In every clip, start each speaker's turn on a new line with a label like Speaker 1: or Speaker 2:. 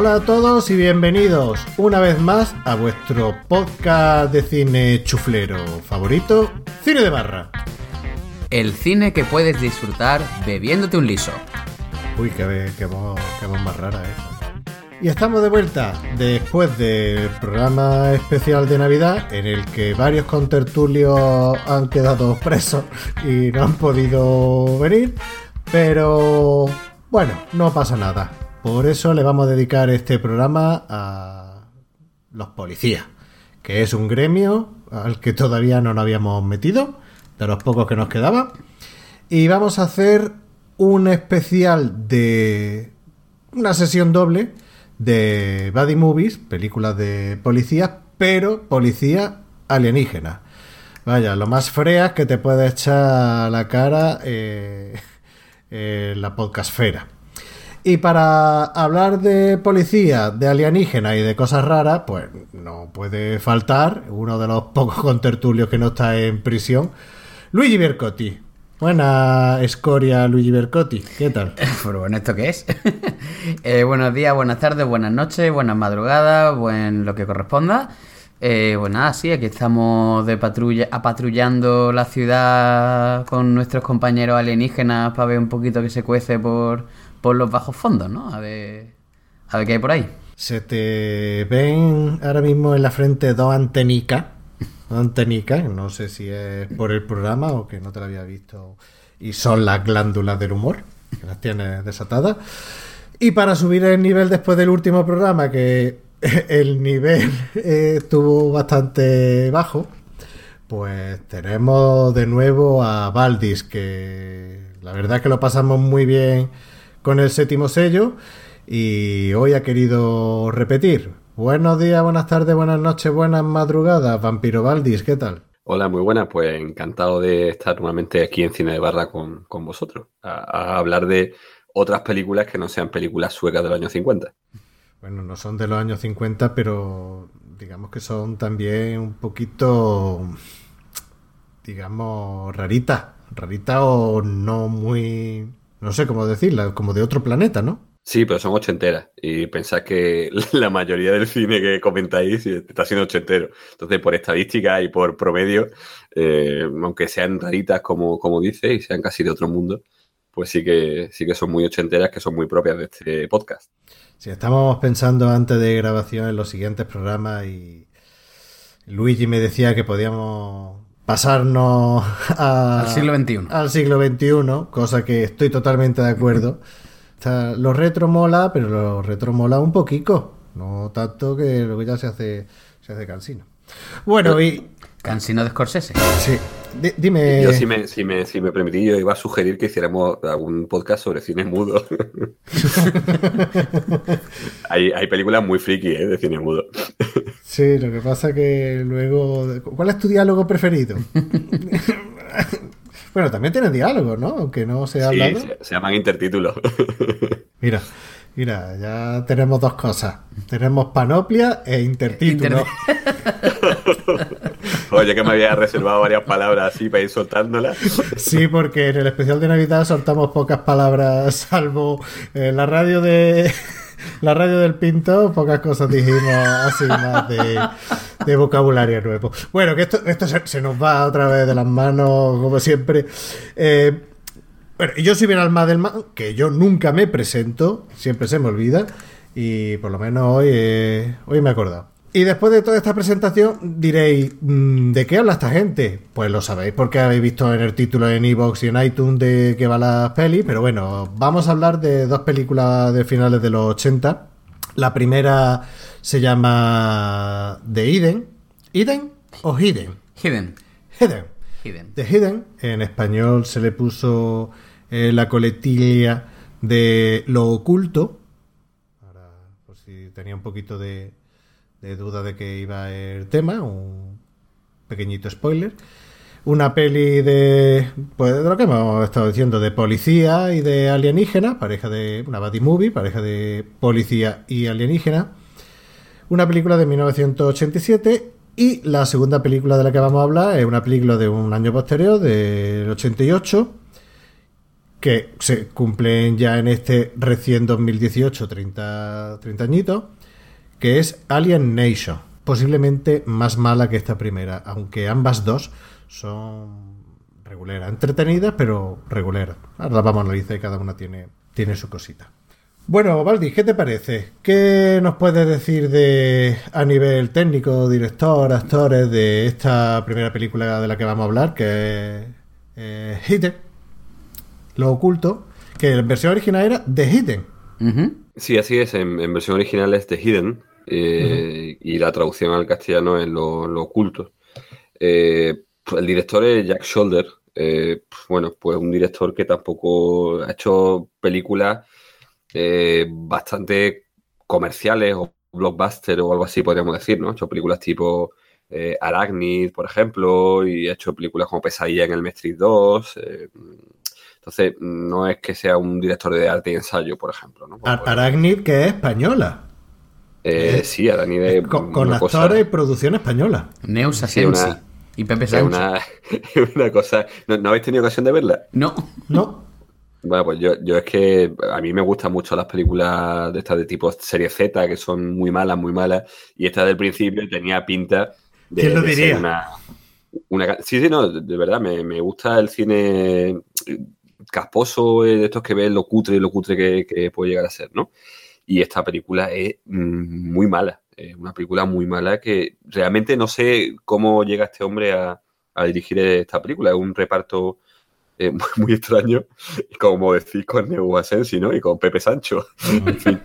Speaker 1: Hola a todos y bienvenidos una vez más a vuestro podcast de cine chuflero favorito, Cine de Barra.
Speaker 2: El cine que puedes disfrutar bebiéndote un liso.
Speaker 1: Uy, qué, qué, voz, qué voz más rara esa. Y estamos de vuelta después del programa especial de Navidad en el que varios contertulios han quedado presos y no han podido venir. Pero bueno, no pasa nada. Por eso le vamos a dedicar este programa a los policías, que es un gremio al que todavía no nos habíamos metido, de los pocos que nos quedaban. Y vamos a hacer un especial de una sesión doble de Buddy Movies, películas de policías, pero policía alienígena. Vaya, lo más freas que te puede echar la cara eh, eh, la podcastfera. Y para hablar de policía, de alienígena y de cosas raras, pues no puede faltar uno de los pocos contertulios que no está en prisión, Luigi Bercotti. Buena escoria, Luigi Bercotti. ¿Qué tal?
Speaker 2: Pero bueno, ¿esto qué es? eh, buenos días, buenas tardes, buenas noches, buenas madrugadas, buen lo que corresponda. Eh, pues nada, sí, aquí estamos de patrulla, apatrullando la ciudad con nuestros compañeros alienígenas para ver un poquito que se cuece por, por los bajos fondos, ¿no? A ver, a ver qué hay por ahí.
Speaker 1: Se te ven ahora mismo en la frente dos antenicas. Dos antenicas, no sé si es por el programa o que no te lo había visto. Y son las glándulas del humor, que las tienes desatadas. Y para subir el nivel después del último programa, que el nivel eh, estuvo bastante bajo, pues tenemos de nuevo a Valdis, que la verdad es que lo pasamos muy bien con el séptimo sello y hoy ha querido repetir. Buenos días, buenas tardes, buenas noches, buenas madrugadas, Vampiro Valdis, ¿qué tal?
Speaker 3: Hola, muy buenas, pues encantado de estar nuevamente aquí en Cine de Barra con, con vosotros, a, a, hablar de otras películas que no sean películas suecas de los años 50.
Speaker 1: Bueno, no son de los años 50, pero digamos que son también un poquito, digamos, raritas, raritas o no muy no sé cómo decirla, como de otro planeta, ¿no?
Speaker 3: Sí, pero son ochenteras. Y pensad que la mayoría del cine que comentáis está siendo ochentero. Entonces, por estadística y por promedio, eh, aunque sean raritas, como, como dice, y sean casi de otro mundo, pues sí que, sí que son muy ochenteras, que son muy propias de este podcast.
Speaker 1: Sí, estábamos pensando antes de grabación en los siguientes programas y Luigi me decía que podíamos pasarnos a,
Speaker 2: al siglo XXI.
Speaker 1: Al siglo XXI, cosa que estoy totalmente de acuerdo. O sea, lo retro mola, pero lo retro mola un poquito. No tanto que lo que ya se hace, se hace cansino. Bueno, y.
Speaker 2: Cansino de Scorsese.
Speaker 1: Sí. D dime.
Speaker 3: Yo, si me, si, me, si me permití, yo iba a sugerir que hiciéramos algún podcast sobre cine mudo. hay, hay, películas muy friki ¿eh? de cine mudo.
Speaker 1: sí, lo que pasa que luego. ¿Cuál es tu diálogo preferido? bueno, también tienen diálogo, ¿no? Aunque no se ha
Speaker 3: sí,
Speaker 1: hablado.
Speaker 3: Se, se llaman intertítulos.
Speaker 1: Mira. Mira, ya tenemos dos cosas. Tenemos panoplia e intertítulo.
Speaker 3: Oye, que me había reservado varias palabras así para ir soltándolas.
Speaker 1: Sí, porque en el especial de Navidad soltamos pocas palabras, salvo en la radio de la radio del Pinto, pocas cosas dijimos así más de, vocabulario nuevo. Bueno, que esto, se, nos va otra vez de las manos, como siempre. Eh, bueno, yo soy bien alma del mal, que yo nunca me presento, siempre se me olvida, y por lo menos hoy, eh, hoy me he acordado. Y después de toda esta presentación diréis, ¿de qué habla esta gente? Pues lo sabéis porque habéis visto en el título en iVoox y en iTunes de qué va la peli, pero bueno, vamos a hablar de dos películas de finales de los 80. La primera se llama The Eden. ¿Eden o Hidden?
Speaker 2: Hidden.
Speaker 1: Hidden.
Speaker 2: Hidden.
Speaker 1: The Hidden, en español se le puso eh, la coletilla de lo oculto. Ahora, por si tenía un poquito de, de duda de que iba el tema, un pequeñito spoiler. Una peli de, pues de lo que hemos estado diciendo, de policía y de alienígena, pareja de una buddy movie, pareja de policía y alienígena. Una película de 1987 y la segunda película de la que vamos a hablar es una película de un año posterior, del 88, que se cumplen ya en este recién 2018, 30, 30 añitos, que es Alien Nation. Posiblemente más mala que esta primera, aunque ambas dos son reguleras, entretenidas, pero reguleras. Ahora las vamos a analizar y cada una tiene, tiene su cosita. Bueno, Valdi, ¿qué te parece? ¿Qué nos puedes decir de a nivel técnico, director, actores de esta primera película de la que vamos a hablar, que es eh, Hidden, Lo Oculto, que en versión original era The Hidden.
Speaker 3: Sí, así es. En, en versión original es The Hidden eh, y la traducción al castellano es Lo, lo Oculto. Eh, el director es Jack Shoulder. eh, bueno, pues un director que tampoco ha hecho películas eh, bastante comerciales o blockbuster o algo así, podríamos decir, ¿no? Ha hecho películas tipo eh, Arachnid, por ejemplo, y ha hecho películas como Pesadilla en el Matrix 2. eh, entonces, no es que sea un director de arte y ensayo, por ejemplo, ¿no?
Speaker 1: Arachnid, que es española.
Speaker 3: Eh, sí, Arachnid es
Speaker 1: Con, con
Speaker 3: cosa-
Speaker 1: actores y producción española.
Speaker 2: Neus
Speaker 3: Sí,
Speaker 2: Asensi
Speaker 3: una-
Speaker 2: y Pepe
Speaker 3: es
Speaker 2: Sánchez.
Speaker 3: una, una cosa... ¿No, no habéis tenido ocasión de verla?
Speaker 2: No.
Speaker 1: No,
Speaker 3: Bueno, pues yo, yo es que a mí me gustan mucho las películas de estas de tipo serie Z, que son muy malas, muy malas, y esta del principio tenía pinta de,
Speaker 1: ¿Quién lo
Speaker 3: de ser
Speaker 1: diría?
Speaker 3: una, una- Sí, sí, no, de, de verdad, me, me gusta el cine casposo, eh, de estos que ves lo cutre y lo cutre que, que puede llegar a ser, ¿no? Y esta película es mm, muy mala, es una película muy mala que realmente no sé cómo llega este hombre a, a dirigir esta película, es un reparto eh, muy, muy extraño, como decís con Neu Asensi, ¿no? Y con Pepe Sancho. En fin,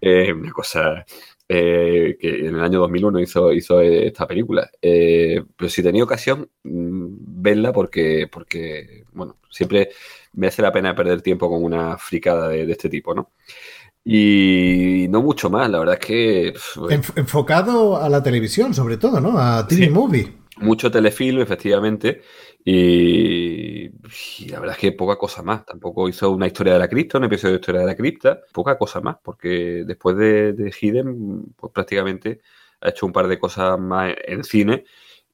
Speaker 3: eh, una cosa eh, que en el año 2001 hizo, hizo esta película. Eh, pero si tenía ocasión, mm, verla porque, porque, bueno, siempre merece la pena perder tiempo con una fricada de, de este tipo, ¿no? Y no mucho más, la verdad es que
Speaker 1: Enf- enfocado a la televisión, sobre todo, ¿no? A TV
Speaker 3: Sí.
Speaker 1: Movie.
Speaker 3: mucho telefilm, efectivamente, y, y la verdad es que poca cosa más. Tampoco hizo una historia de la cripta, un episodio de historia de la cripta, poca cosa más, porque después de, de Hidden, pues prácticamente ha hecho un par de cosas más en cine.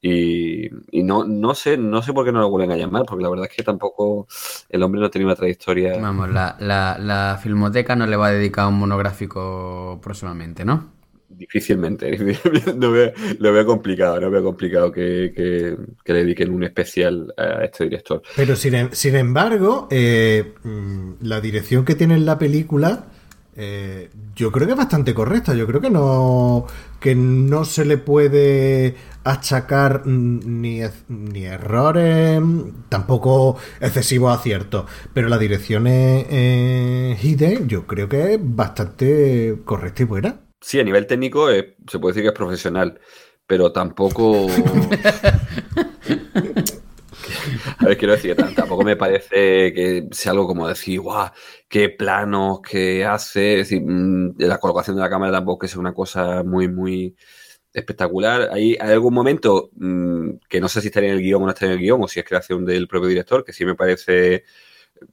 Speaker 3: Y, y no, no sé, no sé por qué no lo vuelven a llamar, porque la verdad es que tampoco el hombre no tenía una trayectoria.
Speaker 2: Vamos, la, la, la filmoteca no le va a dedicar un monográfico próximamente, ¿no?
Speaker 3: Difícilmente. lo, veo, lo veo complicado, lo veo complicado que, que- que le dediquen un especial a este director.
Speaker 1: Pero sin, em- sin embargo, eh, mm, la dirección que tiene en la película, eh, yo creo que es bastante correcta. Yo creo que no, que no se le puede achacar ni, ez- ni errores, tampoco excesivos aciertos. Pero la dirección es eh, Hidden, yo creo que es bastante correcta y buena.
Speaker 3: Sí, a nivel técnico eh, se puede decir que es profesional, pero tampoco. A ver, quiero decir, tam- tampoco me parece que sea algo como decir, guau, qué planos que hace. Es decir, mm, la colocación de la cámara tampoco que sea una cosa muy, muy espectacular. Hay, hay algún momento mm, que no sé si estaría en el guion o no estaría en el guion, o si es creación del propio director, que sí me parece.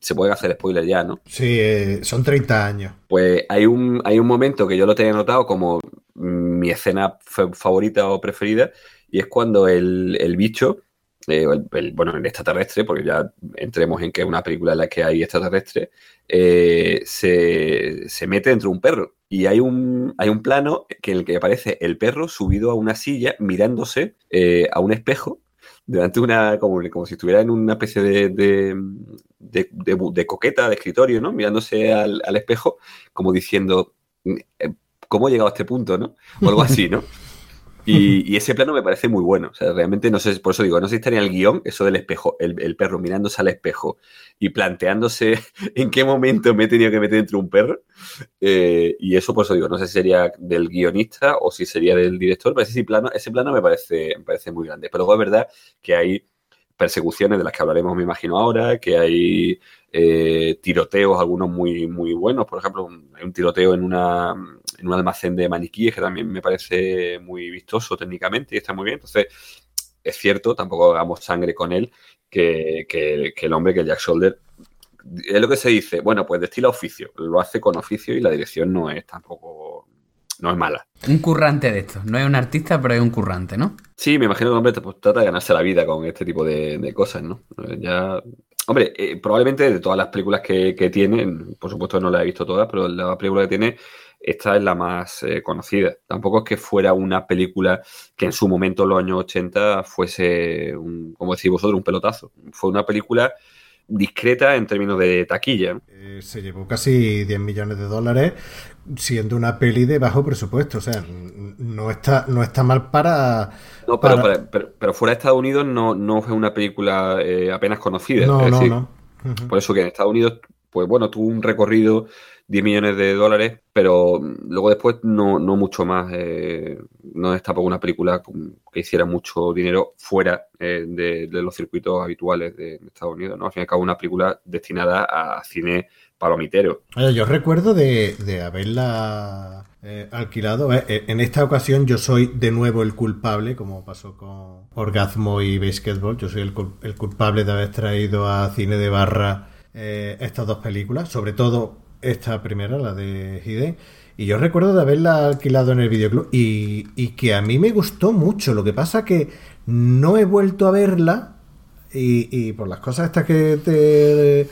Speaker 3: Se puede hacer spoiler ya, ¿no?
Speaker 1: Sí, eh, son 30 años.
Speaker 3: Pues hay un, hay un momento que yo lo tenía notado como mm, mi escena fa- favorita o preferida, y es cuando el, el bicho, eh, el, el- bueno, el extraterrestre, porque ya entremos en que es una película en la que hay extraterrestre, eh, se, se mete dentro de un perro. Y hay un, hay un plano en el que aparece el perro subido a una silla mirándose eh, a un espejo delante de una, como, como si estuviera en una especie de, de, de- de coqueta, de escritorio, ¿no? Mirándose al, al espejo, como diciendo, eh, ¿cómo he llegado a este punto, no? O algo así, ¿no? Y, y ese plano me parece muy bueno. O sea, realmente no sé, por eso digo, no sé si estaría en el guion, eso del espejo, el, el perro mirándose al espejo y planteándose en qué momento me he tenido que meter dentro de un perro. Eh, y eso, por eso digo, no sé si sería del guionista o si sería del director, pero ese plano, ese plano me parece, me parece muy grande. Pero luego es verdad que hay persecuciones de las que hablaremos, me imagino ahora, que hay eh, tiroteos, algunos muy, muy buenos. Por ejemplo, hay un tiroteo en, una, en un almacén de maniquíes que también me parece muy vistoso técnicamente y está muy bien. Entonces, es cierto, tampoco hagamos sangre con él, que, que, que el hombre, que el Jack Shoulder, es lo que se dice, bueno, pues destila oficio, lo hace con oficio y la dirección no es tampoco, no es mala.
Speaker 2: Un currante de esto, no es un artista, pero es un currante, ¿no?
Speaker 3: Sí, me imagino que el hombre pues, trata de ganarse la vida con este tipo de, de cosas, ¿no? Ya, hombre, eh, probablemente de todas las películas que, que tiene, por supuesto no las he visto todas, pero la película que tiene esta es la más eh, conocida. Tampoco es que fuera una película que en su momento, en los años 80, fuese, un, como decís vosotros, un pelotazo. Fue una película discreta en términos de taquilla.
Speaker 1: Eh, se llevó casi 10 millones de dólares siendo una peli de bajo presupuesto. O sea, no está, no está mal para...
Speaker 3: No, pero, para... pero, pero, fuera de Estados Unidos no, no fue una película eh, apenas conocida.
Speaker 1: No,
Speaker 3: es
Speaker 1: no,
Speaker 3: decir,
Speaker 1: no. Uh -huh.
Speaker 3: Por eso que en Estados Unidos, pues bueno, tuvo un recorrido 10 millones de dólares, pero luego después no, no mucho más. Eh, no es tampoco una película que hiciera mucho dinero fuera eh, de, de, los circuitos habituales de, de, Estados Unidos. ¿no? Al fin y al cabo, una película destinada a cine palomitero.
Speaker 1: Yo recuerdo de, de haberla eh, alquilado. Eh, en esta ocasión yo soy de nuevo el culpable, como pasó con Orgasmo y Basketball. Yo soy el, el culpable de haber traído a cine de barra eh, estas dos películas, sobre todo esta primera, la de Hidden. Y yo recuerdo de haberla alquilado en el videoclub y, y, que a mí me gustó mucho. Lo que pasa que no he vuelto a verla y, y por las cosas estas que te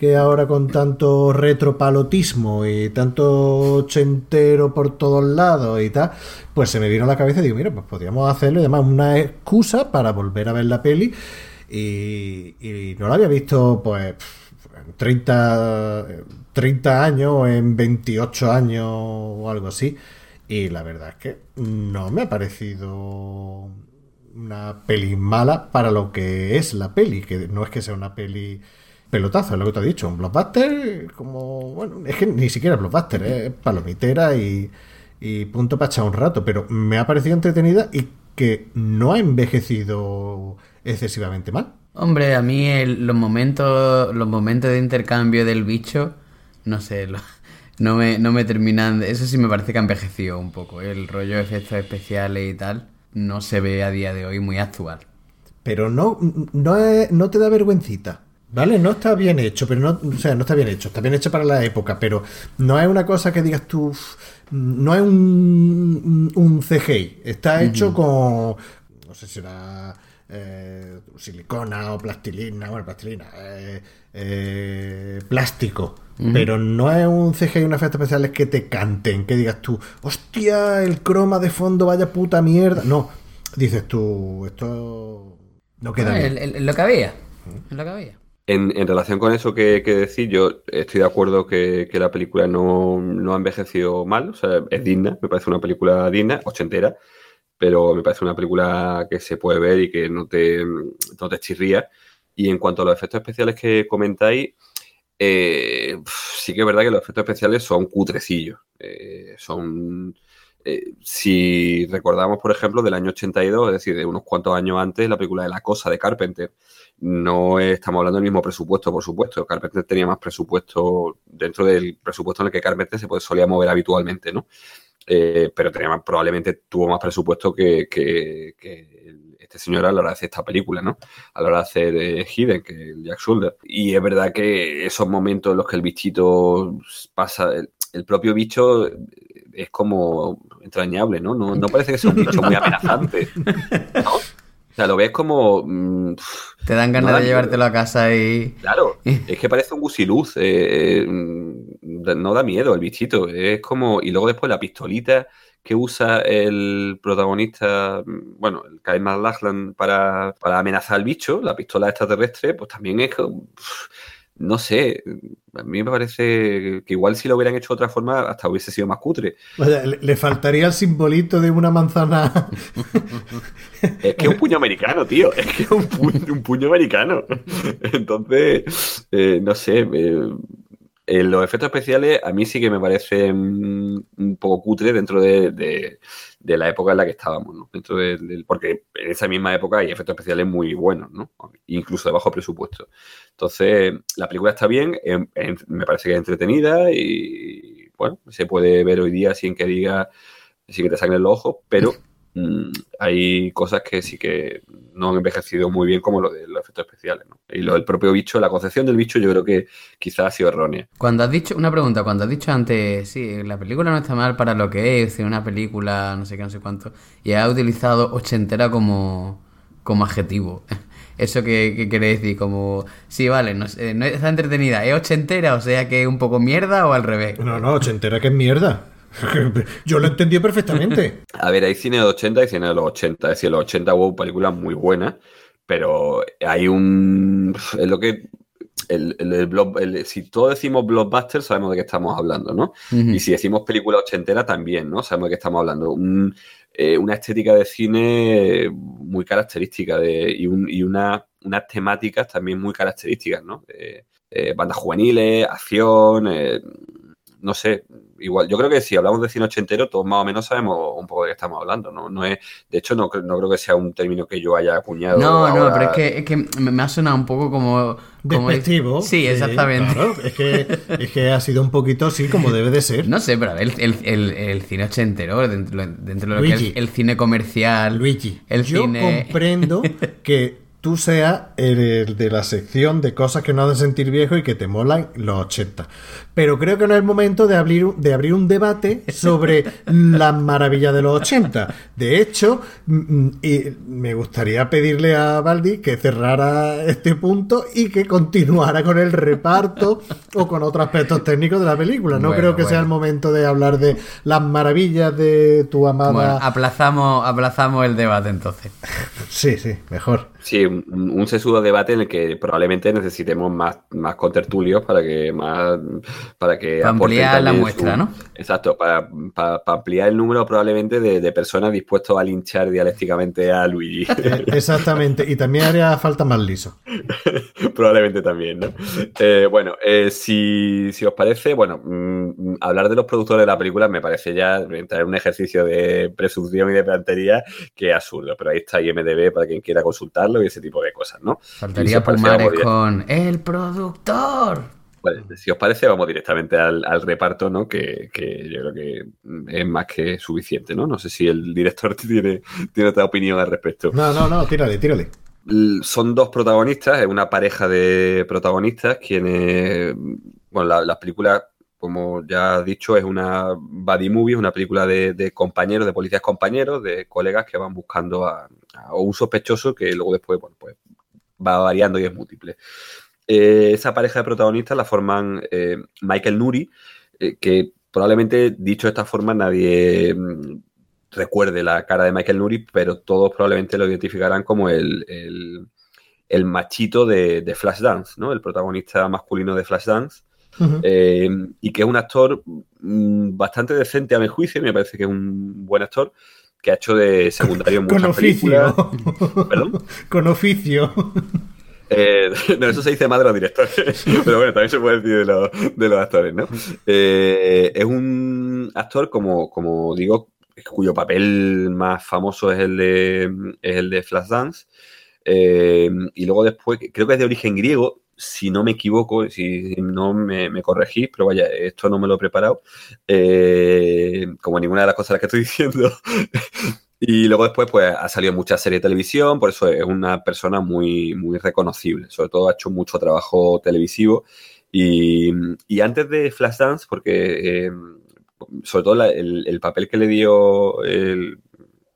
Speaker 1: que ahora con tanto retropalotismo y tanto ochentero por todos lados y tal, pues se me vino a la cabeza y digo, mira, pues podríamos hacerlo y además una excusa para volver a ver la peli y, no la había visto pues en 30, 30 años en 28 años o algo así. Y la verdad es que no me ha parecido una peli mala para lo que es la peli, que no es que sea una peli pelotazo, es lo que te he dicho. Un blockbuster, como. Bueno, es que ni siquiera blockbuster, es palomitera y, y punto para echar un rato. Pero me ha parecido entretenida y que no ha envejecido excesivamente mal.
Speaker 2: Hombre, a mí el, los momentos los momentos de intercambio del bicho, no sé, lo, no, me, no me terminan. Eso sí me parece que ha envejecido un poco. El rollo de efectos especiales y tal no se ve a día de hoy muy actual.
Speaker 1: Pero no, no, no te da vergüencita. ¿Vale? No está bien hecho, pero no, o sea, no está bien hecho, está bien hecho para la época, pero no es una cosa que digas tú, no es un, un CGI, está hecho uh -huh. con, no sé si será eh, silicona o plastilina, bueno, plastilina, eh, eh, plástico, uh -huh. pero no es un CGI, un efecto especiales que te canten, que digas tú, hostia, el croma de fondo, vaya puta mierda, no, dices tú, esto no queda
Speaker 2: ah,
Speaker 1: bien.
Speaker 2: El, el, lo que había, lo que había.
Speaker 3: En, relación con eso que, que, decir, yo estoy de acuerdo que, que la película no, no, ha envejecido mal, o sea, es digna, me parece una película digna, ochentera, pero me parece una película que se puede ver y que no te, no te chirría. Y en cuanto a los efectos especiales que comentáis, eh, sí que es verdad que los efectos especiales son cutrecillos, eh, son... Eh, si recordamos, por ejemplo, del año 82, es decir, de unos cuantos años antes, la película de La Cosa de Carpenter, no estamos hablando del mismo presupuesto, por supuesto. Carpenter tenía más presupuesto dentro del presupuesto en el que Carpenter se solía mover habitualmente, ¿no? Eh, pero tenía probablemente tuvo más presupuesto que, este señor a la hora de hacer esta película, ¿no? A la hora de hacer eh, Hidden, que Jack Shoulder. Y es verdad que esos momentos en los que el bichito pasa, el propio bicho es como entrañable, ¿no? ¿no? No parece que sea un bicho muy amenazante, ¿no? O sea, lo ves como. Mmm,
Speaker 2: Te dan ganas no de llevártelo a casa y.
Speaker 3: Claro, es que parece un gusiluz. Eh, no da miedo el bichito. Es como. Y luego después la pistolita que usa el protagonista, bueno, el Kyle MacLachlan para, para amenazar al bicho, la pistola extraterrestre, pues también es. No sé, a mí me parece que igual si lo hubieran hecho de otra forma hasta hubiese sido más cutre.
Speaker 1: O sea, le faltaría el simbolito de una manzana.
Speaker 3: es que es un puño americano, tío. Es que es un puño, un puño americano. Entonces, eh, no sé. Eh, eh, los efectos especiales a mí sí que me parecen un poco cutre dentro de, de, de la época en la que estábamos, ¿no? Dentro del, porque en esa misma época hay efectos especiales muy buenos, ¿no? Incluso de bajo presupuesto. Entonces, la película está bien, me parece que es entretenida y, bueno, se puede ver hoy día sin que diga, sin que te saquen los ojos, pero Mm, hay cosas que sí que no han envejecido muy bien, como lo de los efectos especiales. ¿no? Y lo del propio bicho, la concepción del bicho, yo creo que quizás ha sido errónea.
Speaker 2: Cuando has dicho, una pregunta, cuando has dicho antes, sí, la película no está mal para lo que es, una película, no sé qué, no sé cuánto, y ha utilizado ochentera como, como adjetivo. ¿Eso que, quiere decir? Como, sí, vale, no, no está entretenida, ¿es ochentera? O sea que es un poco mierda o al revés.
Speaker 1: No, no, ochentera que es mierda. Yo lo entendí perfectamente.
Speaker 3: A ver, hay cine de los 80 y cine de los 80. Es decir, los 80 hubo películas muy buenas, pero hay un. Es lo que. El, el, si todos decimos blockbuster, sabemos de qué estamos hablando, ¿no? Y si decimos película ochentera, también, ¿no? Sabemos de qué estamos hablando. Eh, una estética de cine muy característica de, y, y una, unas temáticas también muy características, ¿no? bandas juveniles, acción, eh, no sé, igual, yo creo que si hablamos de cine ochentero, todos más o menos sabemos un poco de qué estamos hablando, ¿no? no es, de hecho, no, no creo que sea un término que yo haya acuñado.
Speaker 2: No, no, pero es que, es que me ha sonado un poco como...
Speaker 1: Despectivo.
Speaker 2: Sí, exactamente.
Speaker 1: Claro, es que, es que ha sido un poquito así como debe de ser.
Speaker 2: No sé, pero a ver, el, el, el, cine ochentero, dentro, dentro de lo que es el cine comercial...
Speaker 1: Luigi,
Speaker 2: el
Speaker 1: yo comprendo que tú seas el de la sección de cosas que no hacen sentir viejo y que te molan los 80. Pero creo que no es el momento de abrir, de abrir un debate sobre las maravillas de los 80. De hecho, mm, mm, y me gustaría pedirle a Baldi que cerrara este punto y que continuara con el reparto o con otros aspectos técnicos de la película. No creo que sea el momento de hablar de las maravillas de tu amada. Bueno,
Speaker 2: aplazamos, aplazamos el debate entonces.
Speaker 1: sí, sí, mejor.
Speaker 3: Sí, un, sesudo debate en el que probablemente necesitemos más, más contertulios para que más para que
Speaker 2: ampliar la muestra, ¿no?
Speaker 3: Exacto, para, ampliar el número probablemente de, personas dispuestos a linchar dialécticamente a Luigi.
Speaker 1: Eh, exactamente, y también haría falta más liso.
Speaker 3: probablemente también, ¿no? Eh, bueno, eh, si, os parece, bueno, mm, hablar de los productores de la película me parece ya entrar en un ejercicio de presunción y de plantería que es absurdo, pero ahí está IMDB para quien quiera consultar y ese tipo de cosas, ¿no?
Speaker 2: Faltaría Pumares con el productor.
Speaker 3: Si os parece, vamos directamente al, reparto, ¿no? Que, yo creo que es más que suficiente, ¿no? No sé si el director tiene, tiene otra opinión al respecto.
Speaker 1: No, no, no, tírale, tírale.
Speaker 3: Son dos protagonistas, es una pareja de protagonistas quienes, bueno, las la películas como ya he dicho, es una buddy movie, una película de, compañeros, de policías compañeros, de colegas que van buscando a, un sospechoso que luego después, bueno, pues va variando y es múltiple. Eh, esa pareja de protagonistas la forman eh, Michael Nuri, eh, que probablemente dicho de esta forma nadie mm, recuerde la cara de Michael Nuri, pero todos probablemente lo identificarán como el, machito de, de Flashdance, ¿no? El protagonista masculino de Flashdance. Eh, y que es un actor mm, bastante decente a mi juicio, me parece que es un buen actor, que ha hecho de secundario
Speaker 1: muchas Con oficio. ¿Perdón? Con oficio.
Speaker 3: Eh, no, eso se dice más de los directores, pero bueno, también se puede decir de los, actores, ¿no? Eh, es un actor, como, como digo, cuyo papel más famoso es el de, es el de Flashdance. y luego después, creo que es de origen griego, si no me equivoco, si no me, corregís, pero vaya, esto no me lo he preparado, eh, como ninguna de las cosas que estoy diciendo. y luego después, pues, ha salido muchas series de televisión, por eso es una persona muy, muy reconocible. Sobre todo ha hecho mucho trabajo televisivo. Y, antes de Flashdance, porque eh, sobre todo el, papel que le dio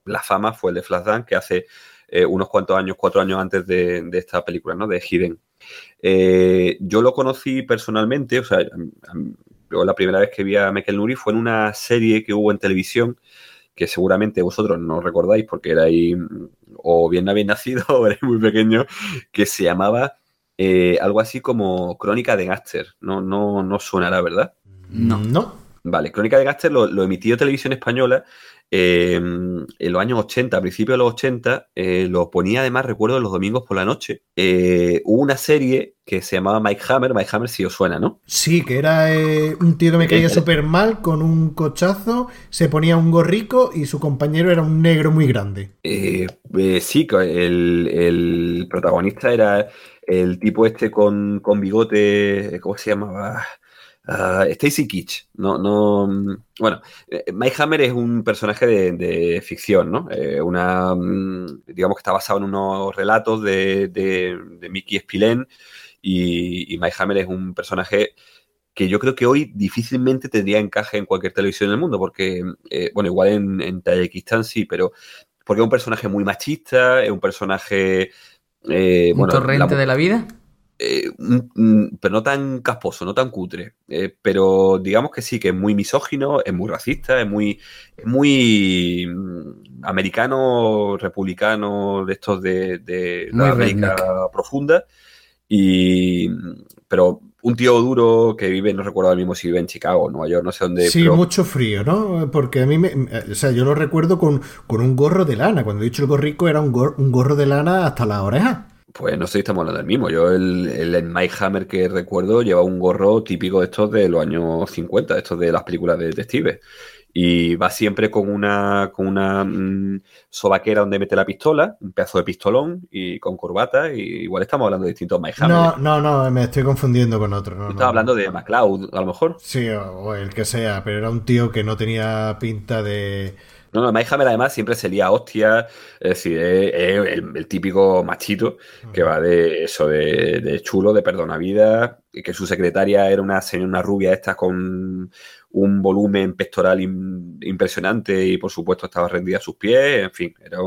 Speaker 3: la fama fue el de Flashdance, que hace eh, unos cuantos años, cuatro años antes de, de esta película, ¿no? De Hidden. Eh, yo lo conocí personalmente, o sea, la primera vez que vi a Michael Nuri fue en una serie que hubo en televisión, que seguramente vosotros no recordáis porque erais o bien habéis nacido o erais muy pequeño, que se llamaba eh, algo así como Crónica de Gaster. No, no, no suena, la verdad.
Speaker 2: No. No.
Speaker 3: Vale, Crónica de Gaster lo, emitió Televisión Española eh, en los años 80, a principios de los 80, eh, lo ponía además, recuerdo, los domingos por la noche. Eh, hubo una serie que se llamaba Mike Hammer, Mike Hammer si os suena, ¿no?
Speaker 1: Sí, que era un tío que me caía súper mal con un cochazo, se ponía un gorrico y su compañero era un negro muy grande.
Speaker 3: sí, el, el, protagonista era el tipo este con, con bigote, ¿cómo se llamaba? Uh, Stacy Kitsch, no, no, bueno, eh, Mike Hammer es un personaje de, ficción, ¿no? Eh, una, mm, digamos que está basado en unos relatos de, de, Mickey Spillane y, Mike Hammer es un personaje que yo creo que hoy difícilmente tendría encaje en cualquier televisión del mundo, porque, eh, bueno, igual en, en Tayikistán sí, pero porque es un personaje muy machista, es un personaje...
Speaker 2: ¿Un torrente de la vida?
Speaker 3: Eh, pero no tan casposo, no tan cutre. Eh, pero digamos que sí, que es muy misógino, es muy racista, es muy, muy mm, americano, republicano, de estos de, la América profunda. Y, pero un tío duro que vive, no recuerdo ahora mismo si vive en Chicago, Nueva York, no sé dónde.
Speaker 1: Sí, mucho frío, ¿no? Porque a mí, me, o sea, yo lo recuerdo con, con un gorro de lana. Cuando he dicho el gorrico era un, un gorro de lana hasta la oreja.
Speaker 3: Pues no sé si estamos hablando del mismo. Yo el, el, Mike Hammer que recuerdo lleva un gorro típico de estos de los años 50, estos de las películas de detectives. Y va siempre con una, con una mm, sobaquera donde mete la pistola, un pedazo de pistolón y con corbata. Y igual estamos hablando de distintos Mike Hammer.
Speaker 1: No, no, no, me estoy confundiendo con otro. No,
Speaker 3: estaba hablando de McLeod, a lo mejor.
Speaker 1: Sí, o el que sea, pero era un tío que no tenía pinta de
Speaker 3: no, no, Mike Hammer además siempre se lía hostia, es decir, es, el, típico machito que va de eso, de, chulo, de perdona vida, y que su secretaria era una señora, una rubia esta con un volumen pectoral impresionante y por supuesto estaba rendida a sus pies, en fin, era,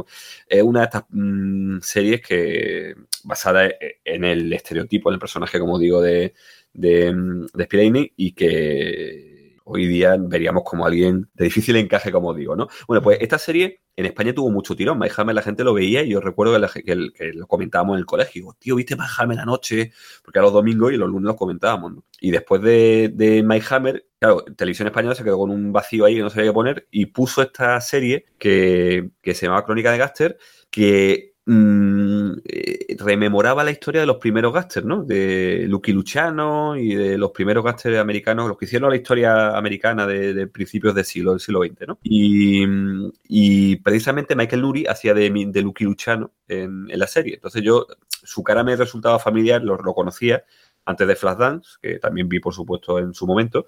Speaker 3: es una de estas mm, series que basada en el estereotipo, en el personaje, como digo, de, de, de y que hoy día veríamos como alguien de difícil encaje, como digo, ¿no? Bueno, pues esta serie en España tuvo mucho tirón. My la gente lo veía y yo recuerdo que, lo comentábamos en el colegio. Digo, tío, ¿viste My la noche? Porque era los domingos y los lunes lo comentábamos, ¿no? Y después de, de My claro, Televisión Española se quedó con un vacío ahí que no sabía qué poner y puso esta serie que, que se llamaba Crónica de Gaster, que Mm, eh, rememoraba la historia de los primeros gáster, ¿no? De Lucky Luciano y de los primeros gásteres americanos, los que hicieron la historia americana de, principios del siglo, del XX, ¿no? Y, precisamente Michael Nuri hacía de, Lucky Luciano en, la serie. Entonces yo, su cara me resultaba familiar, lo, conocía antes de Flashdance, que también vi, por supuesto, en su momento.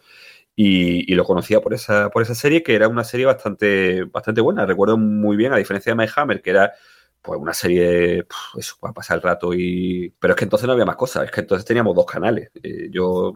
Speaker 3: Y, lo conocía por esa, por esa serie, que era una serie bastante, bastante buena. Recuerdo muy bien, a diferencia de My Hammer, que era pues una serie, eso, para pasar el rato y... Pero es que entonces no había más cosas, es que entonces teníamos dos canales. Eh, yo,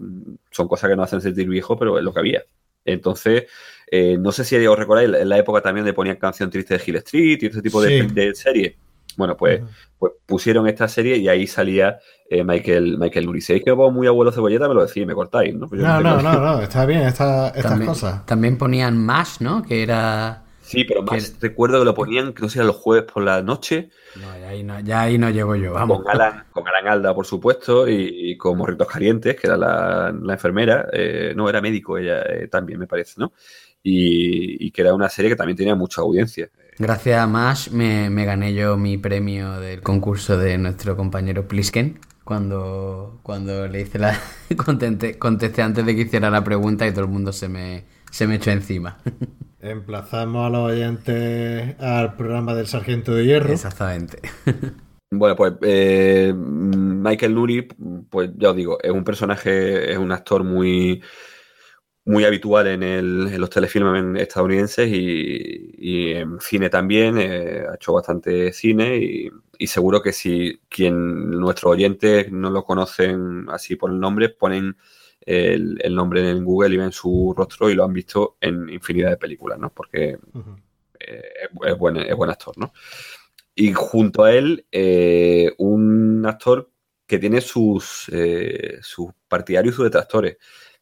Speaker 3: son cosas que no hacen sentir viejo, pero es lo que había. Entonces, eh, no sé si os recordáis, en la época también le ponían canción triste de Hill Street y ese tipo de, de serie. Bueno, pues, pues pusieron esta serie y ahí salía eh, Michael, Michael Nuri. Si que vos muy abuelo cebolleta, me lo decís, me cortáis, ¿no?
Speaker 1: Pues no, no, no, no, está bien estas cosas.
Speaker 2: También ponían Mash, ¿no? Que era
Speaker 3: Sí, pero más recuerdo que lo ponían, que no sé, los jueves por la noche.
Speaker 2: No, ya ahí no, ya ahí no llego yo, vamos.
Speaker 3: Con Alan, con Alda, por supuesto, y, con Morritos Calientes, que era la, enfermera. Eh, no, era médico ella eh, también, me parece, ¿no? Y, que era una serie que también tenía mucha audiencia.
Speaker 2: Gracias a Mash me, gané yo mi premio del concurso de nuestro compañero Plisken. Cuando, cuando le hice la. contesté antes de que hiciera la pregunta y todo el mundo se me, se me echó encima.
Speaker 1: Emplazamos a los oyentes al programa del Sargento de Hierro.
Speaker 2: Exactamente.
Speaker 3: Bueno, pues eh, Michael Nuri, pues ya os digo, es un personaje, es un actor muy, muy habitual en, el, los telefilmes estadounidenses y, en cine también. Eh, ha hecho bastante cine y, y, seguro que si quien nuestros oyentes no lo conocen así por el nombre, ponen el, nombre en Google y ven su rostro y lo han visto en infinidad de películas, ¿no? Porque eh, es, buen, es buen actor, ¿no? Y junto a él, eh, un actor que tiene sus, eh, sus partidarios y sus detractores.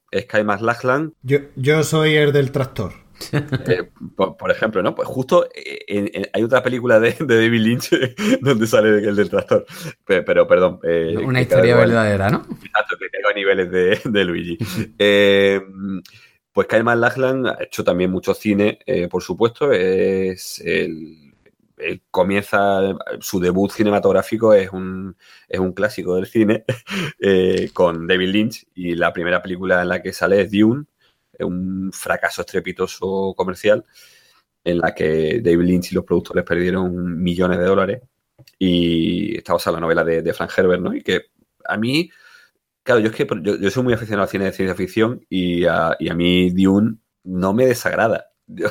Speaker 3: Es Kai Lachlan.
Speaker 1: Yo, yo soy el del tractor.
Speaker 3: Eh, por, ejemplo, ¿no? Pues justo eh, hay otra película de, David Lynch donde sale el del tractor. Pero, perdón.
Speaker 2: Eh, Una historia verdadera, ¿no?
Speaker 3: Exacto, que a niveles de, Luigi. Pues Kyle Lachlan ha hecho también mucho cine, por supuesto. Es el, comienza su debut cinematográfico es un, es un clásico del cine con David Lynch y la primera película en la que sale es Dune, un fracaso estrepitoso comercial en la que David Lynch y los productores perdieron millones de dólares y está basada en la novela de, Frank Herbert, ¿no? Y que a mí, claro, yo es que yo, soy muy aficionado al cine de ciencia ficción y a, y a mí Dune no me desagrada. Yo,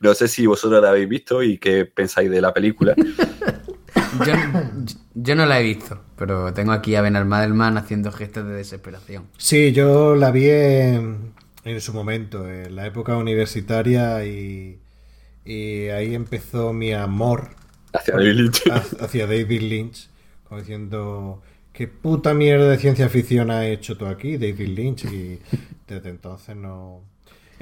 Speaker 3: no sé si vosotros la habéis visto y qué pensáis de la película.
Speaker 2: Yo, no la he visto, pero tengo aquí a Ben Madelman haciendo gestos de desesperación.
Speaker 1: Sí, yo la vi en, en su momento, en la época universitaria y, y ahí empezó mi amor
Speaker 3: hacia David Lynch.
Speaker 1: Hacia David Lynch, como diciendo, ¿qué puta mierda de ciencia ficción ha hecho tú aquí, David Lynch? Y desde entonces no...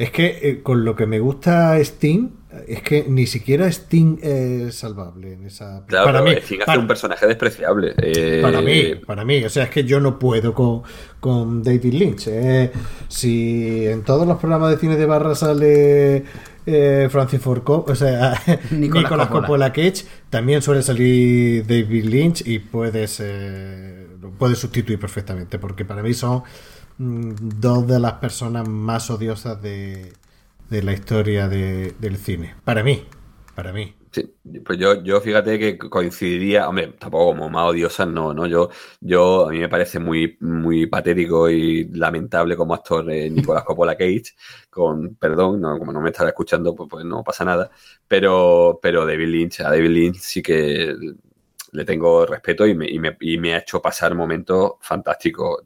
Speaker 1: Es que eh, con lo que me gusta Sting, es que ni siquiera Sting es salvable en esa.
Speaker 3: para mí, Sting hace un personaje despreciable.
Speaker 1: Eh, para mí, para mí. O sea, es que yo no puedo con, con David Lynch. Eh. Si en todos los programas de cine de barra sale eh, Francis Ford o sea, Nicolas, Coppola. Cage, también suele salir David Lynch y puedes, lo puedes sustituir perfectamente, porque para mí son dos de las personas más odiosas de, de la historia del cine. Para mí, para mí.
Speaker 3: Sí, pues yo, yo fíjate que coincidiría, hombre, tampoco como más odiosas, no, no, yo, yo a mí me parece muy, muy patético y lamentable como actor eh, Nicolás Coppola Cage, con, perdón, no, como no me estará escuchando, pues, pues, no pasa nada, pero, pero David Lynch, a David Lynch sí que le tengo respeto y me, y me, y me ha hecho pasar momentos fantásticos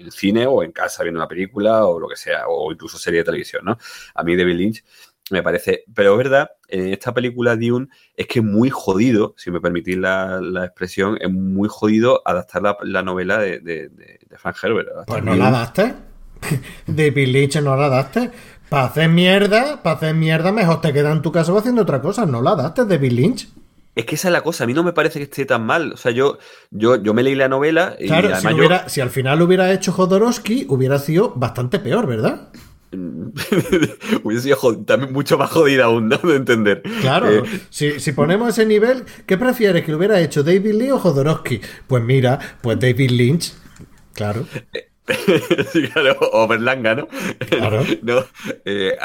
Speaker 3: el cine o en casa viendo una película o lo que sea, o incluso serie de televisión, ¿no? A mí David Lynch me parece, pero es verdad, en esta película Dune es que es muy jodido, si me permitís la, expresión, es muy jodido adaptar la, novela de, de, Frank Herbert.
Speaker 1: Pues no la adaptes. David Lynch no la adaptes. Para hacer mierda, para hacer mierda, mejor te queda en tu casa haciendo otra cosa. No la adaptes, David Lynch.
Speaker 3: Es que esa es la cosa, a mí no me parece que esté tan mal. O sea, yo, yo, yo me leí la novela y
Speaker 1: claro, si, si al final hubiera hecho Jodorowsky, hubiera sido bastante peor, ¿verdad?
Speaker 3: Hubiese sido también mucho más jodida aún, ¿no? De entender.
Speaker 1: Claro, eh, si, ponemos ese nivel, ¿qué prefieres? ¿Que lo hubiera hecho David Lee o Jodorowsky? Pues mira, pues David Lynch, claro.
Speaker 3: sí, claro, o Berlanga, ¿no? Claro. no, eh,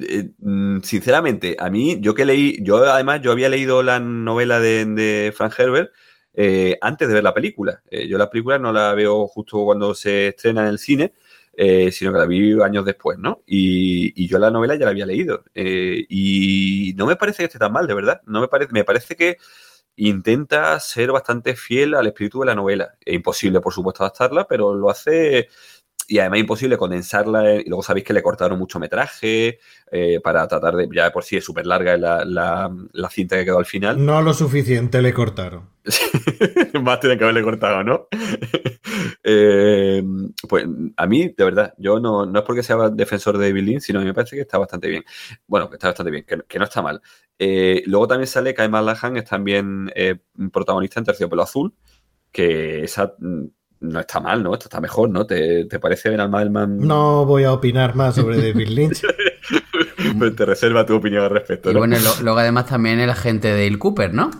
Speaker 3: eh, mm, sinceramente, a mí, yo que leí, yo además, yo había leído la novela de, Frank Herbert antes de ver la película. yo la película no la veo justo cuando se estrena en el cine, eh, sino que la vi años después, ¿no? Y, yo la novela ya la había leído. Eh, y no me parece que esté tan mal, de verdad. No me parece, me parece que intenta ser bastante fiel al espíritu de la novela. Es imposible, por supuesto, adaptarla, pero lo hace y además imposible condensarla. Y luego sabéis que le cortaron mucho metraje eh, para tratar de. Ya por sí es súper larga la, la, cinta que quedó al final.
Speaker 1: No lo suficiente le cortaron.
Speaker 3: Más tiene que haberle cortado, ¿no? Eh, pues a mí, de verdad, yo no, no es porque sea defensor de David Lynch, sino que me parece que está bastante bien. Bueno, que está bastante bien, que, no está mal. Eh, luego también sale Kai Lahan, es también protagonista en Terciopelo Azul, que esa mm, no está mal, ¿no? Esto está mejor, ¿no? ¿Te, parece Ben Almadelman?
Speaker 1: No voy a opinar más sobre David Lynch.
Speaker 3: pues te reserva tu opinión al respecto.
Speaker 2: Y bueno, luego además también el agente de Dale Cooper, ¿no?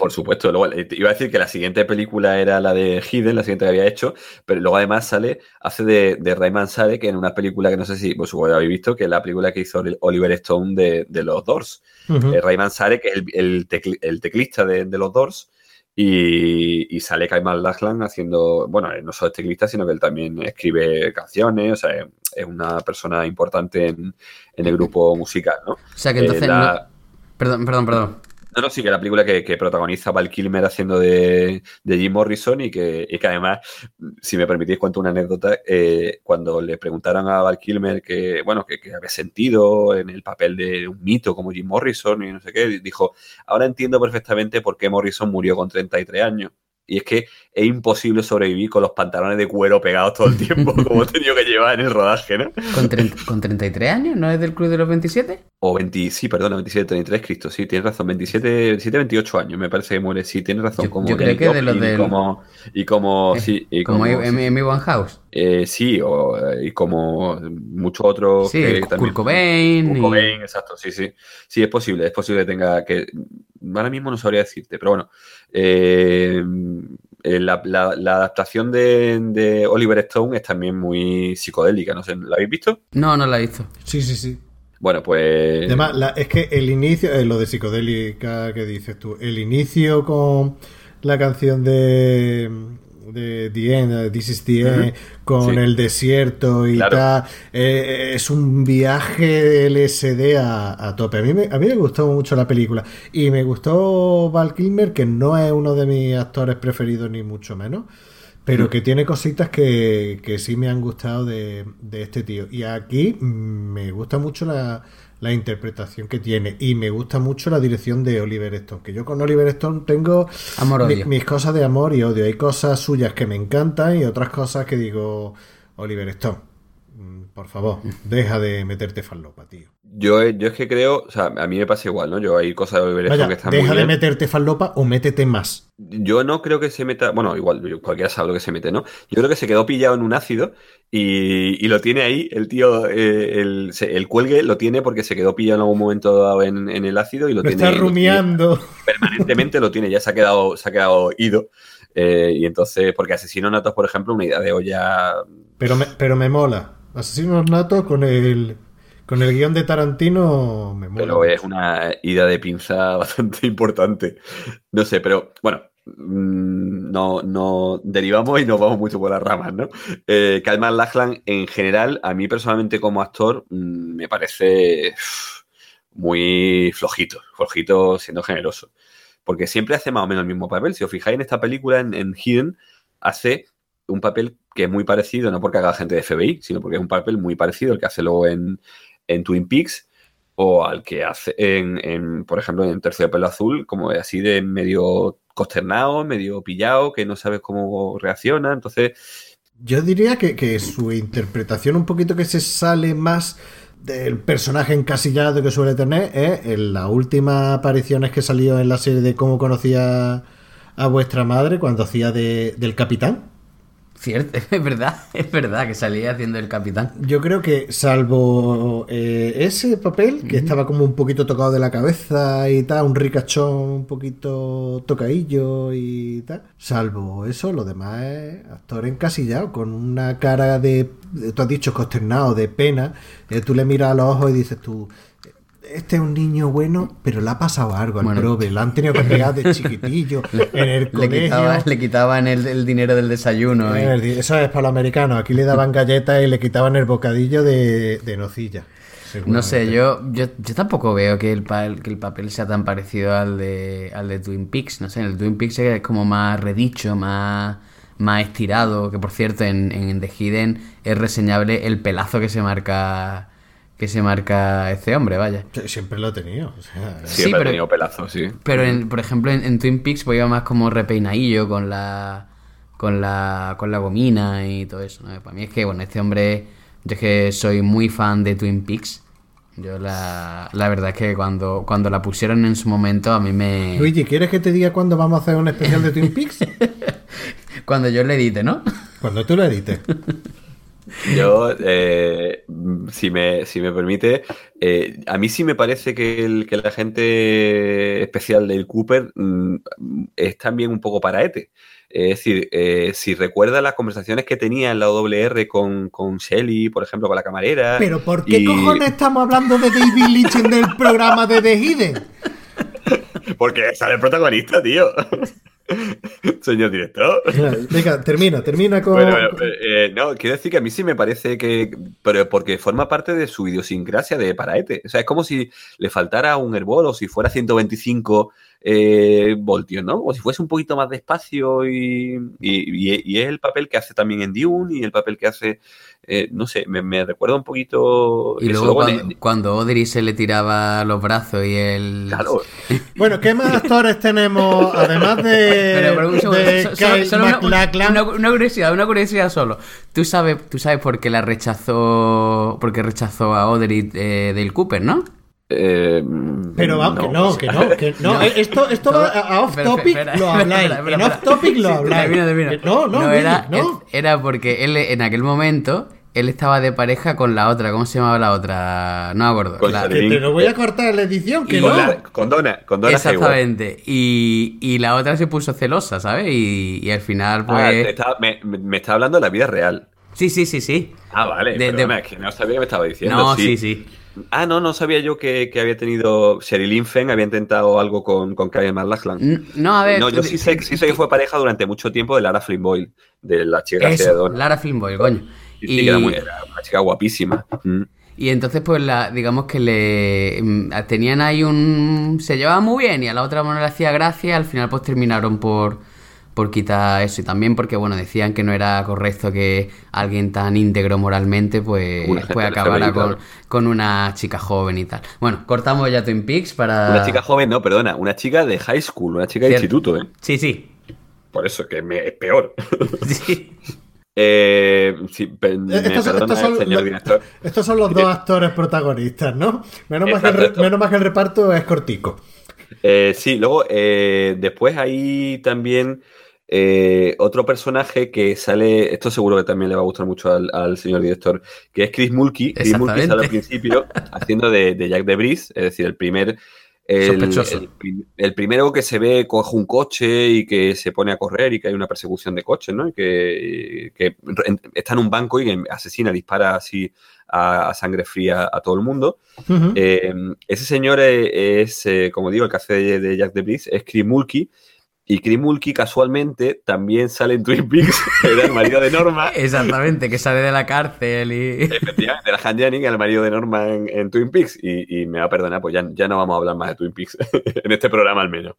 Speaker 3: Por supuesto, luego, eh, iba a decir que la siguiente película era la de Hidden, la siguiente que había hecho, pero luego además sale, hace de, de Rayman Sare, que en una película que no sé si vosotros habéis visto, que es la película que hizo Oliver Stone de, los Doors. Eh, Rayman Sare, que es el, teclista de, los Doors, y, sale Kaimal Lachlan haciendo, bueno, no solo es teclista, sino que él también escribe canciones, o sea, es una persona importante en, el grupo musical, ¿no? O
Speaker 2: sea, que entonces... Eh, perdón, perdón, perdón.
Speaker 3: No, no, sí, que la película que, protagoniza Val Kilmer haciendo de, Jim Morrison y que, que, además, si me permitís, cuento una anécdota. Eh, cuando le preguntaron a Val Kilmer que, bueno, que, había sentido en el papel de un mito como Jim Morrison y no sé qué, dijo, ahora entiendo perfectamente por qué Morrison murió con 33 años. Y es que es imposible sobrevivir con los pantalones de cuero pegados todo el tiempo, como he tenido que llevar en el rodaje, ¿no?
Speaker 2: ¿Con, 33 años? ¿No es del club de los 27?
Speaker 3: O 20, sí, perdón, 27, 33, Cristo, sí, tienes razón, 27, 27, 28 años, me parece que muere, sí, tienes razón.
Speaker 2: Yo, como yo creo que de los del...
Speaker 3: Y como, y como, sí, y
Speaker 2: como... Amy House.
Speaker 3: Eh, sí, o, eh, y como muchos otros.
Speaker 2: Sí,
Speaker 3: que también-
Speaker 2: Cobain y-
Speaker 3: Cobain, exacto, sí, sí. Sí, es posible, es posible que tenga que. Ahora mismo no sabría decirte, pero bueno. Eh, eh, la, la- la adaptación de, de Oliver Stone es también muy psicodélica, no sé, ¿la habéis visto?
Speaker 2: No, no la he visto.
Speaker 1: Sí, sí, sí.
Speaker 3: Bueno, pues.
Speaker 1: Además, la- es que el inicio, eh, lo de psicodélica que dices tú, el inicio con la canción de, de The End, eh, This is the End, con
Speaker 3: Sí.
Speaker 1: el desierto y
Speaker 3: Claro.
Speaker 1: tal, eh, es un viaje LSD a, a tope. A mí, me, a mí me gustó mucho la película y me gustó Val Kilmer, que no es uno de mis actores preferidos ni mucho menos. Pero que tiene cositas que, que sí me han gustado de, de este tío. Y aquí mm, me gusta mucho la, la interpretación que tiene. Y me gusta mucho la dirección de Oliver Stone. Que yo con Oliver Stone tengo
Speaker 2: Amor,
Speaker 1: mi-
Speaker 2: odio.
Speaker 1: mis cosas de amor y odio. Hay cosas suyas que me encantan y otras cosas que digo, Oliver Stone, mm, por favor, deja de meterte falopa, tío.
Speaker 3: Yo, yo es que creo, o sea, a mí me pasa igual, ¿no? Yo hay cosas de Oliver Stone
Speaker 1: Vaya,
Speaker 3: que están muy
Speaker 1: deja de
Speaker 3: bien.
Speaker 1: meterte falopa o métete más.
Speaker 3: Yo no creo que se meta, bueno, igual, cualquiera sabe lo que se mete, ¿no? Yo creo que se quedó pillado en un ácido y, y lo tiene ahí, el tío, eh, el, cuelgue lo tiene porque se quedó pillado en algún momento dado en, en el ácido y lo
Speaker 1: Lo
Speaker 3: tiene. lo tiene-
Speaker 1: rumiando.
Speaker 3: permanentemente lo tiene, ya se ha quedado, se ha quedado ido. Eh, y entonces, porque Asesino Natos, por ejemplo, una idea de olla.
Speaker 1: Pero me, pero me mola. Asesinos natos con el con el guion de Tarantino me mola.
Speaker 3: Pero es una ida de pinza bastante importante. No sé, pero bueno, no, no derivamos y nos vamos mucho por las ramas, ¿no? Eh, Kalman Lachlan, en general, a mí personalmente como actor, mm, me parece muy flojito, flojito siendo generoso. Porque siempre hace más o menos el mismo papel. Si os fijáis en esta película, en, en Hidden, hace un papel que es muy parecido, no porque haga gente de FBI, sino porque es un papel muy parecido al que hace luego en, en Twin Peaks o al que hace en, por ejemplo, en Tercio de Pelo Azul, como así de medio consternado, medio pillado, que no sabes cómo reacciona. Entonces,
Speaker 1: Yo diría que, que su interpretación un poquito que se sale más del personaje encasillado que suele tener es en las últimas apariciones que salió en la serie de cómo conocía a vuestra madre cuando hacía de, del capitán.
Speaker 2: Cierto, es verdad, es verdad que salía haciendo el capitán.
Speaker 1: Yo creo que salvo eh, ese papel, que estaba como un poquito tocado de la cabeza y tal, un ricachón un poquito tocadillo y tal, salvo eso, lo demás es actor encasillado, con una cara de, de- tú has dicho, consternado, de pena, eh, tú le miras a los ojos y dices tú... Este es un niño bueno, pero le ha pasado algo al
Speaker 2: Bueno.
Speaker 1: prove. Lo han tenido que pegar de chiquitillo en el
Speaker 2: Le,
Speaker 1: colegio.
Speaker 2: quitaba- le quitaban el, el dinero del desayuno. y-
Speaker 1: Eh, Eso es para los americanos. Aquí le daban galletas y le quitaban el bocadillo de, de nocilla.
Speaker 2: No sé, yo, yo, yo tampoco veo que el, pa- que el papel sea tan parecido al de, al de Twin Peaks. No sé, en el Twin Peaks es como más redicho, más, más estirado. Que por cierto, en, en The Hidden es reseñable el pelazo que se marca que se marca este hombre, vaya.
Speaker 1: Siempre lo he tenido. o sea,
Speaker 2: Sí,
Speaker 3: siempre
Speaker 2: pero-
Speaker 3: ha tenido pelazos, sí.
Speaker 2: Pero en, por ejemplo en, en Twin Peaks pues iba más como repeinadillo con la con la con la gomina y todo eso. ¿no? Para mí es que bueno este hombre yo es que soy muy fan de Twin Peaks. Yo la, la verdad es que cuando, cuando la pusieron en su momento a mí me...
Speaker 1: Luigi, ¿quieres que te diga cuándo vamos a hacer un especial de Twin Peaks?
Speaker 2: Cuando yo le edite, ¿no?
Speaker 1: Cuando tú lo edites.
Speaker 3: Yo, eh, si, me, si me permite, eh, a mí sí me parece que el, que el agente especial del Cooper mm, es también un poco paraete. Es decir, eh, si recuerda las conversaciones que tenía en la WR con, con Shelly, por ejemplo, con la camarera.
Speaker 1: Pero ¿por qué
Speaker 3: y-
Speaker 1: cojones estamos hablando de David Lynch en el programa de The Hidden?
Speaker 3: Porque sale el protagonista, tío. Señor director.
Speaker 1: Venga, termina, termina con...
Speaker 3: Bueno, eh, no, quiero decir que a mí sí me parece que. Pero porque forma parte de su idiosincrasia de paraete. O sea, es como si le faltara un herbol o si fuera 125 eh, voltios, ¿no? O si fuese un poquito más despacio y, y, y- y es el papel que hace también en Dune y el papel que hace. eh, no sé, me, me recuerda un poquito.
Speaker 2: Y luego
Speaker 3: Luego,
Speaker 2: cuando, cuando Audrey se le tiraba los brazos y él...
Speaker 3: Claro,
Speaker 1: Bueno, ¿qué más actores tenemos? Además de...
Speaker 2: Pero, pero un segundo,
Speaker 1: de
Speaker 2: so- solo-
Speaker 1: Kyle
Speaker 2: solo una,
Speaker 1: MacLachlan.
Speaker 2: una- una curiosidad, una curiosidad solo. ¿Tú sabes, tú sabes por qué la rechazó, por qué rechazó a Audrey eh, Dale Cooper, ¿no?
Speaker 3: Eh,
Speaker 1: Pero vamos, que no, que no, que no. Eh, Esto, esto va a, off topic
Speaker 2: espera,
Speaker 1: lo habláis.
Speaker 2: espera,
Speaker 1: En off topic lo
Speaker 2: Sí,
Speaker 1: habláis. Eh, No, no,
Speaker 2: era,
Speaker 1: no.
Speaker 2: era porque él en aquel momento él estaba de pareja con la otra. ¿Cómo se llamaba la otra? No me acuerdo.
Speaker 3: Con
Speaker 2: La-
Speaker 3: Charlie.
Speaker 1: Que te lo voy a cortar la edición, que no.
Speaker 3: con, la- con Donna, con Donna Hayward.
Speaker 2: Exactamente. Y, y la otra se puso celosa, ¿sabes? Y, y al final, pues.
Speaker 3: Ah, me, me- está hablando de la vida real.
Speaker 2: Sí, sí, sí, sí.
Speaker 3: Ah, vale,
Speaker 2: De-
Speaker 3: perdona,
Speaker 2: de-
Speaker 3: es que no sabía que me estaba diciendo.
Speaker 2: No, sí, sí.
Speaker 3: Ah, no, no sabía yo que, que había tenido. Sherilyn Fenn había intentado algo con, con Kyle MacLachlan.
Speaker 2: N- No, a ver.
Speaker 3: No, yo sí sé, sí sé que fue pareja durante mucho tiempo de Lara Flynn Boyle, de la chica de
Speaker 2: Eso,
Speaker 3: Donna.
Speaker 2: Lara Flynn Boyle, coño.
Speaker 3: Y era, muy- era una chica guapísima. Mm.
Speaker 2: Y entonces, pues, la, digamos que le mm, tenían ahí un. Se llevaban muy bien y a la otra no le hacía gracia. Al final, pues terminaron por, por quitar eso. Y también porque, bueno, decían que no era correcto que alguien tan íntegro moralmente, pues, pues acabara con, una chica joven y tal. Bueno, cortamos ya Twin Peaks para.
Speaker 3: Una chica joven, no, perdona, una chica de high school, una chica de
Speaker 2: Cierto.
Speaker 3: instituto, ¿eh?
Speaker 2: Sí, sí.
Speaker 3: Por eso, que me- es peor.
Speaker 2: sí.
Speaker 3: Eh, sí,
Speaker 1: Eh, Estos, son,
Speaker 3: el señor director.
Speaker 1: estos son los dos actores protagonistas, ¿no? Menos mal, que menos mal que el reparto es cortico.
Speaker 3: Eh, sí, luego eh, después hay también eh, otro personaje que sale, esto seguro que también le va a gustar mucho al, al señor director, que es Chris Mulkey. Chris Mulkey sale al principio haciendo de, de Jack de Bris, es decir, el primer... El, el prim- el primero que se ve coge un coche y que se pone a correr y que hay una persecución de coches, ¿no? Y que, que está en un banco y que asesina, dispara así a, a sangre fría a todo el mundo. Eh, ese señor eh, es, como digo, el que hace de, de Jack de Bris, es Chris Mulkey. Y Chris Mulkey, casualmente, también sale en Twin Peaks, era el marido de Norma.
Speaker 2: Exactamente, que sale de la cárcel y.
Speaker 3: Efectivamente, era Han Janning, el marido de Norma en, en Twin Peaks. Y, y me va a perdonar, pues ya, ya no vamos a hablar más de Twin Peaks, en este programa al menos.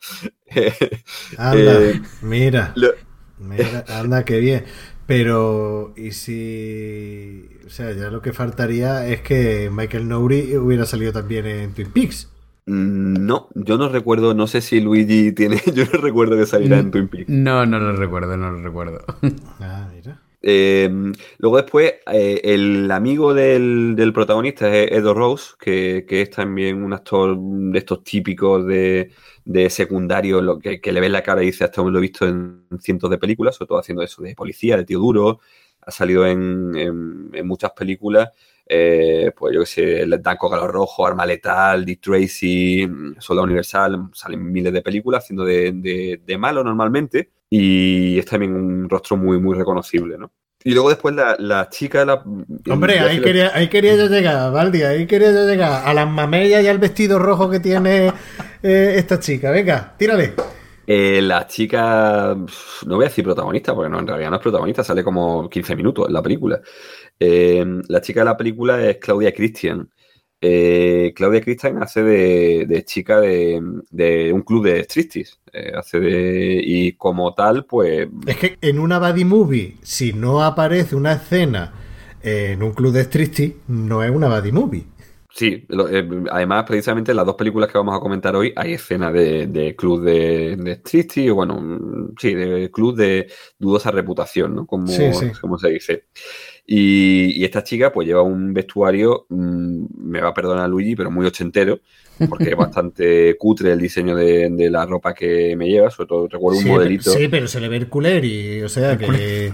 Speaker 1: Anda,
Speaker 3: Eh,
Speaker 1: mira,
Speaker 3: lo-
Speaker 1: mira, anda, qué bien. Pero, ¿y si...? O sea, ya lo que faltaría es que Michael Nouri hubiera salido también en Twin Peaks.
Speaker 3: Mm, no, yo no recuerdo, no sé si Luigi tiene, yo no recuerdo que saliera en Twin Peaks.
Speaker 2: No, no lo recuerdo, no lo recuerdo.
Speaker 1: Ah, mira.
Speaker 3: Eh, luego después, eh, el amigo del, del protagonista es Edo Rose, que, que es también un actor de estos típicos de, de secundario, lo que, que le ves la cara y dice, hasta lo he visto en cientos de películas, sobre todo haciendo eso de policía, de tío duro, ha salido en, en- en muchas películas, eh, pues yo que sé, El Danco Galo Rojo, Arma Letal, Dick Tracy, Soldado Universal, salen miles de películas haciendo de, de- de malo normalmente y es también un rostro muy, muy reconocible, ¿no? Y luego después la, la chica... La,
Speaker 1: Hombre, ahí quería, ahí quería yo llegar, Valdi, ahí quería yo llegar. A las mamellas y al vestido rojo que tiene eh, esta chica. Venga, tírale.
Speaker 3: Eh, la chica, no voy a decir protagonista, porque no, en realidad no es protagonista, sale como 15 minutos en la película. Eh, la chica de la película es Claudia Christian. Eh, Claudia Christian hace de, de chica de, de un club de striptease. Eh, hace de, y como tal, pues
Speaker 1: Es que en una buddy movie, si no aparece una escena en un club de striptease, no es una buddy movie.
Speaker 3: Sí, lo- eh, además, precisamente en las dos películas que vamos a comentar hoy hay escenas de, de club de, de striptease, o bueno, mm, sí, de club de dudosa reputación, ¿no? Como,
Speaker 1: Sí, sí.
Speaker 3: como se dice. Y, y esta chica pues lleva un vestuario, mm, me va a perdonar Luigi, pero muy ochentero, porque es bastante cutre el diseño de, de la ropa que me lleva, sobre todo recuerdo un
Speaker 1: sí,
Speaker 3: modelito.
Speaker 1: pero, sí, pero se le ve el culeri, o sea que...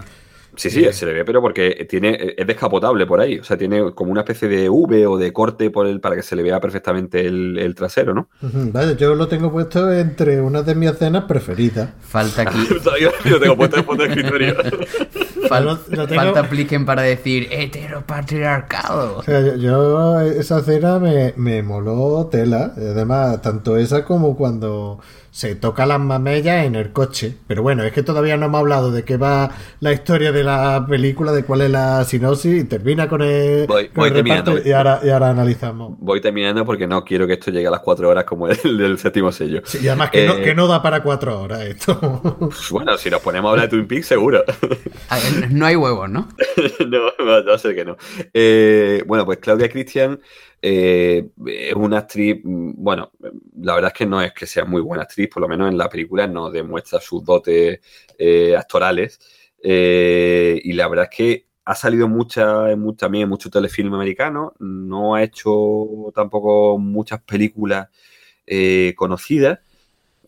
Speaker 3: Sí, sí, se le ve, pero porque tiene, es descapotable por ahí. O sea, tiene como una especie de V o de corte por el, para que se le vea perfectamente el, el trasero, ¿no?
Speaker 1: Vaya, yo lo tengo puesto entre una de mis escenas preferidas.
Speaker 2: Falta aquí.
Speaker 3: Todavía lo tengo puesto en fondo de escritorio.
Speaker 2: fal-
Speaker 1: Lo- lo tengo-
Speaker 2: Falta apliquen para decir heteropatriarcado.
Speaker 1: O sea, yo, yo esa escena me, me moló tela. Además, tanto esa como cuando se toca las mamellas en el coche. Pero bueno, es que todavía no hemos hablado de qué va la historia de la película, de cuál es la sinopsis, y termina con el,
Speaker 3: Voy-
Speaker 1: con
Speaker 3: voy
Speaker 1: el reparto
Speaker 3: terminando.
Speaker 1: y ahora, y ahora analizamos.
Speaker 3: Voy terminando porque no quiero que esto llegue a las cuatro horas como el del séptimo sello.
Speaker 1: Sí, y además que, no,
Speaker 3: Eh,
Speaker 1: que no da para cuatro horas esto.
Speaker 3: Bueno, si nos ponemos a hablar de Twin Peaks, seguro.
Speaker 2: A ver, No hay huevos, ¿no?
Speaker 3: no, va a ser que no. Eh, bueno, pues Claudia Christian eh, es una actriz, mm, bueno, la verdad es que no es que sea muy buena actriz, por lo menos en la película no demuestra sus dotes eh, actorales. Eh, y la verdad es que ha salido mucha, también en mucho telefilm americano, no ha hecho tampoco muchas películas eh, conocidas,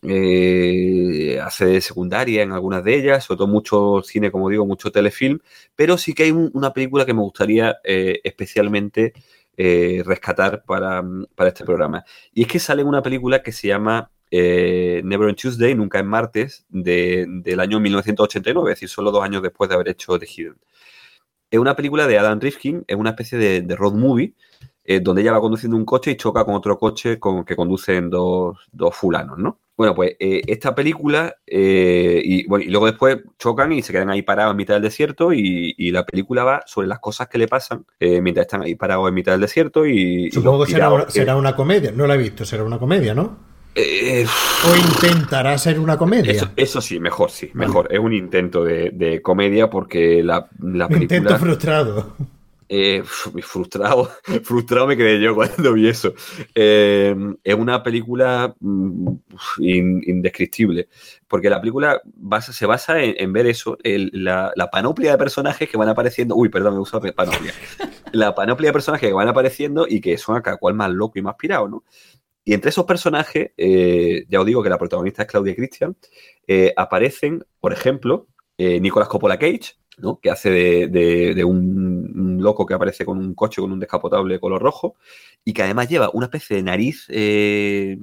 Speaker 3: hace de secundaria en algunas de ellas, sobre todo mucho cine, como digo, mucho telefilm, pero sí que hay una película que me gustaría especialmente rescatar para, este programa. Y es que sale una película que se llama Never on Tuesday, Nunca en Martes, del año 1989, es decir, solo dos años después de haber hecho The Hidden. Es una película de Adam Rifkin, es una especie de, road movie, eh, donde ella va conduciendo un coche y choca con otro coche con, que conducen dos, fulanos, ¿no? Bueno, pues eh, esta película, eh, y, bueno, y luego después chocan y se quedan ahí parados en mitad del desierto y, la película va sobre las cosas que le pasan mientras están ahí parados en mitad del desierto y...
Speaker 1: Supongo que será una comedia, no la he visto, será una comedia, ¿no? Eh, o intentará ser una comedia.
Speaker 3: Eso, sí, mejor, sí, mejor. Es un intento de, comedia porque la, la
Speaker 1: película. Intento frustrado.
Speaker 3: Eh, frustrado, frustrado me quedé yo cuando vi eso. Eh, es una película mm, indescriptible, porque la película se basa en, ver eso, la, panoplia de personajes que van apareciendo. Uy, perdón, me gusta panoplia. La panoplia de personajes que van apareciendo y que son a cada cual más loco y más pirado, ¿no? Y entre esos personajes, eh, ya os digo que la protagonista es Claudia Christian, aparecen, por ejemplo, Nicolas Coppola Cage, ¿no? que hace de, un, loco que aparece con un coche con un descapotable de color rojo y que además lleva una especie de nariz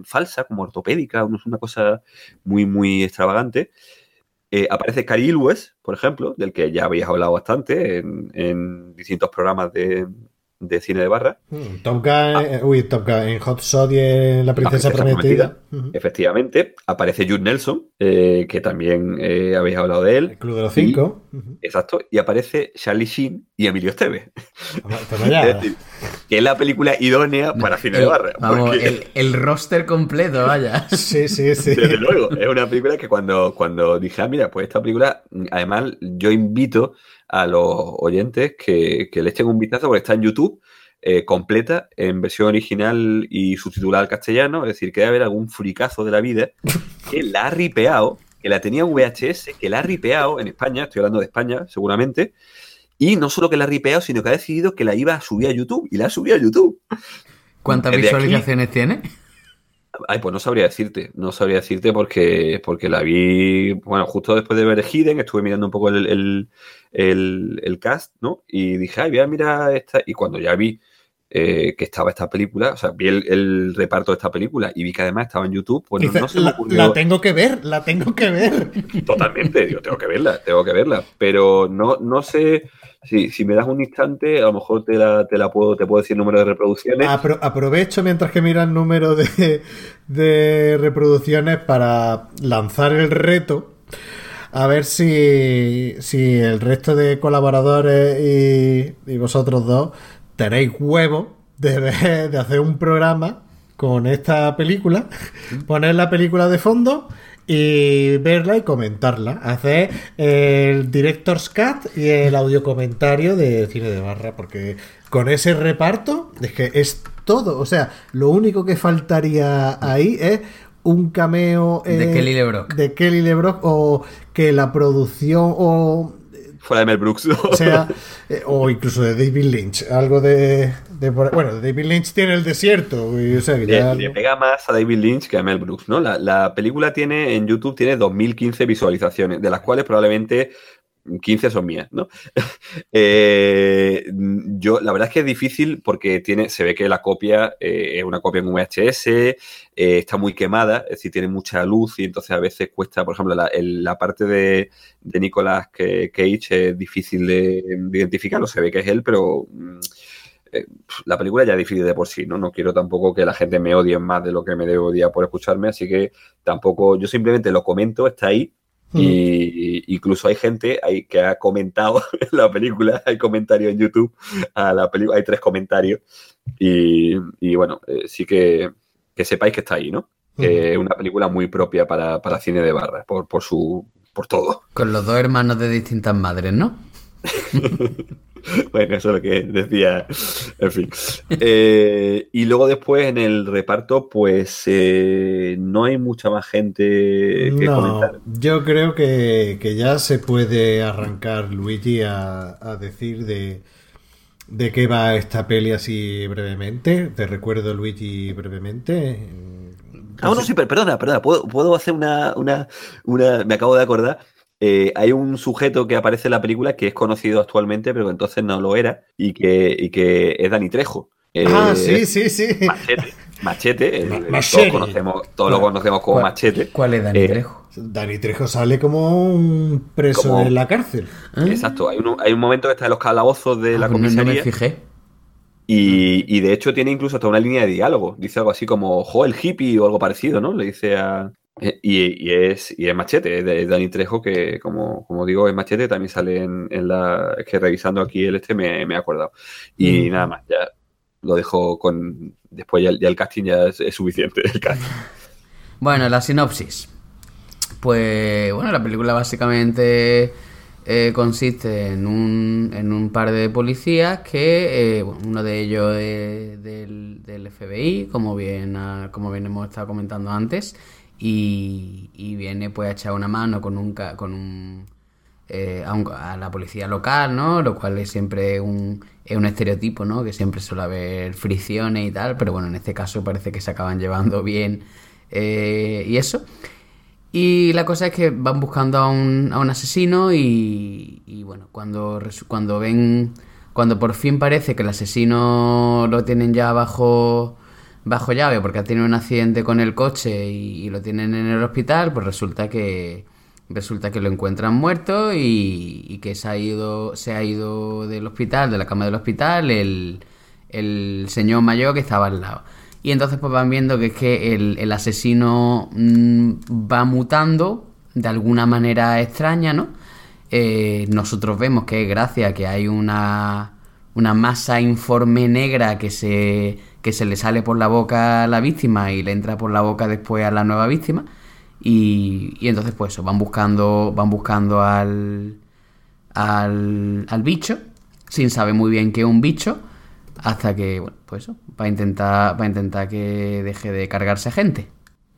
Speaker 3: falsa, como ortopédica, una cosa muy, muy extravagante. aparece Cary Ilwes, por ejemplo, del que ya habéis hablado bastante en distintos programas de, de cine de barra.
Speaker 1: Hmm, Top Gun, ah. eh, uy, Top Gun, en Hot Shot y en La Princesa, Prometida.
Speaker 3: Efectivamente, aparece Jude Nelson, eh, que también eh, habéis hablado de él.
Speaker 1: El Club de los Cinco.
Speaker 3: Exacto, y aparece Charlie Sheen y Emilio Esteve. es que es la película idónea para cine de barra.
Speaker 2: Vamos, el, roster completo, vaya.
Speaker 1: sí, sí, sí.
Speaker 3: Desde luego, es una película que cuando, cuando dije, ah, mira, pues esta película, además, yo invito a los oyentes que, le echen un vistazo porque está en YouTube. Eh, completa en versión original y subtitulada al castellano, es decir, que debe haber algún fricazo de la vida que la ha ripeado, que la tenía en VHS, que la ha ripeado en España, estoy hablando de España seguramente, y no solo que la ha ripeado, sino que ha decidido que la iba a subir a YouTube, y la ha subido a YouTube.
Speaker 2: ¿Cuántas visualizaciones tiene?
Speaker 3: Ay, pues no sabría decirte, no sabría decirte porque, porque la vi, bueno, justo después de ver Hidden, estuve mirando un poco el, cast, ¿no? Y dije, ay, voy a mirar esta, y cuando ya vi eh, que estaba esta película, o sea, vi el, reparto de esta película y vi que además estaba en YouTube, pues no, se me ocurrió...
Speaker 1: La, tengo que ver, la tengo que ver.
Speaker 3: Totalmente, yo tengo que verla, tengo que verla, pero no, no sé Sí, si me das un instante, a lo mejor te la, te la puedo, te puedo decir el número de reproducciones.
Speaker 1: aprovecho mientras que mira el número de, de reproducciones para lanzar el reto. A ver si, si el resto de colaboradores y, y vosotros dos tenéis huevo de, de hacer un programa con esta película, poner la película de fondo y verla y comentarla. Hacer el director's cut y el audio comentario de cine de barra, porque con ese reparto es que es todo. O sea, lo único que faltaría ahí es un cameo
Speaker 2: de Kelly LeBrock.
Speaker 1: De Kelly LeBrock o que la producción o
Speaker 3: fuera de Mel Brooks.
Speaker 1: O sea, eh, o incluso de David Lynch. Algo de, bueno, David Lynch tiene el desierto. Y, o sea,
Speaker 3: le, pega más a David Lynch que a Mel Brooks, ¿no? La, la película tiene en YouTube tiene 2015 visualizaciones, de las cuales probablemente 15 son mías, ¿no? Eh, yo, la verdad es que es difícil porque tiene, se ve que la copia eh, es una copia en VHS, eh, está muy quemada, es decir, tiene mucha luz y entonces a veces cuesta, por ejemplo, la, parte de, de Nicolas Cage es difícil de, identificarlo, se ve que es él, pero mm, la película ya es difícil de por sí, ¿no? No quiero tampoco que la gente me odie más de lo que me debe odiar por escucharme, así que tampoco, yo simplemente lo comento, está ahí, y incluso hay gente ahí que ha comentado la película, hay comentarios en YouTube a la película, hay tres comentarios. Y, bueno, eh, sí que, que, sepáis que está ahí, ¿no? Que es una película muy propia para, cine de barra, por, por su. por todo.
Speaker 2: Con los dos hermanos de distintas madres, ¿no?
Speaker 3: bueno, eso es lo que decía. En fin. Eh, y luego después en el reparto, pues eh, no hay mucha más gente que
Speaker 1: No,
Speaker 3: comentar.
Speaker 1: yo creo que, que ya se puede arrancar Luigi a, a decir de, de qué va esta peli así brevemente. Te recuerdo, Luigi, brevemente.
Speaker 3: Ah, no, sí, pero perdona, perdona. ¿Puedo, puedo hacer una, una, una- Me acabo de acordar. Eh, hay un sujeto que aparece en la película que es conocido actualmente, pero que entonces no lo era, y que, y que es Dani Trejo. Eh,
Speaker 1: Ah, sí, sí, sí.
Speaker 3: Machete. Machete. el-. Todos, conocemos, todos lo conocemos como
Speaker 2: ¿Cuál-
Speaker 3: Machete.
Speaker 2: ¿Cuál es Dani
Speaker 3: Eh,
Speaker 2: Trejo?
Speaker 1: Dani Trejo sale como un preso
Speaker 3: Como-
Speaker 1: en la cárcel.
Speaker 2: ¿Eh?
Speaker 3: Exacto. Hay un, hay un momento que está en los calabozos de la
Speaker 2: Ah, pues no- no,
Speaker 3: comisaría.
Speaker 2: me fijé.
Speaker 3: Y, y de hecho tiene incluso hasta una línea de diálogo. Dice algo así como, jo, el hippie o algo parecido, ¿no? Le dice a... eh, Y, y es, y es Machete, es Dani Trejo, que como, como digo, es Machete, también sale en, en la... Es que revisando aquí el este me, me he acordado. Y
Speaker 1: Mm.
Speaker 3: nada más, ya lo dejo con... Después ya, ya el casting ya es, es suficiente. El casting.
Speaker 2: Bueno, la sinopsis. Pues bueno, la película básicamente eh, consiste en un, en un par de policías que eh, bueno, uno de ellos es del, del FBI, como bien, como bien hemos estado comentando antes, y, y viene pues a echar una mano con un, con un eh, a, un- a la policía local, ¿no? Lo cual es siempre un, es un estereotipo, ¿no? Que siempre suele haber fricciones y tal, pero bueno, en este caso parece que se acaban llevando bien eh, y eso. Y la cosa es que van buscando a un, a un asesino y, y bueno, cuando, cuando ven, cuando por fin parece que el asesino lo tienen ya bajo, bajo llave porque ha tenido un accidente con el coche y, lo tienen en el hospital, pues resulta que resulta que lo encuentran muerto y, y que se ha ido, se ha ido del hospital, de la cama del hospital, el, el señor mayor que estaba al lado. Y entonces pues van viendo que es que el, el asesino mm, va mutando de alguna manera extraña, ¿no? Eh, nosotros vemos que gracias a que hay una, una masa informe negra que se, que se le sale por la boca a la víctima y le entra por la boca después a la nueva víctima. Y, y entonces pues eso, van buscando, van buscando al, al, al bicho, sin saber muy bien qué es un bicho, hasta que, bueno, pues eso, para intentar, para intentar que deje de cargarse gente.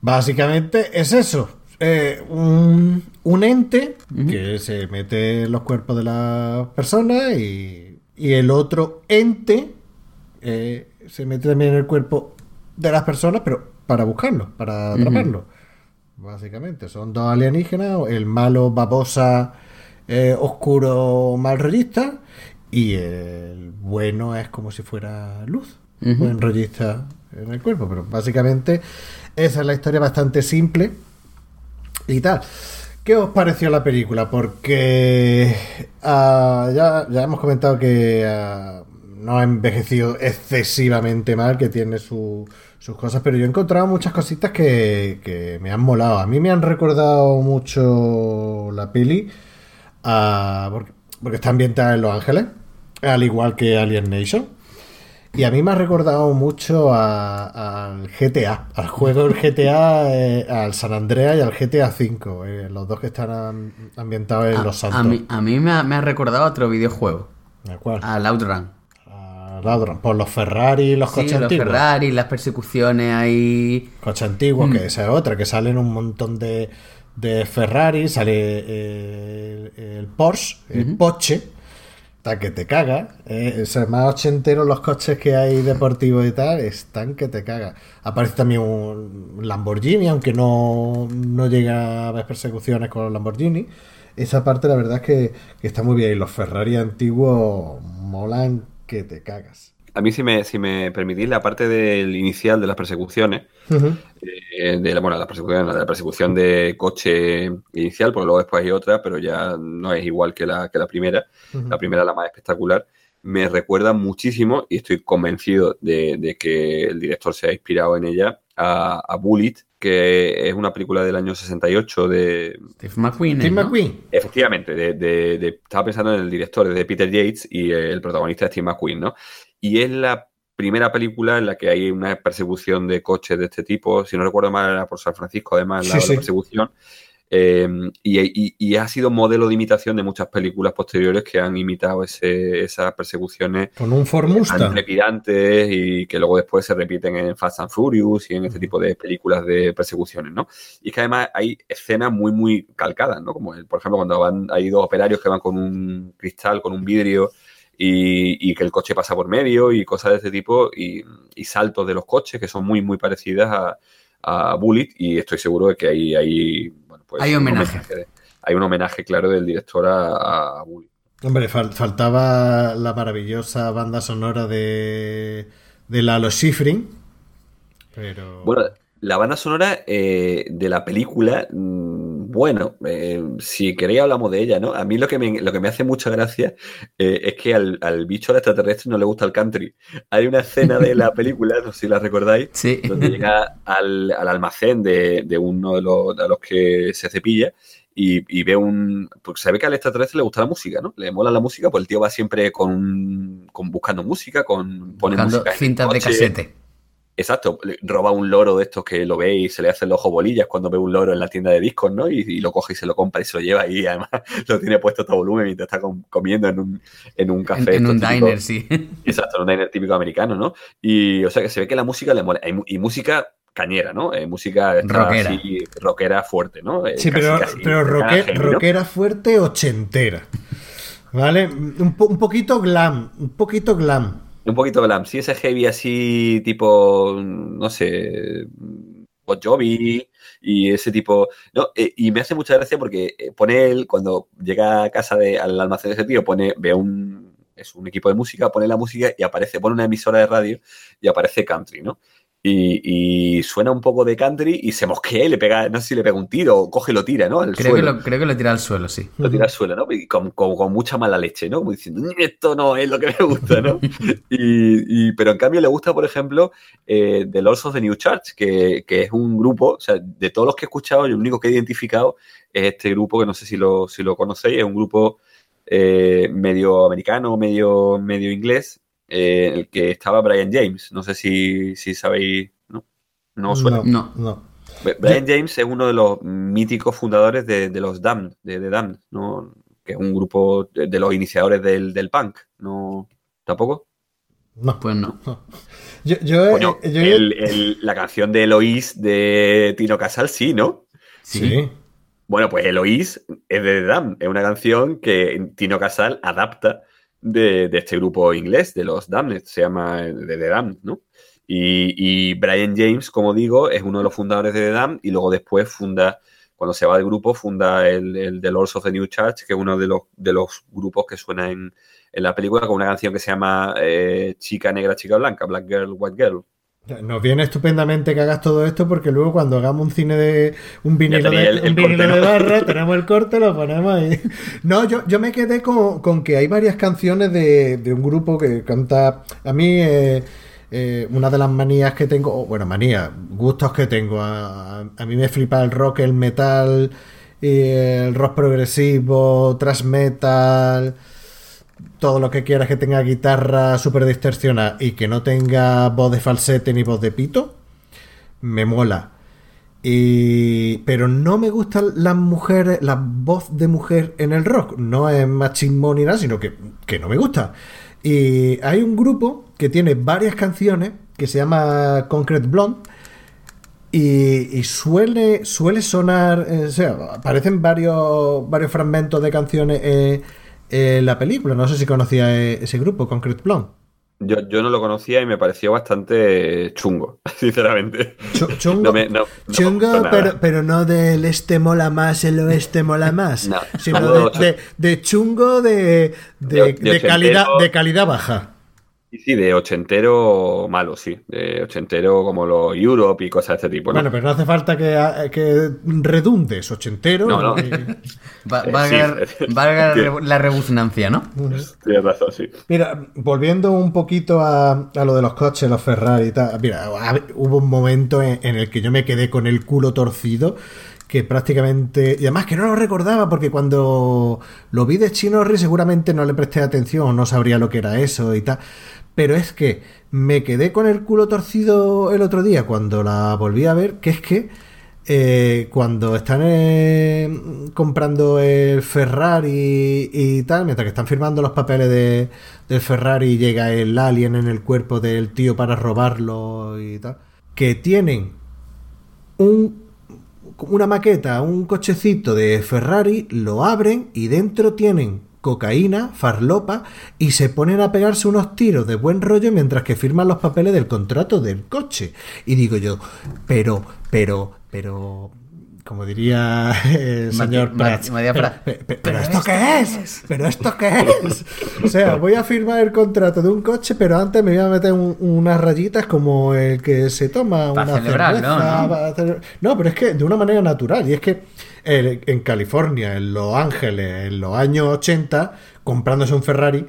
Speaker 1: Básicamente es eso. Eh, un, un ente que se mete en los cuerpos de las personas y, y el otro ente eh, se mete también en el cuerpo de las personas, pero para buscarlo, para atraparlo. Básicamente, son dos alienígenas, el malo babosa eh, oscuro mal rollista y el bueno es como si fuera luz, buen rollista en el cuerpo, pero básicamente esa es la historia bastante simple y tal. ¿Qué os pareció la película? Porque ah, ya, ya hemos comentado que ah, no ha envejecido excesivamente mal, que tiene su- sus cosas, pero yo he encontrado muchas cositas que, que me han molado. A mí me han recordado mucho la peli, ah, porque, porque está ambientada en Los Ángeles, al igual que Alien Nation. Y a mí me ha recordado mucho a- al GTA, al juego del GTA, eh, al San Andreas y al GTA V, eh, los dos que están am- ambientados en
Speaker 2: A,
Speaker 1: Los
Speaker 2: a
Speaker 1: Santos.
Speaker 2: mí, a mí me, ha, me ha recordado otro videojuego,
Speaker 1: ¿De acuerdo?
Speaker 2: al Outrun.
Speaker 1: Por los Ferrari, los
Speaker 2: Sí,
Speaker 1: coches
Speaker 2: los
Speaker 1: antiguos.
Speaker 2: Ferrari, las persecuciones ahí.
Speaker 1: Coches antiguos,
Speaker 2: Mm.
Speaker 1: que esa es otra, que salen un montón de, de Ferrari, sale eh, el, el Porsche, el Porsche, está que te caga. Eh, o sea, más ochenteros los coches que hay deportivos y tal, están que te caga. Aparece también un Lamborghini, aunque no, no llega a ver persecuciones con los Lamborghini. Esa parte la verdad es que, que está muy bien. Y los Ferrari antiguos molan que te cagas.
Speaker 3: A mí, si me, si me permitís, la parte del inicial de las persecuciones, eh, de la, bueno, la persecución, de la persecución de coche inicial, porque luego después hay otra, pero ya no es igual que la, que la primera. La primera, la más espectacular, me recuerda muchísimo, y estoy convencido de, de que el director se ha inspirado en ella, a, a Bullet, que es una película del año 68 de,
Speaker 2: Steve McQueen.
Speaker 1: Steve
Speaker 2: ¿no?
Speaker 1: McQueen.
Speaker 3: Efectivamente, de, de- de- estaba pensando en el director, de Peter Yates y el protagonista es Steve McQueen, ¿no? Y es la primera película en la que hay una persecución de coches de este tipo, si no recuerdo mal era por San Francisco, además, la,
Speaker 1: Sí,
Speaker 3: la
Speaker 1: sí.
Speaker 3: persecución, Eh, y, y, ha sido modelo de imitación de muchas películas posteriores que han imitado ese, esas persecuciones.
Speaker 1: Con un Formusta.
Speaker 3: trepidantes y que luego después se repiten en Fast and Furious y en este tipo de películas de persecuciones, ¿no? Y es que además hay escenas muy, muy calcadas, ¿no? Como, por ejemplo, cuando van, hay dos operarios que van con un cristal, con un vidrio y, que el coche pasa por medio y cosas de este tipo y, saltos de los coches que son muy, muy parecidas a, a Bullet y estoy seguro de que hay, hay, pues
Speaker 2: hay homenaje.
Speaker 3: hay un homenaje claro del director a, Bullet.
Speaker 1: Hombre, faltaba la maravillosa banda sonora de, de Lalo Schifrin. Pero...
Speaker 3: Bueno, la banda sonora eh, de la película, mm, bueno, eh, si queréis hablamos de ella, ¿no? A mí lo que me, lo que me hace mucha gracia eh, es que al, bicho al extraterrestre no le gusta el country. Hay una escena de la película, no sé si la recordáis, donde llega al, almacén de, uno de los, de los, que se cepilla y, ve un... Pues se ve que al extraterrestre le gusta la música, ¿no? Le mola la música, pues el tío va siempre con, con buscando música, con...
Speaker 2: Pone buscando cintas de casete
Speaker 3: Exacto, roba un loro de estos que lo ve y se le hace el ojo bolillas cuando ve un loro en la tienda de discos, ¿no? Y, lo coge y se lo compra y se lo lleva y además lo tiene puesto todo volumen mientras está comiendo en un, en un café.
Speaker 2: En, un diner, sí.
Speaker 3: Exacto, en un diner típico americano, ¿no? Y o sea que se ve que la música le mola. Y, música cañera, ¿no? Eh, música
Speaker 2: rockera.
Speaker 3: Así, rockera fuerte, ¿no?
Speaker 1: Eh, sí, pero, pero rockera fuerte ochentera. ¿Vale? Un, un poquito glam, un poquito glam.
Speaker 3: Un poquito glam. Sí, ese heavy así, tipo, no sé, Bon Jovi y ese tipo. No, eh, y me hace mucha gracia porque eh, pone él, cuando llega a casa de, al almacén de ese tío, pone, ve un, es un equipo de música, pone la música y aparece, pone una emisora de radio y aparece country, ¿no? Y, suena un poco de country y se mosquea y le pega, no sé si le pega un tiro o coge y lo tira, ¿no?
Speaker 2: creo, Que lo, creo que lo tira al suelo, sí.
Speaker 3: Lo tira al suelo, ¿no? Y con, con, mucha mala leche, ¿no? Como diciendo, esto no es lo que me gusta, ¿no? y, pero en cambio le gusta, por ejemplo, eh, The Lords of the New Church, que, que, es un grupo, o sea, de todos los que he escuchado, el único que he identificado es este grupo, que no sé si lo, si lo conocéis, es un grupo eh, medio americano, medio, medio inglés, eh, el que estaba Brian James. No sé si, sabéis, ¿no? No suena.
Speaker 2: No, no.
Speaker 3: Brian James es uno de los míticos fundadores de, los Damned, de, de Damned, ¿no? que es un grupo de, los iniciadores del, punk, ¿no? ¿Tampoco?
Speaker 1: No,
Speaker 2: pues no.
Speaker 1: Yo, yo,
Speaker 3: la canción de Eloís de Tino Casal, sí, ¿no?
Speaker 1: Sí.
Speaker 3: Bueno, pues Eloís es de The Damned, es una canción que Tino Casal adapta de, este grupo inglés, de los Damned, se llama de The Damned, ¿no? Y, Brian James, como digo, es uno de los fundadores de The Damned y luego después funda, cuando se va del grupo, funda el, el The Lords of the New Church, que es uno de los, de los grupos que suena en, la película con una canción que se llama eh, Chica Negra, Chica Blanca, Black Girl, White Girl.
Speaker 1: Nos viene estupendamente que hagas todo esto porque luego cuando hagamos un cine de un vinilo, de, barra, tenemos el corte, lo ponemos ahí. No, yo, yo me quedé con, que hay varias canciones de, un grupo que canta. A mí, eh, eh, una de las manías que tengo, bueno, manías, gustos que tengo. A, a, mí me flipa el rock, el metal, el rock progresivo, thrash metal todo lo que quieras que tenga guitarra súper distorsionada y que no tenga voz de falsete ni voz de pito, me mola. Y... Pero no me gustan las mujeres, la voz de mujer en el rock. No es machismo ni nada, sino que, no me gusta. Y hay un grupo que tiene varias canciones que se llama Concrete Blonde. Y, suele, suele sonar, eh, o sea, aparecen varios, varios fragmentos de canciones eh, eh, la película. No sé si conocía eh, ese grupo, Concrete Blonde.
Speaker 3: Yo, yo, no lo conocía y me pareció bastante chungo, sinceramente.
Speaker 1: chungo, chungo pero, pero, no del este mola más, el oeste mola más, sino de, chungo de, de, calidad, de calidad baja.
Speaker 3: Sí, sí, de ochentero malo, sí. De ochentero como los Europe y cosas de este tipo.
Speaker 1: Bueno, pero no hace falta que, que redundes ochentero.
Speaker 2: No, no. valga, la rebusnancia, ¿no?
Speaker 3: Tienes razón, sí.
Speaker 1: Mira, volviendo un poquito a, lo de los coches, los Ferrari y tal. Mira, hubo un momento en, el que yo me quedé con el culo torcido que prácticamente. Y además que no lo recordaba, porque cuando lo vi de Chinorri seguramente no le presté atención o no sabría lo que era eso y tal. Pero es que me quedé con el culo torcido el otro día cuando la volví a ver, que es que eh, cuando están eh, comprando el Ferrari y, tal, mientras que están firmando los papeles de, del Ferrari, llega el alien en el cuerpo del tío para robarlo y tal, que tienen un, una maqueta, un cochecito de Ferrari, lo abren y dentro tienen cocaína, farlopa y se ponen a pegarse unos tiros de buen rollo mientras que firman los papeles del contrato del coche. Y digo yo, pero, pero, pero, como diría el señor Prats, pero, ¿esto qué es? ¿Pero esto qué es? O sea, voy a firmar el contrato de un coche, pero antes me voy a meter unas rayitas como el que se toma una cerveza. ¿no? no, pero es que de una manera natural. Y es que en California, en Los Ángeles, en los años 80, comprándose un Ferrari,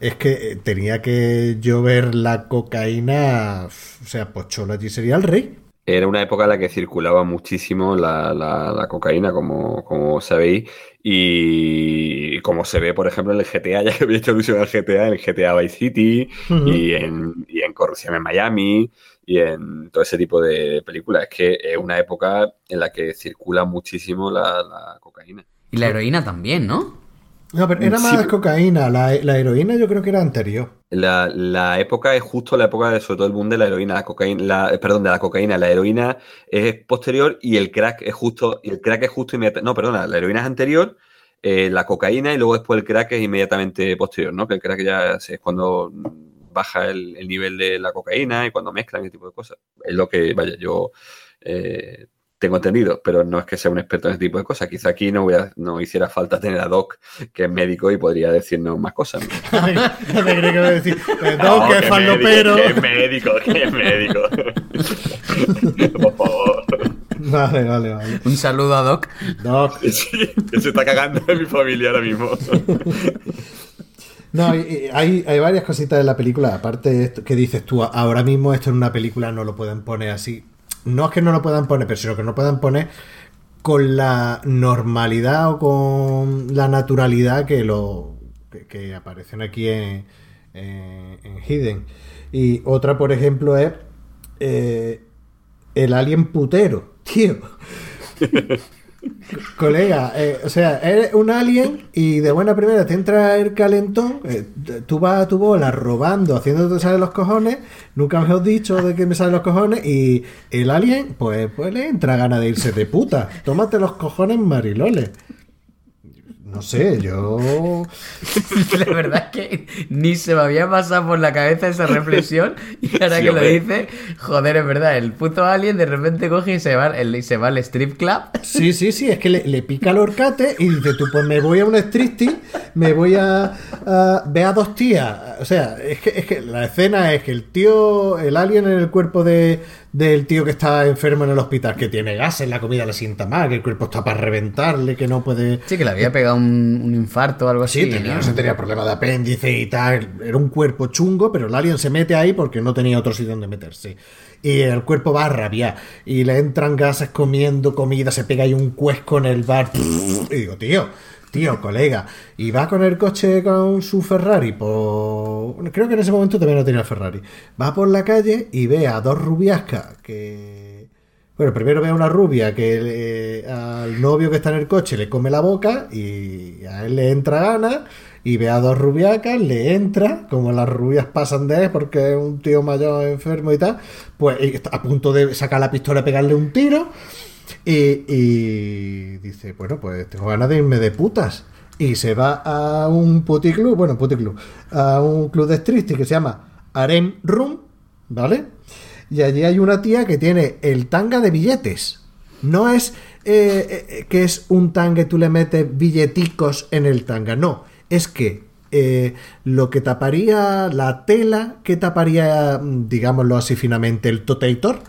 Speaker 1: es que tenía que llover la cocaína, o sea, Pochola allí sería el rey.
Speaker 3: Era una época en la que circulaba muchísimo la, cocaína, como, como sabéis, y como se ve, por ejemplo, en el GTA, ya que había hecho alusión al GTA, en el GTA Vice City y, en, y en Corrupción en Miami y en todo ese tipo de películas. Es que es una época en la que circula muchísimo la, cocaína.
Speaker 2: Y la heroína también, ¿no?
Speaker 1: No, pero era más cocaína. La, heroína yo creo que era anterior.
Speaker 3: La, época es justo la época de sobre todo el boom de la heroína, la cocaína, perdón, de la cocaína. La heroína es posterior y el crack es justo, y el crack es justo inmediatamente. No, perdona, la heroína es anterior, eh, la cocaína y luego después el crack es inmediatamente posterior, ¿no? Que el crack ya es cuando baja el, nivel de la cocaína y cuando mezclan ese tipo de cosas. Es lo que, vaya, yo eh, tengo entendido, pero no es que sea un experto en ese tipo de cosas. Quizá aquí no, no hiciera falta tener a Doc, que es médico y podría decirnos más cosas.
Speaker 1: no te creo que a decir, Doc, que es faldopero.
Speaker 3: Que es médico, que es médico. Por favor.
Speaker 1: Vale, vale, vale.
Speaker 2: Un saludo a Doc.
Speaker 1: Doc.
Speaker 3: Sí, que se está cagando en mi familia ahora mismo.
Speaker 1: No, hay, hay varias cositas en la película. Aparte, que dices tú, ahora mismo esto en una película no lo pueden poner así. No es que no lo puedan poner, pero sino que no puedan poner con la normalidad o con la naturalidad que lo que, aparecen aquí en, en, Hidden. Y otra, por ejemplo, es eh, el alien putero, tío. Colega, eh, o sea, eres un alien y de buena primera te entra el calentón, eh, tú vas a tu bola robando, haciéndote salir los cojones, nunca me has dicho de que me salen los cojones y el alien, pues, pues le entra gana de irse de puta. Tómate los cojones mariloles. No sé, yo.
Speaker 2: la verdad es que ni se me había pasado por la cabeza esa reflexión. Y ahora que lo dice, joder, es verdad, el puto alien de repente coge y se va, el, se va al strip club.
Speaker 1: Sí, sí, sí, es que le, pica el horcate y dice: Tú, pues me voy a un striptease, me voy a, a, ver a dos tías. O sea, es que, es que la escena es que el tío, el alien en el cuerpo de, del tío que está enfermo en el hospital, que tiene gases, la comida le sienta mal, que el cuerpo está para reventarle, que no puede.
Speaker 2: Sí, que le había pegado un, infarto o algo así.
Speaker 1: Sí, tenía, ¿no? tenía problema de apéndice y tal. Era un cuerpo chungo, pero el alien se mete ahí porque no tenía otro sitio donde meterse. Y el cuerpo va a rabiar. Y le entran gases comiendo comida, se pega ahí un cuesco en el bar. Y digo, tío tío, colega, y va con el coche con su Ferrari, por... creo que en ese momento también no tenía Ferrari, va por la calle y ve a dos rubiascas que... Bueno, primero ve a una rubia que al novio que está en el coche le come la boca y a él le entra gana y ve a dos rubiacas, le entra, como las rubias pasan de él porque es un tío mayor enfermo y tal, pues a punto de sacar la pistola y pegarle un tiro y, dice, bueno, pues tengo ganas de irme de putas. Y se va a un puticlub, bueno, puticlub, a un club de striptease que se llama Arem Room, ¿vale? Y allí hay una tía que tiene el tanga de billetes. No es eh, eh, que es un tanga que tú le metes billeticos en el tanga, no. Es que eh, lo que taparía la tela, que taparía, digámoslo así finamente, el totator,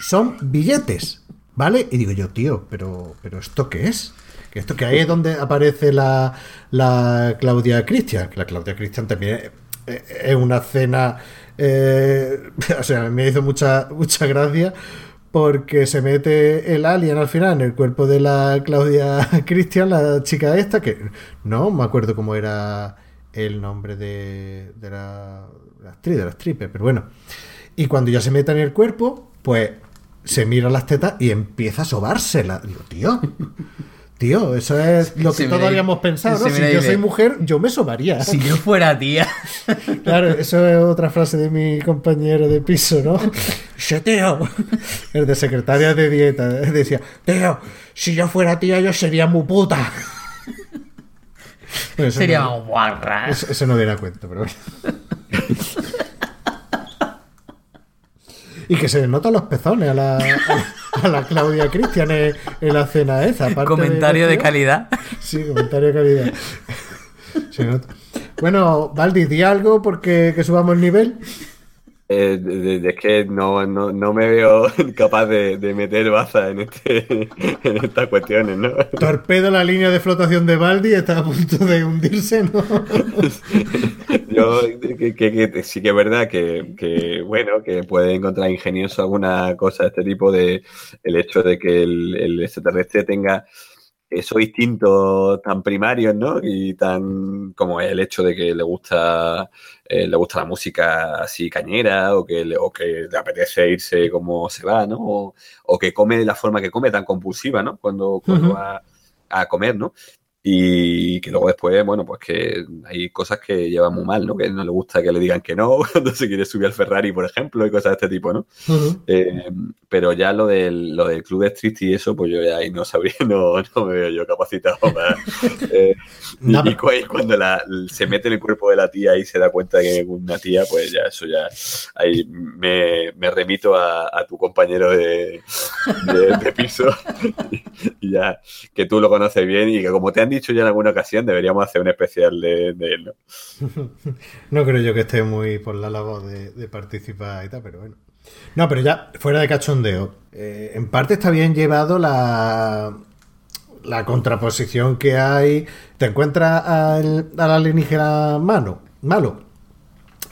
Speaker 1: son billetes. ¿Vale? Y digo yo, tío, pero, pero ¿esto qué es? Esto que ahí es donde aparece la, la Claudia Cristian. La Claudia Cristian también es, una escena. Eh, o sea, me hizo mucha, mucha gracia porque se mete el alien al final en el cuerpo de la Claudia Cristian, la chica esta, que no me acuerdo cómo era el nombre de, de la, actriz, de la stripper, pero bueno. Y cuando ya se mete en el cuerpo, pues se mira las tetas y empieza a sobársela. Digo, tío, tío, eso es lo que todos habíamos pensado, ¿no? Si yo soy mujer, yo me sobaría.
Speaker 2: Si yo fuera tía.
Speaker 1: Claro, eso es otra frase de mi compañero de piso, ¿no? Sí, tío. El de secretaria de dieta decía, tío, si yo fuera tía yo sería muy puta. Bueno,
Speaker 2: Sería
Speaker 1: no-
Speaker 2: guarra.
Speaker 1: Eso, eso no viene a cuento, pero bueno. Y que se le notan los pezones a la, a, la Claudia Cristian en, en la cena esa.
Speaker 2: Comentario de
Speaker 1: tío.
Speaker 2: calidad.
Speaker 1: Sí, comentario de calidad. Se nota. Bueno, Valdi, di algo porque que subamos el nivel.
Speaker 3: Eh, es que no, no, no me veo capaz de, de meter baza en, este, en estas cuestiones, ¿no?
Speaker 1: Torpedo la línea de flotación de Baldi, está a punto de hundirse, ¿no?
Speaker 3: Yo que, que- que sí que es verdad que, que, bueno, que puede encontrar ingenioso alguna cosa de este tipo de el hecho de que el, el extraterrestre tenga esos instintos tan primarios, ¿no? Y tan como es el hecho de que le gusta eh, le gusta la música así cañera o que le, o que le apetece irse como se va, ¿no? O, o que come de la forma que come tan compulsiva, ¿no? Cuando, cuando va a comer, ¿no? Y que luego después, bueno, pues que hay cosas que llevan muy mal, ¿no? Que no le gusta que le digan que no cuando se quiere subir al Ferrari, por ejemplo, y cosas de este tipo, ¿no?
Speaker 1: Ujú.
Speaker 3: Eh, pero ya lo del, lo del club de street y eso, pues yo ya ahí no sabría, no, no me veo yo capacitado para... eh,
Speaker 1: No,
Speaker 3: y cu- y cuando la- se mete en el cuerpo de la tía y se da cuenta que es una tía, pues ya eso ya... Ahí me, me remito a, a tu compañero de, de- de piso y ya que tú lo conoces bien y que como te han dicho ya en alguna ocasión deberíamos hacer un especial de, él, ¿no?
Speaker 1: No creo yo que esté muy por la labor de, participar y tal, pero bueno. No, pero ya, fuera de cachondeo, eh, en parte está bien llevado la, la contraposición que hay. Te encuentras al, al alienígena malo, malo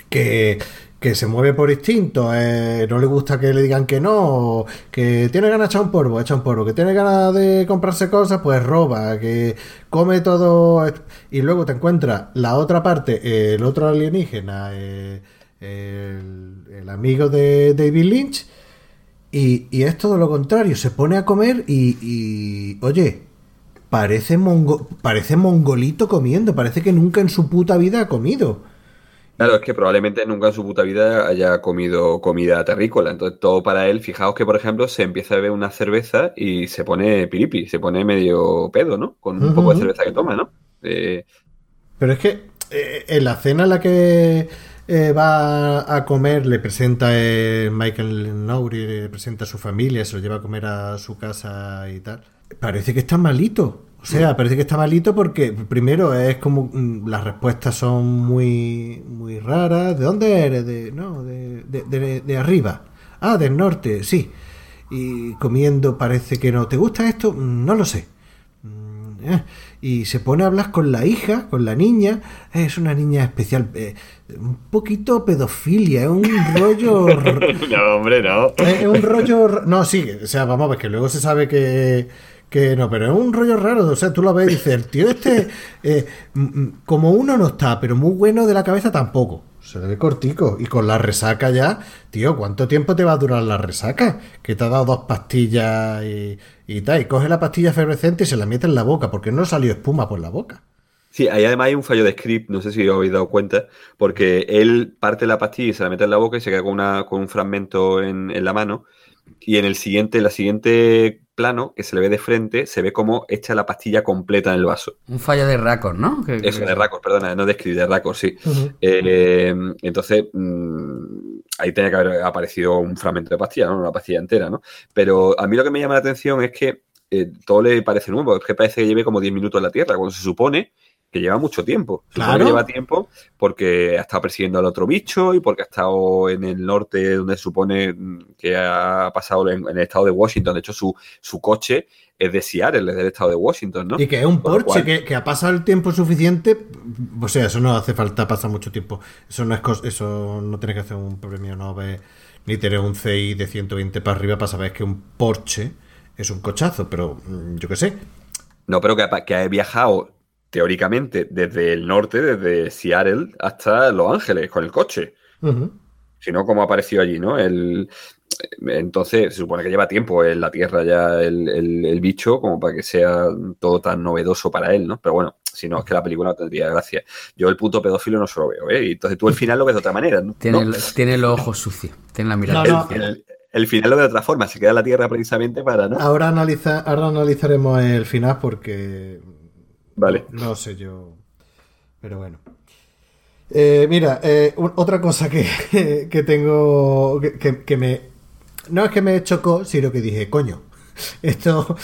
Speaker 1: que, que se mueve por instinto, eh, no le gusta que le digan que no, que tiene ganas de echar un polvo, echa un polvo, que tiene ganas de comprarse cosas, pues roba, que come todo. Y luego te encuentras la otra parte, el otro alienígena, eh, el, el amigo de David Lynch, y, y es todo lo contrario, se pone a comer y, y, oye, parece, mongo- parece mongolito comiendo, parece que nunca en su puta vida ha comido.
Speaker 3: Claro, es que probablemente nunca en su puta vida haya comido comida terrícola. Entonces, todo para él, fijaos que, por ejemplo, se empieza a beber una cerveza y se pone piripi, se pone medio pedo, ¿no? Con un poco de cerveza que toma, ¿no? Eh,
Speaker 1: Pero es que eh, en la cena en la que eh, va a comer, le presenta eh, Michael Nouri, le presenta a su familia, se lo lleva a comer a su casa y tal. Parece que está malito. O sea, parece que está malito porque primero es como mm, las respuestas son muy muy raras. ¿De dónde eres? De, no, de, de, de- de arriba. Ah, del norte, sí. Y comiendo parece que no. ¿Te gusta esto? Mm, No lo sé. Mm, eh, Y se pone a hablar con la hija, con la niña. Es una niña especial. eh, un poquito pedofilia, es un rollo.
Speaker 3: no, hombre, no.
Speaker 1: es un rollo. No, sí, o sea, vamos a ver que luego se sabe que. Que no, pero es un rollo raro. O sea, tú lo ves y dices, el tío este. eh, como uno no está, pero muy bueno de la cabeza tampoco. Se le ve cortico. Y con la resaca ya, tío, ¿cuánto tiempo te va a durar la resaca? Que te ha dado dos pastillas y, y tal. Y coge la pastilla efervescente y se la mete en la boca, porque no salió espuma por la boca.
Speaker 3: Sí, ahí además hay un fallo de script, no sé si os habéis dado cuenta, porque él parte la pastilla y se la mete en la boca y se queda con, una, con un fragmento en, en la mano. Y en el siguiente, en la siguiente plano, que se le ve de frente, se ve como echa la pastilla completa en el vaso.
Speaker 2: Un fallo de Raccord, ¿no?
Speaker 3: Eso, de Raccord, perdona, no de script, de Raccord, sí. Eh, entonces, mm, ahí tenía que haber aparecido un fragmento de pastilla, ¿no? Una pastilla entera, ¿no? Pero a mí lo que me llama la atención es que eh, todo le parece nuevo, es que parece que lleve como 10 minutos en la Tierra, cuando se supone que lleva mucho tiempo.
Speaker 1: Claro.
Speaker 3: que lleva tiempo porque ha estado persiguiendo al otro bicho y porque ha estado en el norte, donde se supone mm, que ha pasado en, en el estado de Washington. De hecho, su, su coche es de Seattle, es del estado de Washington, ¿no?
Speaker 1: Y que es un Porsche que, que ha pasado el tiempo suficiente. O sea, eso no hace falta pasar mucho tiempo. Eso no es eso no tienes que hacer un premio Nobel ni tener un CI de 120 para arriba para saber que un Porsche es un cochazo. Pero mm, yo qué sé.
Speaker 3: No, pero que que ha viajado teóricamente desde el norte, desde Seattle hasta Los Ángeles con el coche.
Speaker 1: Ujú.
Speaker 3: Si no, como ha aparecido allí, ¿no? El, entonces se supone que lleva tiempo en la Tierra ya el, el, bicho como para que sea todo tan novedoso para él, ¿no? Pero bueno, si no es que la película no tendría gracia. Yo el puto pedófilo no se lo veo, ¿eh? Y entonces tú el final lo ves de otra manera, ¿no?
Speaker 2: Tiene, tiene los ojos sucios, tiene la mirada.
Speaker 3: el, final lo ve de otra forma, se queda en la Tierra precisamente para, ¿no?
Speaker 1: Ahora, analiza, ahora analizaremos el final porque...
Speaker 3: Vale.
Speaker 1: No sé yo. Pero bueno. Eh, mira, eh, otra cosa que, que tengo que, que, me no es que me chocó, sino que dije, coño, esto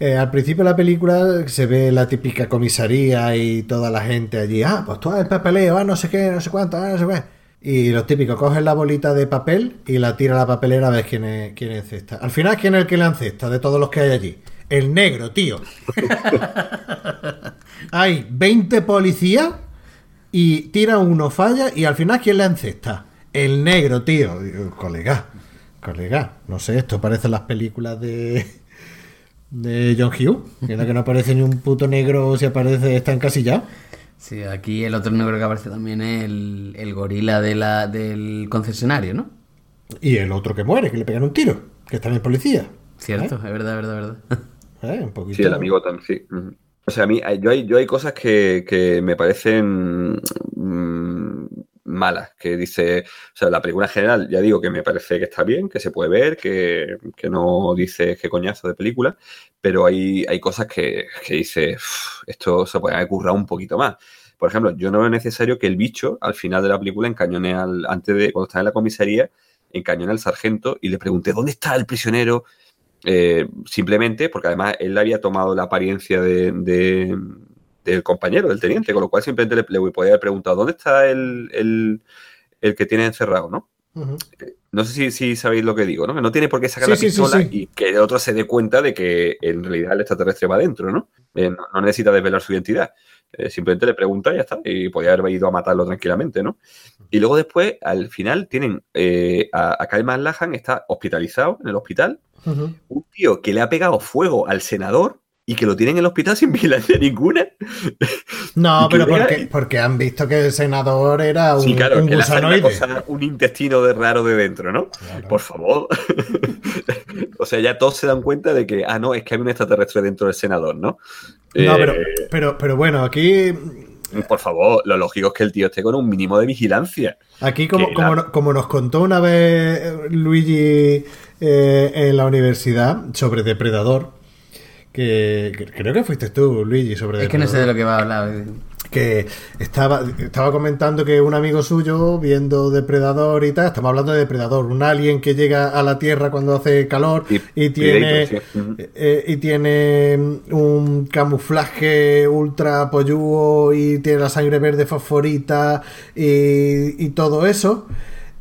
Speaker 1: eh, al principio de la película se ve la típica comisaría y toda la gente allí, ah, pues todo el papeleo, ah, no sé qué, no sé cuánto, ah, no sé qué. Y lo típico, cogen la bolita de papel y la tira a la papelera a ver quién es, quién encesta. Al final, ¿quién es el que le encesta de todos los que hay allí? El negro, tío. hay 20 policías y tira uno, falla y al final, ¿quién le encesta? El negro, tío. colega colega, no sé, esto parece las películas de, de John Hughes, la que no aparece ni un puto negro si aparece, está encasillado.
Speaker 2: Sí, aquí el otro negro que aparece también es el, gorila de la, del concesionario, ¿no?
Speaker 1: Y el otro que muere, que le pegan un tiro, que está en el policía.
Speaker 2: Cierto, ¿Eh? es verdad, es verdad, es verdad.
Speaker 3: ¿Eh? Sí, el amigo también, sí. O sea, a mí, yo hay, yo hay cosas que, que me parecen mm, malas, que dice, o sea, la película en general, ya digo que me parece que está bien, que se puede ver, que, no dice qué coñazo de película, pero hay, hay cosas que, que dice, esto se puede haber currado un poquito más. Por ejemplo, yo no veo necesario que el bicho al final de la película encañone al, antes de, cuando está en la comisaría, encañone al sargento y le pregunte, ¿dónde está el prisionero? Eh, simplemente porque además él había tomado la apariencia de, del compañero, del teniente, con lo cual simplemente le, le podía haber preguntado, ¿dónde está el, que tiene encerrado, no? Eh, no sé si, sabéis lo que digo, ¿no? Que no tiene por qué sacar la pistola y que el otro se dé cuenta de que en realidad el extraterrestre va adentro, ¿no? Eh, no, necesita desvelar su identidad. Eh, simplemente le pregunta y ya está. Y podía haber ido a matarlo tranquilamente, ¿no? Y luego después, al final, tienen a, a Kyle Lahan, está hospitalizado en el hospital. Un tío que le ha pegado fuego al senador y que lo tienen en el hospital sin vigilancia ninguna.
Speaker 1: No, pero porque, porque, han visto que el senador era un,
Speaker 3: sí, claro, que Cosa, un intestino de raro de dentro, ¿no? Por favor. o sea, ya todos se dan cuenta de que, ah, no, es que hay un extraterrestre dentro del senador, ¿no?
Speaker 1: No, pero, eh, pero, pero bueno, aquí
Speaker 3: por favor, lo lógico es que el tío esté con un mínimo de vigilancia.
Speaker 1: Aquí, como, como, nos contó una vez Luigi eh, en la universidad sobre Depredador, que, creo que fuiste tú, Luigi, sobre...
Speaker 2: Es que no sé de lo que va a hablar.
Speaker 1: Que estaba, estaba comentando que un amigo suyo, viendo Depredador y tal, estamos hablando de Depredador, un alien que llega a la Tierra cuando hace calor y, tiene, eh, y tiene un camuflaje ultra pollúo y tiene la sangre verde fosforita y, y todo eso.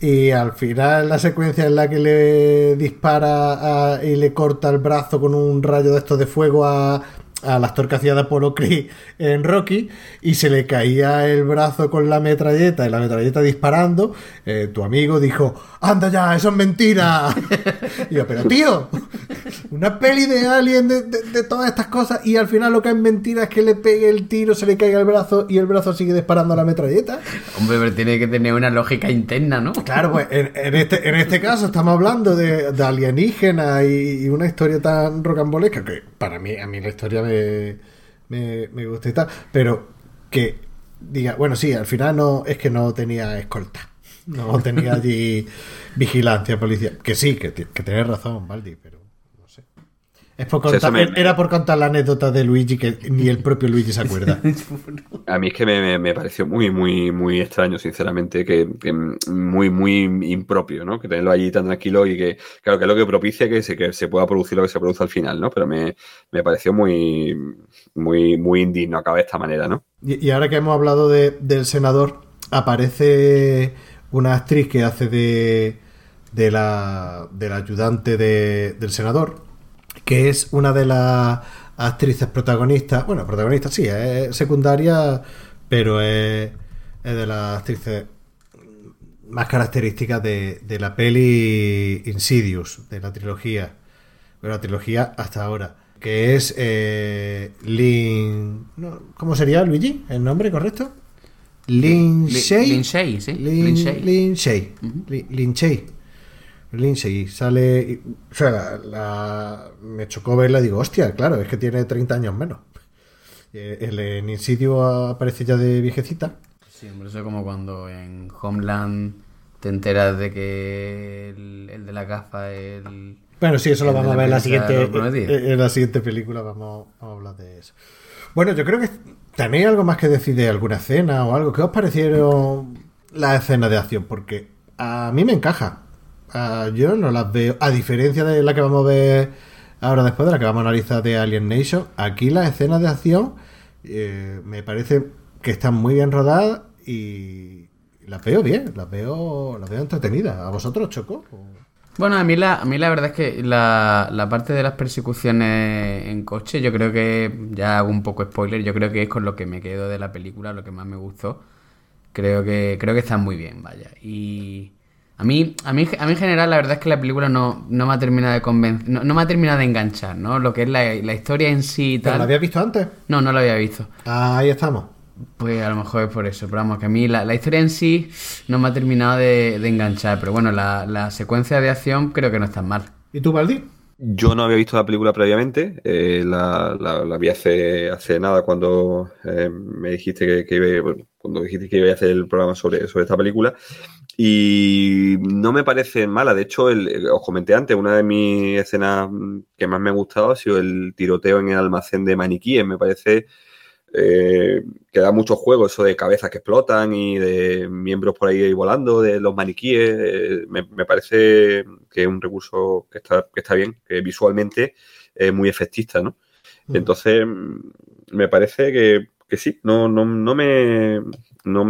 Speaker 1: Y al final la secuencia en la que le dispara y le corta el brazo con un rayo de estos de fuego a, al actor que hacía de en Rocky y se le caía el brazo con la metralleta y la metralleta disparando, eh, tu amigo dijo, anda ya, eso es mentira. y yo, pero tío, una peli de alien de, todas estas cosas y al final lo que es mentira es que le pegue el tiro, se le caiga el brazo y el brazo sigue disparando a la metralleta.
Speaker 2: Hombre, pero tiene que tener una lógica interna, ¿no?
Speaker 1: Claro, pues en, este, en este caso estamos hablando de, alienígenas y, y, una historia tan rocambolesca que para mí, a mí la historia me, gusta y tal, pero que diga, bueno, sí, al final no es que no tenía escolta, no tenía allí vigilancia, policía, que sí, que, que tenés razón, Valdi, pero era por contar la anécdota de Luigi que ni el propio Luigi se acuerda.
Speaker 3: A mí es que me, pareció muy, muy, muy extraño, sinceramente, que, muy, muy impropio, ¿no? Que tenerlo allí tan tranquilo y que, claro, que es lo que propicia que se, que se pueda producir lo que se produce al final, ¿no? Pero me, pareció muy, muy, muy indigno acabar de esta manera, ¿no?
Speaker 1: Y, ahora que hemos hablado del senador, aparece una actriz que hace de, de la, del ayudante del senador, que es una de las actrices protagonistas, bueno, protagonista sí, es secundaria, pero es, de las actrices más características de, la peli Insidious, de la trilogía, de la trilogía hasta ahora, que es eh, Lin... ¿Cómo sería, Luigi? ¿El nombre correcto? Lin Shay.
Speaker 2: Lin Shay, sí.
Speaker 1: Lin Shay. Lin Shay. Lin Shay. Lindsay sale. O sea, me chocó verla y digo, hostia, claro, es que tiene 30 años menos. Eh, el, el Insidio aparece ya de viejecita.
Speaker 2: Sí, hombre, eso es como cuando en Homeland te enteras de que el, de la gafa el.
Speaker 1: Bueno, sí, eso lo vamos a ver en la siguiente, en la siguiente película. Vamos, a hablar de eso. Bueno, yo creo que tenéis algo más que decir de alguna escena o algo. ¿Qué os parecieron las escenas de acción? Porque a mí me encaja. yo no las veo. A diferencia de la que vamos a ver ahora después, de la que vamos a analizar de Alien Nation, aquí las escenas de acción eh, me parece que están muy bien rodadas y las veo bien, las veo, las veo entretenidas. ¿A vosotros, Choco?
Speaker 2: Bueno, a mí la, a mí la verdad es que la, la parte de las persecuciones en coche, yo creo que, ya hago un poco spoiler, yo creo que es con lo que me quedo de la película, lo que más me gustó. Creo que, creo que están muy bien, vaya. Y a mí, a mí, a mí en general, la verdad es que la película no, no me ha terminado de convencer, no, me ha terminado de enganchar, ¿no? Lo que es la, la historia en sí y tal.
Speaker 1: ¿La habías visto antes?
Speaker 2: No, no la había visto.
Speaker 1: Ah, ahí estamos.
Speaker 2: Pues a lo mejor es por eso, pero vamos, que a mí la, historia en sí no me ha terminado de, enganchar, pero bueno, la, secuencia de acción creo que no está mal.
Speaker 1: ¿Y tú, Baldi?
Speaker 3: Yo no había visto la película previamente, eh, la, la, vi hace, hace nada cuando eh, me dijiste que, que iba, cuando dijiste que iba a hacer el programa sobre, sobre esta película y no me parece mala. De hecho, el, os comenté antes, una de mis escenas que más me ha gustado ha sido el tiroteo en el almacén de maniquíes. Me parece eh, que da mucho juego eso de cabezas que explotan y de miembros por ahí volando, de los maniquíes. Eh, me, parece que es un recurso que está, que está bien, que visualmente es muy efectista, ¿no? Mm. Entonces, me parece que, sí, no, no, no me no,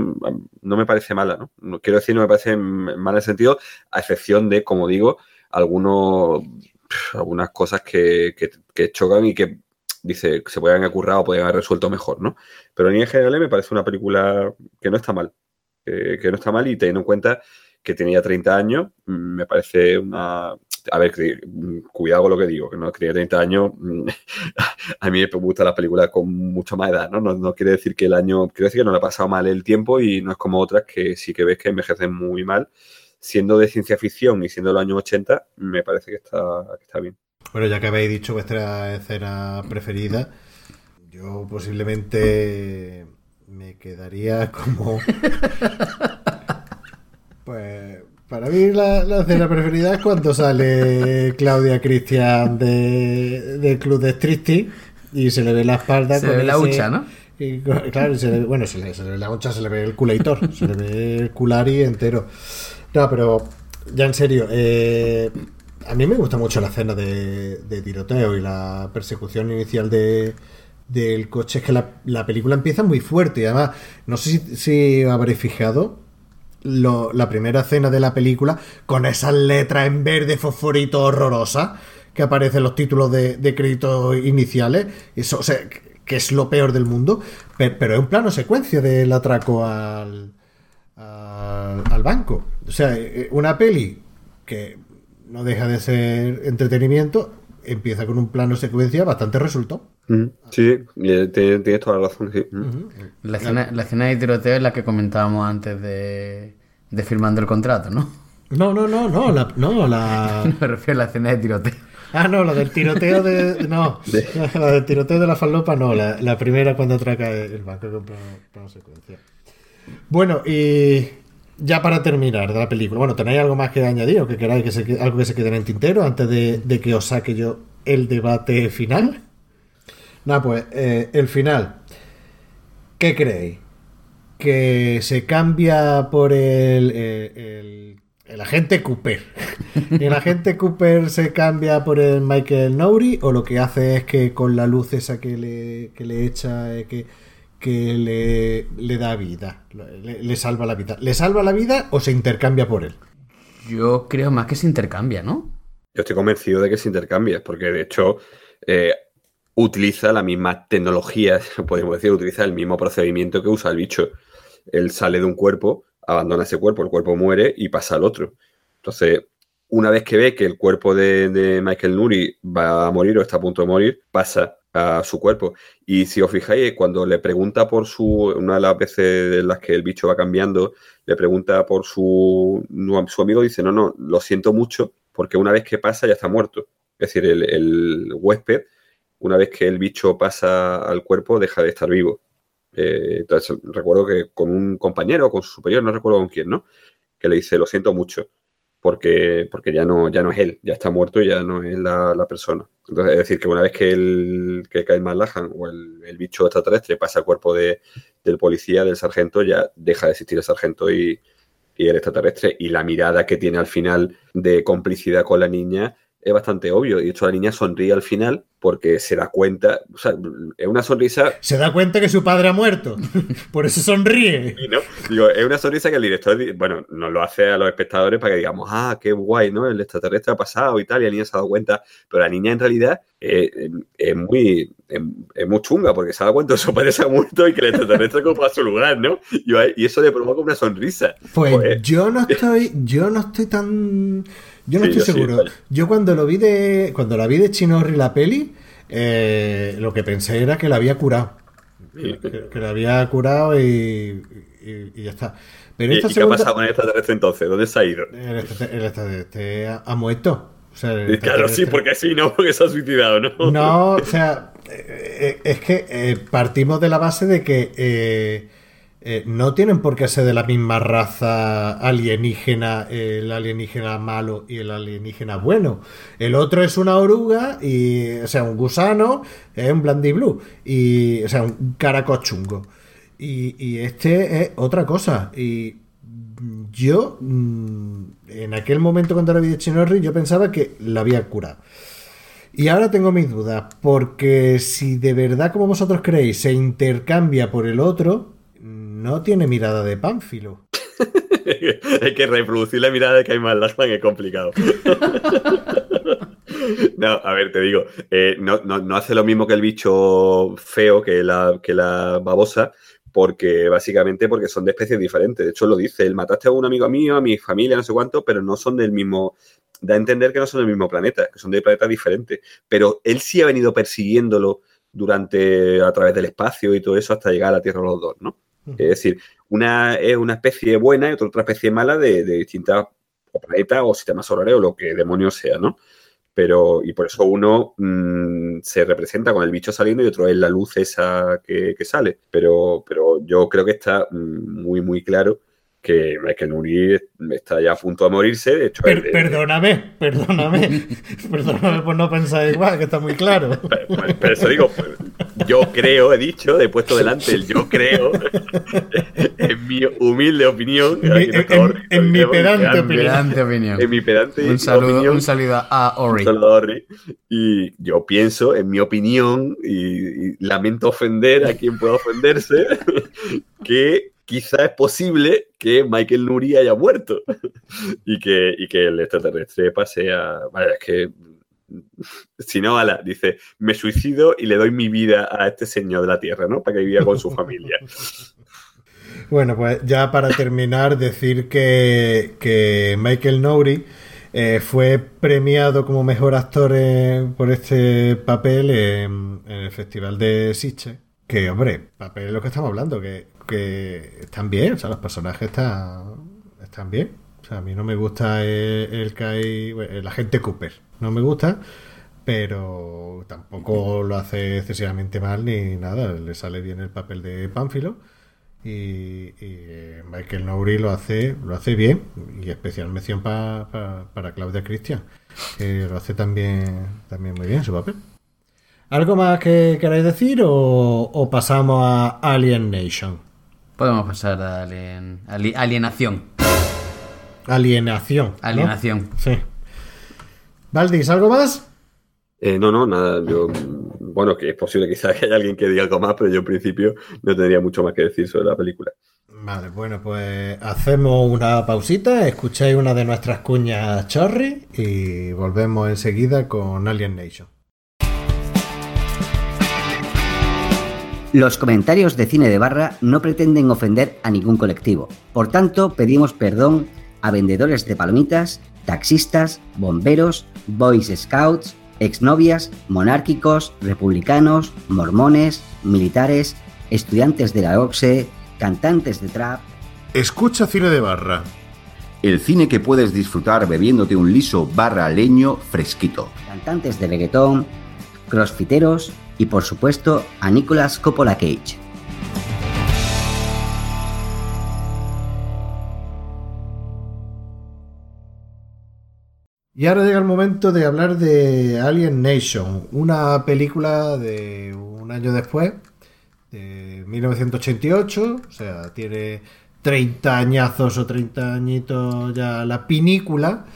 Speaker 3: me parece mala, ¿no? Quiero decir, no me parece mala en el sentido, a excepción de, como digo, algunos algunas cosas que, que chocan y que dice, se pueden haber currado, podrían haber resuelto mejor, ¿no? Pero en general me parece una película que no está mal, que, no está mal y teniendo en cuenta que tenía 30 años, mm, me parece una... A ver, cuidado con lo que digo, que no tenía 30 años, mm, a mí me gusta la película con mucha más edad, ¿no? ¿no? ¿no? quiere decir que el año, quiere decir que no le ha pasado mal el tiempo y no es como otras que sí que ves que envejecen muy mal. Siendo de ciencia ficción y siendo los años 80, me parece que está, que está bien.
Speaker 1: Bueno, ya que habéis dicho vuestra escena preferida, yo posiblemente me quedaría como. Pues para mí la, escena preferida es cuando sale Claudia Cristian de, Club de Stricty y se le ve la espalda.
Speaker 2: Se le ve la hucha, ¿no?
Speaker 1: claro, bueno, se le, ve la hucha, se le ve el culator, se le ve el culari entero. No, pero ya en serio, eh, a mí me gusta mucho la escena de, tiroteo y la persecución inicial de, del coche. Es que la, película empieza muy fuerte y además, no sé si, habréis fijado, la primera escena de la película con esas letras en verde fosforito horrorosa que aparecen los títulos de, de créditos iniciales. Eso, o sea, que es lo peor del mundo. Pero, es un plano secuencia del atraco al, al, al banco. O sea, eh, una peli que no deja de ser entretenimiento, empieza con un plano secuencia bastante resultado.
Speaker 3: Mm, sí, tienes toda la razón.
Speaker 2: la, escena, de tiroteo es la que comentábamos antes de, de firmando el contrato, ¿no?
Speaker 1: No, no, no, no, la, no, la...
Speaker 2: me refiero a la escena de tiroteo.
Speaker 1: Ah, no, la del tiroteo de... No, la del tiroteo de la falopa no, la, primera cuando atraca el banco con plano secuencia. Bueno, y ya para terminar de la película, bueno, ¿tenéis algo más que añadir o que queráis que se, algo que se quede en el tintero antes de, que os saque yo el debate final? Nada, pues eh, el final. ¿Qué creéis? ¿Que se cambia por el, el, el, agente Cooper? ¿El agente Cooper se cambia por el Michael Nouri o lo que hace es que con la luz esa que le, que le echa... Eh, que, que le, da vida, le, salva la vida. ¿Le salva la vida o se intercambia por él?
Speaker 2: Yo creo más que se intercambia, ¿no?
Speaker 3: Yo estoy convencido de que se intercambia, porque de hecho eh, utiliza la misma tecnología, podemos decir, utiliza el mismo procedimiento que usa el bicho. Él sale de un cuerpo, abandona ese cuerpo, el cuerpo muere y pasa al otro. Entonces, una vez que ve que el cuerpo de, Michael Nuri va a morir o está a punto de morir, pasa a su cuerpo. Y si os fijáis, cuando le pregunta por su, una de las veces en las que el bicho va cambiando, le pregunta por su, su amigo, dice, no, no, lo siento mucho, porque una vez que pasa ya está muerto. Es decir, el, el huésped, una vez que el bicho pasa al cuerpo, deja de estar vivo. Eh, entonces, recuerdo que con un compañero, con su superior, no recuerdo con quién, ¿no? Que le dice, lo siento mucho porque, porque ya, no, ya no es él, ya está muerto y ya no es la, persona. Entonces, es decir, que una vez que el que cae Malahan o el, el, bicho extraterrestre pasa al cuerpo de, del policía, del sargento, ya deja de existir el sargento y, y el extraterrestre. Y la mirada que tiene al final de complicidad con la niña es bastante obvio. Y de hecho, la niña sonríe al final porque se da cuenta, o sea, es una sonrisa...
Speaker 1: Se da cuenta que su padre ha muerto, por eso sonríe.
Speaker 3: ¿no? Digo, es una sonrisa que el director, bueno, nos lo hace a los espectadores para que digamos, ah, qué guay, ¿no? El extraterrestre ha pasado y tal, y la niña se ha dado cuenta, pero la niña en realidad es, muy, es, muy chunga porque se ha dado cuenta que su padre se ha muerto y que el extraterrestre ocupa su lugar, ¿no? Y, eso le provoca una sonrisa.
Speaker 1: Pues, pues yo no estoy, yo no estoy tan... Yo no estoy seguro. Yo cuando lo vi de. Cuando la vi de Chinorri la peli, eh, lo que pensé era que la había curado. Que, la había curado y, y, ya está.
Speaker 3: Pero esta ¿Y, qué ha pasado con el extraterrestre entonces? ¿Dónde se ha ido?
Speaker 1: El extraterrestre ha, muerto.
Speaker 3: claro, sí, porque sí, no, porque se ha suicidado, ¿no?
Speaker 1: No, o sea, eh, es que eh, partimos de la base de que eh, no tienen por qué ser de la misma raza alienígena, el alienígena malo y el alienígena bueno. El otro es una oruga, y, o sea, un gusano, es un blue y, o sea, un caracochungo. Y, y este es otra cosa. Y yo, mm, en aquel momento cuando era vi de Chinorri, yo pensaba que la había curado. Y ahora tengo mis dudas, porque si de verdad, como vosotros creéis, se intercambia por el otro, no tiene mirada de pánfilo.
Speaker 3: Hay que reproducir la mirada de Caimán Lachman es complicado. no, a ver, te digo, eh, no, hace lo mismo que el bicho feo, que la, que la babosa, porque básicamente porque son de especies diferentes. De hecho, lo dice, él mataste a un amigo mío, a mi familia, no sé cuánto, pero no son del mismo, da a entender que no son del mismo planeta, que son de planetas diferentes. Pero él sí ha venido persiguiéndolo durante, a través del espacio y todo eso hasta llegar a la Tierra los dos, ¿no? Es decir, una es una especie buena y otra, especie mala de, distintas planetas o sistemas solares o lo que demonios sea, ¿no? Pero, y por eso uno mm, se representa con el bicho saliendo y otro es la luz esa que, que sale. Pero, pero yo creo que está mm, muy, muy claro que Michael Nuri está ya a punto de morirse. De hecho,
Speaker 1: Perdóname, perdóname, perdóname por no pensar igual, que está muy claro.
Speaker 3: Pero, eso digo, yo creo, he dicho, he puesto delante el yo creo, en mi humilde opinión.
Speaker 1: en, mi pedante
Speaker 2: opinión.
Speaker 3: En mi pedante
Speaker 2: un saludo, Un saludo a Ori.
Speaker 3: Un saludo a Ori. Y yo pienso, en mi opinión, y, y lamento ofender a quien pueda ofenderse, que quizá es posible que Michael Nuri haya muerto y, que, que el extraterrestre pase a... Vale, es que... Si no, ala, dice, me suicido y le doy mi vida a este señor de la Tierra, ¿no? Para que viva con su familia.
Speaker 1: Bueno, pues ya para terminar, decir que, Michael Nouri eh, fue premiado como mejor actor por este papel en, el Festival de Sitges. Que, hombre, papel es lo que estamos hablando, que que están bien, o sea, los personajes están, están bien. O sea, a mí no me gusta el, el Kai, el agente Cooper, no me gusta, pero tampoco lo hace excesivamente mal ni nada, le sale bien el papel de Pánfilo. Y, y, Michael Nouri lo hace lo hace bien y especial mención para Claudia Christian que lo hace también también muy bien su papel ¿algo más que queráis decir o, o pasamos a Alien Nation?
Speaker 2: Podemos pasar a alienación.
Speaker 1: Alienación.
Speaker 2: Alienación.
Speaker 1: Sí. Valdis, ¿algo más?
Speaker 3: Eh, no, no, nada. Yo, bueno, que es posible quizás que haya alguien que diga algo más, pero yo en principio no tendría mucho más que decir sobre la película.
Speaker 1: Vale, bueno, pues hacemos una pausita, escucháis una de nuestras cuñas chorri y volvemos enseguida con Alien Nation.
Speaker 4: Los comentarios de cine de barra no pretenden ofender a ningún colectivo. Por tanto, pedimos perdón a vendedores de palomitas, taxistas, bomberos, boys scouts, exnovias, monárquicos, republicanos, mormones, militares, estudiantes de la OXE, cantantes de trap.
Speaker 1: Escucha cine de barra.
Speaker 5: El cine que puedes disfrutar bebiéndote un liso barra leño fresquito.
Speaker 4: Cantantes de reggaetón, crossfiteros y por supuesto a Nicolas Coppola Cage.
Speaker 1: Y ahora llega el momento de hablar de Alien Nation, una película de un año después, de 1988, o sea, tiene 30 añazos o 30 añitos ya la pinícula.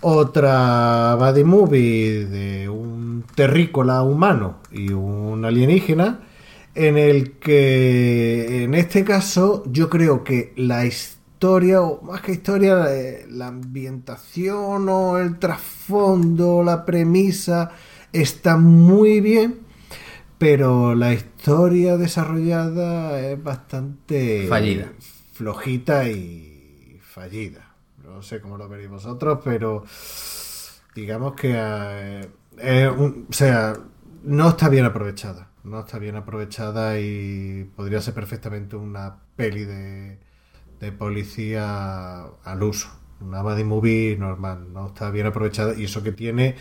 Speaker 1: Otra body movie de un terrícola humano y un alienígena, en el que en este caso yo creo que la historia, o más que historia, eh, la ambientación o el trasfondo, la premisa está muy bien, pero la historia desarrollada es bastante
Speaker 2: Fallida.
Speaker 1: flojita y fallida. No sé cómo lo veréis vosotros, pero digamos que eh, un- o sea, no está bien aprovechada. No está bien aprovechada y podría ser perfectamente una peli de, de policía al uso. Una buddy movie normal. No está bien aprovechada y eso que tiene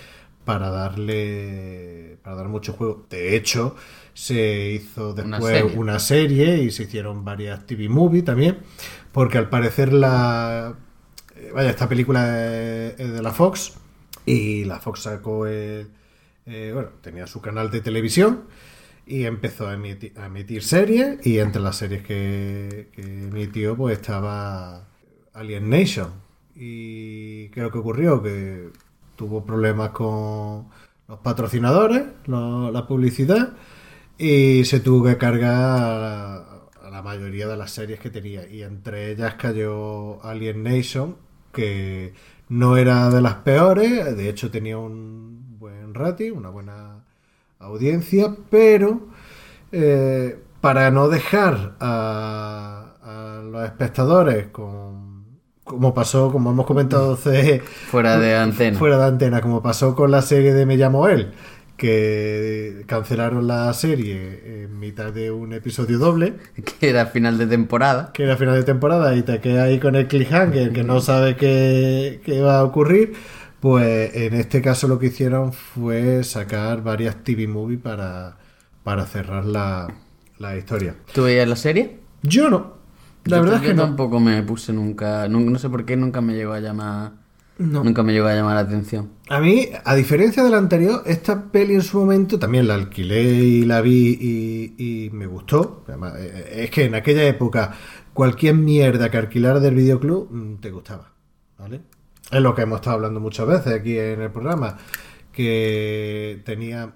Speaker 1: para darle para dar mucho juego. De hecho, se hizo
Speaker 2: Una
Speaker 1: después
Speaker 2: serie.
Speaker 1: una serie y se hicieron varias TV movie también, porque al parecer la vaya, esta película es, es de la Fox y la Fox sacó el, eh, bueno, tenía su canal de televisión y empezó a emitir, series y entre las series que, emitió pues estaba Alien Nation y ¿qué es lo que ocurrió? Que tuvo problemas con los patrocinadores, la publicidad y se tuvo que cargar a, a la mayoría de las series que tenía y entre ellas cayó Alien Nation que no era de las peores de hecho tenía un buen rating una buena audiencia pero eh, para no dejar a, a los espectadores con como pasó como hemos comentado hace
Speaker 2: Fuera de antena.
Speaker 1: fuera de antena, como pasó con la serie de Me llamo él, que cancelaron la serie en mitad de un episodio doble,
Speaker 2: Que era final de temporada.
Speaker 1: que era final de temporada, y te quedas ahí con el cliffhanger, que no sabe qué, qué va a ocurrir. Pues en este caso lo que hicieron fue sacar varias TV movie para, para cerrar la, la historia.
Speaker 2: ¿Tú veías la serie?
Speaker 1: Yo no. La
Speaker 2: Yo
Speaker 1: verdad es que no.
Speaker 2: tampoco me puse nunca, nun- no, sé por qué nunca me llegó a llamar,
Speaker 1: No.
Speaker 2: nunca me llegó a llamar la atención.
Speaker 1: A mí, a diferencia de la anterior, esta peli en su momento también la alquilé y la vi y, y me gustó. Además, eh, es que en aquella época cualquier mierda que alquilara del videoclub mm, te gustaba. ¿Vale? Es lo que hemos estado hablando muchas veces aquí en el programa. Que tenía.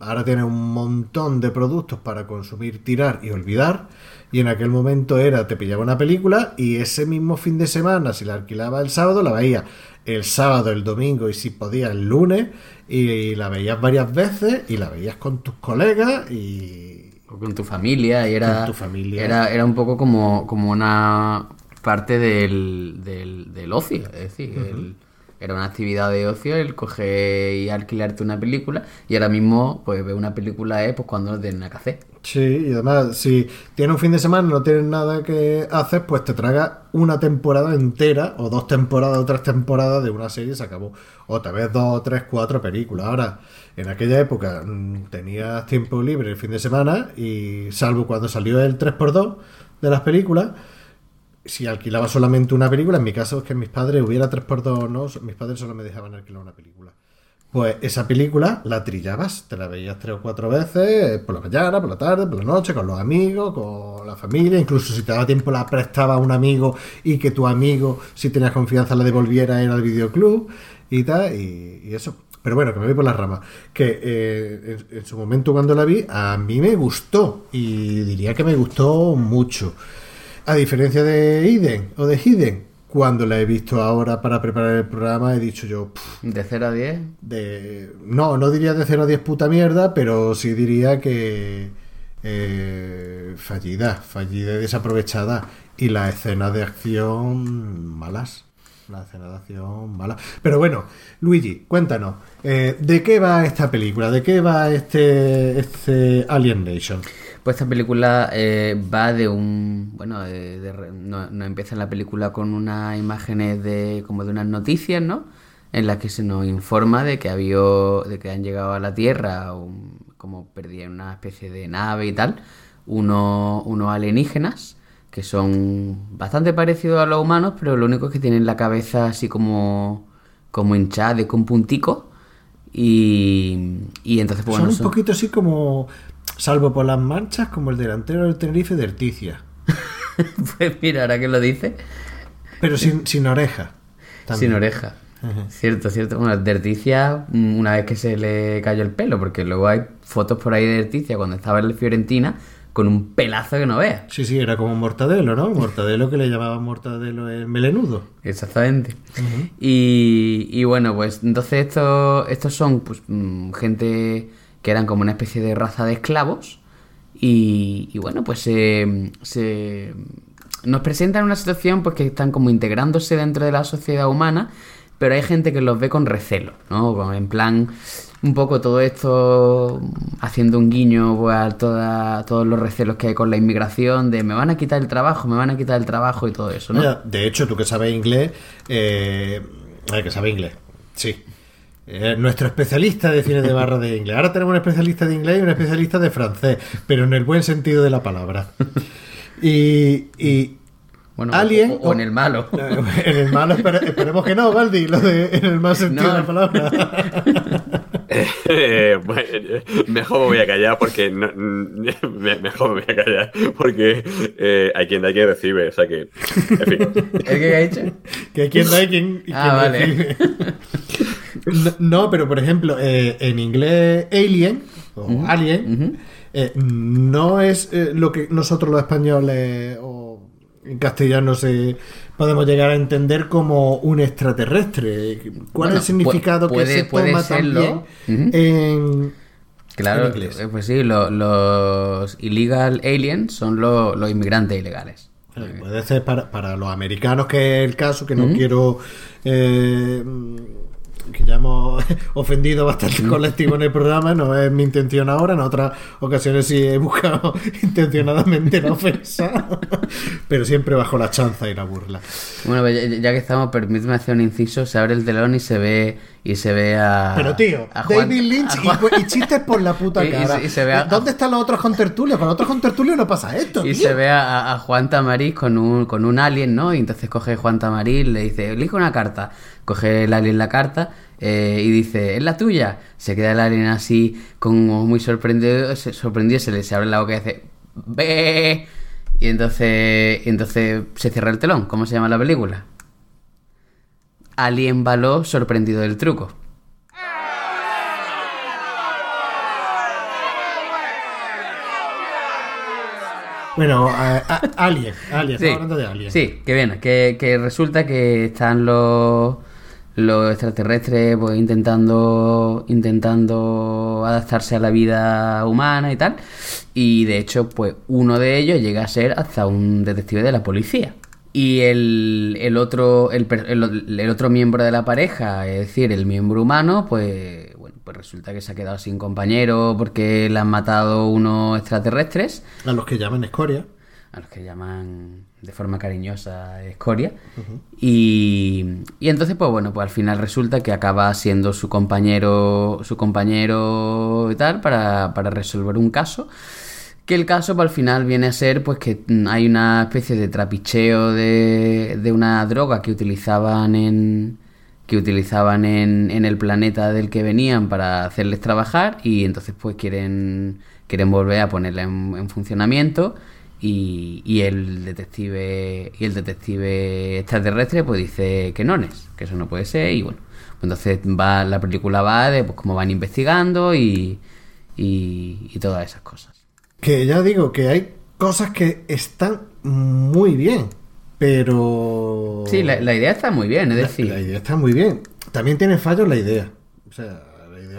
Speaker 1: Ahora tiene un montón de productos para consumir, tirar y olvidar. Y en aquel momento era, te pillaba una película y ese mismo fin de semana, si la alquilaba el sábado, la veía el sábado, el domingo y si podía el lunes. Y la veías varias veces y la veías con tus colegas y...
Speaker 2: O con tu familia y era,
Speaker 1: Con tu familia.
Speaker 2: era, era un poco como, como una parte del, del, del ocio, es decir, el- era una actividad de ocio el coger y alquilarte una película y ahora mismo pues ver una película es pues cuando no tienes nada que hacer.
Speaker 1: Sí, y además, si tienes un fin de semana y no tienes nada que hacer, pues te traga una temporada entera, o dos temporadas o tres temporadas de una serie y se acabó. O tal vez dos, tres, cuatro películas. Ahora, en aquella época mm, tenías tiempo libre el fin de semana y salvo cuando salió el 3x2 de las películas, si alquilaba solamente una película, en mi caso es que mis padres hubiera 3x2 o mis padres solo me dejaban alquilar una película. Pues esa película la trillabas, te la veías tres o cuatro veces, por la mañana, por la tarde, por la noche, con los amigos, con la familia, incluso si te daba tiempo la prestaba a un amigo y que tu amigo, si tenías confianza, la devolviera en el videoclub y tal, y, eso. Pero bueno, que me voy por las ramas. Que eh, en su momento cuando la vi, a mí me gustó, y diría que me gustó mucho. A diferencia de Iden o de Hidden, cuando la he visto ahora para preparar el programa, he dicho yo, "Pff,
Speaker 2: De 0 a 10,
Speaker 1: de no, no diría de 0 a 10 puta mierda, pero sí diría que eh, fallida, fallida y desaprovechada. Y las escenas de acción malas. La escena de acción mala. Pero bueno, Luigi, cuéntanos, eh, ¿de qué va esta película? ¿De qué va este, este Alien Nation?
Speaker 2: Pues esta película eh, va de un. Bueno, de, de no, no empieza la película con unas imágenes de. como de unas noticias, ¿no? En las que se nos informa de que había. de que han llegado a la Tierra, un- como perdían una especie de nave y tal, unos, unos alienígenas que son bastante parecidos a los humanos, pero lo único es que tienen la cabeza así como. como hinchada, con punticos. Y, y entonces, pues,
Speaker 1: son
Speaker 2: bueno,
Speaker 1: un
Speaker 2: son-
Speaker 1: poquito así como, salvo por las manchas, como el delantero del Tenerife de Erticia.
Speaker 2: Pues mira, ahora que lo dice,
Speaker 1: Pero sin, sin oreja. también.
Speaker 2: sin oreja. Cierto, cierto. Bueno, de Erticia, mm, una vez que se le cayó el pelo, porque luego hay fotos por ahí de Erticia cuando estaba en la Fiorentina con un pelazo que no veas.
Speaker 1: Sí, sí, era como Mortadelo, ¿no? Mortadelo que le llamaban Mortadelo el melenudo.
Speaker 2: Exactamente. y, y bueno, pues entonces estos, estos son pues, mm, gente que eran como una especie de raza de esclavos. Y, bueno, pues se, nos presentan una situación pues que están como integrándose dentro de la sociedad humana, pero hay gente que los ve con recelo, ¿no? En plan, un poco todo esto haciendo un guiño pues, a toda- todos los recelos que hay con la inmigración, de me van a quitar el trabajo, me van a quitar el trabajo y todo eso, ¿no?
Speaker 1: De hecho, tú que sabes inglés, eh, eh, que sabe inglés, sí. Eh, nuestro especialista de cine de barra de inglés. Ahora tenemos un especialista de inglés y un especialista de francés, pero en el buen sentido de la palabra. Y, y
Speaker 2: Bueno,
Speaker 1: Alien
Speaker 2: o, o en el malo.
Speaker 1: En el malo, espere- esperemos que no, Valdi, lo de en el mal sentido
Speaker 2: No.
Speaker 1: de la palabra.
Speaker 3: Eh, bueno, mejor me voy a callar porque no- me- mejor me voy a callar porque eh, hay quien da y quien recibe, o sea que, en fin.
Speaker 2: ¿El que ha hecho?
Speaker 1: que hay quien da y quien, y
Speaker 2: Ah,
Speaker 1: quien
Speaker 2: vale.
Speaker 1: recibe. No, no, pero por ejemplo, eh, en inglés Alien o Alien eh, no es eh, lo que nosotros los españoles o en castellano se podemos llegar a entender como un extraterrestre. ¿Cuál
Speaker 2: Bueno,
Speaker 1: es el significado
Speaker 2: puede-
Speaker 1: que se
Speaker 2: puede
Speaker 1: toma
Speaker 2: serlo.
Speaker 1: también en
Speaker 2: Claro,
Speaker 1: En inglés.
Speaker 2: pues sí, lo- los illegal aliens son lo- los inmigrantes ilegales.
Speaker 1: Puede ser para, para los americanos, que es el caso, que no quiero. eh, que ya hemos ofendido bastante colectivo en el programa, no es mi intención ahora, en otras ocasiones sí he buscado intencionadamente la ofensa, pero siempre bajo la chanza y la burla.
Speaker 2: Bueno, pues ya, que estamos, permíteme hacer un inciso, se abre el telón y se ve y se ve a
Speaker 1: Pero tío,
Speaker 2: a Juan-
Speaker 1: David Lynch
Speaker 2: a
Speaker 1: y,
Speaker 2: Juan-
Speaker 1: y chistes por la puta
Speaker 2: y
Speaker 1: cara.
Speaker 2: y se ve a-
Speaker 1: ¿Dónde están los otros contertulios? Con los otros contertulios no pasa esto.
Speaker 2: y
Speaker 1: tío.
Speaker 2: se ve a, a Juan Tamariz con un, con un alien, ¿no? Y entonces coge Juan Tamariz, le dice, elige una carta. Coge el alien la carta eh, y dice, ¿es la tuya? Se queda el alien así, como muy sorprendido, se, sorprendido, se le se abre la boca y dice, ¡Ve! Y entonces, entonces se cierra el telón. ¿Cómo se llama la película? Alien Baló sorprendido del truco.
Speaker 1: Bueno, a- a- Alien, Alien,
Speaker 2: Sí,
Speaker 1: estamos hablando de Alien.
Speaker 2: sí, que bien, que, que resulta que están los, los extraterrestres pues intentando intentando adaptarse a la vida humana y tal. Y de hecho, pues uno de ellos llega a ser hasta un detective de la policía. Y el, el otro el, el- el otro miembro de la pareja, es decir, el miembro humano, pues bueno, pues resulta que se ha quedado sin compañero porque le han matado unos extraterrestres
Speaker 1: A los que llaman escoria.
Speaker 2: A los que llaman de forma cariñosa escoria. y, y entonces, pues bueno, pues al final resulta que acaba siendo su compañero, su compañero y tal, para, para resolver un caso. Que el caso, pues al final viene a ser, pues que hay una especie de trapicheo de, de una droga que utilizaban en que utilizaban en, en el planeta del que venían para hacerles trabajar y entonces pues quieren quieren volver a ponerla en, en funcionamiento y, y el detective y el detective extraterrestre pues dice que no es que eso no puede ser y bueno pues entonces va la película va de pues cómo van investigando y, y, y todas esas cosas
Speaker 1: Que ya digo que hay cosas que están muy bien, pero...
Speaker 2: sí la, la idea está muy bien es
Speaker 1: La-
Speaker 2: decir
Speaker 1: La idea está muy bien. También tiene fallos la idea. O sea, la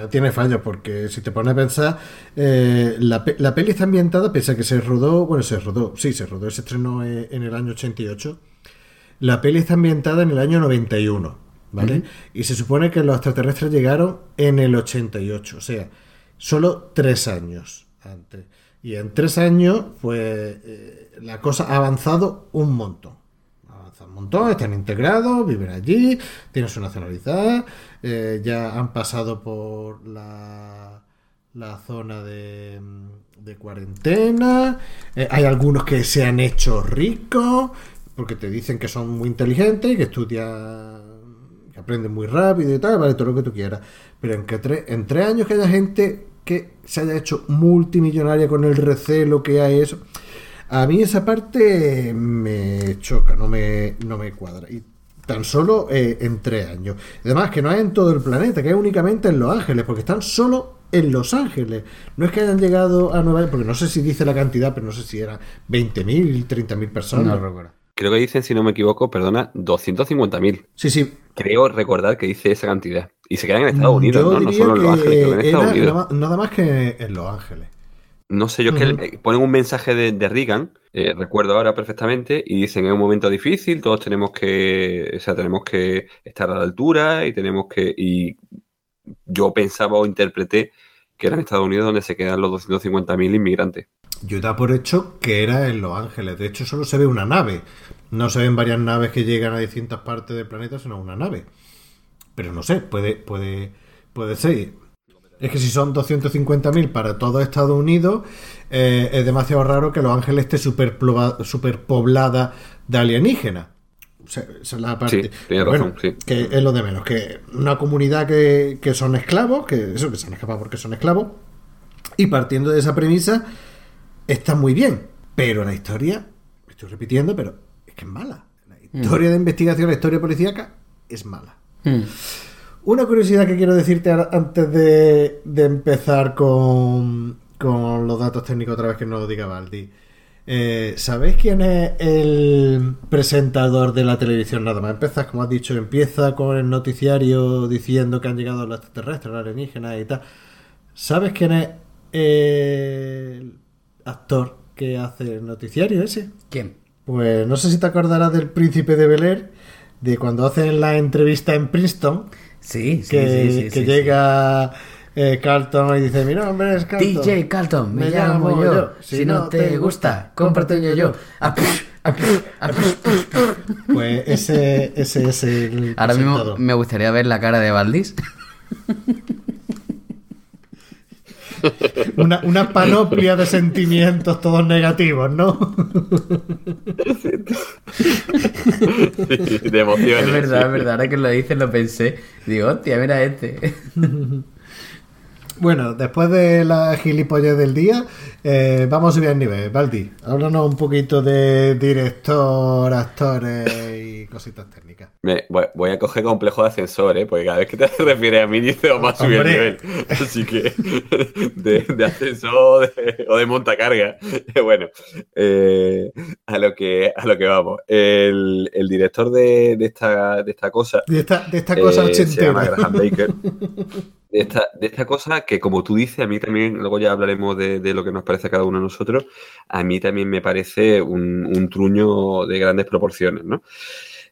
Speaker 1: tiene fallos porque si te pones a pensar, eh, la, la peli está ambientada, pese a que se rodó, bueno, se rodó, sí, se rodó, se estrenó eh, en el año 88. La peli está ambientada en el año 91, ¿vale? Y se supone que los extraterrestres llegaron en el 88, o sea, solo tres años antes. Y en tres años, pues eh, la cosa ha avanzado un montón. Están integrados, viven allí, tienen su nacionalidad, eh, ya han pasado por la, zona de, de cuarentena, eh, hay algunos que se han hecho ricos, porque te dicen que son muy inteligentes y que estudian, que aprenden muy rápido y tal, vale, todo lo que tú quieras. Pero en, que tre- en tres años que haya gente que se haya hecho multimillonaria con el recelo que hay eso, a mí esa parte me choca, no me, no me cuadra. Y tan solo eh, en tres años. Además, que no es en todo el planeta, que es únicamente en Los Ángeles, porque están solo en Los Ángeles. No es que hayan llegado a Nueva York, porque no sé si dice la cantidad, pero no sé si eran 20.000, 30.000 personas.
Speaker 2: No recuerdo.
Speaker 3: Creo que dicen, si no me equivoco, perdona, 250.000.
Speaker 1: Sí, sí.
Speaker 3: Creo recordar que dice esa cantidad. Y se quedan en Estados Unidos,
Speaker 1: Yo
Speaker 3: ¿no? Solo en Los Ángeles, en Estados Unidos.
Speaker 1: nada más que en Los Ángeles.
Speaker 3: No sé, yo es que eh, ponen un mensaje de, de Reagan, eh, recuerdo ahora perfectamente, y dicen es un momento difícil, todos tenemos que, o sea, tenemos que estar a la altura y tenemos que, y yo pensaba o interpreté que era en Estados Unidos donde se quedan los 250.000 inmigrantes.
Speaker 1: Yo da por hecho que era en Los Ángeles. De hecho, solo se ve una nave. No se ven varias naves que llegan a distintas partes del planeta, sino una nave. Pero no sé, puede, puede, puede ser. Es que si son 250.000 para todo Estados Unidos, eh, es demasiado raro que Los Ángeles esté superpoblada de alienígenas. O sea, esa es la parte.
Speaker 3: Sí, tienes
Speaker 1: Pero
Speaker 3: razón, sí.
Speaker 1: Que es lo de menos. Que una comunidad que, que son esclavos, que eso, que se han escapado porque son esclavos. Y partiendo de esa premisa, está muy bien. Pero la historia, me estoy repitiendo, pero es que es mala. La historia de investigación, la historia policíaca, es mala.
Speaker 2: Mm.
Speaker 1: Una curiosidad que quiero decirte antes de, de empezar con, con los datos técnicos otra vez que nos lo diga Baldi. Eh, ¿Sabéis quién es el presentador de la televisión? Nada más empezas, como has dicho, empieza con el noticiario diciendo que han llegado los extraterrestres, los alienígenas y tal. ¿Sabes quién es el actor que hace el noticiario ese?
Speaker 2: ¿Quién?
Speaker 1: Pues no sé si te acordarás del príncipe de Bel Air, de cuando hacen la entrevista en Princeton,
Speaker 2: Sí, sí,
Speaker 1: que,
Speaker 2: sí, sí,
Speaker 1: que llega eh, Carlton y dice, mi nombre es. Carlton.
Speaker 2: DJ Carlton, me, llamo yo. Si, no te gusta, cómprate un yo-yo. Puf.
Speaker 1: Pues ese, ese es el
Speaker 2: Ahora mismo me gustaría ver la cara de Valdís.
Speaker 1: Una, una panoplia de sentimientos todos negativos, ¿no?
Speaker 3: de emociones.
Speaker 2: Es verdad, es verdad. Ahora que lo dices lo pensé. Digo, hostia, mira este.
Speaker 1: Bueno, después de la gilipollez del día, eh, vamos a subir el nivel. Baldi, háblanos un poquito de director, actores y cositas técnicas.
Speaker 3: Me- voy, voy a coger complejo de ascensor, ¿eh? Porque cada vez que te refieres a mí dices vamos a subir el
Speaker 1: Hombre.
Speaker 3: nivel. Así que de, de ascensor o de, o de montacarga. Bueno, eh, a, lo que, a lo que vamos. El, el director de, de esta, de esta cosa
Speaker 1: De esta, de esta cosa
Speaker 3: eh, se llama. Graham Baker. De esta, de esta cosa que, como tú dices, a mí también, luego ya hablaremos de, de lo que nos parece a cada uno de nosotros, a mí también me parece un, un truño de grandes proporciones, ¿no?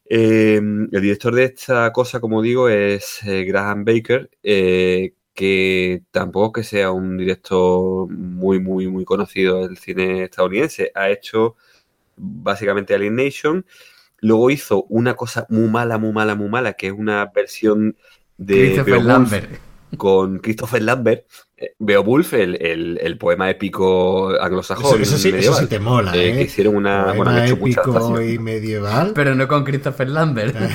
Speaker 3: Eh, el director de esta cosa, como digo, es eh, Graham Baker, eh, que tampoco que sea un director muy, muy, muy conocido del cine estadounidense. Ha hecho básicamente Alien Nation. Luego hizo una cosa muy mala, muy mala, muy mala, que es una versión de
Speaker 2: Christopher
Speaker 3: Beowulf
Speaker 2: Lambert.
Speaker 3: Con Christopher Lambert. Eh, Beowulf, el, el, el poema épico anglosajón.
Speaker 1: Eso, eso sí, eso
Speaker 3: medieval,
Speaker 1: sí te mola,
Speaker 3: eh,
Speaker 1: ¿eh?
Speaker 3: que hicieron una.
Speaker 1: Poema
Speaker 3: Bueno, han hecho muchas
Speaker 1: épico y medieval.
Speaker 2: Pero no con Christopher Lambert.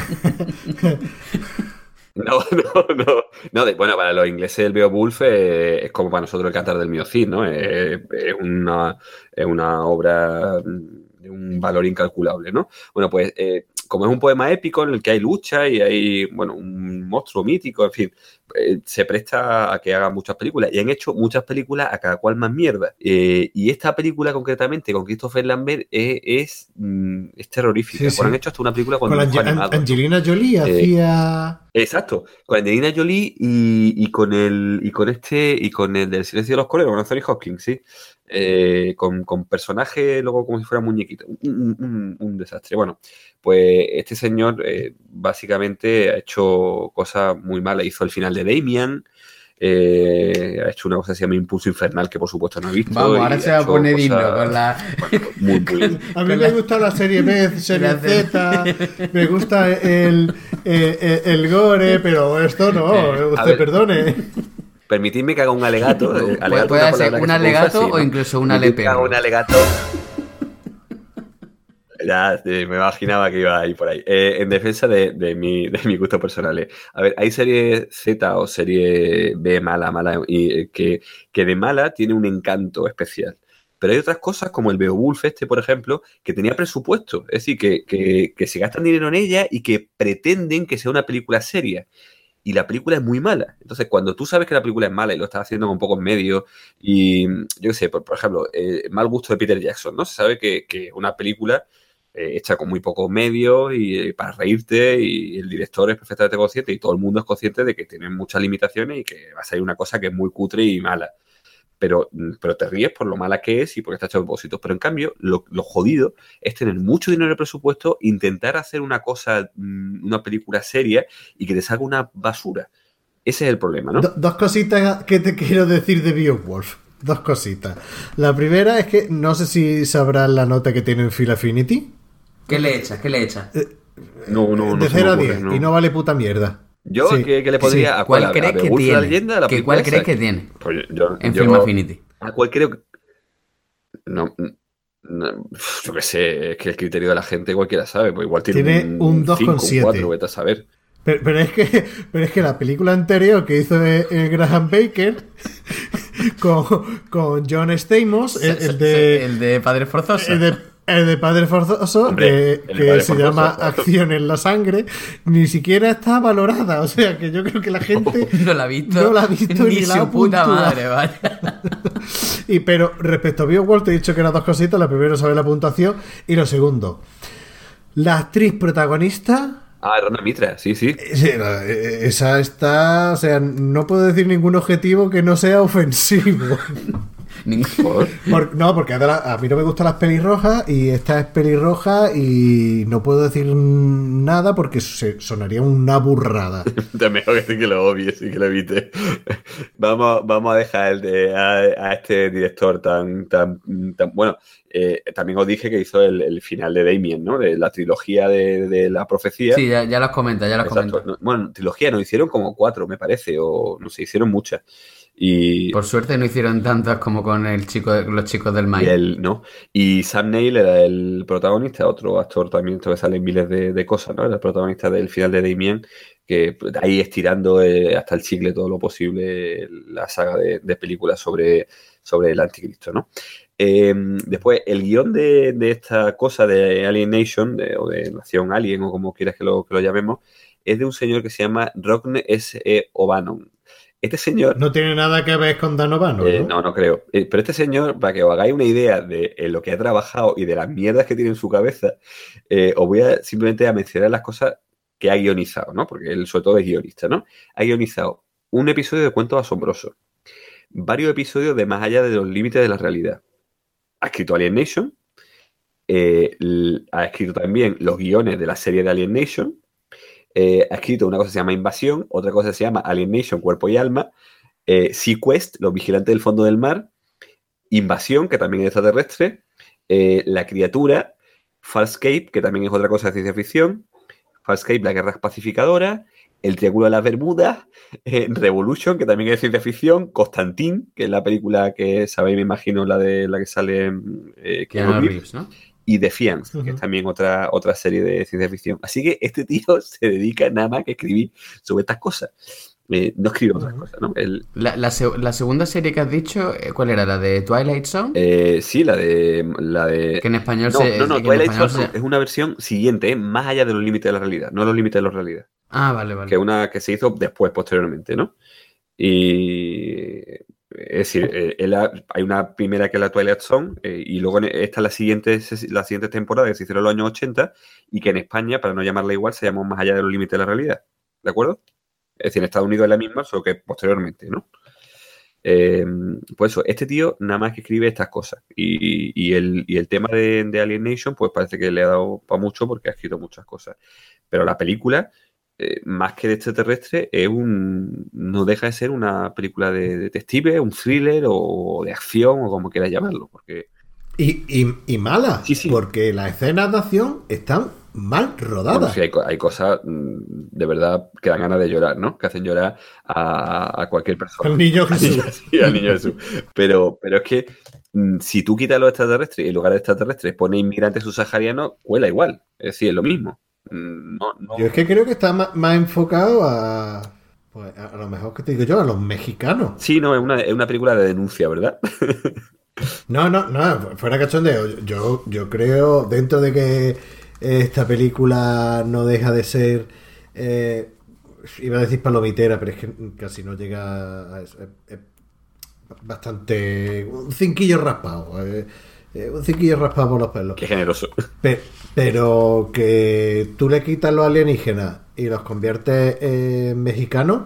Speaker 3: No, no, no. no de- bueno, para los ingleses el Beowulf eh, es como para nosotros el Cantar del Miocid, ¿no? Es, es una, es una obra de un valor incalculable, ¿no? Bueno, pues eh, como es un poema épico en el que hay lucha y hay, bueno, un monstruo mítico, en fin, eh, se presta a que hagan muchas películas. Y han hecho muchas películas a cada cual más mierda. Eh, y esta película concretamente con Christopher Lambert eh, es, mm, es terrorífica.
Speaker 1: Sí,
Speaker 3: han hecho hasta una película con,
Speaker 1: Con Ange-. Angelina Jolie hacía
Speaker 3: Exacto, con Angelina Jolie y, y con el y con este y con el del silencio de los coleros, con Anthony Hopkins, sí. Eh, con, con personajes luego como si fuera muñequito. Un, un- un- un desastre. Bueno, pues este señor eh, básicamente ha hecho cosas muy malas. Hizo el final de Damian, eh, ha hecho una cosa que se llama Impulso Infernal, que por supuesto no he visto.
Speaker 2: Vamos, ahora se va a poner
Speaker 3: cosas,
Speaker 2: himno con la.
Speaker 3: bueno, muy, muy-
Speaker 1: A mí me gusta la serie B, serie. Z, me gusta el, el gore, pero esto no, usted
Speaker 3: ver.
Speaker 1: perdone.
Speaker 3: Permitidme que haga un alegato. eh,
Speaker 2: Puede-
Speaker 3: alegato
Speaker 2: puede ser un alegato
Speaker 3: sí,
Speaker 2: o
Speaker 3: ¿no?
Speaker 2: incluso un
Speaker 3: Permitidme que haga
Speaker 2: alepeo.
Speaker 3: un alegato. Ya me imaginaba que iba a ir por ahí. Eh, en defensa de, de mi, de mi gusto personal. eh. A ver, hay serie Z o serie B mala, mala, y, eh, que, que de mala tiene un encanto especial. Pero hay otras cosas como el Beowulf este, por ejemplo, que tenía presupuesto. Es decir, que, que, que se gastan dinero en ella y que pretenden que sea una película seria. Y la película es muy mala. Entonces, cuando tú sabes que la película es mala y lo estás haciendo con pocos medios, y yo qué sé, por, por ejemplo, eh, mal gusto de Peter Jackson, ¿no? Se sabe que, que una película eh, hecha con muy pocos medios y eh, para reírte, y el director es perfectamente consciente y todo el mundo es consciente de que tiene muchas limitaciones y que va a salir una cosa que es muy cutre y mala. Pero, mm, pero te ríes por lo mala que es y porque está hecho a propósito. Pero en cambio, lo, lo jodido es tener mucho dinero en el presupuesto, intentar hacer una cosa, mm, una película seria y que te salga una basura. Ese es el problema, ¿no?
Speaker 1: Do- dos cositas que te quiero decir de Beowulf. Dos cositas. La primera es que no sé si sabrás la nota que tiene en Phil Affinity.
Speaker 2: ¿Qué le echas? ¿Qué le echas?
Speaker 3: No, no, no.
Speaker 1: de
Speaker 3: se me
Speaker 1: 0 a
Speaker 3: ocurre,
Speaker 1: 10.
Speaker 3: no.
Speaker 1: Y no vale puta mierda.
Speaker 3: Yo,
Speaker 1: Sí.
Speaker 3: ¿qué, qué le podría? ¿A
Speaker 2: ¿Cuál
Speaker 3: ¿A
Speaker 2: crees que
Speaker 3: la
Speaker 2: tiene?
Speaker 3: leyenda? ¿La
Speaker 2: ¿Qué-
Speaker 3: película
Speaker 2: ¿Cuál
Speaker 3: esa?
Speaker 2: crees que tiene?
Speaker 3: Pues yo,
Speaker 2: En
Speaker 3: yo-
Speaker 2: Film Affinity.
Speaker 3: ¿A cuál creo que.? No, no, yo qué sé, es que el criterio de la gente cualquiera sabe, pues igual tiene,
Speaker 1: Tiene un
Speaker 3: 5,
Speaker 1: 2,7.
Speaker 3: 4, vete a saber.
Speaker 1: Pero, pero es que, pero es que la película anterior que hizo eh, eh, Graham Baker con, con John Stamos, el, el de,
Speaker 2: El de Padre Forzoso.
Speaker 1: el de, el de Padre Forzoso,
Speaker 3: Hombre,
Speaker 1: que,
Speaker 3: Padre
Speaker 1: se
Speaker 3: Forzoso.
Speaker 1: llama Acción en la Sangre, ni siquiera está valorada. O sea que yo creo que la gente.
Speaker 2: No la ha visto.
Speaker 1: No la ha visto
Speaker 2: ni
Speaker 1: ni la
Speaker 2: su puta madre, vaya.
Speaker 1: Y pero respecto a Beowulf, te he dicho que eran dos cositas. La primera, saber la puntuación. Y lo segundo, la actriz protagonista.
Speaker 3: Ah, Rona Mitra, sí, sí.
Speaker 1: La- eh, Esa está, o sea, no puedo decir ningún objetivo que no sea ofensivo.
Speaker 3: Por-
Speaker 1: Por- no, porque a mí no me gustan las pelirrojas y esta es pelirroja y no puedo decir nada porque se- sonaría una burrada.
Speaker 3: Te mejor que sí que lo obvies y que lo evites. vamos, vamos a dejar el de, a, a este director tan, tan, tan bueno. eh, también os dije que hizo el, el final de Damien, ¿no? De la trilogía de, de la profecía.
Speaker 2: Sí, ya, ya los comenta, ya
Speaker 3: Exacto.
Speaker 2: comenta.
Speaker 3: No, Bueno, trilogía no hicieron como cuatro, me parece, o no sé, hicieron muchas. Y,
Speaker 2: Por suerte no hicieron tantas como con el chico los chicos del
Speaker 3: él, ¿no? Y Sam Neill era el protagonista, otro actor también, esto que sale en miles de, de cosas, ¿no? Era el protagonista del final de Damien, que ahí estirando eh, hasta el chicle todo lo posible la saga de, de películas sobre, sobre el anticristo, ¿no? Eh, después, el guion de, de esta cosa de Alien Nation, de- o de Nación Alien, o como quieras que lo, que lo llamemos, es de un señor que se llama Rogne S. E. O'Bannon. Este señor
Speaker 1: No tiene nada que ver con Danovano,
Speaker 3: eh,
Speaker 1: ¿no?
Speaker 3: no, no creo. Eh, pero este señor, para que os hagáis una idea de eh, lo que ha trabajado y de las mierdas que tiene en su cabeza, os voy a simplemente a mencionar las cosas que ha guionizado, ¿no? Porque él sobre todo es guionista, ¿no? Ha guionizado un episodio de Cuentos Asombrosos, varios episodios de Más allá de los límites de la realidad. Ha escrito Alien Nation, ha escrito también los guiones de la serie de Alien Nation, eh, ha escrito una cosa que se llama Invasión, otra cosa que se llama Alien Nation, Cuerpo y Alma, eh, Sequest, Los Vigilantes del Fondo del Mar, Invasión, que también es extraterrestre, eh, La Criatura, Farscape, que también es otra cosa de ciencia ficción, Farscape, La Guerra Pacificadora, El Triángulo de las Bermudas, eh, Revolution, que también es ciencia ficción, Constantine, que es la película que sabéis, me imagino, la de la que sale eh, Keanu Reeves,
Speaker 2: ¿no?
Speaker 3: Y Defiance, que
Speaker 1: Ujú.
Speaker 3: es también otra, otra serie de ciencia ficción. Así que este tío se dedica nada más que a escribir sobre estas cosas. Eh, no escribe otras cosas, ¿no? Él,
Speaker 2: La, la se- la segunda serie que has dicho, eh, ¿cuál era? ¿La de Twilight Zone?
Speaker 3: eh, sí, la de. La de
Speaker 2: que en español
Speaker 3: no,
Speaker 2: se.
Speaker 3: no, no,
Speaker 2: que
Speaker 3: Twilight Zone
Speaker 2: se-
Speaker 3: es una versión siguiente, ¿eh? más allá de los límites de la realidad, no los límites de la realidad.
Speaker 2: Ah, vale, vale.
Speaker 3: Que una que se hizo después, posteriormente, ¿no? Y. Es decir, eh, hay una primera que es la Twilight Zone, eh, y luego esta es la siguiente, la siguiente temporada que se hicieron en los años 80, y que en España, para no llamarla igual, se llamó Más allá de los límites de la realidad. ¿de acuerdo? Es decir, en Estados Unidos es la misma, solo que posteriormente, ¿no? Eh, pues eso, este tío nada más que escribe estas cosas. Y, y el, y el tema de, de Alienation, pues parece que le ha dado para mucho porque ha escrito muchas cosas. Pero la película, eh, más que de extraterrestre, es un. no deja de ser una película de detective, un thriller o de acción, o como quieras llamarlo. Porque
Speaker 1: Y, y, y mala,
Speaker 3: Sí, sí.
Speaker 1: porque las escenas de acción están mal
Speaker 3: Bueno,
Speaker 1: rodadas.
Speaker 3: sí, hay, co- hay cosas mm, de verdad que dan ganas de llorar, ¿no? Que hacen llorar a, a cualquier persona.
Speaker 1: Niño
Speaker 3: Al niño-
Speaker 1: Jesús.
Speaker 3: sí, al niño Jesús. Pero, pero es que mm, si tú quitas los extraterrestres y en lugar de extraterrestres pones inmigrantes subsaharianos, cuela igual. Es decir, es lo mismo. Mm, No, no-
Speaker 1: Yo es que creo que está más, más enfocado a. Pues a, a lo mejor que te digo yo, a los mexicanos.
Speaker 3: Sí, no, es una, es una película de denuncia, ¿verdad?
Speaker 1: No, no, no, fuera cachondeo. Yo, yo creo, dentro de que esta película no deja de ser. eh, iba a decir palomitera, pero es que casi no llega a eso. Es, es bastante. Un cinquillo raspado. eh, eh, un cinquillo raspado por los pelos.
Speaker 3: Qué generoso.
Speaker 1: Pe- pero que tú le quitas los alienígenas y los conviertes en mexicanos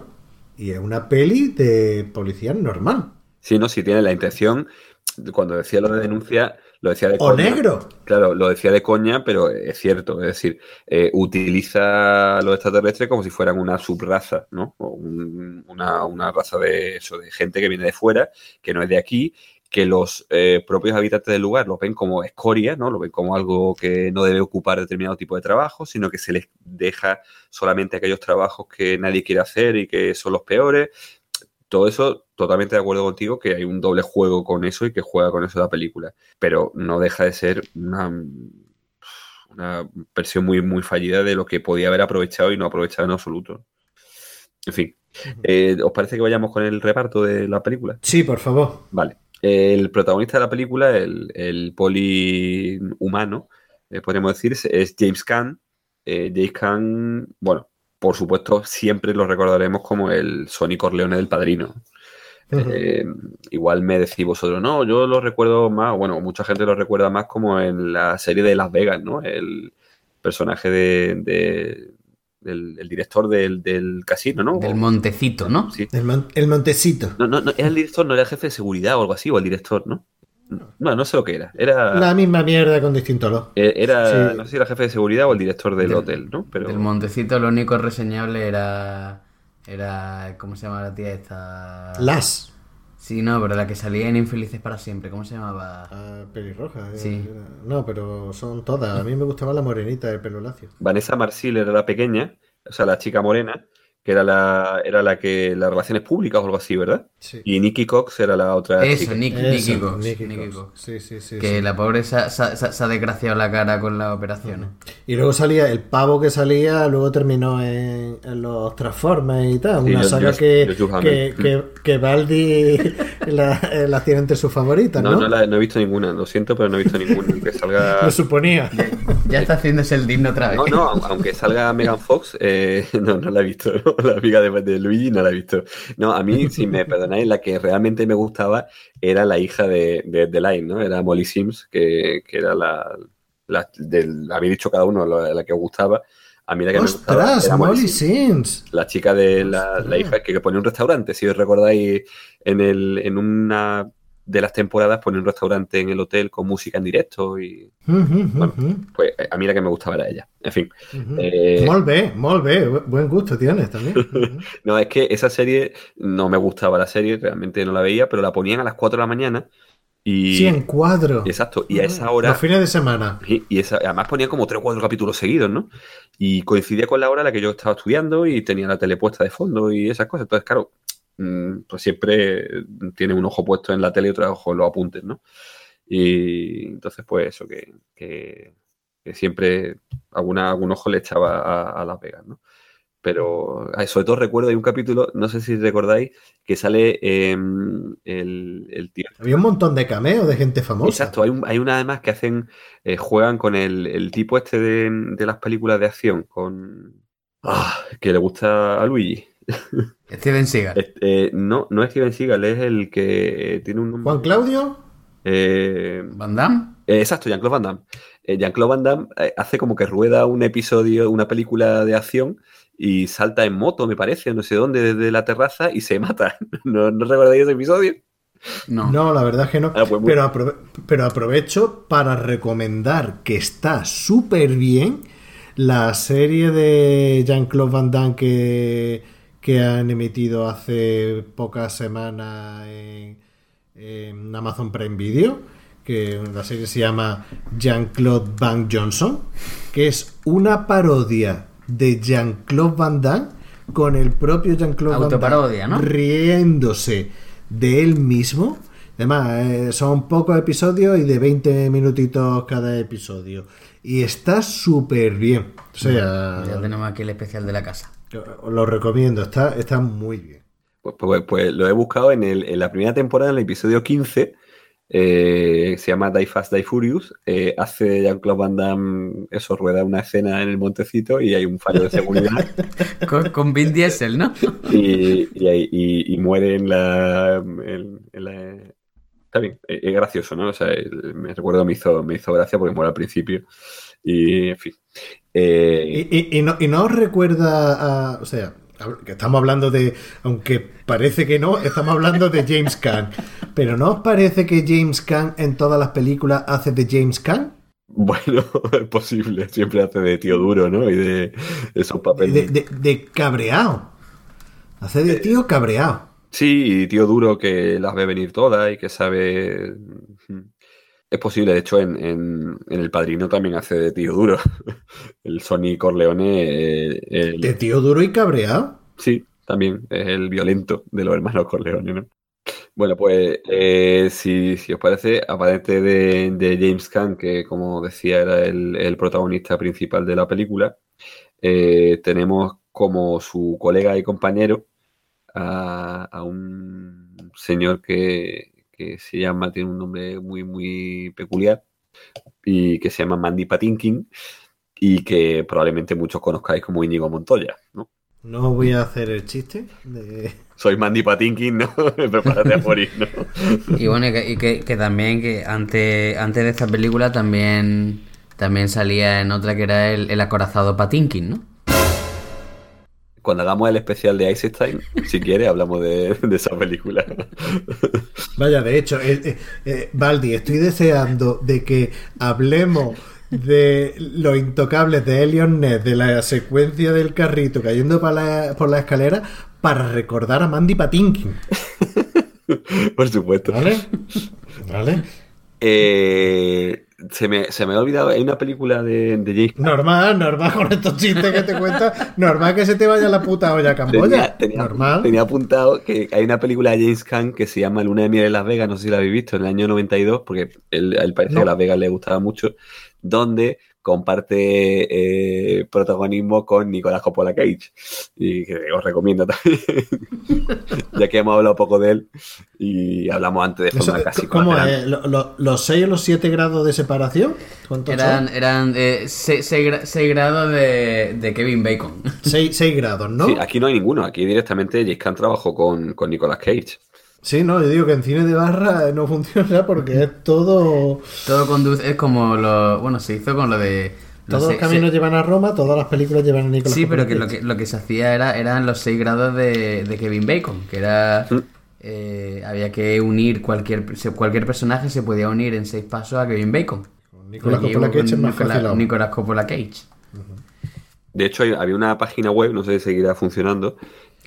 Speaker 1: y es una peli de policía normal.
Speaker 3: Sí, no, si tiene la intención, cuando decía lo de denuncia, lo decía de
Speaker 1: O
Speaker 3: coña.
Speaker 1: negro.
Speaker 3: Claro, lo decía de coña, pero es cierto. Es decir, eh, utiliza a los extraterrestres como si fueran una subraza, ¿no? O un- una, una raza de eso, de gente que viene de fuera, que no es de aquí, que los eh, propios habitantes del lugar lo ven como escoria, ¿no? Lo ven como algo que no debe ocupar determinado tipo de trabajo, sino que se les deja solamente aquellos trabajos que nadie quiere hacer y que son los peores. Todo eso, totalmente de acuerdo contigo, que hay un doble juego con eso y que juega con eso la película. Pero no deja de ser una, una versión muy, muy fallida de lo que podía haber aprovechado y no aprovechado en absoluto. En fin, eh, ¿os parece que vayamos con el reparto de la película?
Speaker 1: Sí, por favor.
Speaker 3: Vale. El protagonista de la película, el, el poli humano, eh, podríamos decir, es- es James Caan. Eh, James Caan, bueno, por supuesto, siempre lo recordaremos como el Sonny Corleone del Padrino. Eh, igual me decís vosotros, no, yo lo recuerdo más, bueno, mucha gente lo recuerda más como en la serie de Las Vegas, ¿no? El personaje de, de- el director del, del casino, ¿no?
Speaker 2: Del Montecito, ¿no?
Speaker 3: Sí.
Speaker 1: El, mon- el Montecito.
Speaker 3: No, no, no, era el director, no era el jefe de seguridad o algo así, o el director, ¿no? No, no sé lo que era. Era,
Speaker 1: La misma mierda con distinto olor.
Speaker 3: eh, era
Speaker 1: Sí.
Speaker 3: no sé si era jefe de seguridad o el director del
Speaker 2: Del-
Speaker 3: hotel, ¿no? Pero
Speaker 2: Del Montecito lo único reseñable era... Era... ¿Cómo se llama la tía esta?
Speaker 1: Las.
Speaker 2: Sí, no, pero la que salía en Infelices para siempre. ¿Cómo se llamaba?
Speaker 1: Ah, pelirroja. eh,
Speaker 2: Sí.
Speaker 1: era- No, pero son todas. A mí me gustaba la morenita de pelo lacio.
Speaker 3: Vanessa Marsil era la pequeña, o sea, la chica morena, que era la, era la que las relaciones públicas o algo así, ¿verdad?
Speaker 1: Sí.
Speaker 3: Y Nikki Cox era la otra
Speaker 2: Eso,
Speaker 3: chica.
Speaker 2: Nicky,
Speaker 1: Eso,
Speaker 2: Nicky Cox.
Speaker 1: Nicky
Speaker 2: Nicky
Speaker 1: Cox.
Speaker 2: Cox.
Speaker 1: Sí, sí, sí.
Speaker 2: Que
Speaker 1: sí.
Speaker 2: la pobre se, ha- se ha- se ha desgraciado la cara con las operaciones.
Speaker 1: Y luego salía el pavo que salía, luego terminó en, en los Transformers y tal.
Speaker 3: Sí,
Speaker 1: una
Speaker 3: yo-
Speaker 1: saga
Speaker 3: yo-
Speaker 1: que,
Speaker 3: yo-
Speaker 1: que, que, que Baldi la, la tiene entre sus favoritas,
Speaker 3: No,
Speaker 1: ¿no?
Speaker 3: no, la- no he visto ninguna, lo siento, pero no he visto ninguna. Que salga.
Speaker 1: Lo suponía.
Speaker 2: Ya está haciéndose el digno otra vez.
Speaker 3: No, no, au- aunque salga Megan Fox, eh, no, no la he visto. ¿no? La amiga de, de Luigi no la he visto. No, a mí, si me perdonáis, la que realmente me gustaba era la hija de, de, de Line, ¿no? Era Molly Sims, que, que era la, la del, habéis dicho cada uno la, la que os gustaba. A mí la que me gustaba
Speaker 1: ¡Ostras!
Speaker 3: era
Speaker 1: Molly
Speaker 3: Sims.
Speaker 1: Sims.
Speaker 3: La chica de la, la hija que, que ponía un restaurante, si os recordáis, en, el, en una de las temporadas ponía un restaurante en el hotel con música en directo y
Speaker 1: Ujú, ujú,
Speaker 3: Bueno.
Speaker 1: ujú,
Speaker 3: pues a mí la que me gustaba era ella. En fin. Eh,
Speaker 1: molt bé. Bu- Buen gusto tienes también.
Speaker 3: No, es que esa serie no me gustaba la serie, realmente no la veía, pero la ponían a las 4 de la mañana y...
Speaker 1: Sí, en cuadro.
Speaker 3: Exacto, y a esa hora...
Speaker 1: Los fines de semana.
Speaker 3: Y, y esa, además ponía como 3 o 4 capítulos seguidos, ¿no? Y coincidía con la hora en la que yo estaba estudiando y tenía la tele puesta de fondo y esas cosas. Entonces, claro, pues siempre tiene un ojo puesto en la tele y otro ojo en los apuntes, ¿no? Y entonces, pues eso, que, que- que siempre alguna, algún ojo le echaba a, a Las Vegas, ¿no? Pero ay, sobre todo recuerdo, hay un capítulo, no sé si recordáis, que sale em, el, el tío
Speaker 1: Había un montón de cameos de gente famosa.
Speaker 3: Exacto, hay, un- hay una además que hacen, eh, juegan con el, el tipo este de, de las películas de acción, con... Ah, que le gusta a Luigi.
Speaker 2: Steven Seagal.
Speaker 3: Este, eh, no, no es Steven Seagal, es el que tiene un nombre...
Speaker 1: Juan Claudio.
Speaker 3: Eh,
Speaker 2: ¿Van Damme?
Speaker 3: eh, exacto, Jean-Claude Van Damme. Eh, Jean-Claude Van Damme eh, hace como que rueda un episodio, una película de acción y salta en moto, me parece, no sé dónde, desde la terraza y se mata. ¿No, ¿no recordáis ese episodio?
Speaker 2: No.
Speaker 1: No, la verdad es que no.
Speaker 3: Ah, pues muy-
Speaker 1: pero, aprove- pero aprovecho para recomendar que está súper bien la serie de Jean-Claude Van Damme que, que han emitido hace pocas semanas en, en Amazon Prime Video, que la serie se llama Jean-Claude Van Johnson, que es una parodia de Jean-Claude Van Damme con el propio Jean-Claude Van Damme riéndose de él mismo. Además, eh, son pocos episodios y de 20 minutitos cada episodio. Y está súper bien. O sea,
Speaker 2: Ya tenemos aquí el especial de la casa.
Speaker 1: Os lo recomiendo, está, está muy bien.
Speaker 3: Pues, pues- pues lo he buscado en, el- en la primera temporada, en el episodio 15, eh, se llama Die Fast, Die Furious. eh, hace Jean-Claude Van Damme, eso, rueda una escena en el montecito y hay un fallo de seguridad
Speaker 2: Con, con Vin Diesel, ¿no?
Speaker 3: y, y, y- y muere en la, en- en la- Está bien, es gracioso, ¿no? O sea, me recuerdo, me hizo, me hizo gracia porque muere al principio. Y, en fin. Eh,
Speaker 1: Y, y- y no, y no os recuerda a. O sea, que estamos hablando de. Aunque parece que no, estamos hablando de James Caan. Pero ¿no os parece que James Caan en todas las películas hace de James Caan?
Speaker 3: Bueno, es posible, siempre hace de tío duro, ¿no? Y de esos
Speaker 1: De,
Speaker 3: papeles.
Speaker 1: de- de cabreado. Hace de tío cabreado.
Speaker 3: Sí, y tío duro que las ve venir todas y que sabe. Es posible, de hecho, en, en- en El Padrino también hace de tío duro. El Sonny Corleone. eh, el-
Speaker 1: De tío duro y cabreado.
Speaker 3: Sí, también es el violento de los hermanos Corleone, ¿no? Bueno, pues eh, si, si os parece, aparte de, de James Caan, que como decía era el, el protagonista principal de la película, eh, tenemos como su colega y compañero a, a un señor que, que se llama, tiene un nombre muy, muy peculiar y que se llama Mandy Patinkin y que probablemente muchos conozcáis como Íñigo Montoya, ¿no?
Speaker 1: No voy a hacer el chiste de...
Speaker 3: Soy Mandy Patinkin, ¿no? Prepárate a morir, ¿no?
Speaker 2: Y bueno, y que, y que- que también que antes, antes de esta película también, también salía en otra que era el, el acorazado Patinkin, ¿no?
Speaker 3: Cuando hagamos el especial de Einstein, si quieres, hablamos de, de esa película.
Speaker 1: Vaya, de hecho, eh, eh, eh, Baldi, estoy deseando de que hablemos de los intocables de Elion Ness, de la secuencia del carrito cayendo por la, por la escalera, para recordar a Mandy Patinkin.
Speaker 3: Por supuesto.
Speaker 1: ¿Vale? ¿Vale?
Speaker 3: Eh, se, me, se me ha olvidado, hay una película de, de James
Speaker 1: Normal, normal con estos chistes que te cuentas. Normal que se te vaya la puta olla a Camboya.
Speaker 3: Tenía, tenía-
Speaker 1: normal.
Speaker 3: tenía apuntado que hay una película de James Caan que se llama Luna de miel en Las Vegas, no sé si la habéis visto, en el año 92, porque él, a él parece
Speaker 1: No.
Speaker 3: que Las Vegas le gustaba mucho, donde comparte eh, protagonismo con Nicolás Coppola Cage. Y que os recomiendo también, ya que hemos hablado poco de él y hablamos antes de
Speaker 1: Eso,
Speaker 3: forma casi
Speaker 1: ¿Cómo es? ¿Lo- lo- ¿Los 6 o los 7 grados de separación? ¿Cuántos
Speaker 2: Eran,
Speaker 1: son?
Speaker 2: eran 6 grados de, de Kevin Bacon.
Speaker 1: 6, grados, ¿no?
Speaker 3: Sí, aquí no hay ninguno, aquí directamente James Caan trabajó con, con Nicolas Cage.
Speaker 1: Sí, no, yo digo que en cine de barra no funciona porque es todo.
Speaker 2: Todo conduce, es como lo. Bueno, se hizo con lo de.
Speaker 1: Todos los caminos
Speaker 2: se-
Speaker 1: llevan a Roma, todas las películas llevan a Nicolas
Speaker 2: Sí, pero que lo que, lo que se hacía era eran los 6 grados de, de Kevin Bacon, que era.
Speaker 3: Mm.
Speaker 2: eh, había que unir cualquier cualquier personaje se podía unir en seis pasos a Kevin Bacon.
Speaker 1: Nicolas
Speaker 2: Aquí
Speaker 1: Coppola Cage es más.
Speaker 2: Nicolas Coppola Cage.
Speaker 3: De hecho, hay- había una página web, no sé si seguirá funcionando,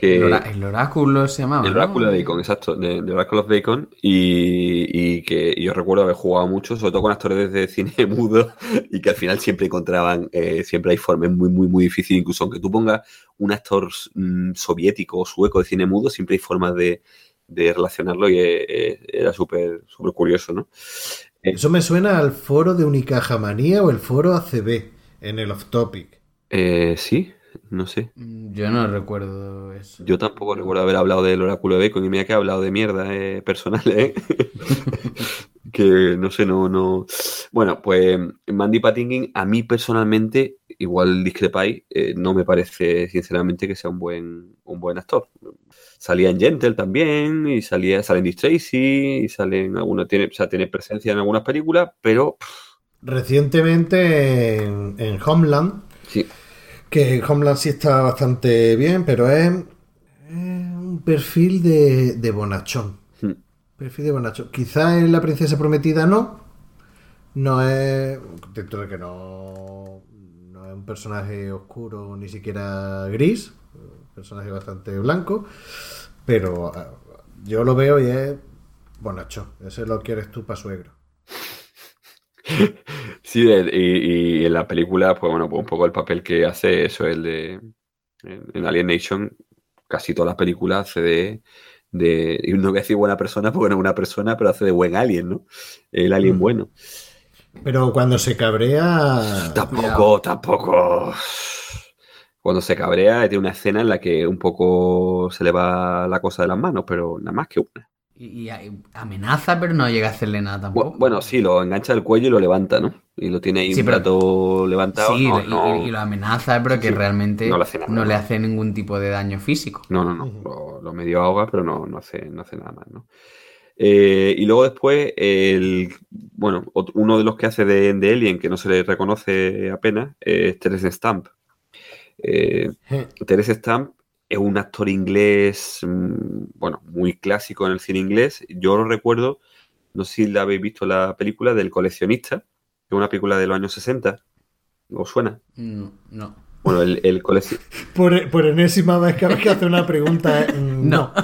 Speaker 3: que...
Speaker 2: El, oráculo se llamaba.
Speaker 3: El
Speaker 2: ¿no?
Speaker 3: Oráculo de Bacon, exacto, de, de Oracle of Bacon, y, y que yo recuerdo haber jugado mucho, sobre todo con actores de cine mudo, y que al final siempre encontraban, eh, siempre hay formas muy, muy, muy difícil, incluso aunque tú pongas un actor mm, soviético o sueco de cine mudo, siempre hay formas de, de relacionarlo y eh, eh, era súper súper curioso, ¿no?
Speaker 1: Eso me suena al foro de Unicajamanía o el foro ACB en el off topic.
Speaker 3: Eh, sí, no sé.
Speaker 2: Mm, Yo no recuerdo eso.
Speaker 3: Yo tampoco recuerdo haber hablado del oráculo de Bacon y mira que he hablado de mierda eh, personal, ¿eh? que no sé, no, no. Bueno, pues Mandy Patinkin, a mí personalmente, igual discrepáis, eh, no me parece sinceramente que sea un buen, un buen actor. Salía en Gentle también, y salía, sale en Dick Tracy, y sale en alguna, tiene, o sea, tiene presencia en algunas películas, pero pff,
Speaker 1: Recientemente en, en Homeland,
Speaker 3: sí,
Speaker 1: Que Homeland sí está bastante bien, pero es, es un perfil de, de bonachón.
Speaker 3: Hmm.
Speaker 1: Perfil de bonachón. Quizás en La Princesa Prometida no. No es. Dentro de que no. No es un personaje oscuro, ni siquiera gris. Un personaje bastante blanco. Pero ah, yo lo veo y es bonachón. Ese lo quieres tú para suegro.
Speaker 3: Sí, de- y, y en la película, pues bueno, pues un poco el papel que hace eso, el de en, en Alien Nation, casi todas las películas hace de, de, y no voy a decir buena persona porque no es una persona, pero hace de buen alien, ¿no? El alien
Speaker 1: Mm.
Speaker 3: bueno.
Speaker 1: Pero cuando se cabrea.
Speaker 3: Tampoco, tampoco. Cuando se cabrea, tiene una escena en la que un poco se le va la cosa de las manos, pero nada más que una.
Speaker 2: Y, amenaza, pero no llega a hacerle nada tampoco.
Speaker 3: Bu- Bueno, sí, lo engancha del cuello y lo levanta, ¿no? Y lo tiene ahí
Speaker 2: Sí,
Speaker 3: un
Speaker 2: pero-
Speaker 3: rato levantado.
Speaker 2: Sí,
Speaker 3: no,
Speaker 2: y,
Speaker 3: no.
Speaker 2: y- y lo amenaza, pero que
Speaker 3: Sí,
Speaker 2: realmente
Speaker 3: no
Speaker 2: no
Speaker 3: le hace nada.
Speaker 2: hace ningún tipo de daño físico.
Speaker 3: No, no, no. Lo, lo medio ahoga, pero no, no, hace, no hace nada más, ¿no? Eh, y luego después, el, bueno, uno de los que hace de, de Alien, que no se le reconoce apenas, es Terence Stamp. Eh, Terence Stamp es un actor inglés, mm, bueno, muy clásico en el cine inglés. Yo lo recuerdo, no sé si la habéis visto la película del coleccionista, que es una película de los años 60. ¿Os suena?
Speaker 2: No, no.
Speaker 3: Bueno, el, el coleccionista...
Speaker 1: Por, por enésima vez que que hace una pregunta. eh,
Speaker 2: No.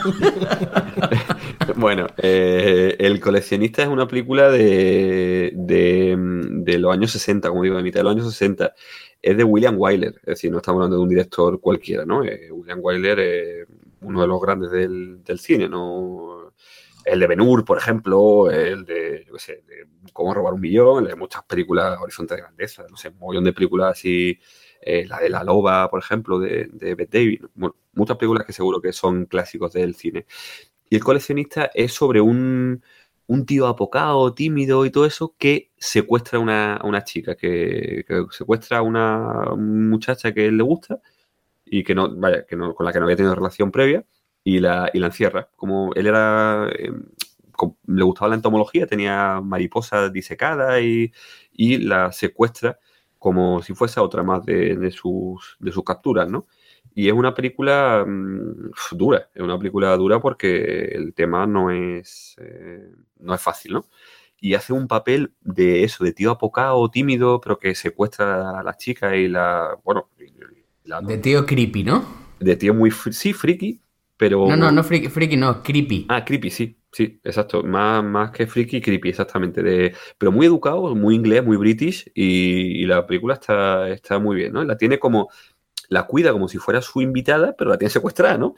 Speaker 3: Bueno, eh, El coleccionista es una película de, de, mm, de los años 60, como digo, de mitad de los años 60. Es de William Wyler, es decir, no estamos hablando de un director cualquiera, ¿no? Eh, William Wyler es uno de los grandes del, del cine, ¿no? El de Ben Hur, por ejemplo, el de, yo qué sé, de Cómo robar un millón, el de muchas películas Horizonte de Grandeza, no sé, un montón de películas así, eh, la de La Loba, por ejemplo, de, de Bette Davis. Bueno, muchas películas que seguro que son clásicos del cine. Y el coleccionista es sobre un, un tío apocado, tímido y todo eso, que secuestra a una, una chica, que, secuestra a una muchacha que él le gusta y que no, vaya, que no, con la que no había tenido relación previa y la, y la encierra. Como él era, eh, le gustaba la entomología, tenía mariposas disecadas y, y la secuestra como si fuese otra más de, de sus, de sus capturas, ¿no? Y es una película mm, dura, es una película dura porque el tema no es, eh, no es fácil, ¿no? Y hace un papel de eso, de tío apocado, tímido, pero que secuestra a la chica y la, bueno, la-
Speaker 2: De tío creepy, ¿no?
Speaker 3: de tío muy, sí, friki, pero...
Speaker 2: No, no, no friki, friki no, creepy.
Speaker 3: Ah, creepy, sí, sí, exacto. Más, más que friki, creepy, exactamente. De, pero muy educado, muy inglés, muy british y, y la película está, está muy bien, ¿no? La tiene como, la cuida como si fuera su invitada, pero la tiene secuestrada, ¿no?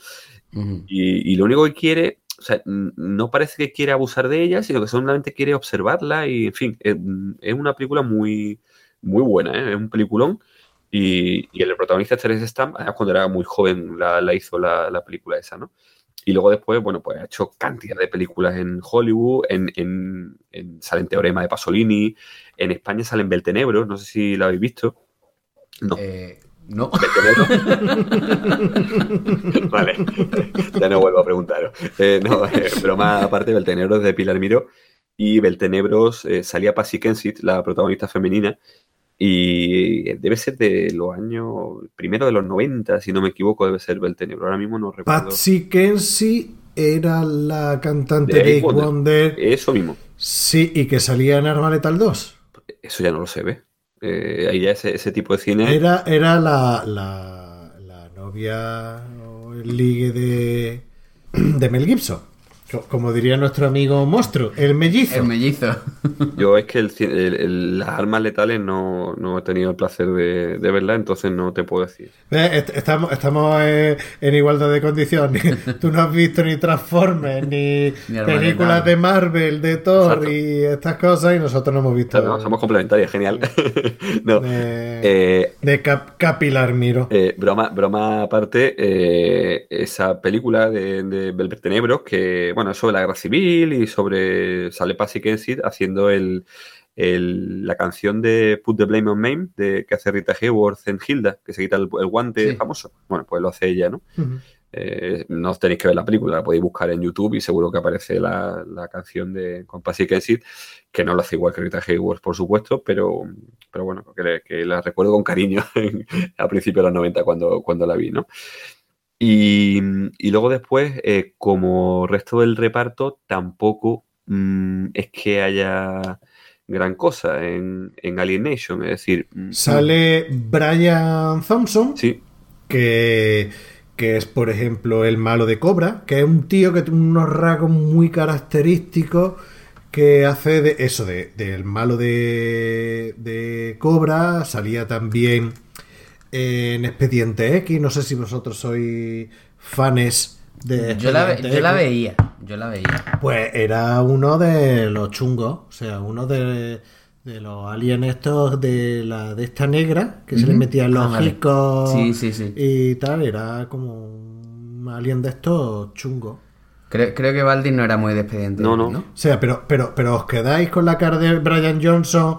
Speaker 3: Y, y lo único que quiere, o sea, no parece que quiere abusar de ella, sino que solamente quiere observarla y, en fin, es, es una película muy, muy buena, ¿eh? Es un peliculón. Y, y el protagonista es Terence Stamp, cuando era muy joven la, la hizo la, la película esa, ¿no? Y luego después, bueno, pues ha hecho cantidad de películas en Hollywood, en, en, en sale en Teorema de Pasolini, en España salen Beltenebros, no sé si la habéis visto. No.
Speaker 2: Eh, no.
Speaker 3: Beltenebros. vale, ya no vuelvo a preguntaros. Eh, no, eh, broma aparte, Beltenebros de Pilar Miró. Y Beltenebros eh, salía Patsy Kensit, la protagonista femenina, y debe ser de los años, primero de los 90, si no me equivoco, debe ser Beltenebro. Ahora mismo no recuerdo.
Speaker 1: Patsy Kensi era la cantante
Speaker 3: De
Speaker 1: de Wonder.
Speaker 3: Eso mismo.
Speaker 1: Sí, y que salía en Arma Letal 2.
Speaker 3: Eso ya no lo sé, ¿ves? Eh, ahí ya ese, ese tipo de cine.
Speaker 1: Era, era la, la, la novia o el ligue de, de Mel Gibson. Co- Como diría nuestro amigo monstruo, el mellizo.
Speaker 2: El mellizo.
Speaker 3: Yo es que el ci- el- el- las armas letales no, no he tenido el placer de, de verlas, entonces no te puedo decir.
Speaker 1: Eh, est- Estamos, estamos eh, en igualdad de condiciones. Tú no has visto ni Transformers, ni, películas
Speaker 2: Letal.
Speaker 1: de Marvel, de Thor
Speaker 3: Exacto.
Speaker 1: y estas cosas, y nosotros no hemos visto
Speaker 3: Claro, somos complementarios, genial. no.
Speaker 1: de,
Speaker 3: Eh,
Speaker 1: de Cap- Capilar Miro.
Speaker 3: Eh, broma, broma aparte, eh, esa película de, de Velvet Tenebros, que bueno, sobre la guerra civil y sobre sale Patsy Kensit haciendo el, el- la canción de Put the Blame on Me, de, que hace Rita Hayworth en Hilda, que se quita el, el guante
Speaker 2: Sí.
Speaker 3: famoso. Bueno, pues lo hace ella, ¿no?
Speaker 1: Ujú.
Speaker 3: Eh, no tenéis que ver la película, la podéis buscar en YouTube y seguro que aparece la, la canción de con Patsy Kensit, que no lo hace igual que Rita Hayworth, por supuesto, pero, pero bueno, que, que la recuerdo con cariño a principios de los 90 cuando, cuando la vi, ¿no? Y, y luego después, eh, como resto del reparto, tampoco mm, es que haya gran cosa en, en Alien Nation, es decir... mm,
Speaker 1: Sale Brian Thompson,
Speaker 3: Sí,
Speaker 1: que, que es, por ejemplo, el malo de Cobra, que es un tío que tiene unos rasgos muy característicos que hace de eso, de, del malo de, de Cobra. Salía también en Expediente X. No sé si vosotros sois fanes de
Speaker 2: Yo la, ve- yo la veía, yo la veía.
Speaker 1: Pues era uno de los chungos, o sea, uno de, de los aliens estos de la de esta negra, que se le metían los
Speaker 2: Ah, vale. Sí, sí, sí.
Speaker 1: y tal, era como un alien de estos chungos.
Speaker 2: Creo, creo que Baldi no era muy de expediente.
Speaker 3: No, no.
Speaker 1: O sea, pero, pero, pero os quedáis con la cara de Brian Johnson,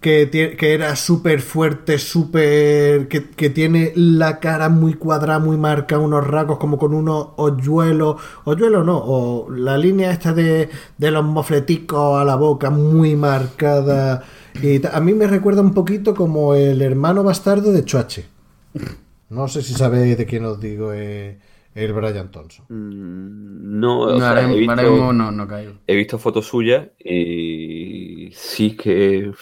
Speaker 1: que, que era súper fuerte, súper. Que, que tiene la cara muy cuadrada, muy marca, unos rasgos como con unos hoyuelos. Hoyuelos no, o la línea esta de, de los mofleticos a la boca muy marcada. Y a mí me recuerda un poquito como el hermano bastardo de Chuache. No sé si sabéis de quién os digo, eh, el Brian Thompson.
Speaker 3: mm, no, o
Speaker 2: No,
Speaker 3: sea,
Speaker 2: ahora,
Speaker 3: he visto-
Speaker 2: ahora mismo no, no caigo.
Speaker 3: He visto fotos suyas y sí que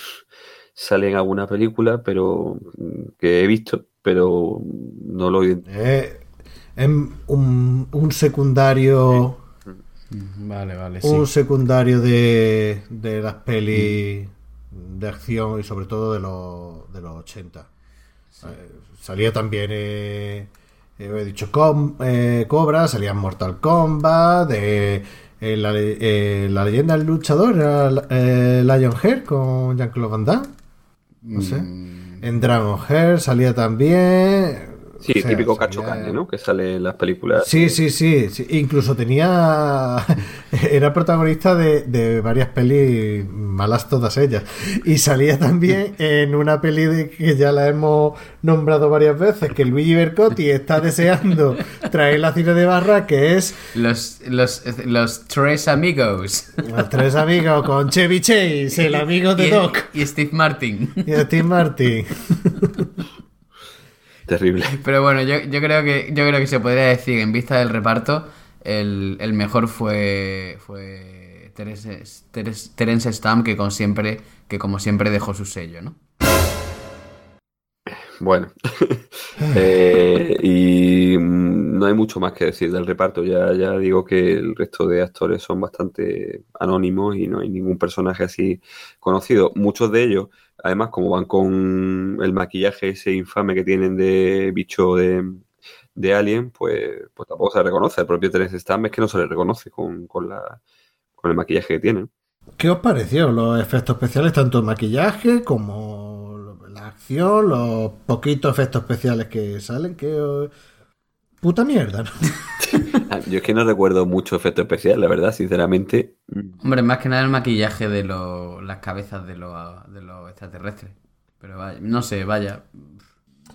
Speaker 3: sale en alguna película, pero mm, que he visto, pero no lo identifico.
Speaker 1: Eh, es un, un secundario.
Speaker 6: Vale, vale, sí.
Speaker 1: Un secundario de, de las pelis de acción y sobre todo de los, de los 80. Eh, salía también, eh, eh, he dicho, Com- eh, Cobra, salía en Mortal Kombat, de la, eh, la leyenda del luchador, era eh, Lionheart con Jean-Claude Van Damme. No sé. En Dragon Heart salía también.
Speaker 3: Sí,
Speaker 1: o sea,
Speaker 3: típico
Speaker 1: salía-
Speaker 3: cacho carne, ¿no? Que sale en las películas.
Speaker 1: Sí, sí, sí, sí. Incluso tenía. Era protagonista de, de varias pelis malas todas ellas. Y salía también en una peli de que ya la hemos nombrado varias veces, que Luigi Bercotti está deseando traer la cine de barra, que es
Speaker 2: Los, los, los tres amigos.
Speaker 1: Los tres amigos con Chevy Chase, el amigo de
Speaker 2: y,
Speaker 1: Doc
Speaker 2: y Steve Martin.
Speaker 1: y Steve Martin.
Speaker 3: Terrible.
Speaker 2: Pero bueno, yo, yo creo que yo creo que se podría decir, en vista del reparto, el, el mejor fue fue Terence, Terence, Terence Stamp, que con siempre, que como siempre dejó su sello, ¿no?
Speaker 3: Bueno. Eh, y mm, no hay mucho más que decir del reparto. Ya, ya digo que el resto de actores son bastante anónimos y no hay ningún personaje así conocido. Muchos de ellos, además, como van con el maquillaje ese infame que tienen de bicho de, de Alien, pues, pues tampoco se reconoce. El propio Terence Stamp es que no se le reconoce con, con la, con el maquillaje que tienen.
Speaker 1: ¿Qué os pareció los efectos especiales, tanto el maquillaje como la acción, los poquitos efectos especiales que salen? Que os- puta mierda, ¿no?
Speaker 3: Yo es que no recuerdo mucho efecto especial, la verdad, sinceramente.
Speaker 2: Hombre, más que nada el maquillaje de los, las cabezas de los, de los extraterrestres. Pero vaya, no sé, vaya.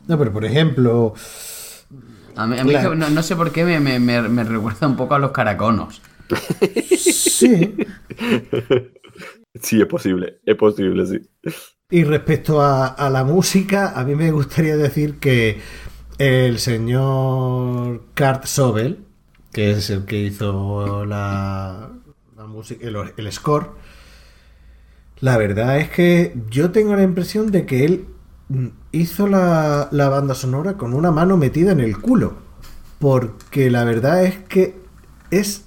Speaker 1: No, pero por ejemplo,
Speaker 2: A mí, a mí
Speaker 1: Claro.
Speaker 2: que no, no sé por qué me, me- me- me recuerda un poco a los caraconos.
Speaker 1: sí.
Speaker 3: Sí, es posible, es posible, sí.
Speaker 1: Y respecto a, a la música, a mí me gustaría decir que el señor Kurt Sobel, que es el que hizo la, la música, el, el score, la verdad es que yo tengo la impresión de que él hizo la, la banda sonora con una mano metida en el culo. Porque la verdad es que es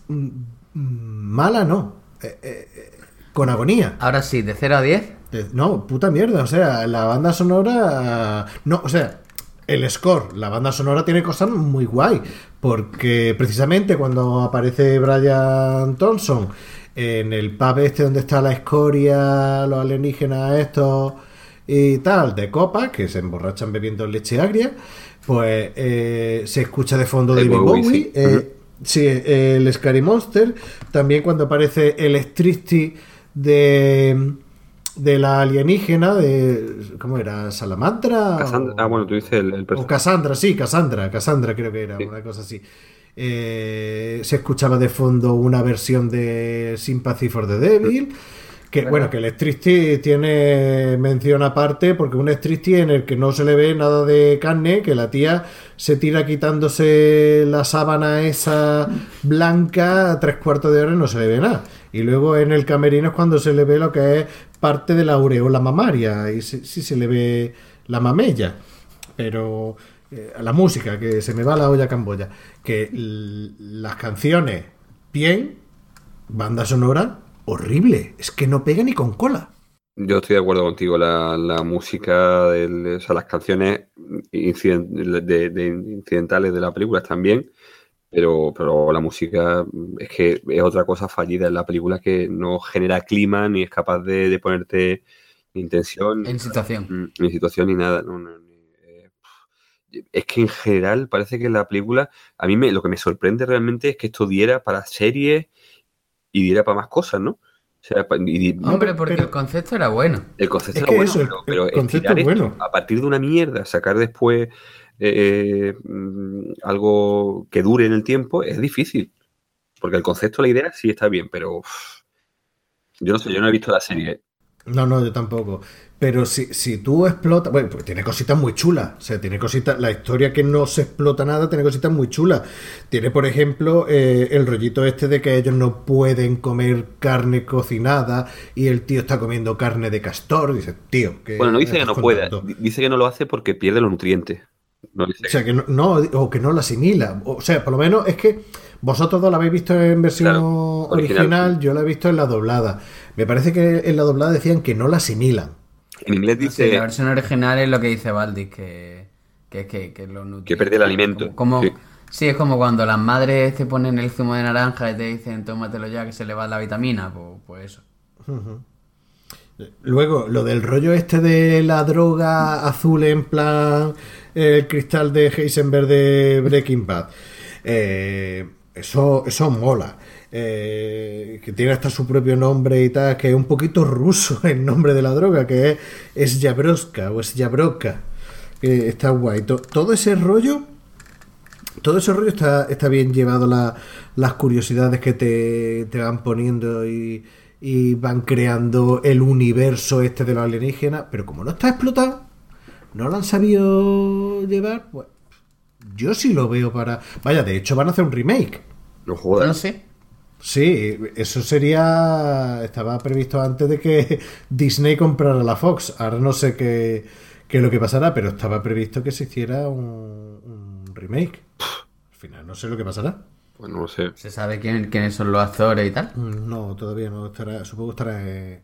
Speaker 1: mala, no. Eh, eh, eh, con agonía.
Speaker 2: Ahora sí, de 0 a 10.
Speaker 1: Eh, No, puta mierda, o sea, la banda sonora... No, o sea, el score, la banda sonora tiene cosas muy guay, porque precisamente cuando aparece Brian Thompson en el pub este donde está la escoria, los alienígenas estos y tal, de copas, que se emborrachan bebiendo leche agria, pues eh, se escucha de fondo
Speaker 3: David Bowie,
Speaker 1: Bowie,
Speaker 3: sí.
Speaker 1: eh. Sí, el Scary Monster. También cuando aparece el Stricty de, de la alienígena, de. ¿Cómo era? ¿Salamandra?
Speaker 3: Cassandra-
Speaker 1: O-
Speaker 3: ah, bueno, tú dices el, el
Speaker 1: o. Cassandra, sí, Cassandra, Cassandra creo que era,
Speaker 3: Sí.
Speaker 1: una cosa así. eh, se escuchaba de fondo una versión de Sympathy for the Devil. Que bueno, que el striptease tiene mención aparte, porque un striptease en el que no se le ve nada de carne, que la tía se tira quitándose la sábana esa blanca a tres cuartos de hora y no se le ve nada. Y luego en el camerino es cuando se le ve lo que es parte de la aureola mamaria, y sí, se le ve la mamella. Pero eh, la música, que se me va la olla camboya, que las canciones, bien, banda sonora, horrible. Es que no pega ni con cola.
Speaker 3: Yo estoy de acuerdo contigo. La, música, o sea, las canciones de, incidentales de la película bien, pero, pero la música es que es otra cosa fallida en la película que no genera clima ni es capaz de, ponerte ni intención.
Speaker 2: En situación.
Speaker 3: Ni situación ni nada. Eh, es que en general parece que la película, a mí me, lo que me sorprende realmente es que esto diera para series y diera para más cosas, ¿no?
Speaker 2: Hombre, porque el concepto era bueno.
Speaker 3: El concepto era bueno, pero, bueno. a partir de una mierda, sacar después eh, mm, algo que dure en el tiempo es difícil. Porque el concepto, la idea sí está bien, pero yo no sé, yo no he visto la serie.
Speaker 1: No, no, yo tampoco. Pero si, si tú explotas. Bueno, pues tiene cositas muy chulas. O sea, tiene cositas. La historia que no se explota nada tiene cositas muy chulas. Tiene, por ejemplo, eh, el rollito este de que ellos no pueden comer carne cocinada y el tío está comiendo carne de castor. Dice, tío.
Speaker 3: Que bueno, no dice que no pueda. Dice que no lo hace porque pierde los nutrientes.
Speaker 1: O sea, que no, o que no lo asimila. O sea, por lo menos es que vosotros dos la habéis visto en versión original, yo la he visto en la doblada. Me parece que en la doblada decían que no la asimilan.
Speaker 3: En inglés dice.
Speaker 2: la versión original es lo que dice Valdis, que, que, que, que lo
Speaker 3: Que pierde el alimento.
Speaker 2: Como, sí. es como cuando las madres te ponen el zumo de naranja y te dicen tómatelo ya que se le va la vitamina, pues, pues eso.
Speaker 1: Luego, lo del rollo este de la droga azul en plan el cristal de Heisenberg de Breaking Bad. Eh, eso, eso mola. Eh, que tiene hasta su propio nombre y tal, que es un poquito ruso el nombre de la droga, que es Yabroska o es Yabroka, está guay. todo ese rollo, todo ese rollo está, está bien llevado, las curiosidades que te, te van poniendo y, y, van creando el universo este de los alienígenas, pero como no está explotado, no lo han sabido llevar, pues yo sí lo veo para... Vaya, de hecho van a hacer un remake.
Speaker 3: No jodas.
Speaker 2: No sé.
Speaker 1: Sí, eso sería. Estaba previsto antes de que Disney comprara la Fox. Ahora no sé qué, es lo que pasará, pero estaba previsto que se hiciera un, remake. Al final no sé lo que pasará.
Speaker 3: Pues no lo sé.
Speaker 2: ¿Se sabe quién, quiénes son los actores y tal?
Speaker 1: Mm, no, todavía no. Estará, supongo que estará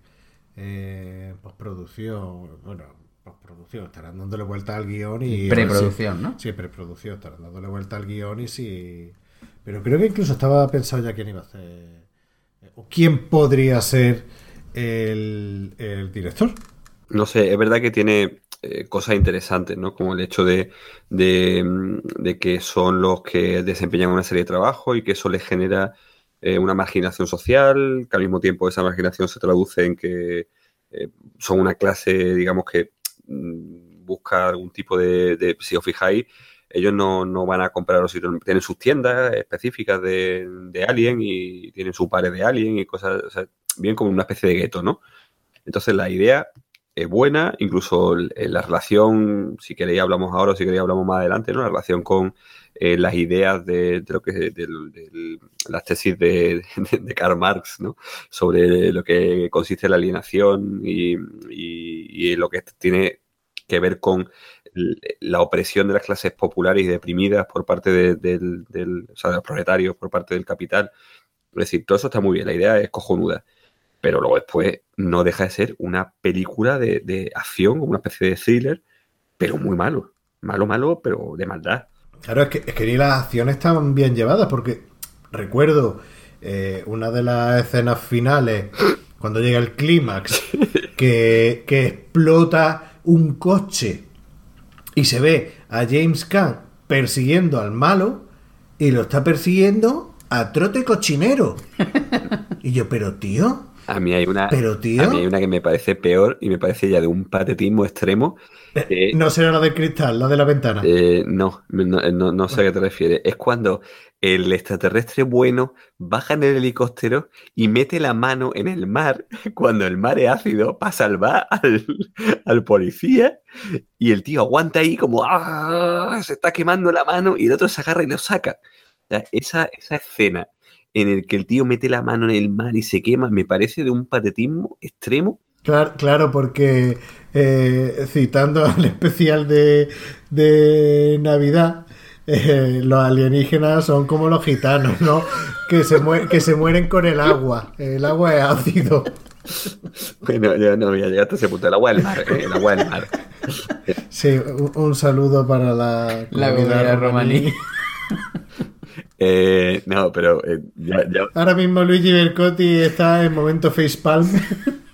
Speaker 1: en postproducción. Bueno, postproducción. Estarán dándole vuelta al guion y.
Speaker 2: Preproducción, ¿no?
Speaker 1: Sí, preproducción. Estarán dándole vuelta al guion y si. Pero creo que incluso estaba pensado ya quién iba a hacer. O quién podría ser el, director.
Speaker 3: No sé, es verdad que tiene eh, cosas interesantes, ¿no? Como el hecho de, de, que son los que desempeñan una serie de trabajo y que eso les genera eh, una marginación social, que al mismo tiempo esa marginación se traduce en que eh, son una clase, digamos, que mm, busca algún tipo de, si os fijáis, ellos no, no van a comprar los sitios, tienen sus tiendas específicas de, de Alien y tienen su pared de Alien y cosas, o sea, bien como una especie de gueto, ¿no? Entonces la idea es buena, incluso la relación, si queréis hablamos ahora o si queréis hablamos más adelante, ¿no? La relación con eh, las ideas de, lo que de, las tesis de, de, Karl Marx, ¿no? Sobre lo que consiste la alienación y, lo que tiene que ver con la opresión de las clases populares y deprimidas por parte de, los proletarios, por parte del capital. Es decir, todo eso está muy bien, la idea es cojonuda. Pero luego después no deja de ser una película de, acción, una especie de thriller, pero muy malo. Malo, malo, pero de maldad.
Speaker 1: Claro, es que, es que ni las acciones están bien llevadas, porque recuerdo eh, una de las escenas finales, cuando llega el clímax, que, que explota un coche y se ve a James Caan persiguiendo al malo y lo está persiguiendo a trote cochinero. Y yo, pero tío,
Speaker 3: A mí hay una.
Speaker 1: Pero, tío.
Speaker 3: A mí hay una que me parece peor y me parece ya de un patetismo extremo.
Speaker 1: Eh, no será la del cristal, la de la ventana.
Speaker 3: Eh, no, no, no, sé a qué te refieres. Es cuando el extraterrestre bueno baja en el helicóptero y mete la mano en el mar cuando el mar es ácido para salvar al, al policía y el tío aguanta ahí como ¡ah! se está quemando la mano y el otro se agarra y lo saca. esa, esa escena en el que el tío mete la mano en el mar y se quema me parece de un patetismo extremo.
Speaker 1: Claro, claro porque eh, citando al especial de, de Navidad, eh, los alienígenas son como los gitanos, ¿no? Que se, que se mueren con el agua. El agua es ácido.
Speaker 3: Bueno, yo no voy a llegar hasta ese punto. El agua del mar, ¿eh? El agua del mar.
Speaker 1: Sí, un, saludo para la
Speaker 2: comunidad romaní.
Speaker 3: Eh, no, pero
Speaker 1: Ahora mismo Luigi Bercotti está en momento facepalm.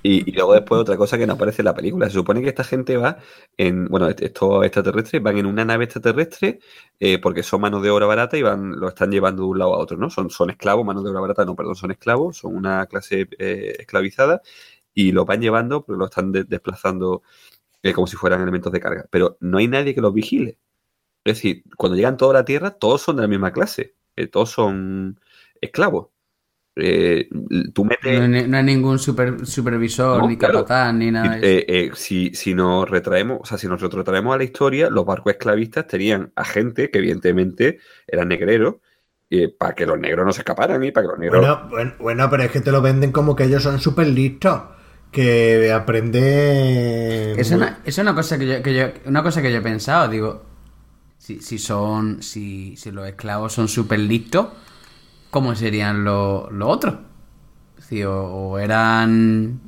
Speaker 3: Y, luego después otra cosa que no aparece en la película. Se supone que esta gente va en, bueno, estos extraterrestres van en una nave extraterrestre eh, porque son manos de obra barata y van, lo están llevando de un lado a otro, ¿no? Son, son esclavos, manos de obra barata, no, perdón, son esclavos, son una clase eh, esclavizada y lo van llevando, pero lo están desplazando eh, como si fueran elementos de carga. Pero no hay nadie que los vigile. Es decir, cuando llegan toda la Tierra, todos son de la misma clase, todos son esclavos. Eh, tú metes...
Speaker 2: no, hay, ningún supervisor, ni capataz, ni nada.
Speaker 3: Eh, eh, si, si, nos retraemos, o sea, si nos retrotraemos a la historia, los barcos esclavistas tenían a gente que evidentemente eran negreros para que los negros no se escaparan y para que los negros.
Speaker 1: Bueno, pero es que te lo venden como que ellos son súper listos. Que aprende
Speaker 2: Es una, es una cosa que yo, que yo, una cosa que yo he pensado, digo, si, si son, si, si los esclavos son súper listos, ¿cómo serían los otros? o, eran...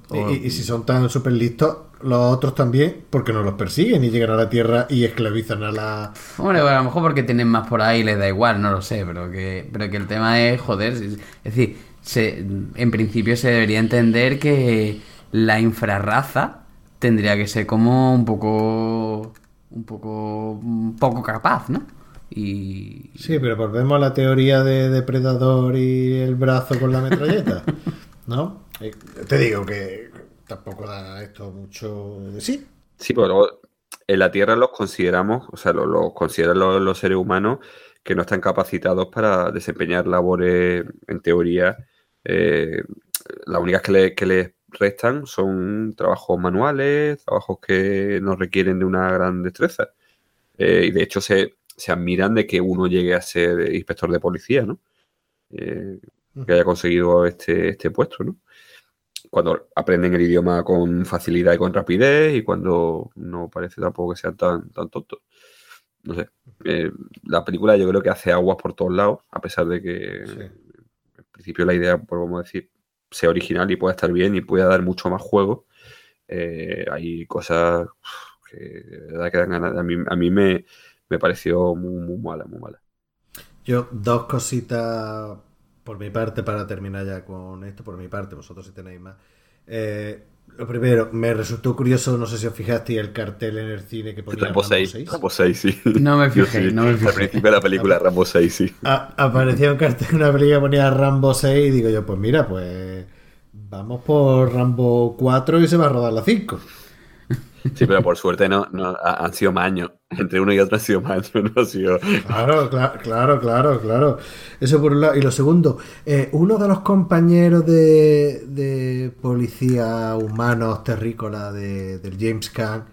Speaker 1: Y, si son tan súper listos, los otros también, porque no los persiguen y llegan a la Tierra y esclavizan a la...
Speaker 2: Hombre, a lo mejor porque tienen más por ahí les da igual, no lo sé, pero que, pero que el tema es, joder, es decir, se, en principio se debería entender que la infrarraza tendría que ser como un poco... un poco... un poco capaz, ¿no? Y...
Speaker 1: Sí, pero volvemos a la teoría de depredador y el brazo con la metralleta, ¿no? Eh, te digo que tampoco da esto mucho de sí.
Speaker 3: Sí, pero en la Tierra los consideramos, o sea, los, consideran los, seres humanos que no están capacitados para desempeñar labores, en teoría, eh, las únicas que, que les restan son trabajos manuales, trabajos que no requieren de una gran destreza. Eh, y de hecho se, se admiran de que uno llegue a ser inspector de policía, ¿no? Eh, que haya conseguido este, este puesto, ¿no? Cuando aprenden el idioma con facilidad y con rapidez y cuando no parece tampoco que sean tan, tan tontos. No sé. Eh, la película yo creo que hace aguas por todos lados, a pesar de que en principio la idea, pues vamos a decir, sea original y pueda estar bien y pueda dar mucho más juego. Eh, hay cosas que de verdad que dan ganas. A mí, a mí me, me pareció muy, mala, muy mala.
Speaker 1: Yo, dos cositas por mi parte para terminar ya con esto, por mi parte, vosotros si tenéis más. Eh, lo primero, me resultó curioso, no sé si os fijaste el cartel en el cine que ponía
Speaker 3: Rambo 6. Rambo 6, sí.
Speaker 2: No me fijé, no me fijé.
Speaker 3: Al principio de la película Rambo 6, sí.
Speaker 1: aparecía un cartel en una película que ponía Rambo 6 y digo yo, pues mira, pues vamos por Rambo 4 y se va a rodar la 5.
Speaker 3: Sí, pero por suerte no, han sido más. Entre uno y otro han sido más años, no ha sido.
Speaker 1: Claro, claro, claro, claro, Eso por un lado. Y lo segundo, eh, uno de los compañeros de, de policía humanos terrícola de, del James Caan,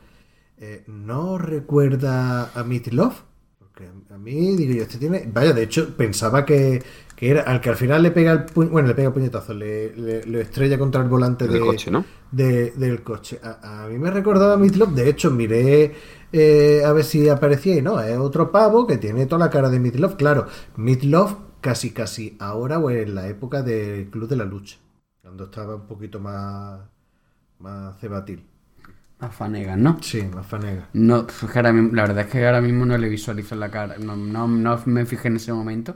Speaker 1: eh, ¿no recuerda a Love? Porque a mí, digo yo, este tiene. Vaya, de hecho, pensaba que, que era al que al final le pega el bueno le pega el puñetazo le, le, estrella contra el volante
Speaker 3: del coche ¿no?
Speaker 1: del coche a, mí me recordaba a de hecho miré eh, a ver si aparecía y no es otro pavo que tiene toda la cara de Meatloaf claro Meatloaf casi casi ahora o en la época del Club de la Lucha cuando estaba un poquito más más cebatil
Speaker 2: más fanegas, ¿no?
Speaker 1: Sí, más fanegas.
Speaker 2: No, la verdad es que ahora mismo no le visualizo la cara. No, no, no me fijé en ese momento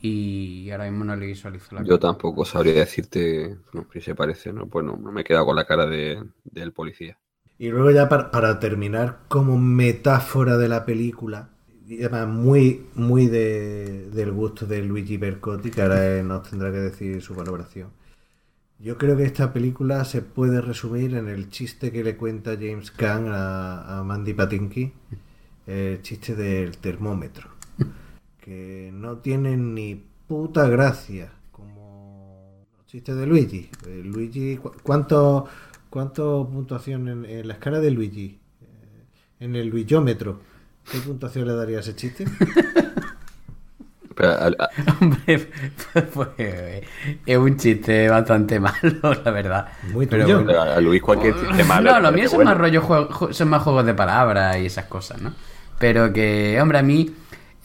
Speaker 2: y ahora mismo no le visualizo la
Speaker 3: cara. Yo tampoco sabría decirte si se parece, ¿no? Pues no, me he quedado con la cara de, del policía.
Speaker 1: Y luego ya para, terminar, como metáfora de la película, y además muy, muy de, del gusto de Luigi Bercotti, que ahora nos tendrá que decir su valoración. Yo creo que esta película se puede resumir en el chiste que le cuenta James Caan a, a Mandy Patinkin, el chiste del termómetro, que no tiene ni puta gracia, como el chiste de Luigi. Eh, Luigi, ¿cu- ¿cuánto, cuánto puntuación en, en la escala de Luigi? Eh, En el Luigiómetro. ¿Qué puntuación le daría a ese chiste?
Speaker 3: Pero, a- a-
Speaker 2: Hombre, pues, eh, es un chiste bastante malo, la verdad.
Speaker 1: Muy
Speaker 2: Pero bueno.
Speaker 3: a Luis cualquier chiste malo.
Speaker 2: No, lo mío son
Speaker 3: bueno.
Speaker 2: más rollo son más juegos de palabras y esas cosas, ¿no? Pero que, hombre, a mí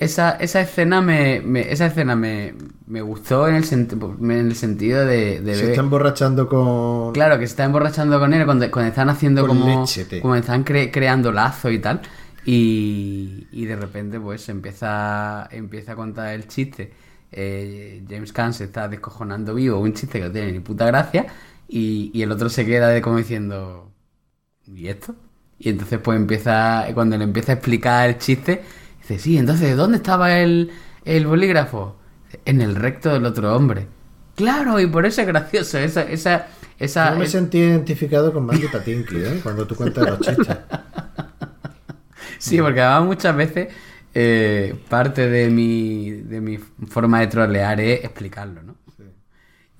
Speaker 2: esa, esa escena me, me- esa escena me, me gustó en el, en el sentido de, de
Speaker 1: Se
Speaker 2: ver-
Speaker 1: está emborrachando con...
Speaker 2: Claro, que se está emborrachando con él cuando, cuando están haciendo
Speaker 1: Con
Speaker 2: como.
Speaker 1: lechete.
Speaker 2: Como están cre- creando lazos y tal. Y, y de repente, pues empieza, empieza a contar el chiste. Eh, James Caan se está descojonando vivo, un chiste que no tiene ni puta gracia. Y, y el otro se queda de como diciendo. ¿Y esto? Y entonces, pues empieza. Cuando le empieza a explicar el chiste, dice: Sí, entonces, ¿dónde estaba el, el bolígrafo? En el recto del otro hombre. Claro, y por eso es gracioso. Esa, esa, esa,
Speaker 1: Yo me sentí identificado con Mandy Patinkin, ¿eh? Cuando tú cuentas los chistes.
Speaker 2: Sí, porque además muchas veces eh, parte de mi, de mi forma de trolear es explicarlo, ¿no?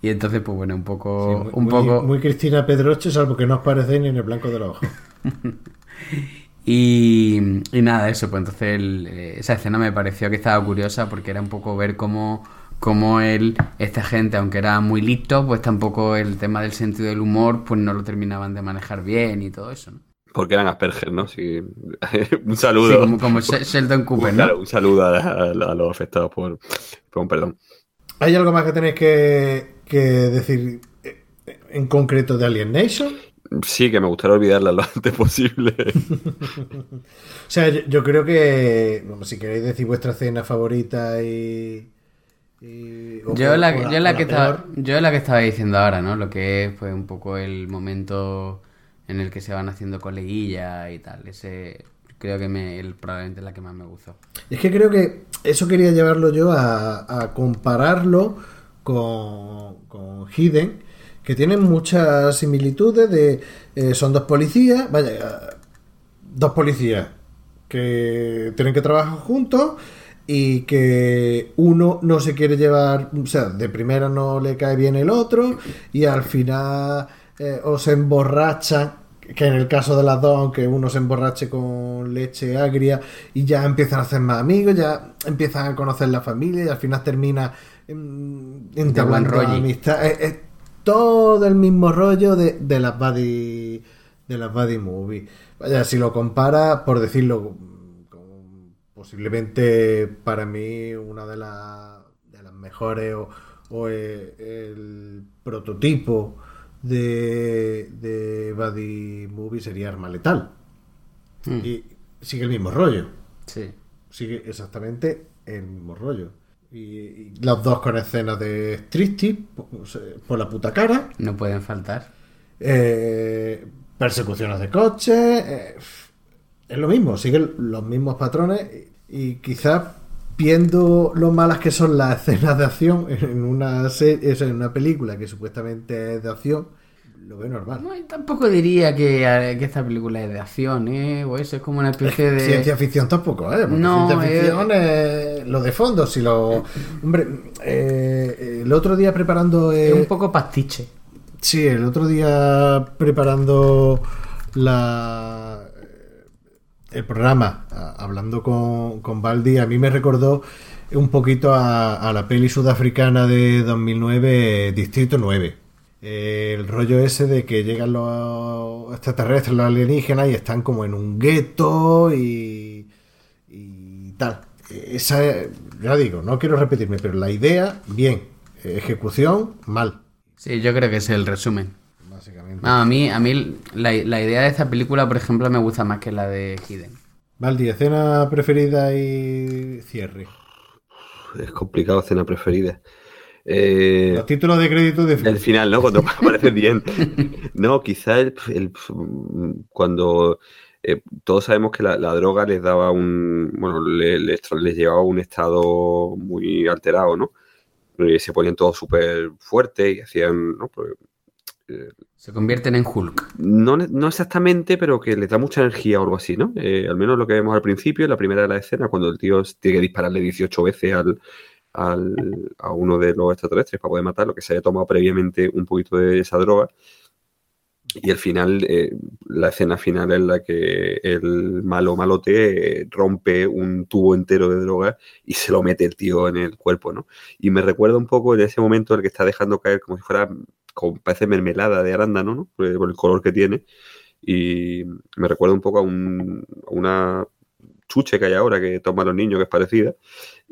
Speaker 2: Y entonces, pues bueno, un poco...
Speaker 1: Sí, muy,
Speaker 2: un poco...
Speaker 1: muy Cristina Pedroche, salvo que no os parecéis ni en el blanco de los ojos.
Speaker 2: Y, y nada, eso, pues entonces el- eh, esa escena me pareció que estaba curiosa porque era un poco ver cómo, cómo él, esta gente, aunque era muy listo, pues tampoco el tema del sentido del humor, pues no lo terminaban de manejar bien y todo eso, ¿no?
Speaker 3: Porque eran Asperger, ¿no? Sí. un
Speaker 2: Sí,
Speaker 3: saludo.
Speaker 2: como, como She- Sheldon Cooper,
Speaker 3: un,
Speaker 2: ¿no?
Speaker 3: claro, un saludo a, a- a los afectados por, por un perdón.
Speaker 1: ¿Hay algo más que tenéis que, que decir eh, en concreto de Alien Nation?
Speaker 3: Sí, que me gustaría olvidarla lo antes posible.
Speaker 1: O sea, yo, yo creo que, bueno, si queréis decir vuestra escena favorita y... y- o-
Speaker 2: Yo
Speaker 1: o
Speaker 2: la, yo la que estaba, yo la que estaba diciendo ahora, ¿no? Lo que es pues un poco el momento en el que se van haciendo coleguillas y tal. Ese creo que me, el, probablemente es la que más me gustó.
Speaker 1: Es que creo que eso quería llevarlo yo a, a compararlo con, con Hidden, que tienen muchas similitudes de... eh, son dos policías, vaya, eh, dos policías que tienen que trabajar juntos y que uno no se quiere llevar, o sea, de primera no le cae bien el otro y al final eh, o se emborrachan, que en el caso de las dos, aunque uno se emborrache con leche agria y ya empiezan a hacer más amigos, ya empiezan a conocer la familia y al final termina mm, entablando amistad. Es, es todo el mismo rollo de, de las buddy de las buddy movies. Vaya, si lo compara, por decirlo, con posiblemente para mí una de, las de las mejores o, o el, el prototipo de, de buddy movie sería Arma Letal.
Speaker 2: Mm.
Speaker 1: Y sigue el mismo rollo.
Speaker 2: Sí.
Speaker 1: Sigue exactamente el mismo rollo. Y, los dos con escenas de striptease por, la puta cara.
Speaker 2: No pueden faltar.
Speaker 1: Eh, persecuciones de coches. eh, es lo mismo, siguen los mismos patrones. Y, y quizás viendo lo malas que son las escenas de acción en una, serie, en una película que supuestamente es de acción, lo veo normal.
Speaker 2: No, tampoco diría que, eh, que esta película es de acción, ¿eh? O eso es como una especie de...
Speaker 1: Ciencia ficción tampoco, ¿eh? Porque
Speaker 2: No,
Speaker 1: ciencia
Speaker 2: eh,
Speaker 1: ficción es lo de fondo. Si lo. Hombre, eh, el otro día preparando. eh,
Speaker 2: Es un poco pastiche.
Speaker 1: Sí, el otro día preparando la el programa, hablando con, con Baldi, a mí me recordó un poquito a, a la peli sudafricana de 2009, Distrito 9. Eh, el rollo ese de que llegan los extraterrestres, los alienígenas, y están como en un gueto y, y tal. Esa, ya digo, no quiero repetirme, pero la idea, bien. Ejecución, mal.
Speaker 2: Sí, yo creo que es el resumen.
Speaker 1: Básicamente.
Speaker 2: No, a mí, a mí la, la idea de esta película, por ejemplo, me gusta más que la de Hidden.
Speaker 1: Valdi, escena preferida y cierre.
Speaker 3: Es complicado, escena preferida. Eh,
Speaker 1: Los títulos de crédito de
Speaker 3: el final, ¿no? Cuando aparece bien. No, quizá el, el- cuando eh, todos sabemos que la, la droga les daba un. Bueno, le- les, les llevaba a un estado muy alterado, ¿no? Eh, se ponían todos súper fuertes y hacían. ¿no? Pues,
Speaker 2: Se convierten en Hulk.
Speaker 3: No, no, exactamente, pero que le da mucha energía o algo así, ¿no? Eh, al menos lo que vemos al principio, en la primera de la escena, cuando el tío tiene que dispararle 18 veces al, al, a uno de los extraterrestres para poder matarlo, que se haya tomado previamente un poquito de esa droga. Y el final, eh, la escena final es la que el malo malote rompe un tubo entero de droga y se lo mete el tío en el cuerpo, ¿no? Y me recuerda un poco en ese momento el que está dejando caer como si fuera, como parece mermelada de arándano, ¿no? Por el color que tiene. Y me recuerda un poco a, un, a una chuche que hay ahora que toma a los niños, que es parecida.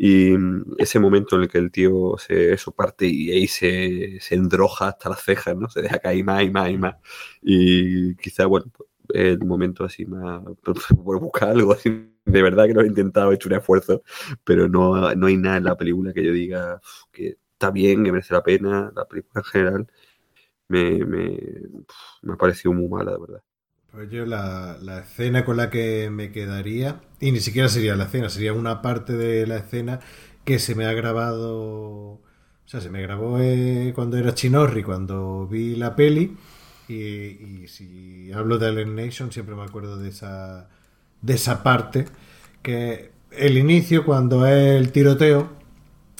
Speaker 3: Y mm, ese momento en el que el tío se eso parte y ahí se, se endroja hasta las cejas, ¿no? Se deja caer más y más y más. Y quizá, bueno, pues, el momento así más por buscar algo así. De verdad que lo he intentado, he hecho un esfuerzo, pero no, no hay nada en la película que yo diga que está bien, que merece la pena. La película en general me, me, me ha parecido muy mala, de verdad.
Speaker 1: Pues yo la, la, escena con la que me quedaría, y ni siquiera sería la escena, sería una parte de la escena que se me ha grabado, o sea, se me grabó eh, cuando era Chinorri, cuando vi la peli, y, y, si hablo de Alien Nation siempre me acuerdo de esa, de esa parte, que el inicio cuando es el tiroteo,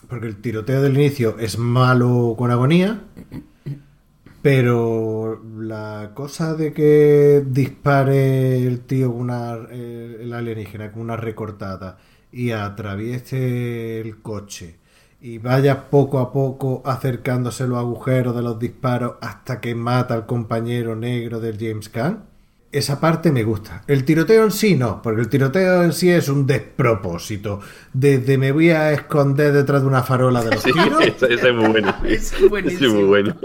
Speaker 1: porque el tiroteo del inicio es malo con agonía, pero la cosa de que dispare el tío una, el alienígena con una recortada y atraviese el coche y vaya poco a poco acercándose los agujeros de los disparos hasta que mata al compañero negro del James Gunn, esa parte me gusta. El tiroteo en sí no, porque el tiroteo en sí es un despropósito. Desde me voy a esconder detrás de una farola de los tiros.
Speaker 3: Eso, es muy bueno.
Speaker 2: Es
Speaker 3: Es muy bueno.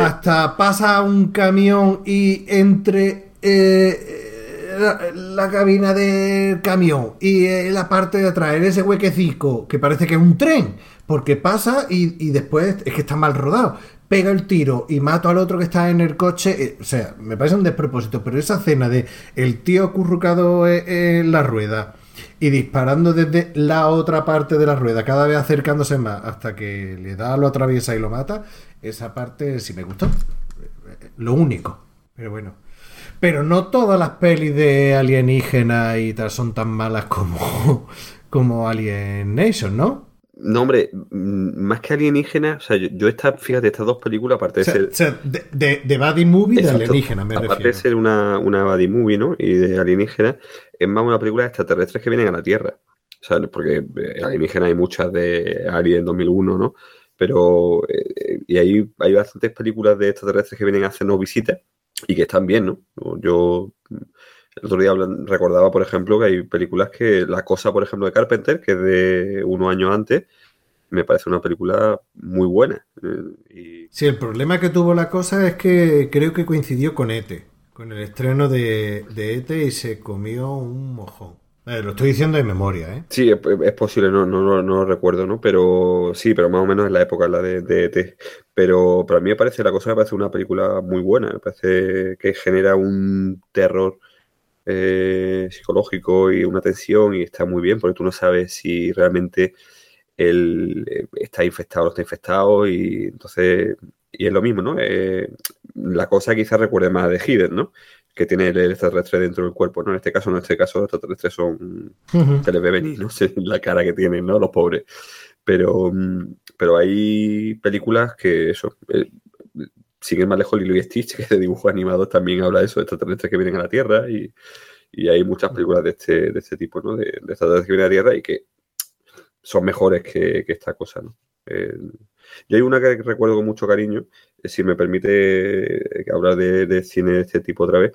Speaker 1: Hasta pasa un camión y entre eh, la, la, cabina del camión y eh, la parte de atrás, en ese huequecico que parece que es un tren, porque pasa y, después es que está mal rodado. Pega el tiro y mato al otro que está en el coche. Eh, o sea, me parece un despropósito, pero esa escena de el tío acurrucado en la rueda y disparando desde la otra parte de la rueda, cada vez acercándose más hasta que le da, lo atraviesa y lo mata, esa parte sí me gustó. Lo único. Pero bueno. Pero no todas las pelis de alienígena y tal son tan malas como, como Alien Nation, ¿no?
Speaker 3: No, hombre, más que alienígena, o sea, yo, yo esta, fíjate, estas dos películas, aparte
Speaker 1: o sea,
Speaker 3: de ser.
Speaker 1: O sea, de, de, de Buddy Movie
Speaker 3: Exacto.
Speaker 1: de alienígena, me
Speaker 3: aparte
Speaker 1: refiero.
Speaker 3: de ser una, una buddy movie, ¿no? Y de alienígena, es más una película de extraterrestres que vienen a la Tierra. O sea, porque eh, alienígena hay muchas de Alien 2001, ¿no? Pero, eh, y ahí hay bastantes películas de extraterrestres que vienen a hacernos visitas y que están bien, ¿no? Yo el otro día recordaba, por ejemplo, que hay películas que La Cosa, por ejemplo, de Carpenter, que es de unos años antes, me parece una película muy buena. Eh, y...
Speaker 1: Sí, el problema que tuvo la cosa es que creo que coincidió con ETE, con el estreno de, de ETE y se comió un mojón. Eh, lo estoy diciendo de memoria, ¿eh?
Speaker 3: Sí, es, es posible, no, no, no, lo recuerdo, ¿no? Pero sí, pero más o menos en la época la de, de ET. Pero para mí me parece, la cosa me parece una película muy buena, me parece que genera un terror eh, psicológico y una tensión y está muy bien porque tú no sabes si realmente él eh, está infectado o no está infectado y entonces, y es lo mismo, ¿no? La cosa quizás recuerde más de Hidden, ¿no? Que tiene el extraterrestre dentro del cuerpo, ¿no? En este caso, no, en este caso los extraterrestres son, uh -huh. se les ve venir, ¿no? La cara que tienen, ¿no? Los pobres. Pero, pero hay películas que eso, eh, siguen más lejos Lilo y Stitch, que de dibujos animados también habla de eso, de extraterrestres que vienen a la Tierra y, y hay muchas películas de este, de este tipo, ¿no? De, de, extraterrestres que vienen a la Tierra y que son mejores que, que esta cosa, ¿no? Eh, y hay una que recuerdo con mucho cariño, eh, si me permite hablar de, cine de este tipo otra vez.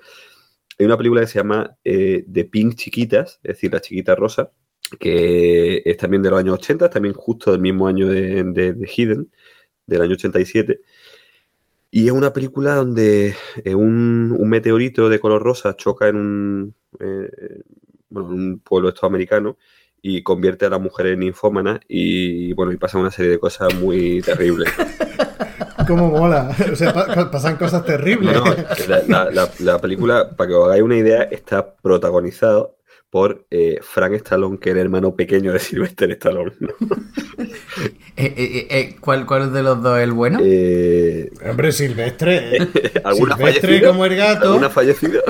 Speaker 3: Hay una película que se llama eh, The Pink Chiquitas, es decir, La Chiquita Rosa, que es también de los años 80, también justo del mismo año de, de, de Hidden, del año 87. Y es una película donde eh, un, meteorito de color rosa choca en un, eh, bueno, en un pueblo estadounidense y convierte a las mujeres en ninfómanas y bueno, y pasa una serie de cosas muy terribles.
Speaker 1: ¿Cómo mola? O sea, pa pasan cosas terribles.
Speaker 3: No, la, la, la, la, película, para que os hagáis una idea, está protagonizado por eh, Frank Stallone, que era el hermano pequeño de Sylvester Stallone. ¿no?
Speaker 2: Eh, eh, eh, ¿cuál, ¿Cuál de los dos es el bueno?
Speaker 3: Eh,
Speaker 1: Hombre, Silvestre.
Speaker 3: ¿Alguna
Speaker 1: Silvestre
Speaker 3: fallecida?
Speaker 1: como el gato.
Speaker 3: ¿Alguna fallecida?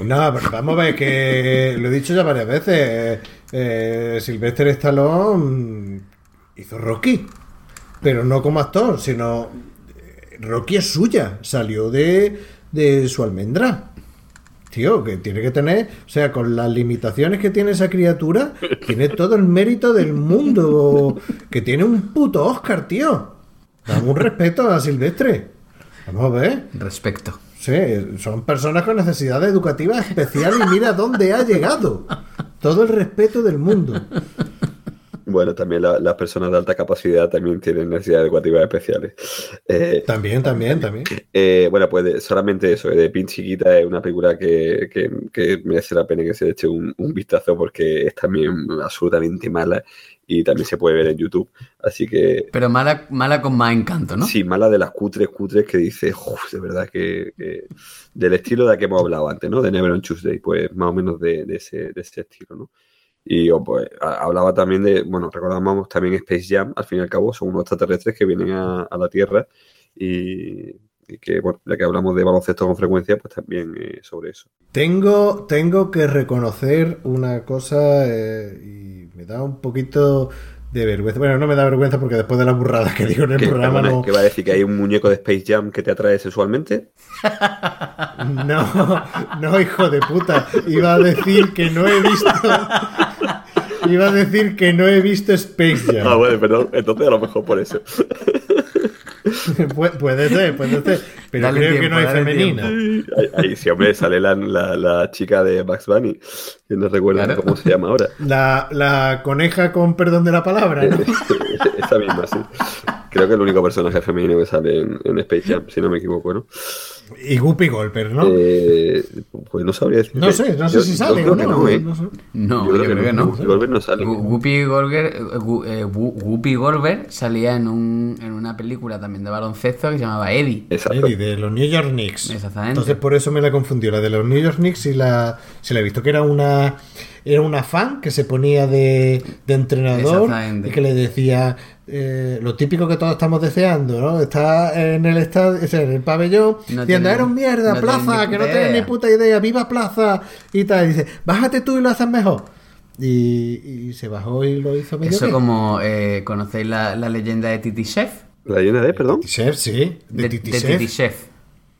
Speaker 1: No, pero vamos a ver que lo he dicho ya varias veces. Eh, Sylvester Stallone hizo Rocky, pero no como actor, sino eh, Rocky es suya, salió de, de su almendra. Tío, que tiene que tener, o sea, con las limitaciones que tiene esa criatura, tiene todo el mérito del mundo. Que tiene un puto Oscar, tío. Dame un respeto a Silvestre. Vamos a ver.
Speaker 2: Respecto.
Speaker 1: Sí, son personas con necesidades educativas especiales y mira dónde ha llegado. Todo el respeto del mundo.
Speaker 3: Bueno, también la- las personas de alta capacidad también tienen necesidades educativas especiales. Eh,
Speaker 1: También, también, también.
Speaker 3: eh, bueno, pues de- solamente eso, de Pin Chiquita es una película que, que- que merece la pena que se le eche un, un vistazo porque es también absolutamente mala y también se puede ver en YouTube. Así que
Speaker 2: Pero mala, mala con más encanto, ¿no?
Speaker 3: Sí, mala de las cutres, cutres que dice, "Uf, de verdad que, que-". Del estilo de la que hemos hablado antes, ¿no? De Never on Tuesday, pues más o menos de, de ese, de ese estilo, ¿no? Y oh, pues a- hablaba también de, bueno, recordábamos también Space Jam, al fin y al cabo, son unos extraterrestres que vienen a, a la Tierra y, y que, bueno, ya que hablamos de baloncesto con frecuencia, pues también eh, sobre eso.
Speaker 1: Tengo, tengo que reconocer una cosa eh, y me da un poquito de vergüenza. Bueno, no me da vergüenza porque después de las burradas que digo en el
Speaker 3: ¿Qué,
Speaker 1: programa
Speaker 3: perdona,
Speaker 1: no,
Speaker 3: ¿qué va a decir? ¿Que hay un muñeco de Space Jam que te atrae sexualmente?
Speaker 1: No, no, hijo de puta. Iba a decir que no he visto. Iba a decir que no he visto Space
Speaker 3: Ah,
Speaker 1: Jam.
Speaker 3: bueno, perdón, entonces a lo mejor por eso.
Speaker 1: Pu- puede ser, puede ser. Pero
Speaker 2: Dale
Speaker 1: creo que no hay femenina.
Speaker 3: Ahí, ahí sí, hombre, sale la, la, la chica de Bugs Bunny, que no recuerdo
Speaker 2: Claro.
Speaker 3: cómo se llama ahora.
Speaker 1: La, la coneja con perdón de la palabra, ¿no?
Speaker 3: Esa misma, sí. Creo que es el único personaje femenino que sale en, en Space Jam, si no me equivoco, ¿no?
Speaker 1: Y Guppy Golper, ¿no?
Speaker 3: Eh, pues no sabría decir.
Speaker 1: No sé, no sé
Speaker 3: Yo-
Speaker 1: si sale
Speaker 3: creo
Speaker 1: o
Speaker 3: que
Speaker 1: no.
Speaker 3: no, ¿eh?
Speaker 1: no sé.
Speaker 2: No, yo, creo que no.
Speaker 3: Golver no sale.
Speaker 2: Gu- Whoopi Goldberg, eh, salía en, un, en una película también de baloncesto que se llamaba Eddie.
Speaker 3: Exacto.
Speaker 1: Eddie, de los New York Knicks.
Speaker 2: Exactamente.
Speaker 1: Entonces por eso me la confundió. La de los New York Knicks y la, se la he visto que era una era una fan que se ponía de, de entrenador y que le decía eh, lo típico que todos estamos deseando, ¿no? Está en el estadio, en el pabellón,
Speaker 2: No
Speaker 1: diciendo, eres un mierda,
Speaker 2: no
Speaker 1: plaza, que no tienes ni
Speaker 2: idea".
Speaker 1: puta idea, viva plaza y tal. Y dice, bájate tú y lo haces mejor. Y, y se bajó y lo hizo medio
Speaker 2: Eso como, eh, ¿conocéis la, la leyenda de Titi Chef?
Speaker 3: ¿La llena de, perdón?
Speaker 1: Titi Chef, sí. De,
Speaker 2: De,
Speaker 1: Titi
Speaker 2: de
Speaker 1: Chef.
Speaker 2: Titi Chef.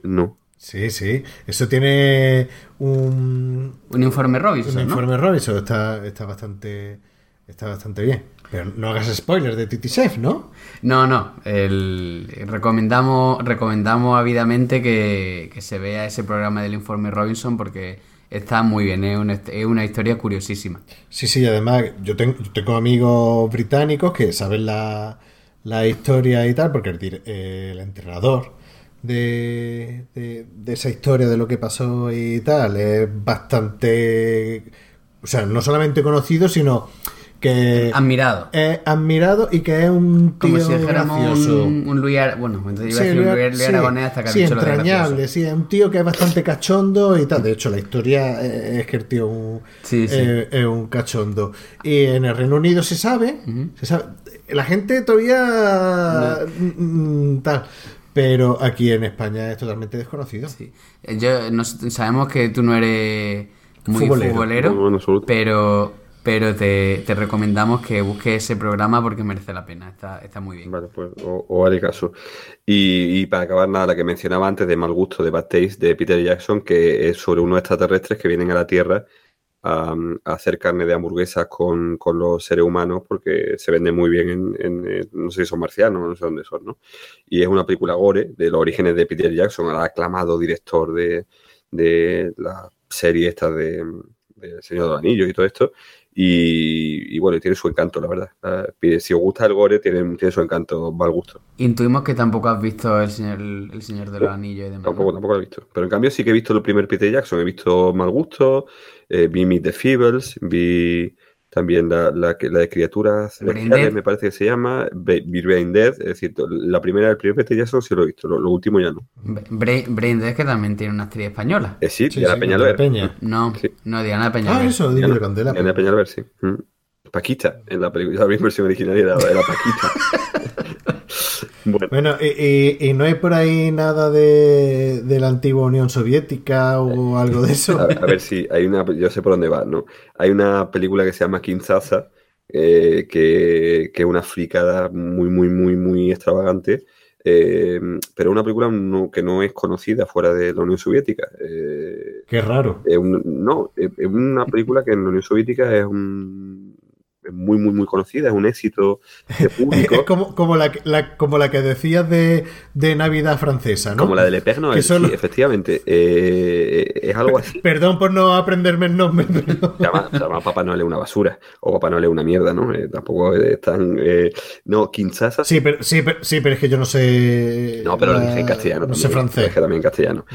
Speaker 3: No.
Speaker 1: Sí, sí. Eso tiene un,
Speaker 2: Un informe Robinson,
Speaker 1: un
Speaker 2: ¿no?
Speaker 1: informe Robinson. Está, está bastante está bastante bien. Pero no hagas spoilers de Titi Chef, ¿no?
Speaker 2: No, no. el- recomendamos, recomendamos ávidamente que, que se vea ese programa del informe Robinson porque está muy bien. Es una, es una historia curiosísima.
Speaker 1: Sí, sí, además yo tengo, yo tengo amigos británicos que saben la, la historia y tal, porque el, el entrenador de, de, de esa historia de lo que pasó y tal es bastante, o sea, no solamente conocido, sino que
Speaker 2: Admirado.
Speaker 1: es admirado y que es un tío
Speaker 2: Como si dijéramos
Speaker 1: gracioso.
Speaker 2: un, un Luis Bueno, entonces iba a decir un
Speaker 1: Luis-
Speaker 2: Luis, Luis
Speaker 1: sí,
Speaker 2: Aragonés hasta que
Speaker 1: sí,
Speaker 2: dicho lo
Speaker 1: entrañable,
Speaker 2: gracioso.
Speaker 1: sí, es un tío que es bastante cachondo y tal. De hecho, la historia es que el tío un-
Speaker 2: Sí, sí.
Speaker 1: es un cachondo. Y en el Reino Unido se sabe, se sabe. La gente todavía mm, tal, pero aquí en España es totalmente desconocido.
Speaker 2: Sí. Yo, no sé, sabemos que tú no eres muy
Speaker 1: Futbolero.
Speaker 2: futbolero,
Speaker 3: No, no, en absoluto.
Speaker 2: pero, pero te, te recomendamos que busques ese programa porque merece la pena. Está, está muy bien.
Speaker 3: Vale, pues o, o haré caso. Y, y para acabar, nada, la que mencionaba antes de Mal Gusto, de Bad Taste, de Peter Jackson, que es sobre unos extraterrestres que vienen a la Tierra a, a hacer carne de hamburguesas con, con los seres humanos porque se vende muy bien en, en, eh, no sé si son marcianos, no sé dónde son, ¿no? Y es una película gore de los orígenes de Peter Jackson, el aclamado director de, de la serie esta de, de El Señor de los Anillos y todo esto. Y, y bueno, tiene su encanto, la verdad. Si os gusta el gore, tiene, tiene su encanto, mal gusto.
Speaker 2: Intuimos que tampoco has visto El Señor, el señor de los Anillos y demás.
Speaker 3: Tampoco, tampoco lo he visto. Pero en cambio sí que he visto el primer Peter Jackson. He visto Mal Gusto, eh, vi Meet the Feebles, vi también la, la, la de Criaturas Celestiales, me parece que se llama, Brain Dead. Es decir, la primera, el primer Peter Jackson sí lo he visto, lo, lo último ya no.
Speaker 2: Brain, Brain Dead, que también tiene una actriz española.
Speaker 3: Eh, sí,
Speaker 1: Sí,
Speaker 3: Diana
Speaker 1: sí,
Speaker 3: Peñalver.
Speaker 1: Peña.
Speaker 2: No,
Speaker 3: Sí.
Speaker 2: no, Diana Peñalver.
Speaker 1: Ah, eso, digo
Speaker 3: Diana,
Speaker 1: de Candela.
Speaker 3: Diana Peñalver, sí. Mm. Paquita, en la película, la versión original era, era Paquita.
Speaker 1: bueno, bueno y, y, no hay por ahí nada de, de, la antigua Unión Soviética o algo de eso.
Speaker 3: A, a, ver si hay una, yo sé por dónde va, ¿no? Hay una película que se llama Kinshasa, eh, que, que, es una fricada muy, muy, muy, muy extravagante. Eh, pero una película no, que no es conocida fuera de la Unión Soviética. Eh,
Speaker 1: Qué raro.
Speaker 3: Un, no, es una película que en la Unión Soviética es un, muy, muy, muy conocida, es un éxito de público.
Speaker 1: es como, como, la, la, como la que decías de, de, Navidad francesa, ¿no?
Speaker 3: Como la del Eperno, es, solo... sí, efectivamente. Eh, es algo así.
Speaker 1: Perdón por no aprenderme el nombre. Pero...
Speaker 3: Llama, llama, Papá Noel una basura, o Papá Noel es una mierda, ¿no? Eh, tampoco es tan... Eh, no, Kinshasa...
Speaker 1: Sí pero, sí, pero, sí, pero es que yo no sé...
Speaker 3: No, pero la... lo dije en castellano.
Speaker 1: No
Speaker 3: también,
Speaker 1: sé francés.
Speaker 3: Lo dije también en castellano.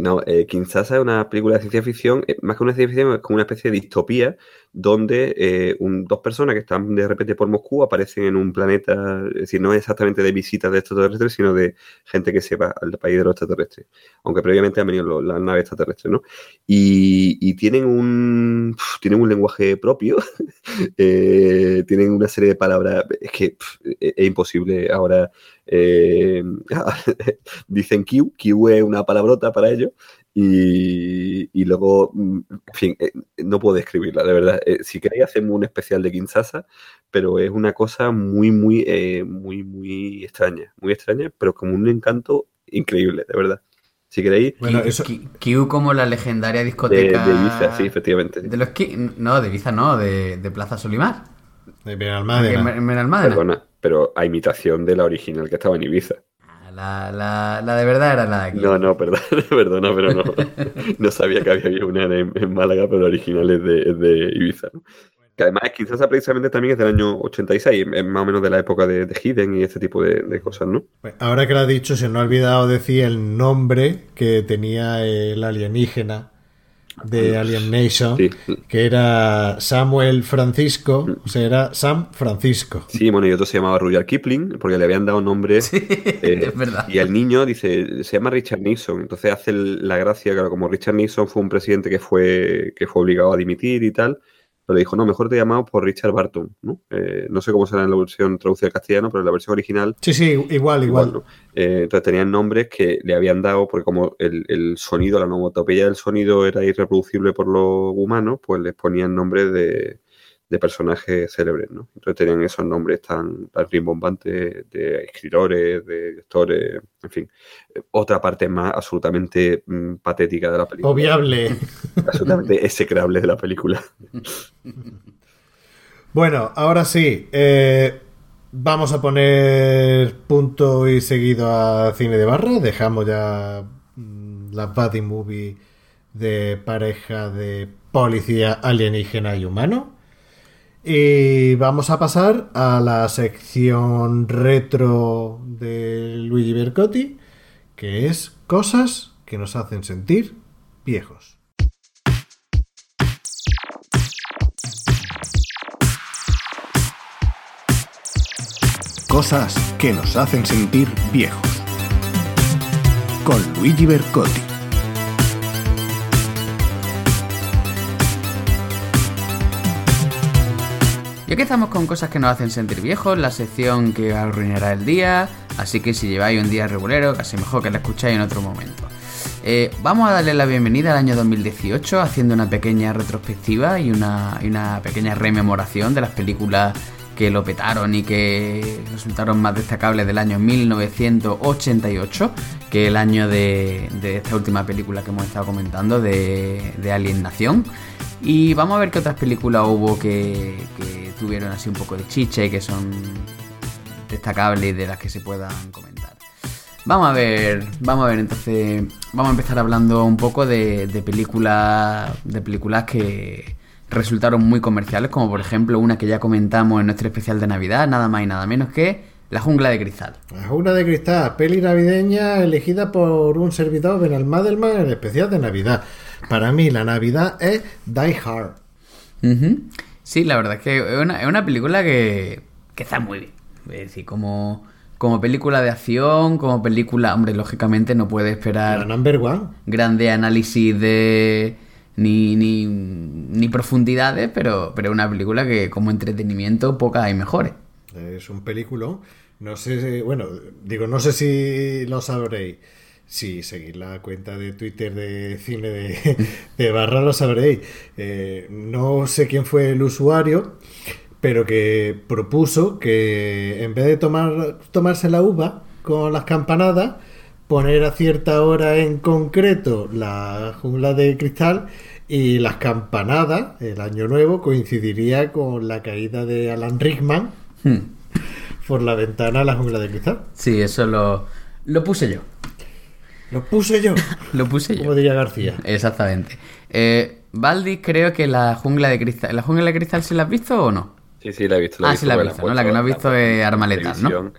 Speaker 3: No, Kinshasa es una película de ciencia ficción, más que una ciencia ficción, es como una especie de distopía donde eh, un, dos personas que están de repente por Moscú aparecen en un planeta, es decir, no es exactamente de visitas de extraterrestres, sino de gente que se va al país de los extraterrestres, aunque previamente han venido las naves extraterrestres, ¿no? Y, y, tienen, un, tienen un lenguaje propio, eh, tienen una serie de palabras, es que pff, es imposible ahora. Eh, dicen Q, Q es una palabrota para ellos, y, y, luego, en fin, eh, no puedo describirla, de verdad. Eh, si queréis, hacemos un especial de Kinshasa, pero es una cosa muy, muy, eh, muy, muy extraña, muy extraña, pero con un encanto increíble, de verdad. Si queréis.
Speaker 2: Bueno, eso... Q como la legendaria discoteca.
Speaker 3: De, de Ibiza, sí, efectivamente.
Speaker 2: De los no, de Ibiza no, de, de Plaza Solimar.
Speaker 1: De Benalmádena.
Speaker 2: En Benalmádena.
Speaker 3: Perdona, pero a imitación de la original que estaba en Ibiza.
Speaker 2: La, la, la, de verdad era la de aquí.
Speaker 3: No, no, perdona, perdona pero no. No sabía que había una en, en Málaga, pero la original es de, es de Ibiza. ¿no? Que además quizás precisamente también es del año 86, es más o menos de la época de, de Hidden y este tipo de, de, cosas, ¿no?
Speaker 1: Pues ahora que lo has dicho, se nos ha olvidado decir el nombre que tenía el alienígena de Alien Nation,
Speaker 3: Sí.
Speaker 1: que era Samuel Francisco, o sea, era Sam Francisco.
Speaker 3: Sí, bueno, y otro se llamaba Rudyard Kipling, porque le habían dado nombre.
Speaker 2: Sí,
Speaker 3: eh,
Speaker 2: es verdad.
Speaker 3: Y el niño dice, se llama Richard Nixon, entonces hace la gracia, claro, como Richard Nixon fue un presidente que fue, que fue obligado a dimitir y tal, pero le dijo, no, mejor te llamamos por Richard Barton, ¿no? Eh, no sé cómo será en la versión traducida al castellano, pero en la versión original...
Speaker 1: Sí, sí, igual, igual.
Speaker 3: ¿no? eh, entonces tenían nombres que le habían dado, porque como el, el sonido, la onomatopeya del sonido era irreproducible por los humanos, pues les ponían nombres de, de personajes célebres, ¿no? Entonces tenían esos nombres tan, tan rimbombantes de escritores, de directores, en fin. Otra parte más absolutamente mm, patética de la película.
Speaker 1: Obviable.
Speaker 3: Absolutamente execrable de la película.
Speaker 1: Bueno, ahora sí. Eh, vamos a poner punto y seguido a cine de barra. Dejamos ya mm, la buddy movie de pareja de policía alienígena y humano. Y vamos a pasar a la sección retro de Luigi Bercotti, que es cosas que nos hacen sentir viejos.
Speaker 7: Cosas que nos hacen sentir viejos. Con Luigi Bercotti.
Speaker 2: Y aquí estamos con cosas que nos hacen sentir viejos, la sección que arruinará el día, así que si lleváis un día regulero, casi mejor que la escucháis en otro momento. Eh, vamos a darle la bienvenida al año 2018 haciendo una pequeña retrospectiva y una, y una pequeña rememoración de las películas que lo petaron y que resultaron más destacables del año 1988, que el año de, esta última película que hemos estado comentando, de, de Alien Nación. Y vamos a ver qué otras películas hubo que, tuvieron así un poco de chicha y que son destacables y de las que se puedan comentar. Vamos a ver, vamos a ver, entonces vamos a empezar hablando un poco de películas de películas que resultaron muy comerciales, como por ejemplo una que ya comentamos en nuestro especial de Navidad, nada más y nada menos que La Jungla de Cristal.
Speaker 1: La Jungla de Cristal, peli navideña elegida por un servidor Benalmadelman en el especial de Navidad. Para mí la Navidad es Die Hard.
Speaker 2: Uh -huh. Sí, la verdad es que es una, es una película que, que, está muy bien. Es decir, como, como película de acción, como película, hombre, lógicamente no puede esperar
Speaker 1: la number one.
Speaker 2: grande análisis de ni, ni, ni profundidades, pero, pero una película que como entretenimiento pocas hay mejores.
Speaker 1: Es un película. No sé, si- bueno, digo, no sé si lo sabréis. Si seguís la cuenta de Twitter de cine de, de Barra lo sabréis. Eh, no sé quién fue el usuario, pero que propuso que en vez de tomar, tomarse la uva con las campanadas, poner a cierta hora en concreto la jungla de cristal y las campanadas, el año nuevo, coincidiría con la caída de Alan Rickman
Speaker 2: Hmm.
Speaker 1: por la ventana a la jungla de cristal.
Speaker 2: Sí, eso lo, lo puse yo.
Speaker 1: Lo puse yo,
Speaker 2: Lo puse yo.
Speaker 1: como diría García.
Speaker 2: Exactamente. Eh, Baldi, creo que la jungla de cristal. ¿La jungla de cristal sí la has visto o no?
Speaker 3: Sí, sí, la he visto. La he
Speaker 2: Ah, sí la has visto, ¿no? La que no has visto es
Speaker 3: puesto
Speaker 2: Arma
Speaker 3: en
Speaker 2: Letal, ¿no?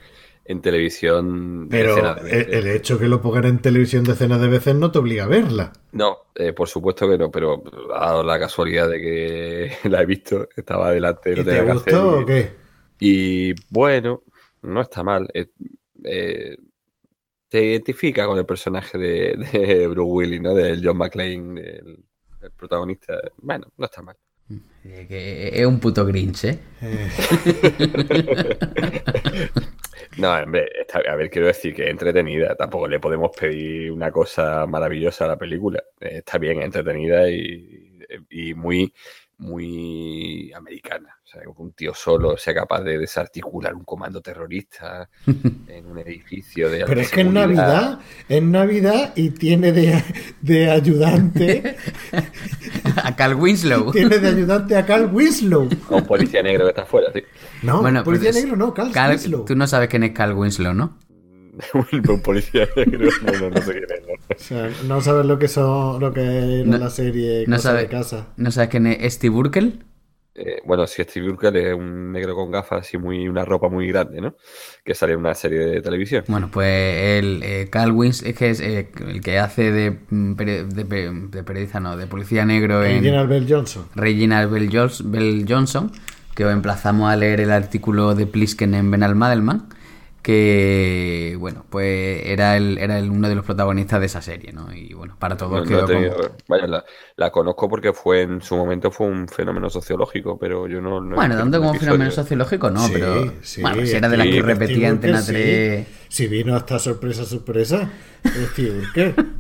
Speaker 3: En televisión.
Speaker 1: Pero
Speaker 3: de
Speaker 1: el,
Speaker 3: veces.
Speaker 1: el hecho que lo pongan en televisión decenas de veces no te obliga a verla.
Speaker 3: No, eh, por supuesto que no, pero ha dado la casualidad de que la he visto, estaba delante,
Speaker 1: ¿Y
Speaker 3: no
Speaker 1: te gustó o qué?
Speaker 3: Y bueno, no está mal. eh, eh, te identifica con el personaje de, de Bruce Willis, ¿no? Del John McClane, el, el protagonista. Bueno, no está mal.
Speaker 2: Eh, que es un puto Grinch, ¿eh?
Speaker 3: No, hombre, está- a ver, quiero decir que es entretenida. Tampoco le podemos pedir una cosa maravillosa a la película. Está bien, entretenida y, y muy, muy americana. O sea, un tío solo sea capaz de desarticular un comando terrorista en un edificio de alta
Speaker 1: Pero es que es
Speaker 3: seguridad.
Speaker 1: Navidad, es Navidad y tiene de, de ayudante,
Speaker 2: A Cal Winslow.
Speaker 1: tiene de ayudante a Carl Winslow.
Speaker 3: Un policía negro que está afuera, sí.
Speaker 1: No,
Speaker 2: Bueno,
Speaker 1: policía
Speaker 2: pues es-
Speaker 1: negro no, Carl,
Speaker 2: Cal-
Speaker 1: Winslow.
Speaker 2: tú no sabes quién es Cal Winslow, ¿no?
Speaker 3: un policía negro, no, no, no sé quién es. ¿no?
Speaker 1: O sea, no sabes lo que son, lo que era
Speaker 2: No-
Speaker 1: la serie
Speaker 2: no sabe-
Speaker 1: de casa.
Speaker 2: ¿No sabes quién es Steve Urkel?
Speaker 3: Eh, bueno, si Steve Urkel es un negro con gafas y muy, una ropa muy grande, ¿no? Que sale en una serie de televisión.
Speaker 2: Bueno, pues el eh, Cal Winslow es que es eh, el que hace de, mm, de, de periodista, no, de policía negro en
Speaker 1: Reginald Bell Johnson.
Speaker 2: Reginald Bell, Bell Johnson, que os emplazamos a leer el artículo de Plisken en Benal Madelman, que, bueno, pues era, el, era el- uno de los protagonistas de esa serie, ¿no? Y bueno, para todos
Speaker 3: No- no
Speaker 2: como-
Speaker 3: Vaya, la, la conozco porque fue en su momento fue un fenómeno sociológico, pero yo no.
Speaker 2: Bueno, tanto como fenómeno
Speaker 3: episodio.
Speaker 2: sociológico, no,
Speaker 1: Sí,
Speaker 2: pero.
Speaker 1: sí,
Speaker 2: bueno, si era de las que repetía Antena
Speaker 1: Urkel,
Speaker 2: 3.
Speaker 1: sí. Si vino hasta sorpresa, sorpresa. Steve Urkel.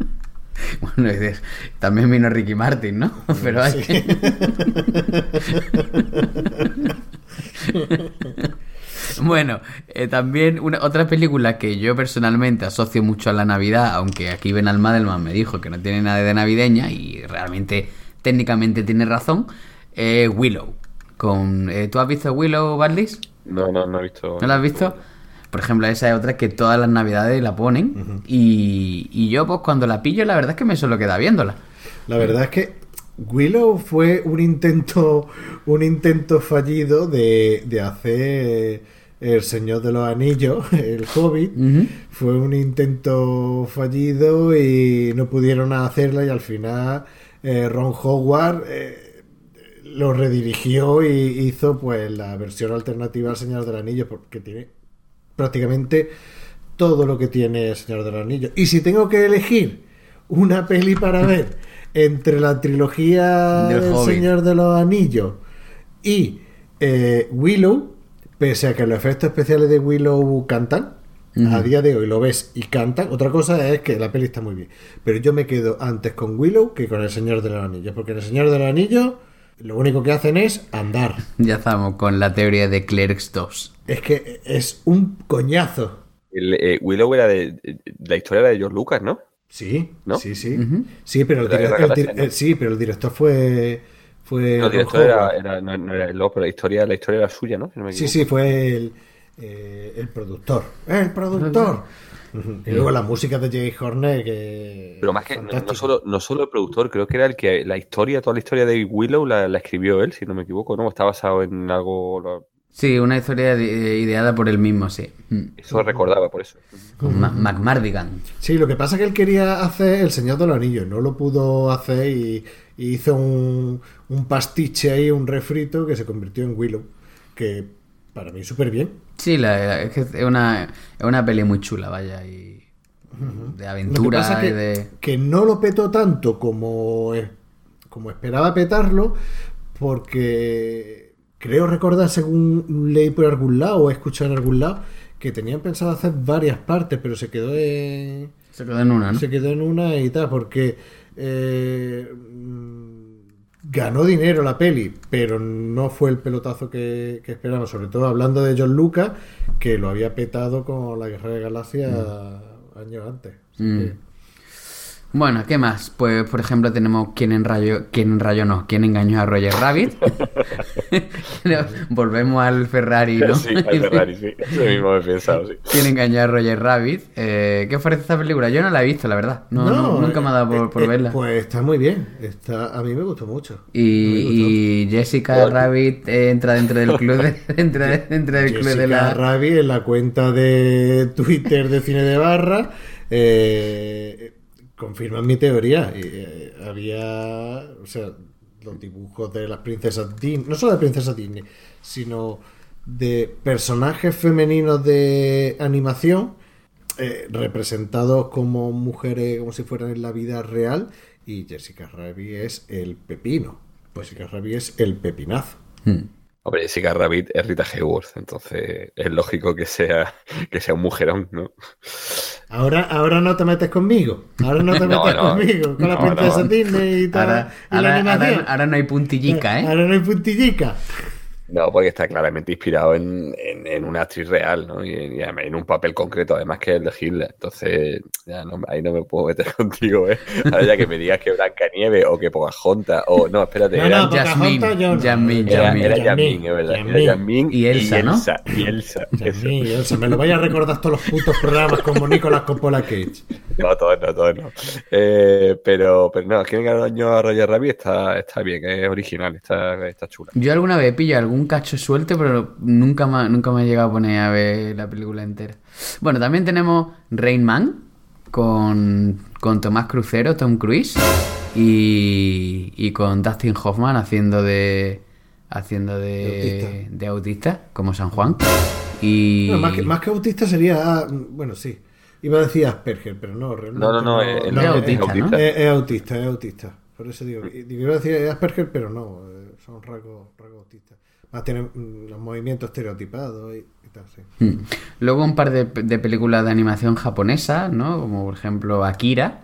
Speaker 2: Bueno, de- también vino Ricky Martin, ¿no? Pero hay
Speaker 1: Sí.
Speaker 2: Bueno, eh, también una, otra película que yo personalmente asocio mucho a la Navidad, aunque aquí Ben Almadelman me dijo que no tiene nada de navideña y realmente técnicamente tiene razón, eh, Willow. Con, eh, ¿Tú has visto Willow, Barlis?
Speaker 3: No, no, no he visto.
Speaker 2: ¿No la has visto? Por ejemplo, esa es otra que todas las navidades la ponen y, y yo pues cuando la pillo la verdad es que me suelo quedar viéndola.
Speaker 1: La verdad es que Willow fue un intento, un intento fallido de, de hacer El Señor de los Anillos, el Hobbit. Fue un intento fallido y no pudieron hacerla y al final eh, Ron Howard eh, lo redirigió y hizo pues la versión alternativa al Señor del Anillo porque tiene prácticamente todo lo que tiene el Señor del Anillo. Y si tengo que elegir una peli para ver entre la trilogía
Speaker 2: Del.
Speaker 1: Señor de los Anillos y eh, Willow, pese a que los efectos especiales de Willow cantan, a día de hoy lo ves y cantan. Otra cosa es que la peli está muy bien. Pero yo me quedo antes con Willow que con el Señor de los Anillos. Porque en el Señor de los Anillos lo único que hacen es andar.
Speaker 2: Ya estamos con la teoría de Clerks 2.
Speaker 1: Es que es un coñazo.
Speaker 3: El, eh, Willow era de. La historia era de George Lucas, ¿no?
Speaker 1: Sí,
Speaker 3: ¿No?
Speaker 1: sí, sí. Eh, sí, pero el director fue. Fue
Speaker 3: No, el director era, no, no era el loco, pero la historia, la historia era suya, ¿no? Si no me
Speaker 1: Sí, sí, fue el, eh, el productor. ¡El productor! Y luego la música de Jay Horner, que.
Speaker 3: Pero más que, no, solo, no solo el productor, creo que era el que la historia, toda la historia de Willow la, la escribió él, si no me equivoco, ¿no? Está basado en algo. lo-
Speaker 2: Sí, una historia de- ideada por él mismo, sí. Mm.
Speaker 3: Eso recordaba por eso.
Speaker 2: Con McMardigan.
Speaker 1: Sí, lo que pasa es que él quería hacer El Señor de los Anillos, no lo pudo hacer y, y hizo un, un pastiche ahí, un refrito que se convirtió en Willow, que para mí súper bien.
Speaker 2: Sí, la, la- es que es una, es una peli muy chula, vaya, y de
Speaker 1: Lo que
Speaker 2: aventura
Speaker 1: pasa
Speaker 2: y
Speaker 1: que,
Speaker 2: de...
Speaker 1: que no lo petó tanto como, eh, como esperaba petarlo, porque creo recordar, según leí por algún lado o he escuchado en algún lado, que tenían pensado hacer varias partes, pero se quedó en,
Speaker 2: Se quedó en una, ¿no?
Speaker 1: se quedó en una y tal, porque eh, ganó dinero la peli, pero no fue el pelotazo que, que esperamos, sobre todo hablando de John Lucas, que lo había petado con la Guerra de Galaxia años antes. Así
Speaker 2: Mm.
Speaker 1: que-
Speaker 2: Bueno, ¿qué más? Pues, por ejemplo, tenemos quién enrayó, quién enrayó no, quién engañó a Roger Rabbit. No, Volvemos al Ferrari, ¿no?
Speaker 3: Sí, al Ferrari, sí. Eso mismo me he pensado, sí.
Speaker 2: ¿Quién engañó a Roger Rabbit? Eh, ¿Qué os parece esta película? Yo no la he visto, la verdad. No, no, nunca me ha dado por, por
Speaker 1: eh, eh,
Speaker 2: verla.
Speaker 1: Pues está muy bien. Está, a mí me gustó mucho.
Speaker 2: Y, y Jessica Rabbit eh, entra dentro del club de, dentro, de- dentro del club de
Speaker 1: Jessica
Speaker 2: la...
Speaker 1: Rabbit en la cuenta de Twitter de Cine de Barra eh, confirman mi teoría. Y, eh, había, o sea, los dibujos de las princesas Disney, no solo de princesas Disney, sino de personajes femeninos de animación eh, representados como mujeres, como si fueran en la vida real. Y Jessica Rabbit es el pepino. Pues Jessica Rabbit es el pepinazo.
Speaker 2: Hmm.
Speaker 3: Hombre, Jessica Rabbit es Rita Hayworth, entonces es lógico que sea, que sea un mujerón, ¿no?
Speaker 1: Ahora, ahora no te metes conmigo. Ahora no te metes
Speaker 3: no.
Speaker 1: conmigo. Con la
Speaker 3: No,
Speaker 1: princesa
Speaker 3: no.
Speaker 1: Disney y tal.
Speaker 2: Ahora,
Speaker 1: y la
Speaker 2: ahora,
Speaker 1: animación.
Speaker 2: ahora- ahora no hay puntillica, ¿eh?
Speaker 1: Ahora no hay puntillica.
Speaker 3: No, porque está claramente inspirado en, en- en una actriz real, ¿no? Y, y en un papel concreto, además que es el de Hitler. Entonces, ya no, ahí no me puedo meter contigo, ¿eh? Ahora ya que me digas que Blancanieves o que Pocahontas, o no, espérate,
Speaker 1: No,
Speaker 3: era,
Speaker 1: no,
Speaker 2: Jasmine,
Speaker 1: no.
Speaker 2: Jasmine,
Speaker 3: era,
Speaker 2: Jasmine.
Speaker 3: era
Speaker 1: Jasmine,
Speaker 3: Jasmine, es verdad.
Speaker 1: Jasmine.
Speaker 3: Era Jasmine
Speaker 2: Y Elsa, ¿no?
Speaker 3: Elsa, y Elsa.
Speaker 1: Jasmine, Elsa, me lo vaya a recordar todos los putos programas como Nicolas Coppola Cage.
Speaker 3: No, todos no, todos no. Eh, pero, pero no, ¿quién ganó daño a Roger Rabbit? Está, está bien, es original, está, está chula.
Speaker 2: Yo alguna vez pillo algún cacho suelto, pero nunca me, nunca me he llegado a poner a ver la película entera. Bueno, también tenemos Rain Man con, con Tomás Crucero, Tom Cruise y, y con Dustin Hoffman haciendo de haciendo
Speaker 1: De
Speaker 2: de,
Speaker 1: autista.
Speaker 2: de autista, como San Juan. Y
Speaker 1: Bueno, más, que, más que autista sería. ah, bueno, sí. Iba a decir Asperger, pero no, realmente.
Speaker 3: No, no, no, es-
Speaker 2: es autista, ¿no?
Speaker 1: Es, autista, es autista. Por eso digo, digo, iba a decir Asperger, pero no, eh, son rasgos. Más tienen mm, los movimientos estereotipados y, y tal, sí.
Speaker 2: Mm. Luego un par de, de películas de animación japonesa, ¿no? Como por ejemplo Akira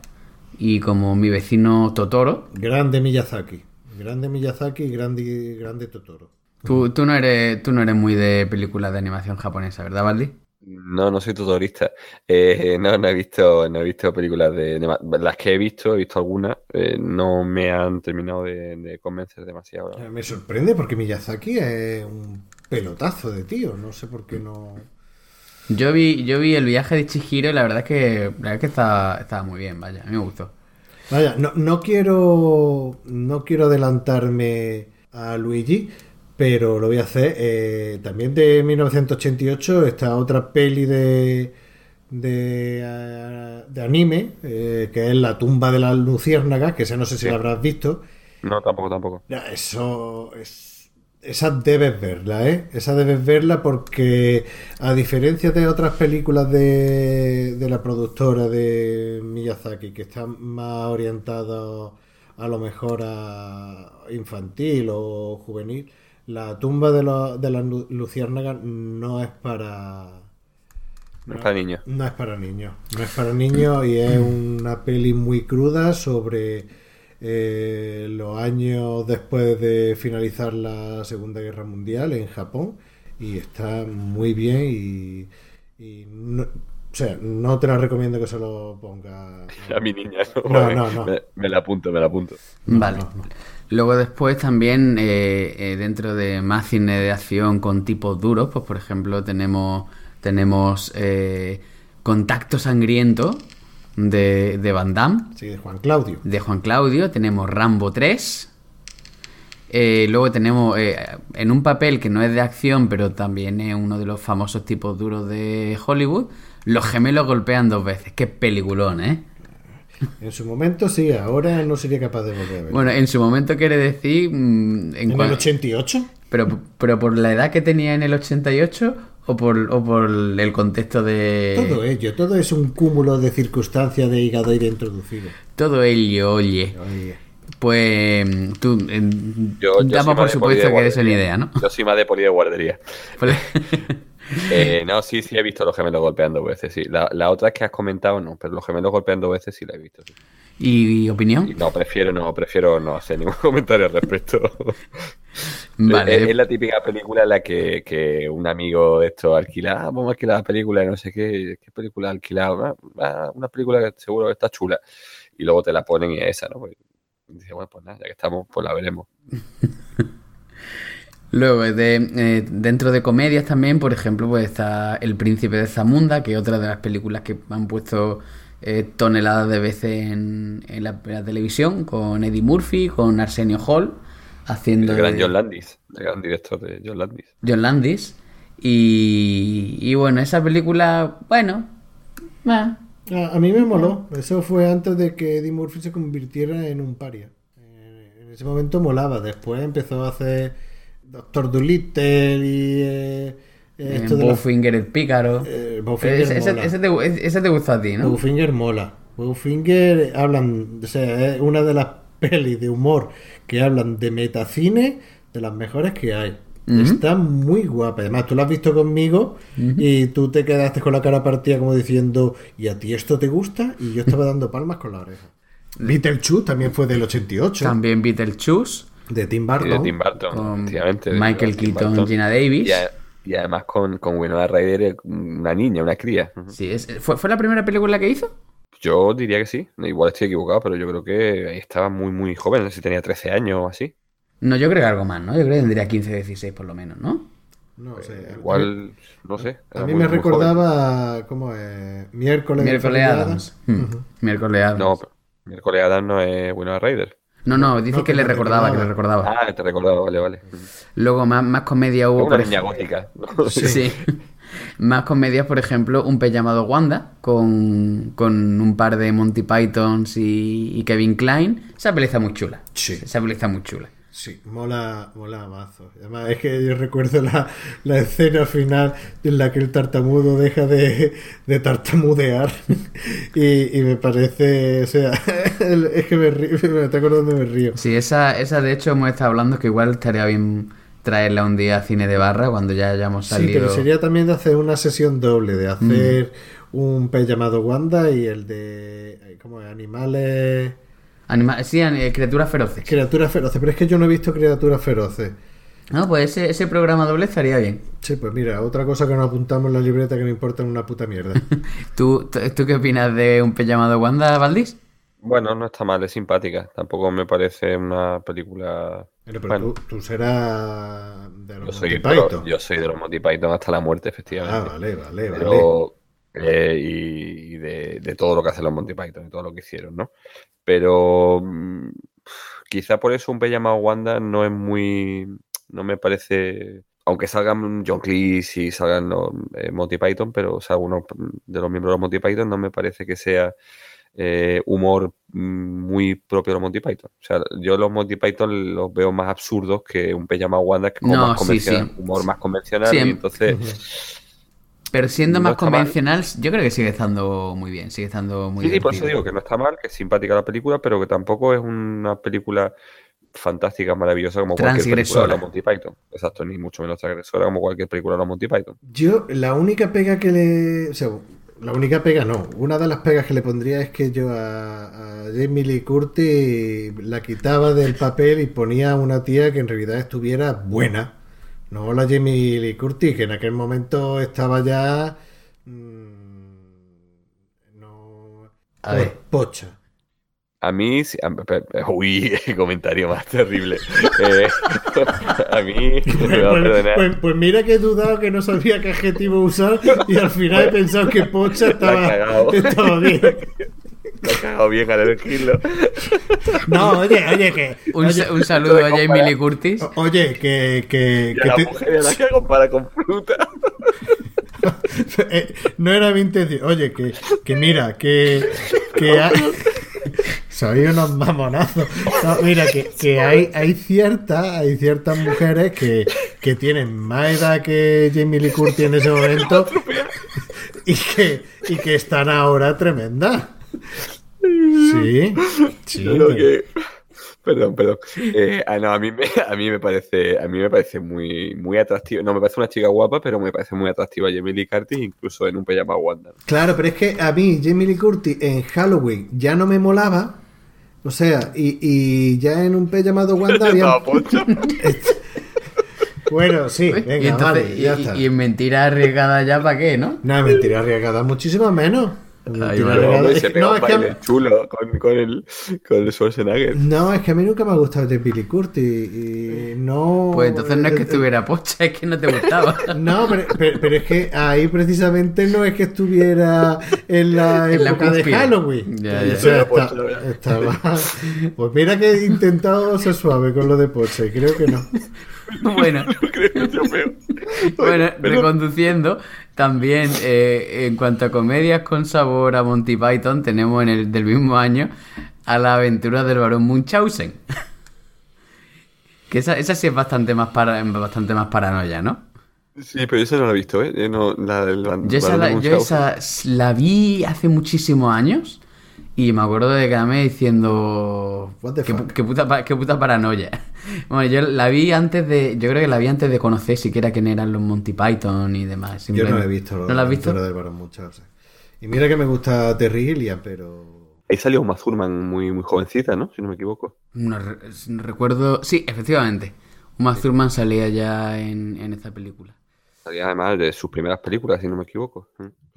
Speaker 2: y como Mi vecino Totoro.
Speaker 1: Grande Miyazaki. Grande Miyazaki y grande, grande Totoro.
Speaker 2: Tú, tú, no eres, tú no eres muy de películas de animación japonesa, ¿verdad, Valdi?
Speaker 3: No, no soy tutorista. Eh, no, no he visto, no he visto películas de, las que he visto, he visto algunas, eh, no me han terminado de, de convencer demasiado.
Speaker 1: Me sorprende porque Miyazaki es un pelotazo de tío. No sé por qué no.
Speaker 2: Yo vi, yo vi el viaje de Chihiro y la verdad es que, la verdad es que estaba, estaba muy bien, vaya, a mí me gustó.
Speaker 1: Vaya, no, no quiero. No quiero adelantarme a Luigi, pero lo voy a hacer. Eh, también de 1988 está otra peli de. de, eh, de anime, eh, que es La tumba de las luciérnagas, que esa no sé si
Speaker 3: Sí.
Speaker 1: la habrás visto.
Speaker 3: No, tampoco, tampoco.
Speaker 1: Eso es. Esa debes verla, ¿eh? Esa debes verla porque, a diferencia de otras películas de, de la productora de Miyazaki, que están más orientadas a lo mejor a infantil o juvenil, la tumba de, la- de las lu- luciérnagas no es para.
Speaker 3: No es para niños.
Speaker 1: No es para niños. No es para niños y es una peli muy cruda sobre eh, los años después de finalizar la Segunda Guerra Mundial en Japón. Y está muy bien y. y no, o sea, no te la recomiendo que se lo ponga.
Speaker 3: A mi niña, ¿no?
Speaker 1: No, no, no.
Speaker 3: Me, me la apunto, me la apunto.
Speaker 2: Vale. Luego después también eh, eh, dentro de más cine de acción con tipos duros, pues por ejemplo tenemos tenemos eh, Contacto Sangriento de, de Van Damme,
Speaker 1: Sí, de Juan Claudio.
Speaker 2: de Juan Claudio, tenemos Rambo 3, eh, luego tenemos eh, en un papel que no es de acción, pero también es uno de los famosos tipos duros de Hollywood, Los gemelos golpean dos veces, qué peliculón, ¿eh?
Speaker 1: En su momento sí, ahora no sería capaz de volver a ver.
Speaker 2: Bueno, en su momento quiere decir... mm,
Speaker 1: ¿En
Speaker 2: cua-
Speaker 1: el 88?
Speaker 2: Pero, pero por la edad que tenía en el 88 o por, o por el contexto de...
Speaker 1: Todo ello, todo es un cúmulo de circunstancias de hígado aire introducido.
Speaker 2: Todo ello, oye.
Speaker 1: Oye,
Speaker 2: Pues tú, eh,
Speaker 3: Yo- yo
Speaker 2: damos por
Speaker 3: de
Speaker 2: supuesto
Speaker 3: de
Speaker 2: que es una idea, ¿no?
Speaker 3: Yo soy más de poli de guardería. Eh, no, sí, sí he visto los gemelos golpeando dos veces, sí. La, la otra que has comentado, no, pero los gemelos golpeando dos veces sí la he visto. sí.
Speaker 2: ¿Y,
Speaker 3: Y
Speaker 2: opinión?
Speaker 3: no, prefiero no, prefiero no hacer ningún comentario al respecto.
Speaker 2: Vale.
Speaker 3: Es, es la típica película en la que, que un amigo de esto alquila, ah, vamos a alquilar la película, no sé qué, ¿qué película ha alquilado? Ah, ah, una película que seguro que está chula. Y luego te la ponen y es esa, ¿no? Pues, dice, bueno, pues nada, ya que estamos, pues la veremos.
Speaker 2: Luego, de, eh, dentro de comedias también, por ejemplo, pues está El Príncipe de Zamunda, que es otra de las películas que han puesto eh, toneladas de veces en, en la, en la televisión, con Eddie Murphy, con Arsenio Hall, haciendo
Speaker 3: El gran
Speaker 2: de
Speaker 3: John Landis, el gran director de John Landis.
Speaker 2: John Landis. Y, y bueno, esa película, bueno, ah,
Speaker 1: A, a mí me moló. Eso fue antes de que Eddie Murphy se convirtiera en un paria. Eh, En ese momento molaba. Después empezó a hacer Doctor Dolittle y eh, esto de la-
Speaker 2: Bowfinger el Pícaro.
Speaker 1: Eh, Bowfinger
Speaker 2: ese,
Speaker 1: mola.
Speaker 2: ese te, ese te gustó a ti, ¿no?
Speaker 1: Bowfinger mola. Bowfinger hablan, o sea, es una de las pelis de humor que hablan de metacine de las mejores que hay. Está muy guapa. Además, tú la has visto conmigo y tú te quedaste con la cara partida como diciendo, ¿y a ti esto te gusta? Y yo estaba dando palmas con la oreja. Beetlejuice también fue del 88,
Speaker 2: También Beetlejuice,
Speaker 1: de Tim
Speaker 3: Y
Speaker 1: Burton.
Speaker 3: de Tim Burton,
Speaker 2: con
Speaker 3: efectivamente. de
Speaker 2: Michael Keaton. Gina Davis.
Speaker 3: Y, a- y además con, con Winona Ryder, eh, una niña, una cría.
Speaker 2: Sí, es- ¿fue, ¿Fue la primera película que hizo?
Speaker 3: Yo diría que sí. Igual estoy equivocado, pero yo creo que ahí estaba muy, muy joven. No sé si tenía 13 años o así.
Speaker 2: No, yo creo que algo más, ¿no? Yo creo que tendría 15, 16 por lo menos, ¿no?
Speaker 1: No sé.
Speaker 3: Eh, Igual, no sé.
Speaker 1: A mí
Speaker 3: muy-
Speaker 1: me
Speaker 3: muy
Speaker 1: recordaba, ¿cómo es? Miércoles.
Speaker 2: Miércoles Adams. Hmm, Miércoles. Adams.
Speaker 3: No, pero miércoles Adam no es Winona Ryder.
Speaker 2: No, no, dice
Speaker 1: No,
Speaker 2: que
Speaker 1: que
Speaker 2: le recordaba, que le recordaba.
Speaker 3: Ah, te recordaba, vale, vale.
Speaker 2: Luego más, más comedia hubo,
Speaker 3: Una
Speaker 2: por
Speaker 3: niña gótica. ¿no?
Speaker 2: Sí. Más comedias, por ejemplo, un pez llamado Wanda, con, con un par de Monty Pythons y, y Kevin Klein. Esa peli está muy chula.
Speaker 1: Sí.
Speaker 2: Esa peli está muy chula.
Speaker 1: Sí, mola, mola mazo. Además, es que yo recuerdo la, la escena final en la que el tartamudo deja de, de tartamudear. Y, y me parece, o sea, es que me, río, me está acordando me río.
Speaker 2: Sí, esa, esa de hecho hemos estado hablando que igual estaría bien traerla un día a cine de barra cuando ya hayamos
Speaker 1: Sí,
Speaker 2: salido.
Speaker 1: pero sería también de hacer una sesión doble, de hacer un pez llamado Wanda y el de, ¿cómo es? Animales...
Speaker 2: Anima- sí, eh, criaturas feroces.
Speaker 1: Criaturas feroces, pero es que yo no he visto criaturas feroces.
Speaker 2: No, pues ese, ese programa doble estaría bien.
Speaker 1: Sí, pues mira, otra cosa que nos apuntamos en la libreta que no importa una puta mierda.
Speaker 2: ¿Tú, qué opinas de un pez llamado Wanda, Valdís?
Speaker 3: Bueno, no está mal, es simpática. Tampoco me parece una película.
Speaker 1: Pero, pero
Speaker 3: Bueno.
Speaker 1: tú, tú serás de los
Speaker 3: Yo soy,
Speaker 1: Monty Python.
Speaker 3: yo soy de los Monty Python hasta la muerte,
Speaker 1: Ah,
Speaker 3: efectivamente.
Speaker 1: vale, vale, vale.
Speaker 3: Pero, eh, y y de, de todo lo que hacen los Monty Python y todo lo que hicieron, ¿no? Pero mm, quizá por eso un pez llamado Wanda no es muy. No me parece. Aunque salgan John Cleese y salgan los eh, Monty Python, pero o sea, uno de los miembros de los Monty Python no me parece que sea eh, humor mm, muy propio de los Monty Python. O sea, yo los Monty Python los veo más absurdos que un pez llamado Wanda, que es como
Speaker 2: No,
Speaker 3: más
Speaker 2: sí,
Speaker 3: convencional,
Speaker 2: sí.
Speaker 3: humor más convencional,
Speaker 2: Sí,
Speaker 3: y
Speaker 2: em-
Speaker 3: entonces.
Speaker 2: Pero siendo
Speaker 3: No
Speaker 2: más
Speaker 3: mal.
Speaker 2: convencional, yo creo que sigue estando muy bien, sigue estando muy
Speaker 3: Sí, sí, por eso
Speaker 2: divertido.
Speaker 3: digo que no está mal, que es simpática la película, pero que tampoco es una película fantástica, maravillosa como cualquier película de los Monty Python. Exacto, ni mucho menos transgresora como cualquier película de los Monty Python.
Speaker 1: Yo, la única pega que le. O sea, la única pega no. Una de las pegas que le pondría es que yo a, a Jamie Lee Curtis la quitaba del papel y ponía a una tía que en realidad estuviera buena. No la Jamie Lee Curtis, que en aquel momento estaba ya. mm, no.
Speaker 2: A ver.
Speaker 1: Pocha.
Speaker 3: A mí, uy, comentario más terrible. Eh, a mí,
Speaker 1: Pues,
Speaker 3: me va a perdonar.
Speaker 1: pues- pues mira que he dudado que no sabía qué adjetivo usar y al final he pensado que pocha estaba, estaba bien.
Speaker 3: Me ha cagado bien al elegirlo.
Speaker 1: No, oye, oye, que.
Speaker 2: Un,
Speaker 1: oye,
Speaker 2: sa- un saludo a Jamie Lee Curtis.
Speaker 1: o- Oye, que, que,
Speaker 3: la
Speaker 1: te-
Speaker 3: mujer a la que compara con fruta.
Speaker 1: eh, no era mi intención. Oye, que, que mira, que, que hay... Soy unos mamonazos. No, mira, que, que hay, hay ciertas, hay ciertas mujeres que, que tienen más edad que Jamie Lee Curtis en ese momento y que, y que están ahora tremendas. Sí, sí.
Speaker 3: Que- Perdón, perdón. Eh, ah, no, a mí me, a mí me parece, a mí me parece muy, muy atractiva. No, me parece una chica guapa, pero me parece muy atractiva Jamie Lee Curtis, incluso en un pijama Wanda.
Speaker 1: Claro, pero es que a mí Jamie Lee Curtis en Halloween ya no me molaba. O sea, y, y ya en un pez llamado Wanda había... Bueno, sí, venga,
Speaker 2: y, entonces-
Speaker 1: vale, ya
Speaker 2: y-
Speaker 1: está.
Speaker 2: y en mentira arriesgada ya para qué, ¿no?
Speaker 1: No, mentira arriesgada, muchísimo menos.
Speaker 3: Hombre, se pega
Speaker 1: no,
Speaker 3: un
Speaker 1: es que a mí-
Speaker 3: baile chulo con, con el, con el Schwarzenegger.
Speaker 1: no, es que a mí nunca me ha gustado Jamie Lee Curtis y no...
Speaker 2: Pues entonces no es que estuviera pocha, es que no te gustaba.
Speaker 1: No, pero, pero- pero es que ahí precisamente no es que estuviera en la
Speaker 2: En la
Speaker 1: época de. Halloween.
Speaker 2: Ya, ya.
Speaker 1: O sea,
Speaker 3: Era Porsche,
Speaker 1: está-
Speaker 3: la verdad.
Speaker 1: estaba- Pues mira que he intentado ser suave con lo de Porsche, creo que no.
Speaker 2: bueno, bueno, reconduciendo, también eh, en cuanto a comedias con sabor a Monty Python, tenemos en el del mismo año a la aventura del barón Munchausen. que esa, esa sí es bastante más, para, bastante más paranoia, ¿no?
Speaker 3: Sí, pero esa no la he visto, ¿eh? Yo No, la del
Speaker 2: Yo esa, la, yo esa la vi hace muchísimos años y me acuerdo de quedarme diciendo
Speaker 1: What the
Speaker 2: qué,
Speaker 1: fuck?
Speaker 2: qué puta, qué puta paranoia. Bueno, yo la vi antes de, yo creo que la vi antes de conocer siquiera quién eran los Monty Python y demás.
Speaker 1: Yo no la he visto.
Speaker 2: ¿No la has visto?
Speaker 1: Barón. Y mira que me gusta Terry Gilliam, pero...
Speaker 3: Ahí salió Uma Thurman muy, muy jovencita, ¿no? Si no me equivoco.
Speaker 2: No, re- no recuerdo, sí, efectivamente. Uma Thurman salía ya en, en esta película.
Speaker 3: Salía además de sus primeras películas, si no me equivoco.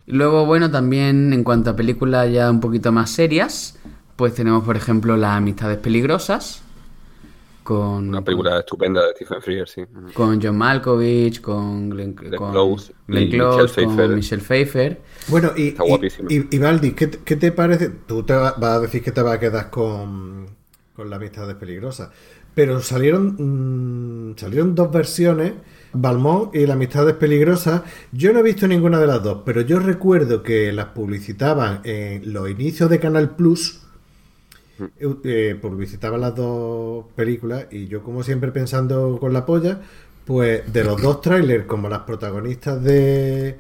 Speaker 2: Luego, bueno, también en cuanto a películas ya un poquito más serias, pues tenemos, por ejemplo, Las Amistades Peligrosas, con,
Speaker 3: Una película estupenda de Stephen Frears, sí.
Speaker 2: Con John Malkovich, con Glenn, con
Speaker 3: Close
Speaker 2: Glenn
Speaker 3: y
Speaker 2: Close,
Speaker 3: Michelle
Speaker 2: con
Speaker 3: Pfeiffer.
Speaker 2: Michelle Pfeiffer.
Speaker 1: Bueno, y,
Speaker 3: Está
Speaker 1: y-
Speaker 3: guapísima.
Speaker 1: y, y Valdi, ¿qué, te- qué te parece? Tú te va- vas a decir que te vas a quedar con, con la amistad de peligrosa. Pero salieron, mm, salieron dos versiones, Balmont y la amistad es peligrosa. Yo no he visto ninguna de las dos, pero yo recuerdo que las publicitaban en los inicios de Canal Plus. eh, eh, publicitaban las dos películas y yo como siempre pensando con la polla, pues de los dos trailers como las protagonistas de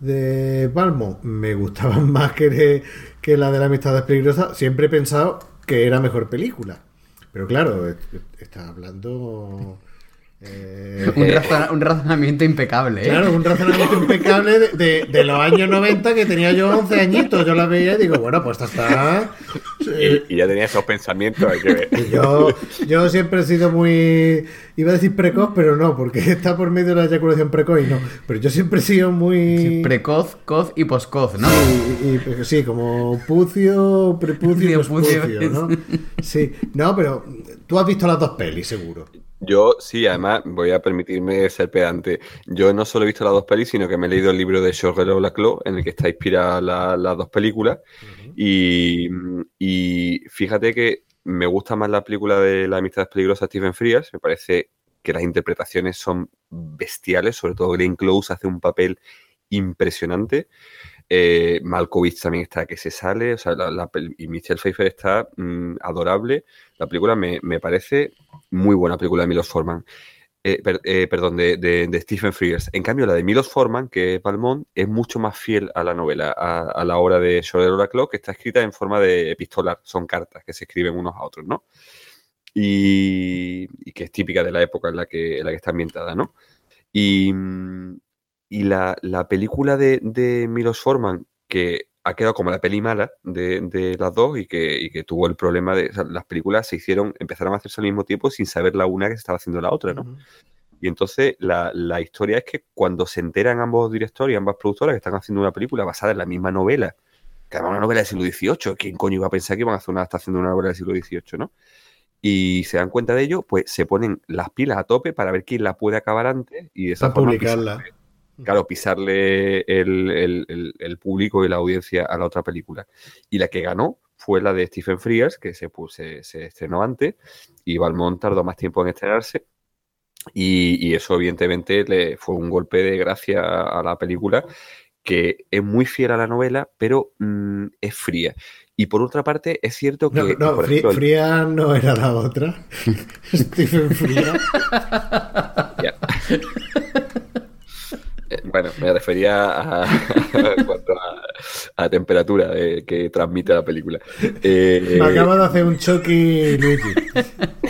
Speaker 1: de Balmont me gustaban más que, que la de la amistad es peligrosa, siempre he pensado que era mejor película. Pero claro, est- está hablando... eh,
Speaker 2: Un, razona- un razonamiento impecable, ¿eh?
Speaker 1: Claro, un razonamiento impecable de, de- de los años 90 que tenía yo 11 añitos. Yo la veía y digo, bueno, pues esta está... eh,
Speaker 3: Y, y ya tenía esos pensamientos, hay que ver.
Speaker 1: y yo, yo siempre he sido muy... Iba a decir precoz, pero no, porque está por medio de la eyaculación precoz y no. Pero yo siempre he sido muy...
Speaker 2: Precoz, coz y poscoz, ¿no?
Speaker 1: Sí, y- y- sí, como pucio, prepucio y
Speaker 2: Pucio,
Speaker 1: pospucio, ¿no? Sí, no, pero tú has visto las dos pelis, seguro.
Speaker 3: Yo sí, además voy a permitirme ser pedante. Yo no solo he visto las dos pelis, sino que me he leído el libro de Georges Laclos, en el que está inspirada la- las dos películas. y, y fíjate que me gusta más la película de La amistad peligrosa de Stephen Frears. Me parece que las interpretaciones son bestiales, sobre todo Glenn Close hace un papel impresionante. Eh, Malkovich también está que se sale, o sea, la- y Michelle Pfeiffer está mm, adorable. La película me, me parece muy buena película de Milos Forman. Eh, eh, perdón, de, Stephen Frears. En cambio, la de Milos Forman, que es Balmont, es mucho más fiel a la novela, a, la obra de George Laclos, que está escrita en forma de epistolar. Son cartas que se escriben unos a otros, ¿no? Y, y que es típica de la época en la que, en la que está ambientada, ¿no? Y, y la, la película de, de Milos Forman, que ha quedado como la peli mala de, de las dos y que, y que tuvo el problema de. o sea, las películas se hicieron, empezaron a hacerse al mismo tiempo sin saber la una que se estaba haciendo la otra, ¿no? Y entonces la, la historia es que cuando se enteran ambos directores y ambas productoras que están haciendo una película basada en la misma novela, que además es una novela del siglo XVIII, ¿quién coño iba a pensar que iban a hacer una adaptación de una novela del siglo XVIII, ¿no? Y se dan cuenta de ello, pues se ponen las pilas a tope para ver quién la puede acabar antes y de esa
Speaker 1: Para
Speaker 3: forma
Speaker 1: publicarla.
Speaker 3: Claro, pisarle el, el- el- el público y la audiencia a la otra película. Y la que ganó fue la de Stephen Frears, que se, pu- se, se estrenó antes, y Balmont tardó más tiempo en estrenarse. Y, y eso, evidentemente, le fue un golpe de gracia a, a la película, que es muy fiel a la novela, pero mm, es fría. Y por otra parte, es cierto que.
Speaker 1: No, no,
Speaker 3: ejemplo,
Speaker 1: Fría no era la otra. Stephen Fría.
Speaker 3: Bueno, me refería a, cuanto a, a temperatura de- que transmite la película. Eh,
Speaker 1: Me acaba de hacer un choque Luigi.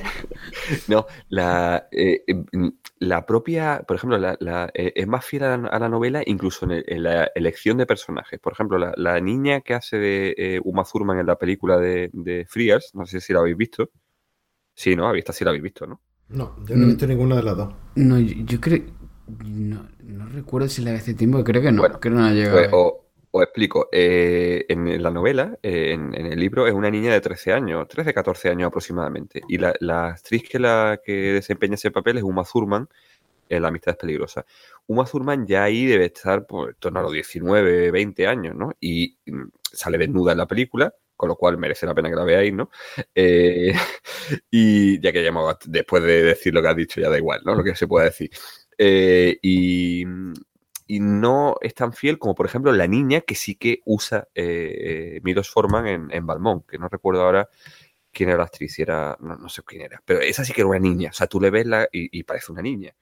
Speaker 3: No, la, eh, mm, la propia, por ejemplo, la, la, eh, es más fiel a la, a la novela incluso en, el- en la elección de personajes. Por ejemplo, la, la niña que hace de eh, Uma Thurman en la película de, de Frears, no sé si la habéis visto. Sí, ¿no? Esta sí la habéis visto, ¿no?
Speaker 1: No, yo no he visto ninguna de las dos.
Speaker 2: No, yo, yo creo. No, no recuerdo si la vi hace tiempo, creo que no.
Speaker 3: Bueno,
Speaker 2: creo que no he llegado
Speaker 3: Pues, o- os explico. eh, en la novela, eh, en, en el libro, es una niña de 13 años, 13, 14 años aproximadamente. Y la, la actriz que, la, que desempeña ese papel es Uma Thurman, en La amistad es peligrosa. Uma Thurman ya ahí debe estar por en torno a los 19, 20 años, ¿no? Y mm, sale desnuda en la película, con lo cual merece la pena que la veáis, ¿no? Eh, y ya que ya hemos- después de decir lo que has dicho, ya da igual, ¿no? Lo que se pueda decir. Eh, y, y no es tan fiel como, por ejemplo, la niña que sí que usa eh, eh, Milos Forman en, en que no recuerdo ahora quién era la actriz, era, no, no sé quién era, pero esa sí que era una niña, o sea, tú le ves la, y, parece una niña,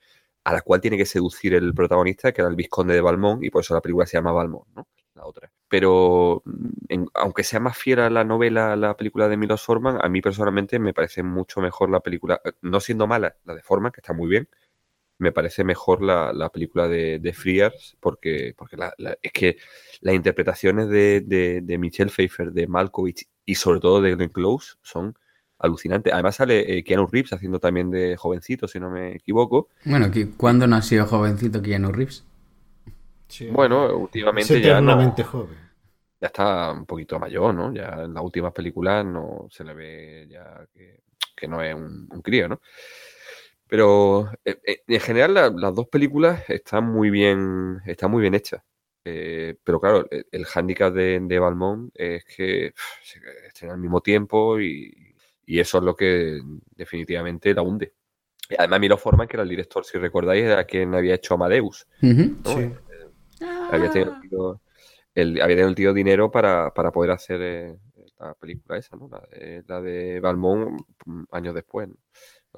Speaker 3: a la cual tiene que seducir el protagonista, que era el vizconde de Balmont, y por eso la película se llama Balmont, ¿no? La otra. Pero mm, aunque sea más fiel a la novela, la película de Milos Forman, a mí personalmente me parece mucho mejor la película, eh, no siendo mala la de Forman, que está muy bien, me parece mejor la, la película de, de Frears porque, porque la- la- es que las interpretaciones de, de, de Michelle Pfeiffer, de Malkovich y sobre todo de Glenn Close son alucinantes. Además sale eh, Keanu Reeves haciendo también de jovencito, si no me equivoco.
Speaker 2: Bueno, ¿cuándo no ha sido jovencito Keanu Reeves?
Speaker 1: Sí.
Speaker 3: Bueno,
Speaker 1: es
Speaker 3: últimamente ya no,
Speaker 1: joven.
Speaker 3: ya está un poquito mayor, ¿no? Ya en las últimas películas no se le ve ya que, que no es un, un crío, ¿no? Pero eh, eh, en general la- las dos películas están muy bien, están muy bien hechas. Eh, pero claro, el, el hándicap de, de Balmont es que pf, se estrenan al mismo tiempo y, y eso es lo que definitivamente la hunde. Y Además, Milo Forman, que era el director, si recordáis, era quien había hecho Amadeus.
Speaker 1: Sí.
Speaker 3: Había tenido, el tío- el- había tenido el tío dinero para, para poder hacer eh, la película esa, ¿no? La de, la de Balmont mm, años después. ¿no?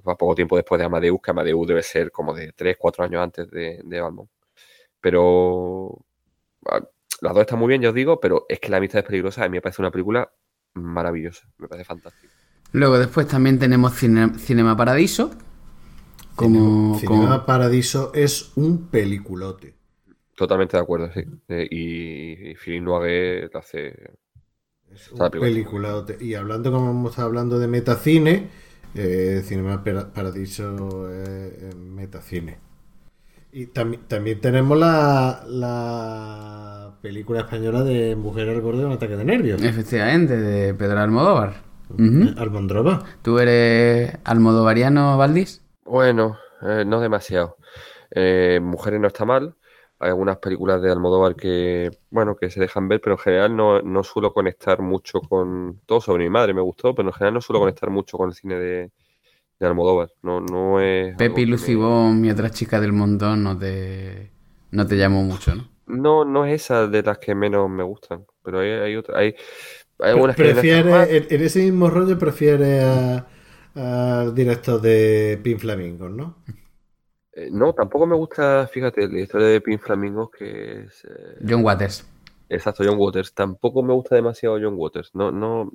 Speaker 3: Va poco tiempo después de Amadeus, que Amadeus debe ser como de 3, 4 años antes de, de Balmont. Pero ah, las dos están muy bien, ya os digo, pero es que La amistad es peligrosa. A mí me parece una película maravillosa, me parece fantástica.
Speaker 2: Luego después también tenemos Cine- Cinema Paradiso. Como,
Speaker 1: Cinema
Speaker 2: como-
Speaker 1: Paradiso es un peliculote.
Speaker 3: Totalmente de acuerdo, sí. Eh, y, y Philippe Noiré la hace
Speaker 1: Es un peliculote. Y hablando, como hemos estado hablando de metacine, eh, Cinema Para- Paradiso es es metacine. Y también, también tenemos la, la película española de Mujer al borde de un ataque de nervios.
Speaker 2: Efectivamente, de Pedro Almodóvar. Ujú.
Speaker 1: Almondrova.
Speaker 2: ¿Tú eres almodovariano, Valdis?
Speaker 3: Bueno, eh, no demasiado. Eh, Mujeres no está mal. Hay algunas películas de Almodóvar que, bueno, que se dejan ver, pero en general no, no suelo conectar mucho con... Todo sobre mi madre me gustó, pero en general no suelo conectar mucho con el cine de, de Almodóvar. No, no es...
Speaker 2: Pepi,
Speaker 3: que me-
Speaker 2: Lucibón y otras chicas del montón no te, no te llamó mucho, ¿no?
Speaker 3: No, no es esa de las que menos me gustan, pero hay, hay otras... Hay, hay algunas que
Speaker 1: Prefiere,
Speaker 3: mal.
Speaker 1: en, en ese mismo rollo prefiere a- al director de Pin Flamingos, ¿no?
Speaker 3: Eh, no, tampoco me gusta, fíjate, la historia de Pin Flamingos, que es... eh,
Speaker 2: John Waters.
Speaker 3: Exacto, John Waters. Tampoco me gusta demasiado John Waters. No, no,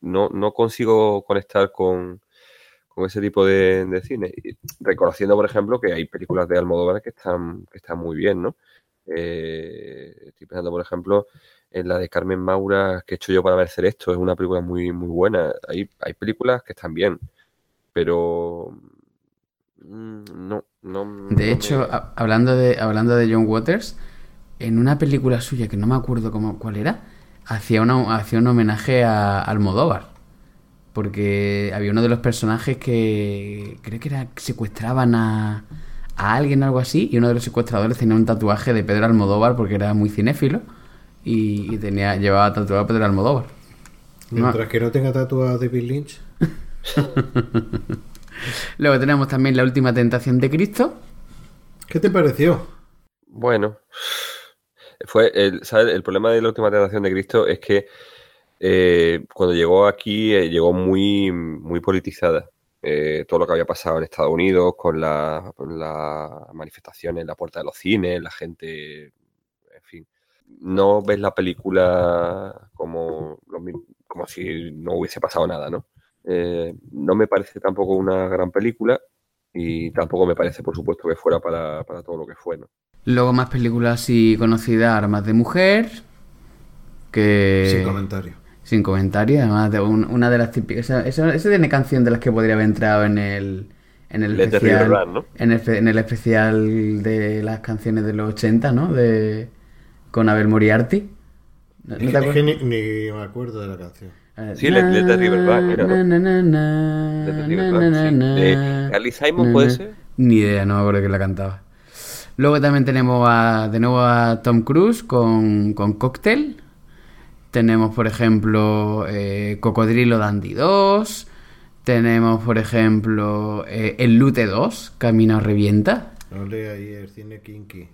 Speaker 3: no, no consigo conectar con, con ese tipo de, de cine. Y reconociendo, por ejemplo, que hay películas de Almodóvar que están, que están muy bien, ¿no? Eh, estoy pensando, por ejemplo, en la de Carmen Maura, que he hecho yo para merecer esto. Es una película muy, muy buena. Hay, hay películas que están bien, pero mm, no, no, no
Speaker 2: De hecho,
Speaker 3: me-
Speaker 2: a- hablando de, hablando de John Waters, en una película suya que no me acuerdo cómo, cuál era, hacía, una, hacía un homenaje a Almodóvar. Porque había uno de los personajes que creo que era que secuestraban a, a alguien o algo así, y uno de los secuestradores tenía un tatuaje de Pedro Almodóvar porque era muy cinéfilo y, y tenía, llevaba tatuado a Pedro Almodóvar. No.
Speaker 1: Mientras que no tenga tatuado a David Lynch.
Speaker 2: Luego tenemos también La Última Tentación de Cristo.
Speaker 1: ¿Qué te pareció?
Speaker 3: Bueno, fue el, ¿sabes? El problema de la última tentación de Cristo es que eh, cuando llegó aquí eh, llegó muy, muy politizada. eh, todo lo que había pasado en Estados Unidos con las manifestaciones en la puerta de los cines, la gente, en fin. No ves la película como, como si no hubiese pasado nada, ¿no? Eh, no me parece tampoco una gran película y tampoco me parece, por supuesto, que fuera para, todo lo que fue, ¿no?
Speaker 2: Luego más películas así conocidas, Armas de Mujer, que...
Speaker 1: Sin comentario.
Speaker 2: Sin comentario, además de una de las típicas... Esa, tiene canción de las que podría haber entrado en el... En el, especial, ¿no? en, el, en el especial de las canciones de los 80, ¿no? De, con Abel Moriarty.
Speaker 1: ¿No, es que ni, me acuerdo de la canción.
Speaker 3: Sí, Let, Let the River Back, mira. Let the River Back, sí. ¿Carly Simon puede ser?
Speaker 2: Ni idea, no me acuerdo que la cantaba. Luego también tenemos a, de nuevo a Tom Cruise con, con Cocktail. Tenemos, por ejemplo, eh, Cocodrilo Dandy 2. Tenemos, por ejemplo, eh, El Lute 2, Camino Revienta.
Speaker 1: Ole ahí el cine kinky.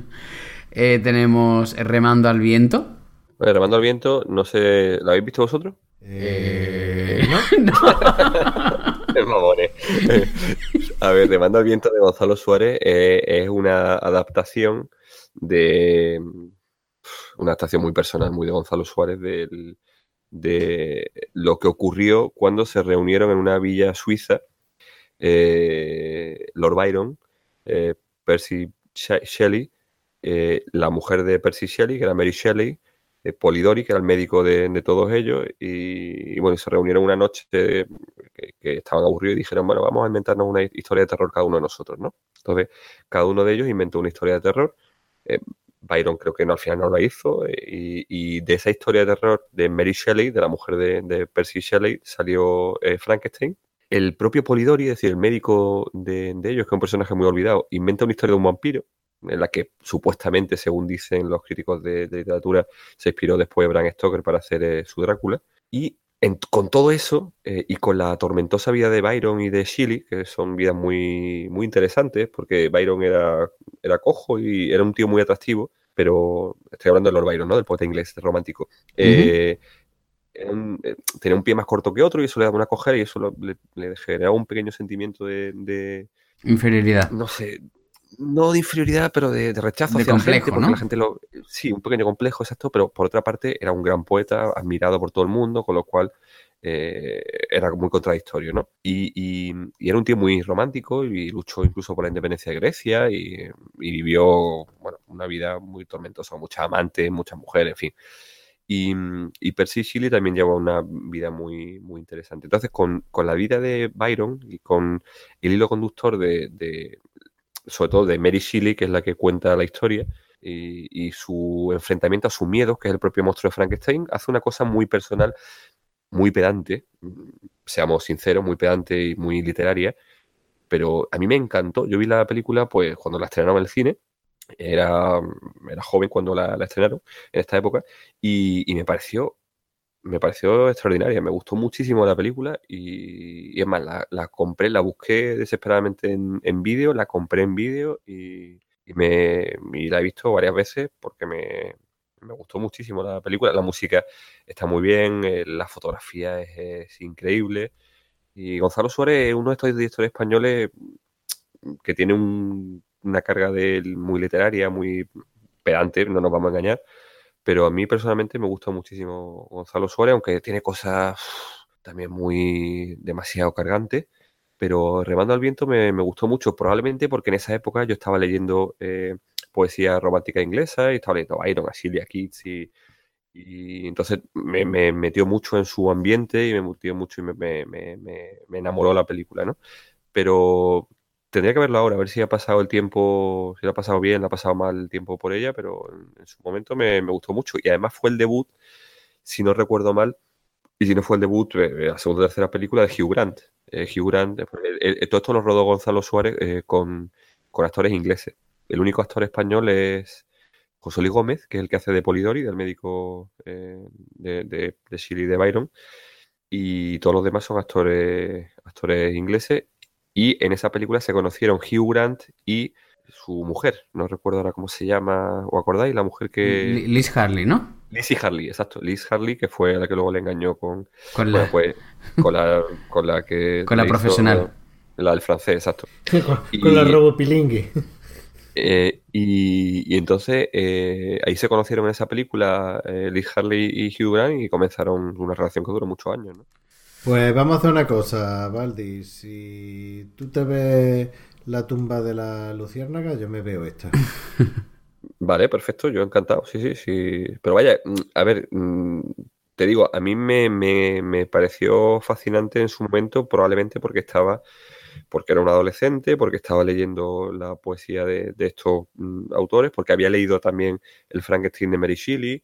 Speaker 2: eh, tenemos Remando al Viento.
Speaker 3: Bueno, Remando al Viento, no sé, ¿lo habéis visto vosotros?
Speaker 2: Eh, no.
Speaker 3: A ver, Remando al Viento de Gonzalo Suárez eh, es una adaptación de una adaptación muy personal, muy de Gonzalo Suárez, de lo que ocurrió cuando se reunieron en una villa suiza eh, Lord Byron, eh, Percy Shelley, eh, la mujer de Percy Shelley, que era Mary Shelley, Polidori, que era el médico de, todos ellos, y, bueno, se reunieron una noche que, estaban aburridos y dijeron, bueno, vamos a inventarnos una historia de terror cada uno de nosotros, ¿no? Entonces, cada uno de ellos inventó una historia de terror. Byron creo que no, al final no la hizo. Eh, y, de esa historia de terror de Mary Shelley, de la mujer de, Percy Shelley, salió eh, Frankenstein. El propio Polidori, es decir, el médico de, ellos, que es un personaje muy olvidado, inventa una historia de un vampiro, en la que supuestamente, según dicen los críticos de, literatura, se inspiró después Bram Stoker para hacer eh, su Drácula. Y con todo eso, y con la tormentosa vida de Byron y de Shelley, que son vidas muy, muy interesantes, porque Byron era, era cojo y era un tío muy atractivo, pero estoy hablando de Lord Byron, ¿no? Del poeta inglés romántico. Eh, eh, tenía un pie más corto que otro y eso le daba una cojera y eso le, generaba un pequeño sentimiento de,
Speaker 2: Inferioridad.
Speaker 3: No sé, no de inferioridad, pero de, rechazo hacia
Speaker 2: complejo,
Speaker 3: la gente, lo... Sí, un pequeño complejo, exacto, pero por otra parte era un gran poeta, admirado por todo el mundo, con lo cual eh, era muy contradictorio, ¿no? Y, era un tío muy romántico y luchó incluso por la independencia de Grecia y, vivió, bueno, una vida muy tormentosa, muchas amantes, muchas mujeres, en fin. Y, Percy Shelley también lleva una vida muy, muy interesante. Entonces, con, la vida de Byron y con el hilo conductor de, sobre todo de Mary Shelley, que es la que cuenta la historia, y, su enfrentamiento a su miedo, que es el propio monstruo de Frankenstein, hace una cosa muy personal muy pedante, seamos sinceros, muy pedante y muy literaria, pero a mí me encantó. Yo vi la película pues cuando la estrenaron en el cine, era, era joven cuando la, estrenaron en esta época y, me pareció me pareció extraordinaria, me gustó muchísimo la película y, es más, la, compré, la busqué desesperadamente en, en vídeo, la compré en vídeo y, me, y la he visto varias veces porque me, me gustó muchísimo la película. La música está muy bien, eh, la fotografía es, increíble. Y Gonzalo Suárez es uno de estos directores españoles que tiene una carga de, muy literaria, muy pedante, no nos vamos a engañar. Pero a mí personalmente me gusta muchísimo Gonzalo Suárez, aunque tiene cosas también muy demasiado cargantes. Pero Remando al Viento me, gustó mucho, probablemente porque en esa época yo estaba leyendo eh, poesía romántica inglesa y estaba leyendo Byron, a Silvia Keats y, entonces me, metió mucho en su ambiente y me metió mucho y me, enamoró la película, ¿no? Pero tendría que verlo ahora, a ver si ha pasado el tiempo, si lo ha pasado bien, ha pasado mal el tiempo por ella, pero en, su momento me, gustó mucho. Y además fue el debut, si no recuerdo mal, y si no fue el debut, eh, la segunda o tercera película de Hugh Grant. Eh, Hugh Grant, eh, todo esto lo rodó Gonzalo Suárez con, actores ingleses. El único actor español es José Luis Gómez, que es el que hace de Polidori, del médico de, de, de de Byron. Y todos los demás son actores, actores ingleses. Y en esa película se conocieron Hugh Grant y su mujer, no recuerdo ahora cómo se llama, ¿o acordáis? La mujer que...
Speaker 2: Li- Liz Harley, ¿no?
Speaker 3: Lizzie Harley, exacto. Liz Harley, que fue la que luego le engañó con,
Speaker 2: Con
Speaker 3: bueno,
Speaker 2: la-
Speaker 3: pues, con la, con la que...
Speaker 2: Con la
Speaker 3: hizo-
Speaker 2: profesional.
Speaker 3: la del francés, exacto.
Speaker 1: con,
Speaker 3: Y-
Speaker 1: con la robopilingui.
Speaker 3: Eh, y, y entonces eh, ahí se conocieron en esa película eh, Liz Harley y Hugh Grant y comenzaron una relación que duró muchos años, ¿no?
Speaker 1: Pues vamos a hacer una cosa, Valdi. Si tú te ves la tumba de la luciérnaga, yo me veo esta.
Speaker 3: Vale, perfecto, yo encantado, sí, sí, sí. Pero vaya, mm, a ver, mm, te digo, a mí me, me- me pareció fascinante en su momento, probablemente porque estaba, porque era un adolescente, porque estaba leyendo la poesía de, de estos mm, autores, porque había leído también el Frankenstein de Mary Shelley,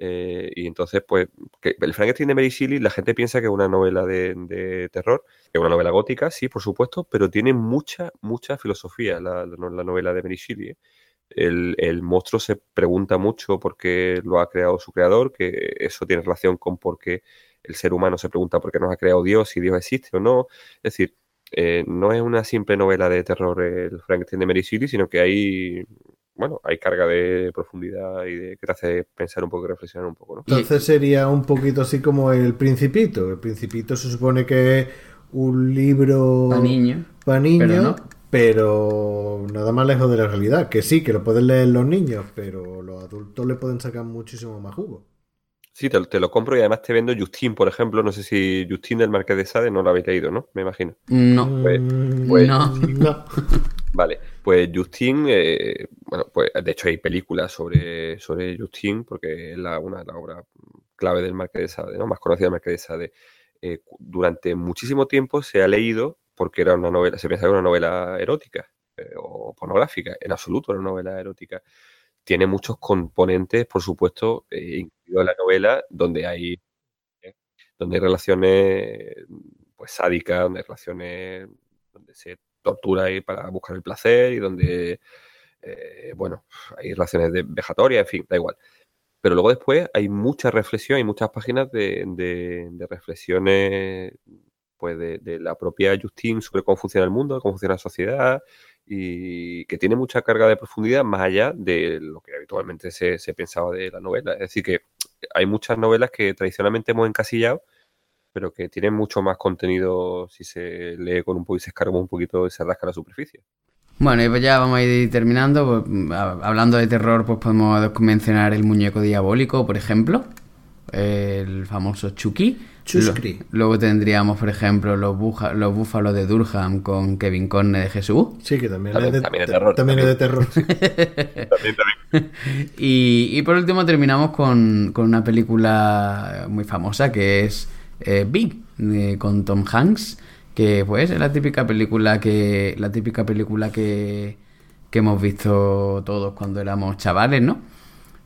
Speaker 3: eh, y entonces, pues, el Frankenstein de Mary Shelley, la gente piensa que es una novela de, terror, es una novela gótica, sí, por supuesto, pero tiene mucha, mucha filosofía la novela de Mary Shelley, ¿eh? el, el monstruo se pregunta mucho por qué lo ha creado su creador, que eso tiene relación con por qué el ser humano se pregunta por qué nos ha creado Dios, si Dios existe o no. Es decir, eh, no es una simple novela de terror el Frankenstein de Mary Shelley, sino que hay, bueno, hay carga de profundidad y de que te hace pensar un poco y reflexionar un poco, ¿no?
Speaker 1: Entonces sería un poquito así como el Principito. El Principito se supone que es un libro
Speaker 2: Pa' niños,
Speaker 1: pa' niños,
Speaker 2: pero no.
Speaker 1: pero nada más lejos de la realidad. Que sí, que lo pueden leer los niños, pero los adultos le pueden sacar muchísimo más jugo.
Speaker 3: Sí, te, te lo compro y además te vendo Justin, por ejemplo. No sé si Justin del Marqués de Sade no lo habéis leído, ¿no? Me imagino.
Speaker 2: No.
Speaker 3: Pues-
Speaker 1: Mm,
Speaker 3: pues-
Speaker 2: no.
Speaker 1: no.
Speaker 3: Vale, pues Justin, eh, bueno, pues de hecho hay películas sobre, sobre Justin, porque es la, una de las obras clave del Marqués de Sade, ¿no? Más conocida del Marqués de Sade. Eh, durante muchísimo tiempo se ha leído porque era una novela, se pensaba que era una novela erótica eh, o pornográfica, en absoluto era una novela erótica. Tiene muchos componentes, por supuesto, eh, incluido la novela, donde hay, eh, donde hay relaciones pues sádicas, donde hay relaciones donde se tortura ahí para buscar el placer y donde, eh, bueno, hay relaciones de vejatorias, en fin, da igual. Pero luego después hay mucha reflexión, hay muchas páginas de, de- reflexiones pues de, de la propia Justine sobre cómo funciona el mundo, cómo funciona la sociedad y que tiene mucha carga de profundidad más allá de lo que habitualmente se, se pensaba de la novela. Es decir, que hay muchas novelas que tradicionalmente hemos encasillado pero que tienen mucho más contenido si se lee con un poco y se escarga un poquito y se rasca la superficie.
Speaker 2: Bueno, y pues ya vamos a ir terminando. Pues, a- hablando de terror, pues podemos mencionar el muñeco diabólico, por ejemplo. El famoso Chucky.
Speaker 1: Chuscri.
Speaker 2: Lo- luego tendríamos, por ejemplo, los, buja- los búfalos de Durham con Kevin Conner de Jesús.
Speaker 1: Sí, que también,
Speaker 3: También-
Speaker 1: es de,
Speaker 3: también es terror,
Speaker 1: También es de terror. sí.
Speaker 3: También, también.
Speaker 2: Y, y por último terminamos con, con una película muy famosa que es eh, Big, de- con Tom Hanks, que pues es la típica película que la típica película que, que hemos visto todos cuando éramos chavales, ¿no?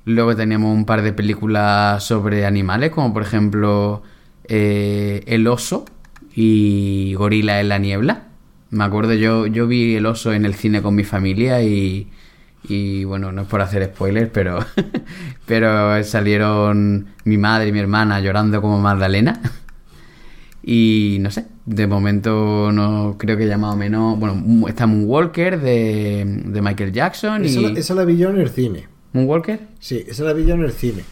Speaker 2: Luego teníamos un par de películas sobre animales, como por ejemplo eh, El oso y Gorila en la niebla. Me acuerdo, yo, yo vi El oso en el cine con mi familia y, y bueno, no es por hacer spoilers, pero, pero salieron mi madre y mi hermana llorando como Magdalena. Y no sé, de momento no creo que ya más o menos. Bueno, está Moonwalker de, de Michael Jackson
Speaker 1: Esa,
Speaker 2: y.
Speaker 1: la- esa la vi yo en el cine.
Speaker 2: ¿Moonwalker?
Speaker 1: Sí, esa la vi yo en el cine.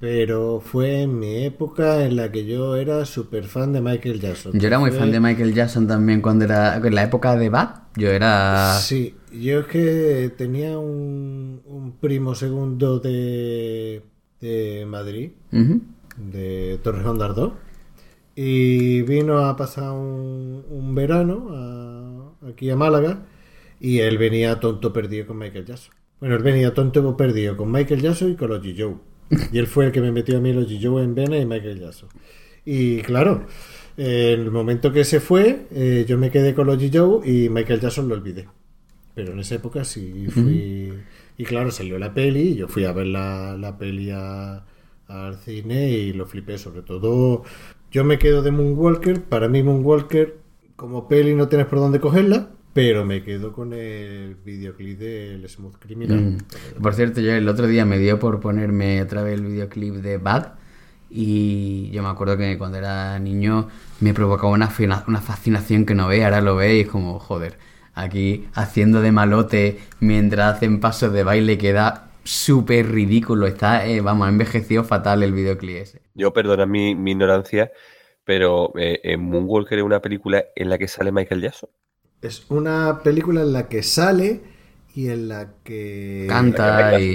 Speaker 1: Pero fue en mi época en la que yo era súper fan de Michael Jackson.
Speaker 2: Yo era muy
Speaker 1: Fue-
Speaker 2: fan de Michael Jackson también cuando era. En la época de Bad. Yo era.
Speaker 1: Sí, yo es que tenía un, un primo segundo de, de Madrid,
Speaker 2: Ujú.
Speaker 1: de Torrejón de Ardoz, y vino a pasar un, un verano a- aquí a Málaga y él venía tonto perdido con Michael Jackson. Bueno, él venía tonto perdido con Michael Jackson y con los G-Joe. Y él fue el que me metió a mí los G-Joe en vena y Michael Jackson. Y claro, en el momento que se fue, eh, yo me quedé con los G-Joe y Michael Jackson lo olvidé. Pero en esa época sí fui. Y claro, salió la peli y yo fui a ver la, la peli a- al cine y lo flipé. Sobre todo, yo me quedo de Moonwalker. Para mí, Moonwalker, como peli, no tienes por dónde cogerla. Pero me quedo con el videoclip del Smooth Criminal.
Speaker 2: Mm. Por cierto, yo el otro día me dio por ponerme otra vez el videoclip de Bad. Y yo me acuerdo que cuando era niño me provocaba una, fascinación que no ve, ahora lo ve y es como, joder, aquí haciendo de malote mientras hacen pasos de baile queda súper ridículo. Está, eh, vamos, ha envejecido fatal el videoclip ese.
Speaker 3: Yo perdona mi, mi ignorancia, pero eh, en Moonwalker es una película en la que sale Michael Jackson.
Speaker 1: Es una película en la que sale y en la que...
Speaker 2: Canta.
Speaker 3: La que baila,
Speaker 2: y-.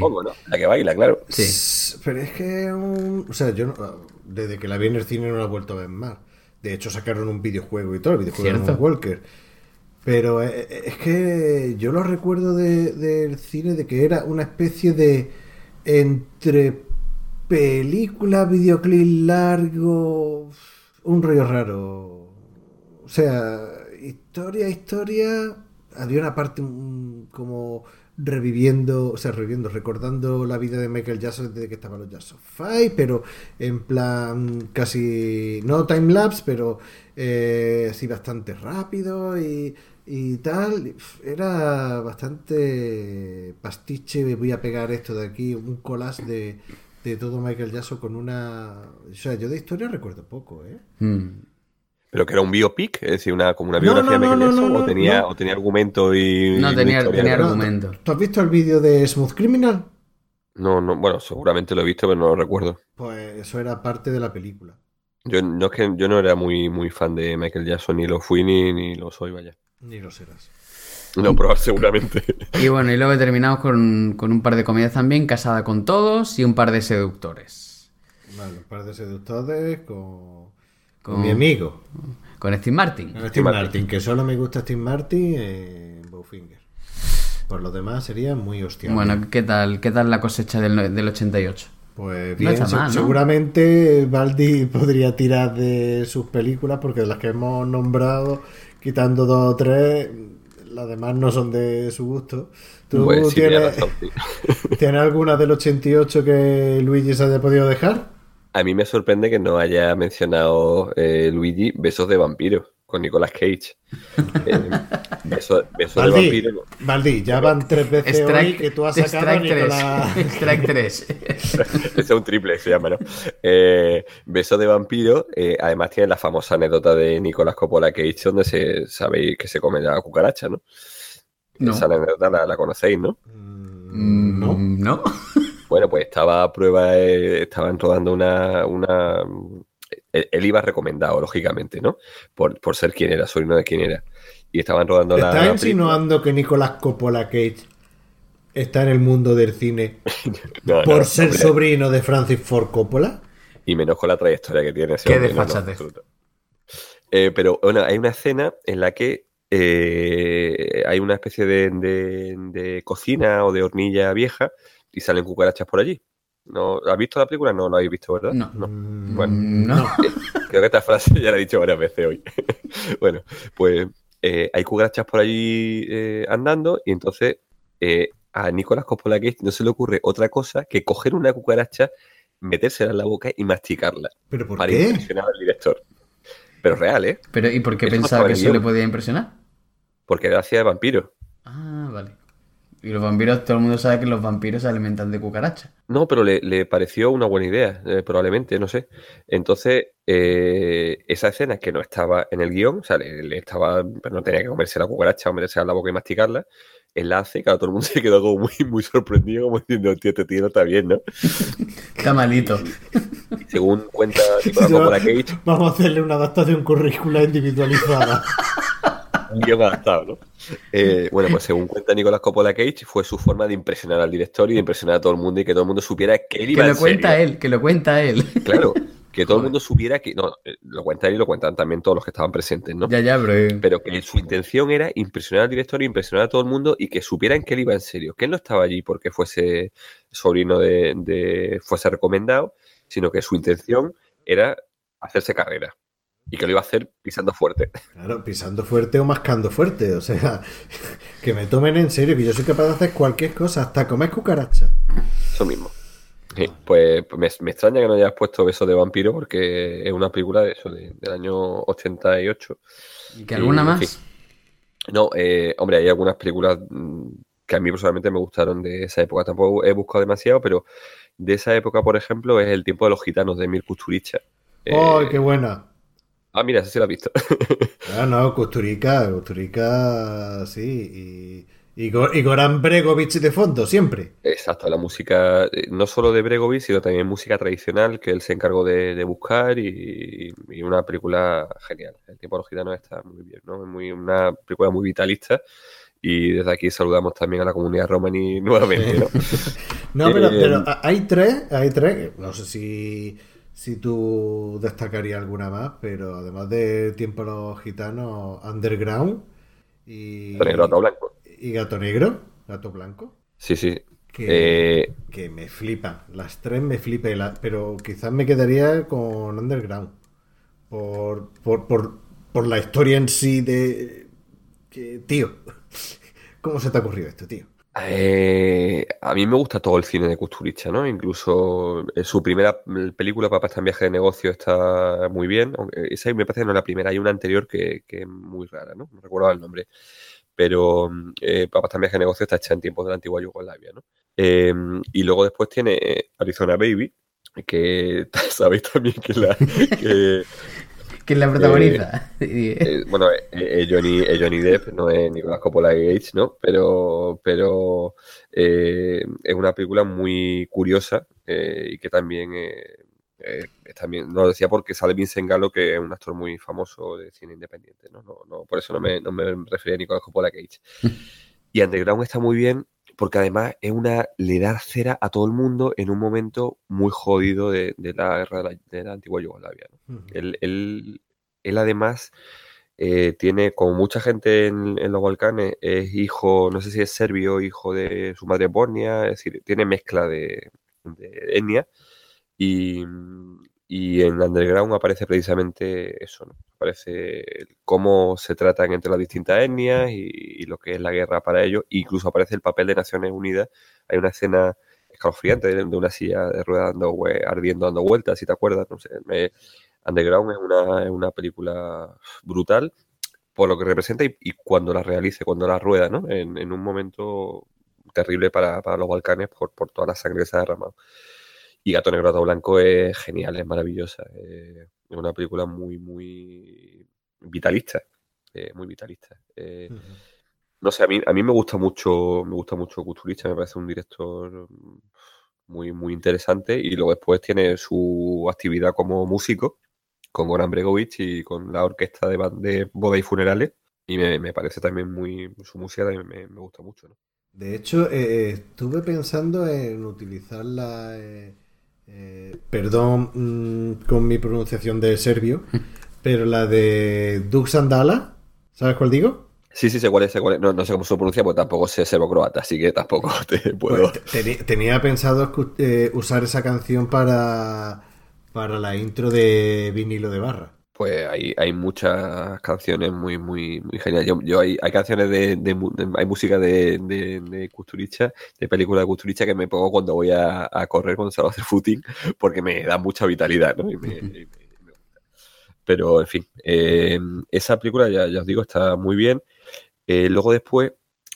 Speaker 3: La que baila, claro.
Speaker 2: Sí.
Speaker 1: Pero es que... un- O sea, yo no- desde que la vi en el cine no la he vuelto a ver más. De hecho, sacaron un videojuego y todo, el videojuego de
Speaker 2: Cierto.
Speaker 1: Walker. Pero eh, eh, es que yo lo recuerdo de- del cine de que era una especie de... Entre película, videoclip largo... Un rollo raro. O sea, historia, historia. Había una parte mm, como reviviendo, o sea, reviviendo, recordando la vida de Michael Jackson desde que estaba en los Jackson Five, pero en plan casi, no time lapse, pero eh, así bastante rápido y, y tal. Era bastante pastiche, me voy a pegar esto de aquí, un collage de, de todo Michael Jackson con una... O sea, yo de historia recuerdo poco, ¿eh?
Speaker 2: Mm.
Speaker 3: Pero que era un biopic, es decir, una, como una biografía
Speaker 1: no,
Speaker 3: de Michael Jackson,
Speaker 1: no,
Speaker 3: o, tenía,
Speaker 1: no.
Speaker 3: o tenía argumento y.
Speaker 2: No,
Speaker 3: y
Speaker 2: tenía- tenía argumento.
Speaker 1: ¿Tú has visto el vídeo de Smooth Criminal?
Speaker 3: No, no, bueno, seguramente lo he visto, pero no lo recuerdo.
Speaker 1: Pues eso era parte de la película.
Speaker 3: Yo no es que yo no era muy, muy fan de Michael Jackson, ni lo fui ni, ni lo soy, vaya.
Speaker 1: Ni lo serás.
Speaker 3: No, probar seguramente.
Speaker 2: Y bueno, y luego terminamos con, con un par de comedias también, Casada con Todos y un par de seductores.
Speaker 1: Vale, un par de seductores con, con
Speaker 2: Con-
Speaker 1: mi amigo,
Speaker 2: Con Steve Martin.
Speaker 1: con Steve Martin, que solo me gusta Steve Martin en Bowfinger. Por lo demás sería muy hostia.
Speaker 2: Bueno, ¿qué tal, qué tal la cosecha del, del 88?
Speaker 1: Pues bien, seguramente Baldi podría tirar de sus películas porque de las que hemos nombrado, quitando dos o tres, las demás no son de su gusto. ¿Tú
Speaker 3: Pues
Speaker 1: tienes,
Speaker 3: sí.
Speaker 1: ¿tienes alguna del 88 que Luigi se haya podido dejar?
Speaker 3: A mí me sorprende que no haya mencionado eh, Luigi Besos de Vampiro con Nicolas Cage. Eh, beso- de Vampiro.
Speaker 1: Baldi, ya van tres veces hoy que tú has sacado a
Speaker 2: strike 3.
Speaker 1: Nicolás.
Speaker 2: strike 3.
Speaker 3: Ese es un triple, se llama, ¿no? Eh, Beso de vampiro, eh, además tiene la famosa anécdota de Nicolás Coppola Cage, donde se sabéis que se come la cucaracha, ¿no?
Speaker 2: No.
Speaker 3: Esa anécdota la, la conocéis, ¿no?
Speaker 1: Mm, No.
Speaker 2: Mm, ¿No?
Speaker 3: Bueno, pues estaba a prueba, eh, estaban rodando una, una... Él, él iba recomendado, lógicamente, ¿no? Por, por ser quien era, sobrino de quien era. Y estaban rodando la...
Speaker 1: ¿Estás
Speaker 3: la película.
Speaker 1: insinuando que Nicolás Coppola Cage está en el mundo del cine
Speaker 3: No,
Speaker 1: por
Speaker 3: no,
Speaker 1: ser
Speaker 3: hombre,
Speaker 1: sobrino de Francis Ford Coppola?
Speaker 3: Y menos con la trayectoria que tiene ese
Speaker 2: Qué
Speaker 3: no, absoluto. Eh, pero bueno, hay una escena en la que eh, hay una especie de, de- de cocina o de hornilla vieja y salen cucarachas por allí. ¿No? ¿Has visto la película? No, la habéis visto, ¿verdad?
Speaker 2: No.
Speaker 1: Mm,
Speaker 3: Bueno,
Speaker 2: no.
Speaker 3: Creo que esta frase ya la he dicho varias veces hoy. bueno, pues eh, hay cucarachas por allí eh, andando y entonces eh, a Nicolás Coppola no se le ocurre otra cosa que coger una cucaracha, metérsela en la boca y masticarla
Speaker 1: ¿Pero por
Speaker 3: para
Speaker 1: qué?
Speaker 3: impresionar al director. Pero real, ¿eh?
Speaker 2: Pero, ¿y por qué
Speaker 3: Eso no
Speaker 2: pensaba que eso le podía impresionar?
Speaker 3: Porque era hacía de vampiro.
Speaker 2: Ah, vale. Y los vampiros, todo el mundo sabe que los vampiros se alimentan de cucarachas.
Speaker 3: No, pero le, le pareció una buena idea, eh, probablemente, no sé. Entonces, eh, esa escena que no estaba en el guion, o sea, le, le estaba, pues no tenía que comerse la cucaracha o meterse en la boca y masticarla, él la hace, claro, todo el mundo se quedó como muy, muy sorprendido, como diciendo, tío, este tío no está bien, ¿no?
Speaker 2: Está malito.
Speaker 3: Según cuenta
Speaker 1: Yo-
Speaker 3: Coppola Cage,
Speaker 1: Vamos a hacerle una adaptación curricular individualizada.
Speaker 3: Un guion adaptado, ¿no? Eh, bueno, pues según cuenta Nicolás Coppola Cage, fue su forma de impresionar al director y de impresionar a todo el mundo y que todo el mundo supiera que él
Speaker 2: Que
Speaker 3: iba
Speaker 2: lo
Speaker 3: en
Speaker 2: cuenta
Speaker 3: serio.
Speaker 2: él, que lo cuenta él.
Speaker 3: Claro, que todo el mundo supiera que. No, eh, lo cuenta él y lo cuentan también todos los que estaban presentes, ¿no?
Speaker 2: Ya, ya, pero...
Speaker 3: Pero que su intención era impresionar al director, impresionar a todo el mundo y que supieran que él iba en serio, que él no estaba allí porque fuese sobrino de, de- fuese recomendado, sino que su intención era hacerse carrera y que lo iba a hacer pisando fuerte.
Speaker 1: Claro, pisando fuerte o mascando fuerte. O sea, que me tomen en serio, que yo soy capaz de hacer cualquier cosa, hasta comer cucaracha.
Speaker 3: Eso mismo. Sí, pues pues me, me extraña que no hayas puesto Beso de Vampiro porque es una película de eso, de- del año 88.
Speaker 2: ¿Y que alguna
Speaker 3: y, en
Speaker 2: más?
Speaker 3: fin. No, eh, hombre, hay algunas películas mm, que a mí personalmente me gustaron de esa época. Tampoco he buscado demasiado, pero de esa época, por ejemplo, es El tiempo de los gitanos de Emil Kusturica. Eh,
Speaker 1: ¡Ay, qué buena!
Speaker 3: Ah, mira, ese sí lo has visto.
Speaker 1: Ah, no, Kusturica, Kusturica, sí, y, y, y Goran Bregovic de fondo, siempre.
Speaker 3: Exacto, la música, eh, no solo de Bregovic, sino también música tradicional que él se encargó de, de buscar y, y una película genial. El tiempo de los gitanos está muy bien, ¿no? Es muy, una película muy vitalista y desde aquí saludamos también a la comunidad romaní nuevamente, ¿no?
Speaker 1: No, pero,
Speaker 3: Eh,
Speaker 1: pero hay tres, hay tres, no sé si, si tú destacarías alguna más, pero además de Tiempo de los Gitanos, Underground y,
Speaker 3: Gato negro, gato blanco.
Speaker 1: y Gato Negro, Gato Blanco,
Speaker 3: Sí, sí.
Speaker 1: que,
Speaker 3: Eh,
Speaker 1: que me flipan, las tres me flipan, la- pero quizás me quedaría con Underground, por, por, por, por la historia en sí de... Que, tío, ¿cómo se te ha ocurrido esto, tío?
Speaker 3: Eh, a mí me gusta todo el cine de Kusturica, ¿no? Incluso eh, su primera película, Papá está en viaje de negocio, está muy bien. Esa me parece que no es la primera, hay una anterior que, que es muy rara, ¿no? No recuerdo el nombre. Pero eh, Papá está en viaje de negocio está hecha en tiempos de la antigua Yugoslavia, ¿no? Eh, y luego después tiene eh, Arizona Baby, que sabéis también que la... que,
Speaker 2: ¿Quién la protagoniza?
Speaker 3: eh, bueno, eh, eh, Johnny, eh, Johnny Depp no es Nicolas Coppola Gage, ¿no? Pero, pero eh, es una película muy curiosa eh, y que también, eh, eh, es también lo decía porque sale Vincent Gallo, que es un actor muy famoso de cine independiente, ¿no? No, no, por eso no me, no me refería a Nicolas Coppola Gage. Y Underground está muy bien porque además es una le da cera a todo el mundo en un momento muy jodido de, de la guerra de la, de la antigua Yugoslavia, ¿no? Él, él, él además eh, tiene, como mucha gente en, en los Balcanes, es hijo, no sé si es serbio, hijo de su madre Bosnia, es decir, tiene mezcla de, de etnia. Y, y en Underground aparece precisamente eso, ¿no? Aparece cómo se tratan entre las distintas etnias y, lo que es la guerra para ellos. Incluso aparece el papel de Naciones Unidas. Hay una escena escalofriante de, una silla de ruedas dando, ardiendo, dando vueltas, si te acuerdas. No sé, me- Underground es una, película brutal por lo que representa y, cuando la realice, cuando la rueda, ¿no? En, un momento terrible para, los Balcanes por toda la sangre que se ha derramado. Y Gato Negro, Gato Blanco es genial, es maravillosa. eh, es una película muy, muy vitalista. eh, muy vitalista. eh, no sé, a mí, a mí me gusta mucho, me gusta mucho Kusturica, me parece un director muy, muy interesante. Y luego después tiene su actividad como músico con Goran Bregovic y con la orquesta de, de boda y funerales. Y me, me parece también muy, su música también me, me gusta mucho, ¿no?
Speaker 1: De hecho, eh, estuve pensando en utilizarla, eh, eh, perdón mm, con mi pronunciación de serbio, pero la de Duk Sandala, ¿sabes cuál digo?
Speaker 3: Sí, sí, sé cuál es, sé cuál es. No, no sé cómo se pronuncia, porque tampoco sé serbo-croata, así que tampoco te puedo.
Speaker 1: Pues te- tenía pensado eh, usar esa canción para, para la intro de vinilo de barra.
Speaker 3: Pues hay, hay muchas canciones muy, muy, muy geniales. Yo, yo hay, hay canciones de, de hay música de, de, de Kusturica, de películas de Kusturica que me pongo cuando voy a, correr, cuando salgo a hacer footing, porque me da mucha vitalidad, ¿no? Y me- y me- gusta. Pero, en fin, eh, esa película, ya, ya os digo, está muy bien. Eh, luego después,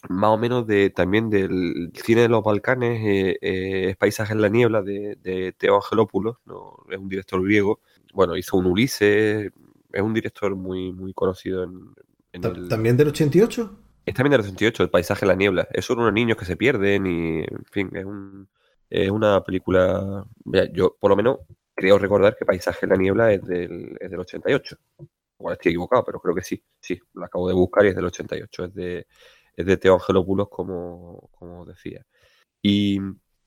Speaker 3: más o menos de, también del cine de los Balcanes, eh, eh, Paisaje en la Niebla de, de Teo Angelopoulos, ¿no? Es un director griego. Bueno, hizo un Ulises, es un director muy, muy conocido en, en el...
Speaker 1: ¿También del 88?
Speaker 3: Es también del 68, El paisaje en la niebla. Es sobre unos niños que se pierden y, en fin, es, un, es una película... Mira, yo, por lo menos, creo recordar que Paisaje en la niebla es del, es del 88. Igual estoy equivocado, pero creo que sí. Sí, lo acabo de buscar y es del 88. Es de, es de Teo Angelopoulos, como, como decía. Y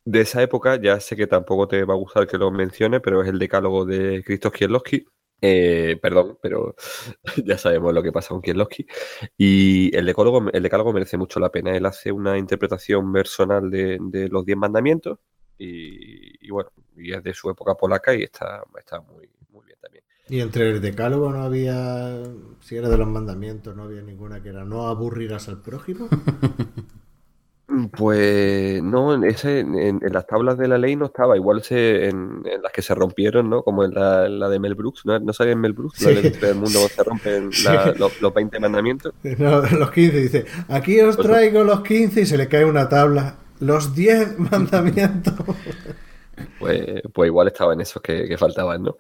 Speaker 3: de esa época, ya sé que tampoco te va a gustar que lo mencione, pero es el decálogo de Krzysztof Kieslowski. Eh, perdón, pero ya sabemos lo que pasa con Kieslowski. Y el decálogo, el decálogo merece mucho la pena. Él hace una interpretación personal de, de los Diez Mandamientos y, y bueno, y es de su época polaca y está, está muy, muy bien también.
Speaker 1: Y entre el decálogo no había, si era de los mandamientos, no había ninguna que era no aburrirás al prójimo.
Speaker 3: Pues no, en, ese, en, en las tablas de la ley no estaba, igual se, en, en las que se rompieron, ¿no? Como en la, en la de Mel Brooks, ¿no? ¿No salía en Mel Brooks? La
Speaker 1: Sí.
Speaker 3: Entre del mundo se rompen la- los, los 20 mandamientos.
Speaker 1: No, los 15, dice, aquí os traigo los 15 y se le cae una tabla. Los 10 mandamientos.
Speaker 3: Pues, pues igual estaba en esos que, que faltaban, ¿no?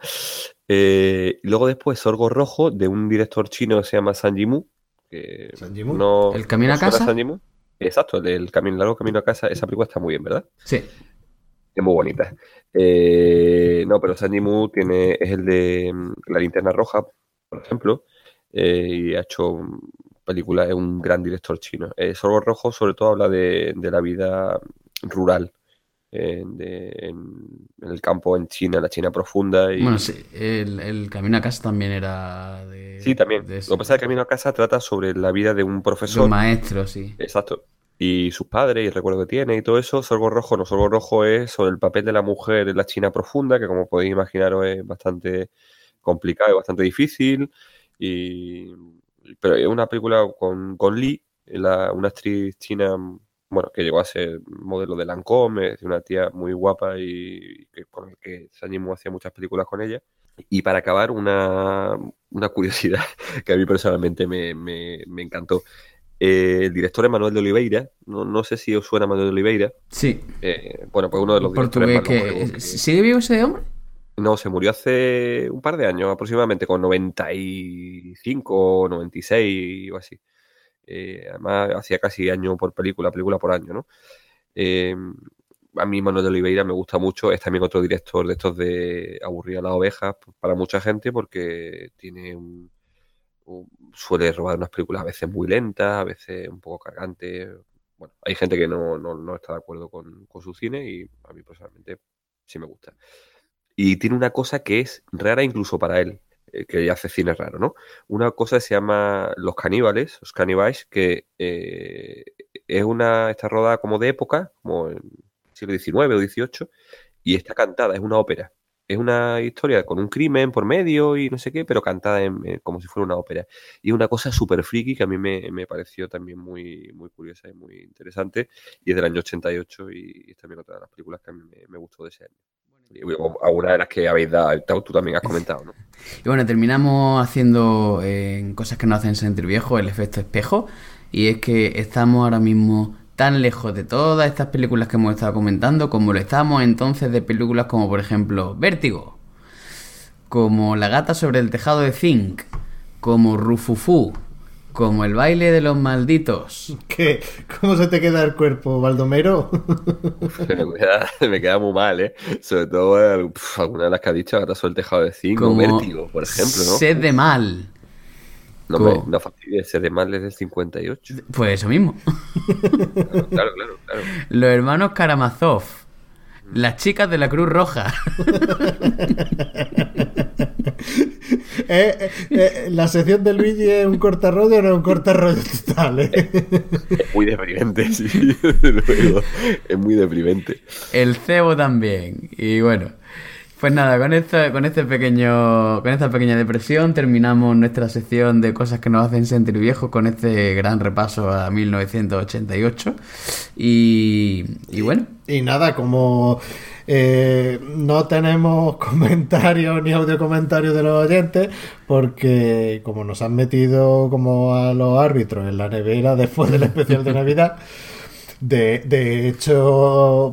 Speaker 3: Eh, luego después Sorgo Rojo, de un director chino que se llama San Yimou. Que
Speaker 1: ¿San
Speaker 3: no-
Speaker 2: ¿El camino a
Speaker 3: ¿no suena
Speaker 2: casa?
Speaker 3: San Yimou? Exacto, el del camino largo camino a casa. Esa película está muy bien, ¿verdad?
Speaker 2: Sí.
Speaker 3: Es muy bonita. Eh, no, pero San Yimou tiene, es el de mm, La Linterna Roja, por ejemplo, eh, y ha hecho mm, películas, es un gran director chino. Eh, Sorgo Rojo sobre todo habla de, de la vida rural eh, de- en, en el campo en China, la China profunda. Y,
Speaker 2: Bueno, sí, el, el camino a casa también era de.
Speaker 3: Sí, también.
Speaker 2: de
Speaker 3: Lo que pasa es que Camino a Casa trata sobre la vida de un
Speaker 2: de un
Speaker 3: profesor.
Speaker 2: maestro, sí.
Speaker 3: Exacto. Y sus padres y el recuerdo que tiene y todo eso. Sorgo Rojo, no, Sorgo Rojo es sobre el papel de la mujer en la China profunda, que como podéis imaginaros es bastante complicado y bastante difícil. Y, pero es una película con, con Lee, la- una actriz china, bueno, que llegó a ser modelo de Lancôme, es una tía muy guapa y, que, con el que Sang Yimou hacía muchas películas con ella. Y para acabar, una, una curiosidad que a mí personalmente me, me- me encantó. Eh, el director es Manuel de Oliveira, no, no sé si os suena Manuel de Oliveira.
Speaker 2: Sí.
Speaker 3: eh, bueno, pues uno de los
Speaker 2: Portugués
Speaker 3: directores longevos que-
Speaker 2: ¿Sigue vivo ese hombre?
Speaker 3: No, se murió hace un par de años aproximadamente, con 95 o 96 o así. Eh, además, hacía casi año por película, película por año, ¿no? Eh, a mí Manuel de Oliveira me gusta mucho, es también otro director de estos de Aburrir a las ovejas para mucha gente porque tiene suele robar unas películas a veces muy lentas, a veces un poco cargantes. Bueno, hay gente que no, no- no está de acuerdo con, con su cine y a mí personalmente sí me gusta. Y tiene una cosa que es rara incluso para él, que hace cine raro, ¿no? Una cosa se llama Los Caníbales, Los Caníbales, que eh, es una, está rodada como de época, como en siglo XIX o XVIII, y está cantada, es una ópera. Es una historia con un crimen por medio y no sé qué, pero cantada eh, como si fuera una ópera. Y es una cosa súper friki que a mí me, me pareció también muy, muy curiosa y muy interesante. Y es del año 88 y es también otra de las películas que a mí me, me gustó de ese año. Alguna de las que habéis dado, tú también has comentado, ¿no?
Speaker 2: Y bueno, terminamos haciendo eh, cosas que nos hacen sentir viejos, el efecto espejo. Y es que estamos ahora mismo tan lejos de todas estas películas que hemos estado comentando como lo estamos entonces de películas como por ejemplo Vértigo, como La gata sobre el tejado de Zinc, como Rufufu, como El baile de los malditos.
Speaker 1: ¿Qué? ¿Cómo se te queda el cuerpo, Baldomero?
Speaker 3: me, queda, me queda muy mal, ¿eh? Sobre todo eh, pf, alguna de las que ha dicho, ahora sobre el tejado de zinc o
Speaker 2: Como
Speaker 3: vértigo, por ejemplo, ¿no?
Speaker 2: Sed de mal.
Speaker 3: No, me, no fastidies, ese de mal es del 58.
Speaker 2: Pues eso mismo.
Speaker 3: Claro, claro, claro. claro.
Speaker 2: Los hermanos Karamazov. Las chicas de la Cruz Roja.
Speaker 1: Eh, eh, eh, la sección de Luigi es un cortarrollo o no es un cortarrollo total, ¿eh?
Speaker 3: Es muy deprimente, sí, desde luego. Es muy deprimente.
Speaker 2: El cebo también. Y bueno. Pues nada, con esto, con este pequeño, con esta pequeña depresión terminamos nuestra sección de cosas que nos hacen sentir viejos con este gran repaso a 1988. Y, y bueno,
Speaker 1: Y nada, como eh, no tenemos comentarios ni audio comentarios de los oyentes, porque como nos han metido como a los árbitros en la nevera después del especial de Navidad, de, de hecho,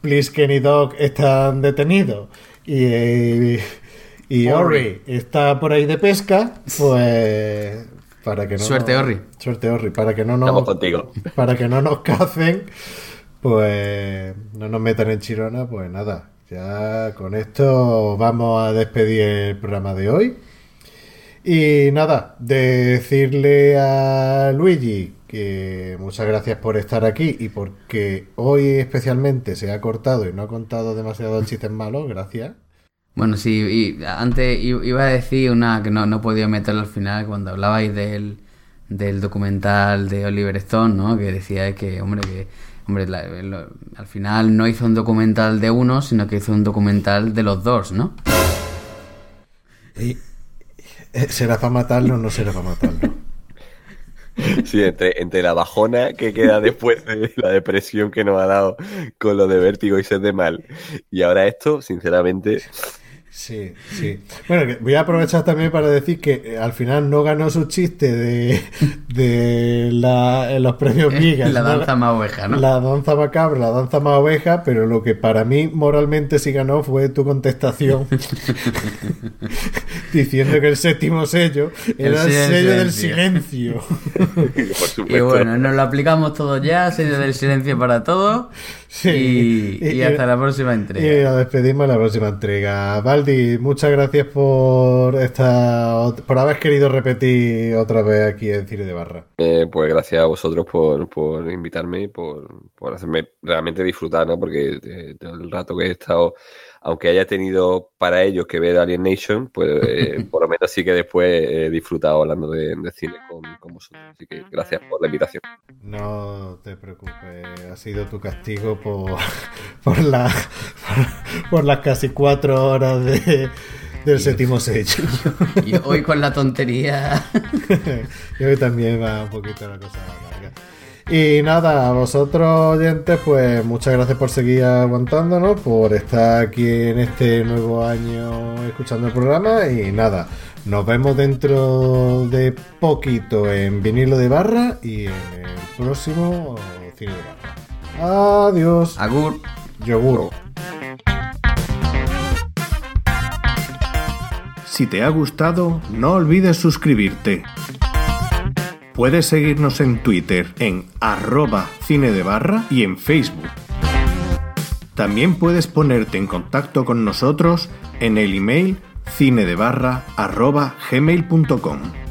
Speaker 1: Plisken y Doc están detenidos y, eh, y Ori está por ahí de pesca, pues para que no
Speaker 2: Suerte, Orri.
Speaker 1: Suerte Orri, para que no nos
Speaker 3: Estamos contigo.
Speaker 1: para que no nos cacen, pues no nos metan en chirona, pues nada, ya con esto vamos a despedir el programa de hoy. Y nada, decirle a Luigi que muchas gracias por estar aquí y porque hoy especialmente se ha cortado y no ha contado demasiados chistes malos, gracias.
Speaker 2: bueno, sí, y antes iba a decir una que no, no he podido meterlo al final cuando hablabais del, del documental de Oliver Stone, ¿no? Que decía que, hombre, que hombre, la- lo- al final no hizo un documental de uno, sino que hizo un documental de los dos, ¿no?
Speaker 1: Y- eh, ¿Será para matarlo o no será para matarlo?
Speaker 3: Sí, entre, entre la bajona que queda después de la depresión que nos ha dado con lo de vértigo y sed de mal. Y ahora esto, sinceramente,
Speaker 1: Sí, sí. Bueno, voy a aprovechar también para decir que eh, al final no ganó su chiste de, de la, los premios Migas.
Speaker 2: La danza más oveja, ¿no?
Speaker 1: La danza macabra, la danza más oveja, pero lo que para mí moralmente sí ganó fue tu contestación diciendo que el séptimo sello era el, sello del silencio.
Speaker 2: y bueno, nos lo aplicamos todos ya, sello del silencio para todos. Sí. Y, hasta la próxima entrega.
Speaker 1: Y nos despedimos en la próxima entrega. Valdi, muchas gracias por esta por haber querido repetir otra vez aquí en Cine de Barra.
Speaker 3: Eh, pues gracias a vosotros por, por invitarme y por, por, hacerme realmente disfrutar, ¿no? Porque eh, el rato que he estado aunque haya tenido para ellos que ver Alien Nation, pues eh, por lo menos sí que después he disfrutado hablando de, cine con, vosotros. Así que gracias por la invitación.
Speaker 1: No te preocupes, ha sido tu castigo por, por, la, por, las casi cuatro horas de, del séptimo sello.
Speaker 2: Y hoy con la tontería.
Speaker 1: y hoy también va un poquito la cosa larga. Y nada, a vosotros oyentes, pues muchas gracias por seguir aguantándonos, por estar aquí en este nuevo año escuchando el programa. Y nada, nos vemos dentro de poquito en vinilo de barra y en el próximo cine de barra. Adiós.
Speaker 2: Agur.
Speaker 1: Yogur.
Speaker 7: Si te ha gustado, no olvides suscribirte. Puedes seguirnos en Twitter en arroba cine de barra y en Facebook. También puedes ponerte en contacto con nosotros en el email cinedebarra arroba gmail.com.